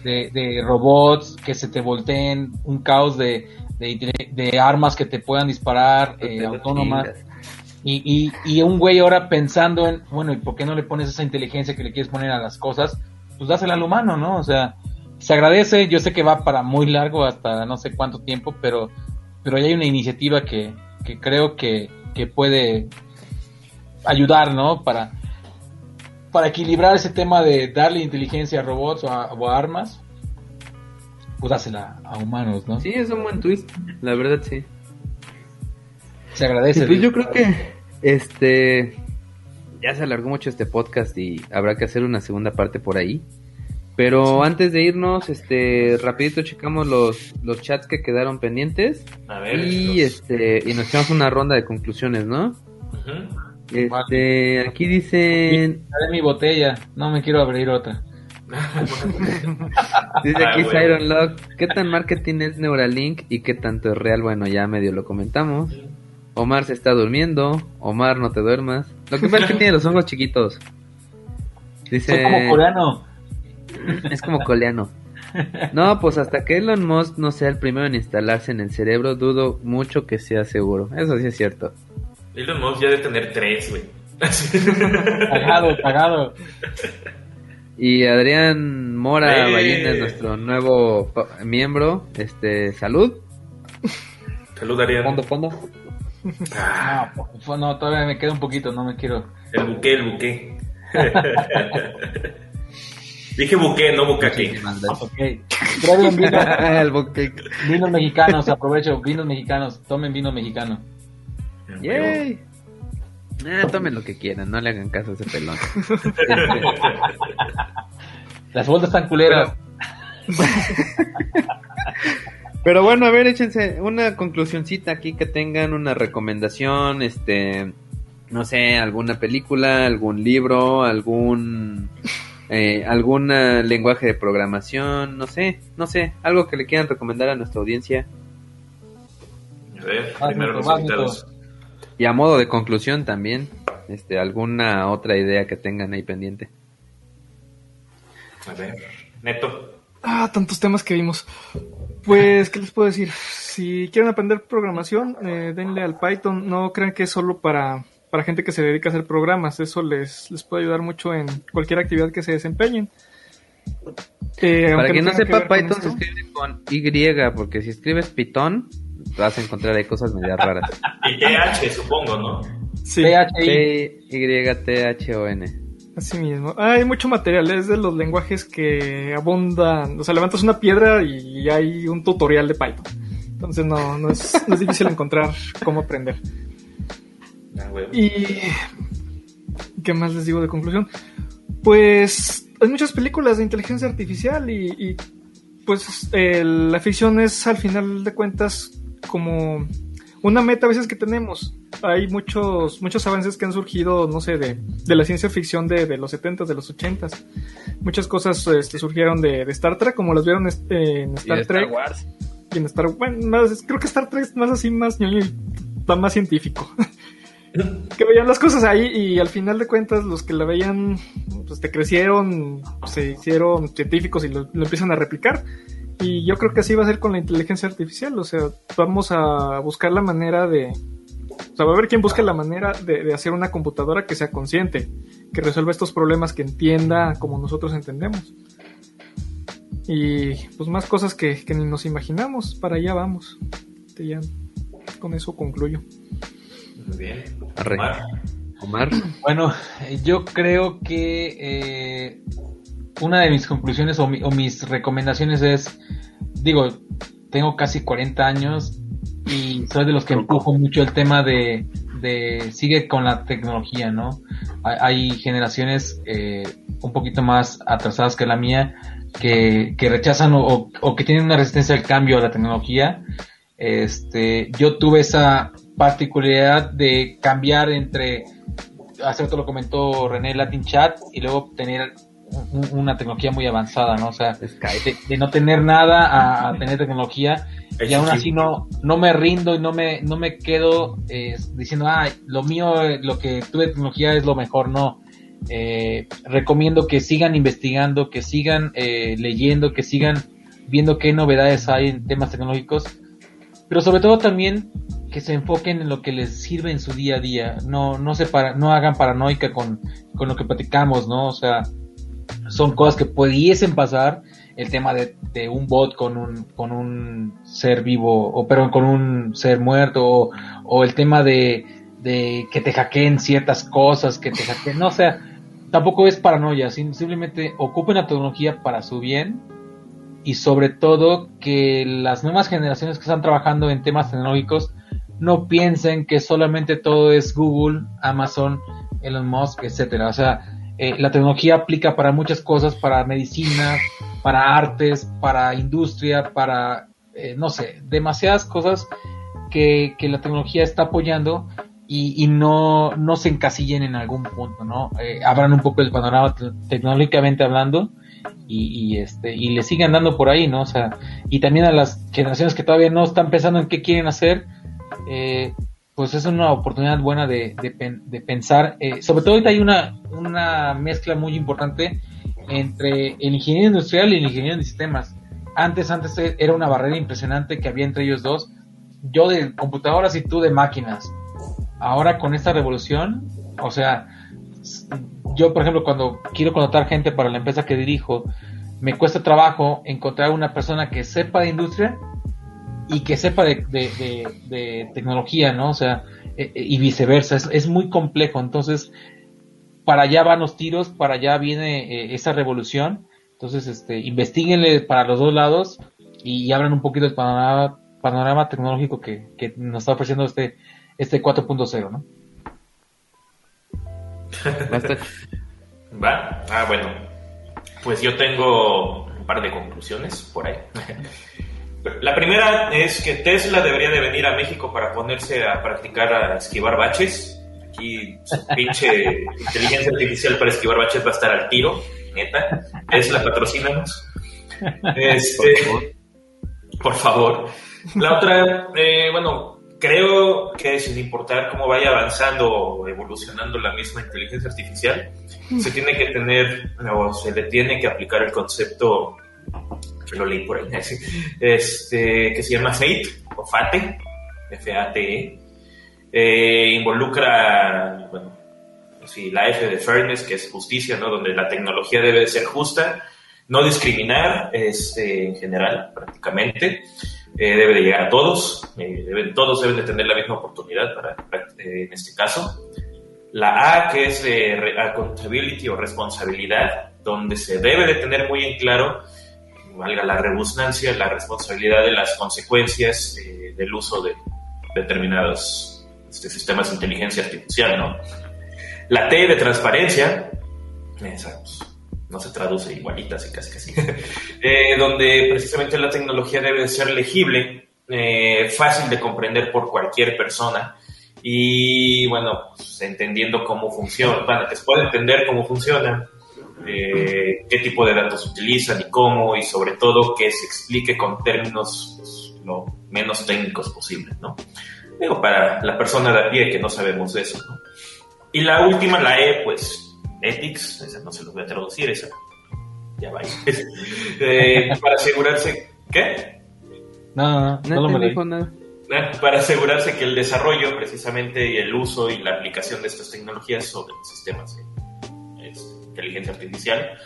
de, de robots que se te volteen, un caos de, de, de armas que te puedan disparar eh, autónomas? Y, y, y un güey ahora pensando en, bueno, ¿y por qué no le pones esa inteligencia que le quieres poner a las cosas? Pues dásela al humano, ¿no? O sea, se agradece, yo sé que va para muy largo, hasta no sé cuánto tiempo, pero, pero hay una iniciativa que, que creo que, que puede ayudar, ¿no? Para, para equilibrar ese tema de darle inteligencia a robots o a, o a armas, pues dásela a humanos, ¿no? Sí, es un buen twist. La verdad, sí. Se agradece. Pues yo creo que este ya se alargó mucho este podcast y habrá que hacer una segunda parte por ahí. Pero antes de irnos, este rapidito checamos los, los chats que quedaron pendientes A ver. y los- este y nos echamos una ronda de conclusiones, ¿no? Ujú. Este, aquí dicen, Dale mi botella, no me quiero abrir otra. dice Ah, aquí bueno. Siren Lock, ¿qué tan marketing es Neuralink y qué tanto es real? Bueno, ya medio lo comentamos. Omar se está durmiendo, Omar no te duermas. Lo que pasa es que tiene los ojos chiquitos. Dice, Soy como coreano. Es como coleano. No, pues hasta que Elon Musk no sea el primero en instalarse en el cerebro, dudo mucho que sea seguro. Eso sí es cierto. Elon Musk ya de tener tres, güey. Pagado, pagado. Y Adrián Mora Eh. Es nuestro nuevo miembro. Este, salud. Salud, Arián. Fondo, fondo. Ah, No, pues, no, todavía me queda un poquito, no me quiero. el buque, el buque. Dije buque, no bucaque. Muchísimas gracias. Ok. Traigan vino, el buque. vinos mexicanos, aprovecho, vinos mexicanos, tomen vino mexicano. Yay. Ah, tomen lo que quieran, no le hagan caso a ese pelón. Las vueltas están culeras. Pero bueno, a ver, échense una conclusioncita aquí que tengan una recomendación, este, no sé, alguna película, algún libro, algún eh, algún lenguaje de programación, no sé, no sé, algo que le quieran recomendar a nuestra audiencia. A ver, primero los invitados. Y a modo de conclusión también, este, alguna otra idea que tengan ahí pendiente. A ver, Neto. Ah, tantos temas que vimos. Pues, ¿qué les puedo decir? Si quieren aprender programación, eh, denle al Python. No crean que es solo para, para gente que se dedica a hacer programas. Eso les, les puede ayudar mucho en cualquier actividad que se desempeñen. Eh, para quien no, sepa, Python se escribe con Y, porque si escribes Python, vas a encontrar ahí cosas medio raras. Y TH, supongo, ¿no? Sí. T-Y-T-H-O-N. Así mismo. Hay mucho material, es de los lenguajes que abundan. O sea, levantas una piedra y hay un tutorial de Python. Entonces no, no, es, no es difícil encontrar cómo aprender. Ah, y. ¿Qué más les digo de conclusión? Pues hay muchas películas de inteligencia artificial y, pues la ficción es al final de cuentas como una meta a veces que tenemos. Hay muchos, muchos avances que han surgido, no sé, de, la ciencia ficción de, los 70 de los 80 Muchas cosas este, surgieron de, Star Trek, como las vieron este, en Star Trek. Wars. Y en Star bueno, creo que Star Trek es más así, más ñoño y más científico. que veían las cosas ahí y al final de cuentas los que la veían, pues te crecieron, se hicieron científicos y lo empiezan a replicar. Y yo creo que así va a ser con la inteligencia artificial. O sea, vamos a buscar la manera de. O sea, va a haber quien busque la manera de, hacer una computadora que sea consciente, que resuelva estos problemas, que entienda como nosotros entendemos. Y pues más cosas que, ni nos imaginamos. Para allá vamos. Ya, con eso concluyo. Muy bien. Omar. Bueno, yo creo que eh, una de mis conclusiones o, mis recomendaciones es, digo, tengo casi 40 años y soy de los que empujo mucho el tema de, de sigue con la tecnología, ¿no? Hay, generaciones eh, un poquito más atrasadas que la mía que, que rechazan o, o, que tienen una resistencia al cambio a la tecnología. Este, yo tuve esa particularidad de cambiar entre, hace rato lo comentó René Latin Chat y luego tener una tecnología muy avanzada, ¿no? O sea, de, no tener nada a, tener tecnología y aún así no, no me rindo y no me, no me quedo eh, diciendo, ah, lo mío, lo que tuve tecnología es lo mejor, no. Eh, recomiendo que sigan investigando, que sigan eh, leyendo, que sigan viendo qué novedades hay en temas tecnológicos, pero sobre todo también que se enfoquen en lo que les sirve en su día a día, no, no se para, no hagan paranoica con, con lo que platicamos, ¿no? O sea, son cosas que pudiesen pasar, el tema de, un bot con un, con un ser vivo, o pero con un ser muerto, o, el tema de, que te hackeen ciertas cosas, que te hackeen, no, o sea, tampoco es paranoia, simplemente ocupen la tecnología para su bien y sobre todo que las nuevas generaciones que están trabajando en temas tecnológicos no piensen que solamente todo es Google, Amazon, Elon Musk, etcétera. O sea, eh, la tecnología aplica para muchas cosas, para medicina, para artes, para industria, para, eh, no sé, demasiadas cosas que, la tecnología está apoyando y, no, no se encasillen en algún punto, ¿no? Eh, abran un poco el panorama tecnológicamente hablando y, este, y le sigan dando por ahí, ¿no? O sea, y también a las generaciones que todavía no están pensando en qué quieren hacer, eh, pues es una oportunidad buena de, de, pensar. Eh, sobre todo ahorita hay una, una mezcla muy importante entre el ingeniero industrial y el ingeniero de sistemas. Antes, antes era una barrera impresionante que había entre ellos dos. Yo de computadoras y tú de máquinas. Ahora con esta revolución, o sea, yo por ejemplo cuando quiero contratar gente para la empresa que dirijo, me cuesta trabajo encontrar una persona que sepa de industria y que sepa de, de, tecnología, ¿no? O sea, e, e, y viceversa, es, muy complejo. Entonces, para allá van los tiros, para allá viene eh, esa revolución. Entonces, este, investiguenle para los dos lados y, abran un poquito el panorama, panorama tecnológico que, que nos está ofreciendo este, este 4.0, ¿no? Va. Ah, bueno. Pues yo tengo par de conclusiones por ahí. La primera es que Tesla debería de venir a México para ponerse a practicar a esquivar baches. Aquí su pinche inteligencia artificial para esquivar baches va a estar al tiro, neta. Tesla, patrocínanos. Este, por favor. La otra, eh, bueno, creo que sin importar cómo vaya avanzando o evolucionando la misma inteligencia artificial, se tiene que tener o se le tiene que aplicar el concepto lo leí por ahí, este, que se llama FATE, o FATE, F-A-T-E, eh, involucra, bueno, sí, la F de Fairness, que es justicia, ¿no? Donde la tecnología debe de ser justa, no discriminar este, en general, prácticamente, eh, debe de llegar a todos, eh, deben, todos deben de tener la misma oportunidad para, en este caso. La A, que es accountability o responsabilidad, donde se debe de tener muy en claro valga la rebusnancia, la responsabilidad de las consecuencias eh, del uso de determinados este, sistemas de inteligencia artificial, ¿no? La T de transparencia, no se traduce igualita, así casi casi, eh, donde precisamente la tecnología debe ser legible, eh, fácil de comprender por cualquier persona y, bueno, pues, entendiendo cómo funciona, bueno, después de entender cómo funciona, eh, qué tipo de datos utilizan y cómo, y sobre todo que se explique con términos pues, lo menos técnicos posibles, ¿no? Digo, para la persona de a pie que no sabemos de eso, ¿no? Y la última, la E, pues, ethics, esa no se lo voy a traducir, esa ya va. eh, para asegurarse, ¿qué? No, no, no, me dijo nada para asegurarse que el desarrollo precisamente y el uso y la aplicación de estas tecnologías sobre los sistemas inteligencia artificial,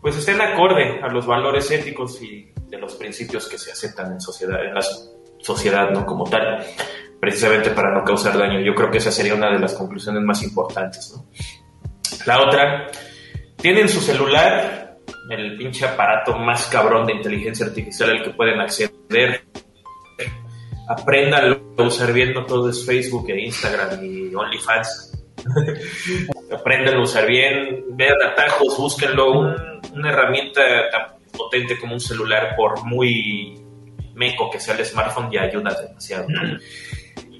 pues estén acorde a los valores éticos y de los principios que se aceptan en sociedad, en la sociedad, ¿no? Como tal, precisamente para no causar daño. Yo creo que esa sería una de las conclusiones más importantes, ¿no? La otra, tienen su celular, el pinche aparato más cabrón de inteligencia artificial al que pueden acceder. Aprendan a usar bien, no todo es Facebook e Instagram y OnlyFans Aprendan a usar bien, vean atajos, búsquenlo. una herramienta tan potente como un celular, por muy meco que sea el smartphone, ya ayuda demasiado.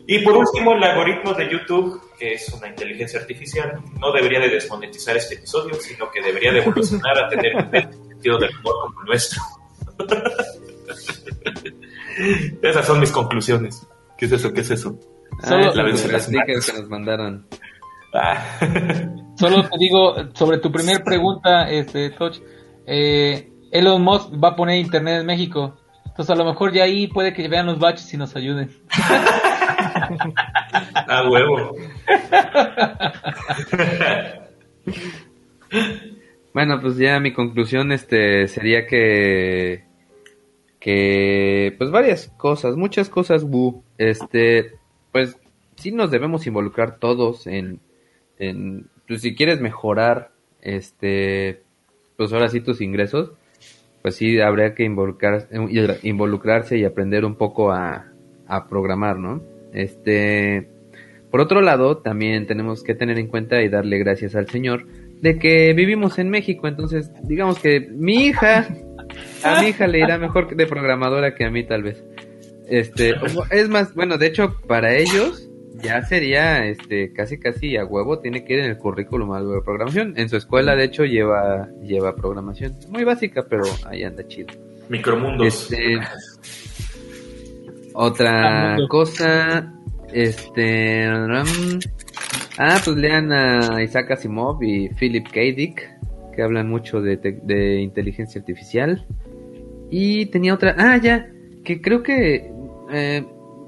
Y por último, el algoritmo de YouTube, que es una inteligencia artificial, no debería de desmonetizar este episodio, sino que debería de evolucionar a tener un sentido del humor como el nuestro. Esas son mis conclusiones. ¿Qué es eso? ¿Qué es eso? Solo ah, las stickers que nos mandaron. Solo te digo sobre tu primer pregunta, este, Touch. Eh, Elon Musk va a poner internet en México. Entonces a lo mejor ya ahí puede que vean los baches y nos ayuden. A huevo. bueno, pues ya mi conclusión este sería que que pues varias cosas, muchas cosas, este, pues sí nos debemos involucrar todos en pues si quieres mejorar, este, pues ahora sí tus ingresos, pues sí habría que involucrar, involucrarse y aprender un poco a, a programar, ¿no? Este, por otro lado, también tenemos que tener en cuenta y darle gracias al Señor de que vivimos en México, entonces digamos que mi hija, a mi hija le irá mejor de programadora que a mí tal vez. Este, es más, bueno, de hecho, para ellos, ya sería este casi casi a huevo tiene que ir en el currículum algo de programación. En su escuela de hecho lleva lleva programación, muy básica, pero ahí anda chido. Micromundos. Este, otra cosa este ah, pues lean a Isaac Asimov y Philip K. Dick que hablan mucho de, de inteligencia artificial. Y tenía otra, ah, ya, que creo que eh,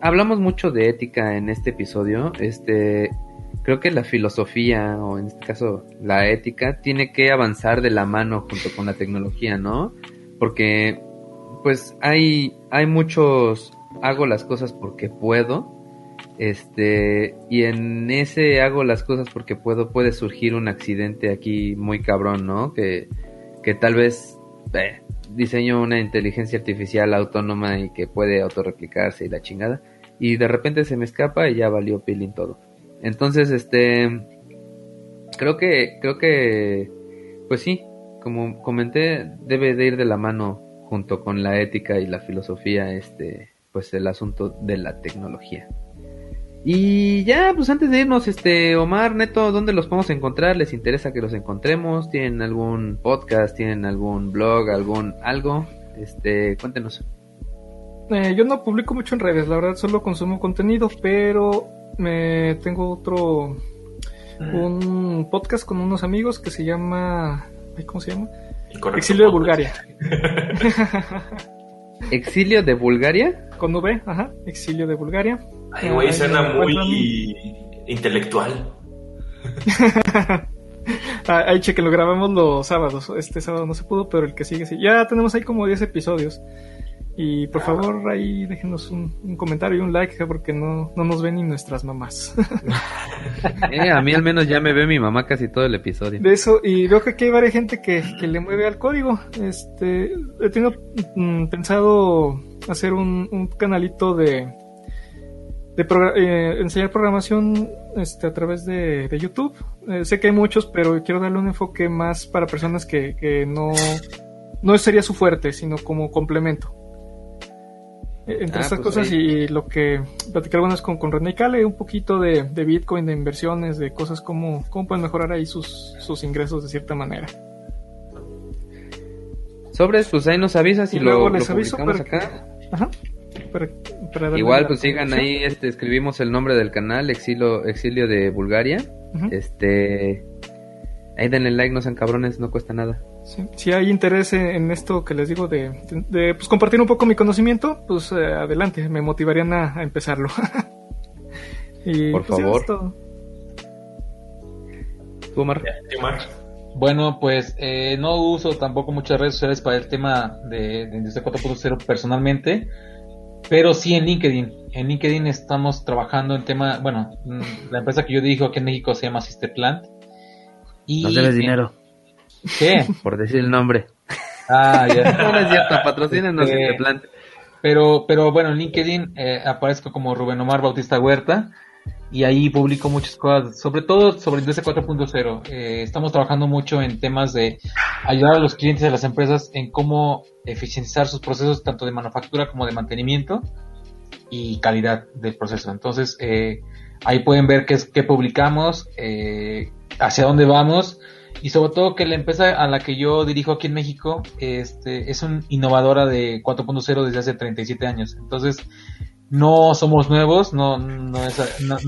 hablamos mucho de ética en este episodio. Este, creo que la filosofía, o en este caso la ética, tiene que avanzar de la mano junto con la tecnología, ¿no? Porque, pues, hay, hay muchos, hago las cosas porque puedo, este, y en ese hago las cosas porque puedo, puede surgir un accidente aquí muy cabrón, ¿no? Que, que tal vez, eh, diseño una inteligencia artificial autónoma y que puede autorreplicarse y la chingada y de repente se me escapa y ya valió peeling todo. Entonces, este, creo que, creo que, pues sí, como comenté, debe de ir de la mano junto con la ética y la filosofía, este, pues el asunto de la tecnología. Y ya, pues antes de irnos, este, Omar, Neto, ¿dónde los podemos encontrar? ¿Les interesa que los encontremos? ¿Tienen algún podcast? ¿Tienen algún blog? ¿Algún algo? Este, cuéntenos. Eh, yo no publico mucho en redes, la verdad solo consumo contenido, pero me tengo otro un podcast con unos amigos que se llama ¿cómo se llama? Exilio de Bulgaria. ¿Exilio de Bulgaria? Con V, ajá, Exilio de Bulgaria. Ay, güey, suena muy intelectual. Ahí cheque, lo grabamos los sábados. Este sábado no se pudo, pero el que sigue sí. Ya tenemos ahí como 10 episodios. Y por favor, ahí déjenos un, comentario y un like, porque no, no nos ven ni nuestras mamás. Eh, a mí al menos ya me ve mi mamá casi todo el episodio. De eso, y veo que aquí hay varias gente que, que le mueve al código. Este, he tenido mm, pensado hacer un, un canalito de, de eh, enseñar programación este, a través de, de YouTube. Eh, sé que hay muchos, pero quiero darle un enfoque más para personas que, que no, no sería su fuerte, sino como complemento. Entre ah, estas pues cosas y lo que platicar algunas con, con René Cale, un poquito de, Bitcoin, de inversiones, de cosas como cómo pueden mejorar ahí sus, sus ingresos de cierta manera. Sobres, pues ahí nos avisas y, luego les aviso acá. Ajá. Igual pues sigan ahí, este, escribimos el nombre del canal, Exilio, Exilio de Bulgaria. Este ahí denle like, no sean cabrones, no cuesta nada. Si hay interés en esto que les digo de, pues, compartir un poco mi conocimiento, pues eh, adelante, me motivarían a, empezarlo. y, Por pues, favor. ¿Tú, Omar? Bueno, pues eh, no uso tampoco muchas redes sociales para el tema de, de Industria 4.0 personalmente, pero sí en LinkedIn. En LinkedIn estamos trabajando en tema, bueno, mm, la empresa que yo dirijo aquí en México se llama Sisterplant. Y Nos debes dinero. ¿Qué? Por decir el nombre. Ah, ya. no, es cierto, este, plan. Pero, pero bueno, en LinkedIn eh, aparezco como Rubén Omar Bautista Huerta y ahí publico muchas cosas, sobre todo sobre Industria 4.0. Eh, estamos trabajando mucho en temas de ayudar a los clientes de las empresas en cómo eficientizar sus procesos tanto de manufactura como de mantenimiento y calidad del proceso. Entonces, eh, ahí pueden ver qué, es, qué publicamos, eh, hacia dónde vamos y sobre todo que la empresa a la que yo dirijo aquí en México este, es una innovadora de 4.0 desde hace 37 años. Entonces, no somos nuevos, no, no, es,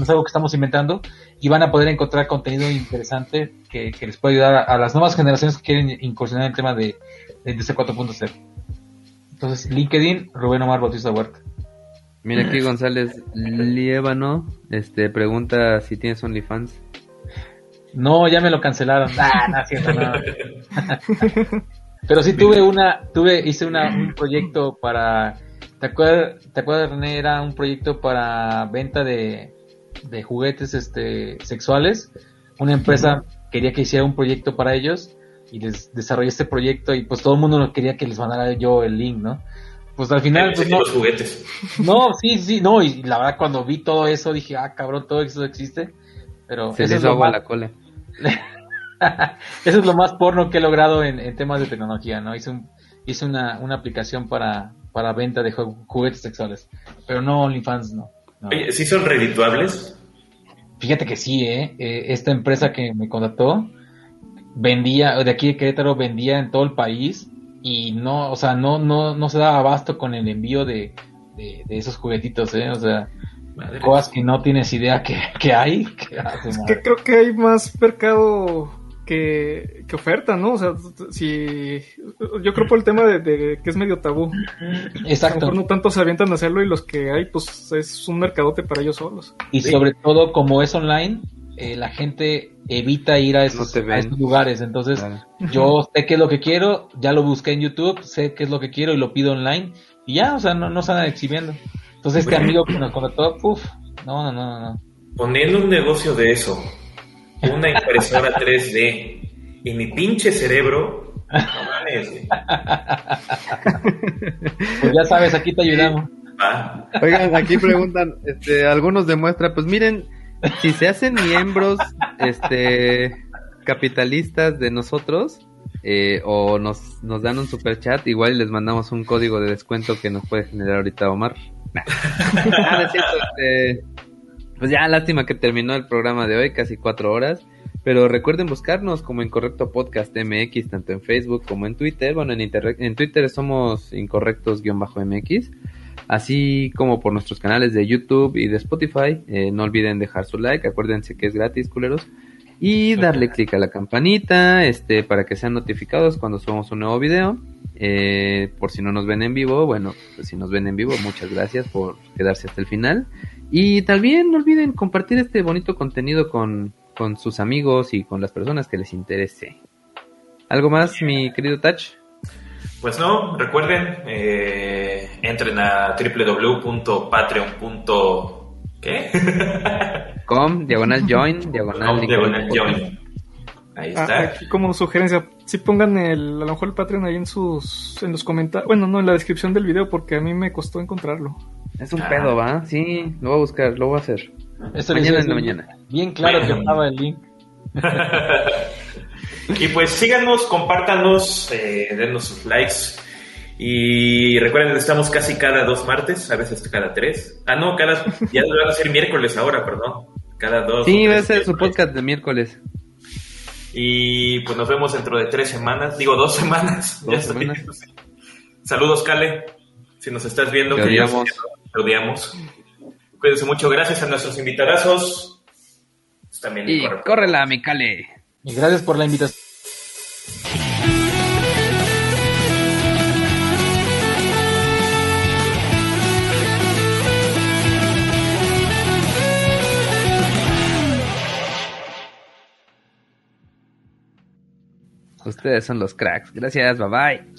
algo que estamos inventando y van a poder encontrar contenido interesante que, les puede ayudar a, las nuevas generaciones que quieren incursionar en el tema de, de 4.0. Entonces, LinkedIn, Rubén Omar Bautista Huerta. Mira aquí González Liébano, este, pregunta si tienes OnlyFans. No, ya me lo cancelaron. Ah, Pero sí tuve una, tuve, hice una, un proyecto para, ¿te acuerdas, te acuerdas René? Era un proyecto para venta de, de juguetes, este, sexuales. Una empresa quería que hiciera un proyecto para ellos y les desarrollé este proyecto y pues todo el mundo quería que les mandara yo el link, ¿no? Pues al final, pues no. Los juguetes. No, sí, sí, no, y la verdad cuando vi todo eso dije, ah, cabrón, todo eso existe. Pero Se les agua la cola. eso es lo más porno que he logrado en, temas de tecnología, ¿no? Hice, un, hice una, una aplicación para, para venta de juguetes sexuales, pero no OnlyFans, no. no. ¿Sí son redituables? Fíjate que sí, ¿eh? ¿eh? Esta empresa que me contrató vendía, de aquí de Querétaro, vendía en todo el país y no, o sea, no, no, no se daba abasto con el envío de, de, de esos juguetitos, ¿eh? O sea, cosas que no tienes idea que, hay. es que creo que hay más mercado que, oferta, ¿no? O sea, si yo creo por el tema de, que es medio tabú. Exacto. A lo mejor no tanto se avientan a hacerlo y los que hay, pues es un mercadote para ellos solos. Y sobre todo, como es online, eh, la gente evita ir a esos, lugares. Entonces, yo sé qué es lo que quiero, ya lo busqué en YouTube, sé qué es lo que quiero y lo pido online. Y ya, o sea, no, no se andan exhibiendo. Entonces este amigo que nos contrató, uff, no, no, no, no. Poniendo un negocio de eso, una impresora 3D y mi pinche cerebro, no Pues ya sabes, aquí te ayudamos. Oigan, aquí preguntan, este, algunos demuestran, pues miren, si se hacen miembros, este, capitalistas de nosotros, eh, o nos, nos dan un super chat, igual les mandamos un código de descuento que nos puede generar ahorita Omar. Ah, es cierto, este, pues ya lástima que terminó el programa de hoy, casi cuatro horas. Pero recuerden buscarnos como Incorrecto Podcast MX, tanto en Facebook como en Twitter. Bueno, en, Twitter somos incorrectos-mx, así como por nuestros canales de YouTube y de Spotify. Eh, no olviden dejar su like, acuérdense que es gratis, culeros. Y darle clic a la campanita, este, para que sean notificados cuando subamos un nuevo video. Eh, por si no nos ven en vivo, bueno, pues si nos ven en vivo, muchas gracias por quedarse hasta el final. Y también no olviden compartir este bonito contenido con, con sus amigos y con las personas que les interese. ¿Algo más, mi querido Touch? Pues no, recuerden, eh, entren a www.patreon.com ¿Qué? Com, diagonal join, diagonal, diagonal join. Ahí ah, está. aquí como sugerencia, si pongan el, a lo mejor el Patreon ahí en sus, en los comentarios, bueno, no, en la descripción del video porque a mí me costó encontrarlo. Es un pedo, ¿va? Sí, lo voy a buscar, lo voy a hacer. mañana en la mañana. Bien claro que estaba el link. y pues síganos, compártanos, eh, denos sus likes y recuerden, estamos casi cada dos martes, a veces cada tres. Ah, no, cada. Ya van a ser miércoles ahora, perdón. Cada dos. Sí, va a ser su podcast de miércoles. Y pues nos vemos dentro de tres semanas. Digo, dos semanas. Dos semanas. Saludos, Cale. Si nos estás viendo, te odiamos. te odiamos. Cuídense mucho. Gracias a nuestros invitadazos. Pues también y córrela, mi Cale. Y gracias por la invitación. Ustedes son los cracks. Gracias, bye bye.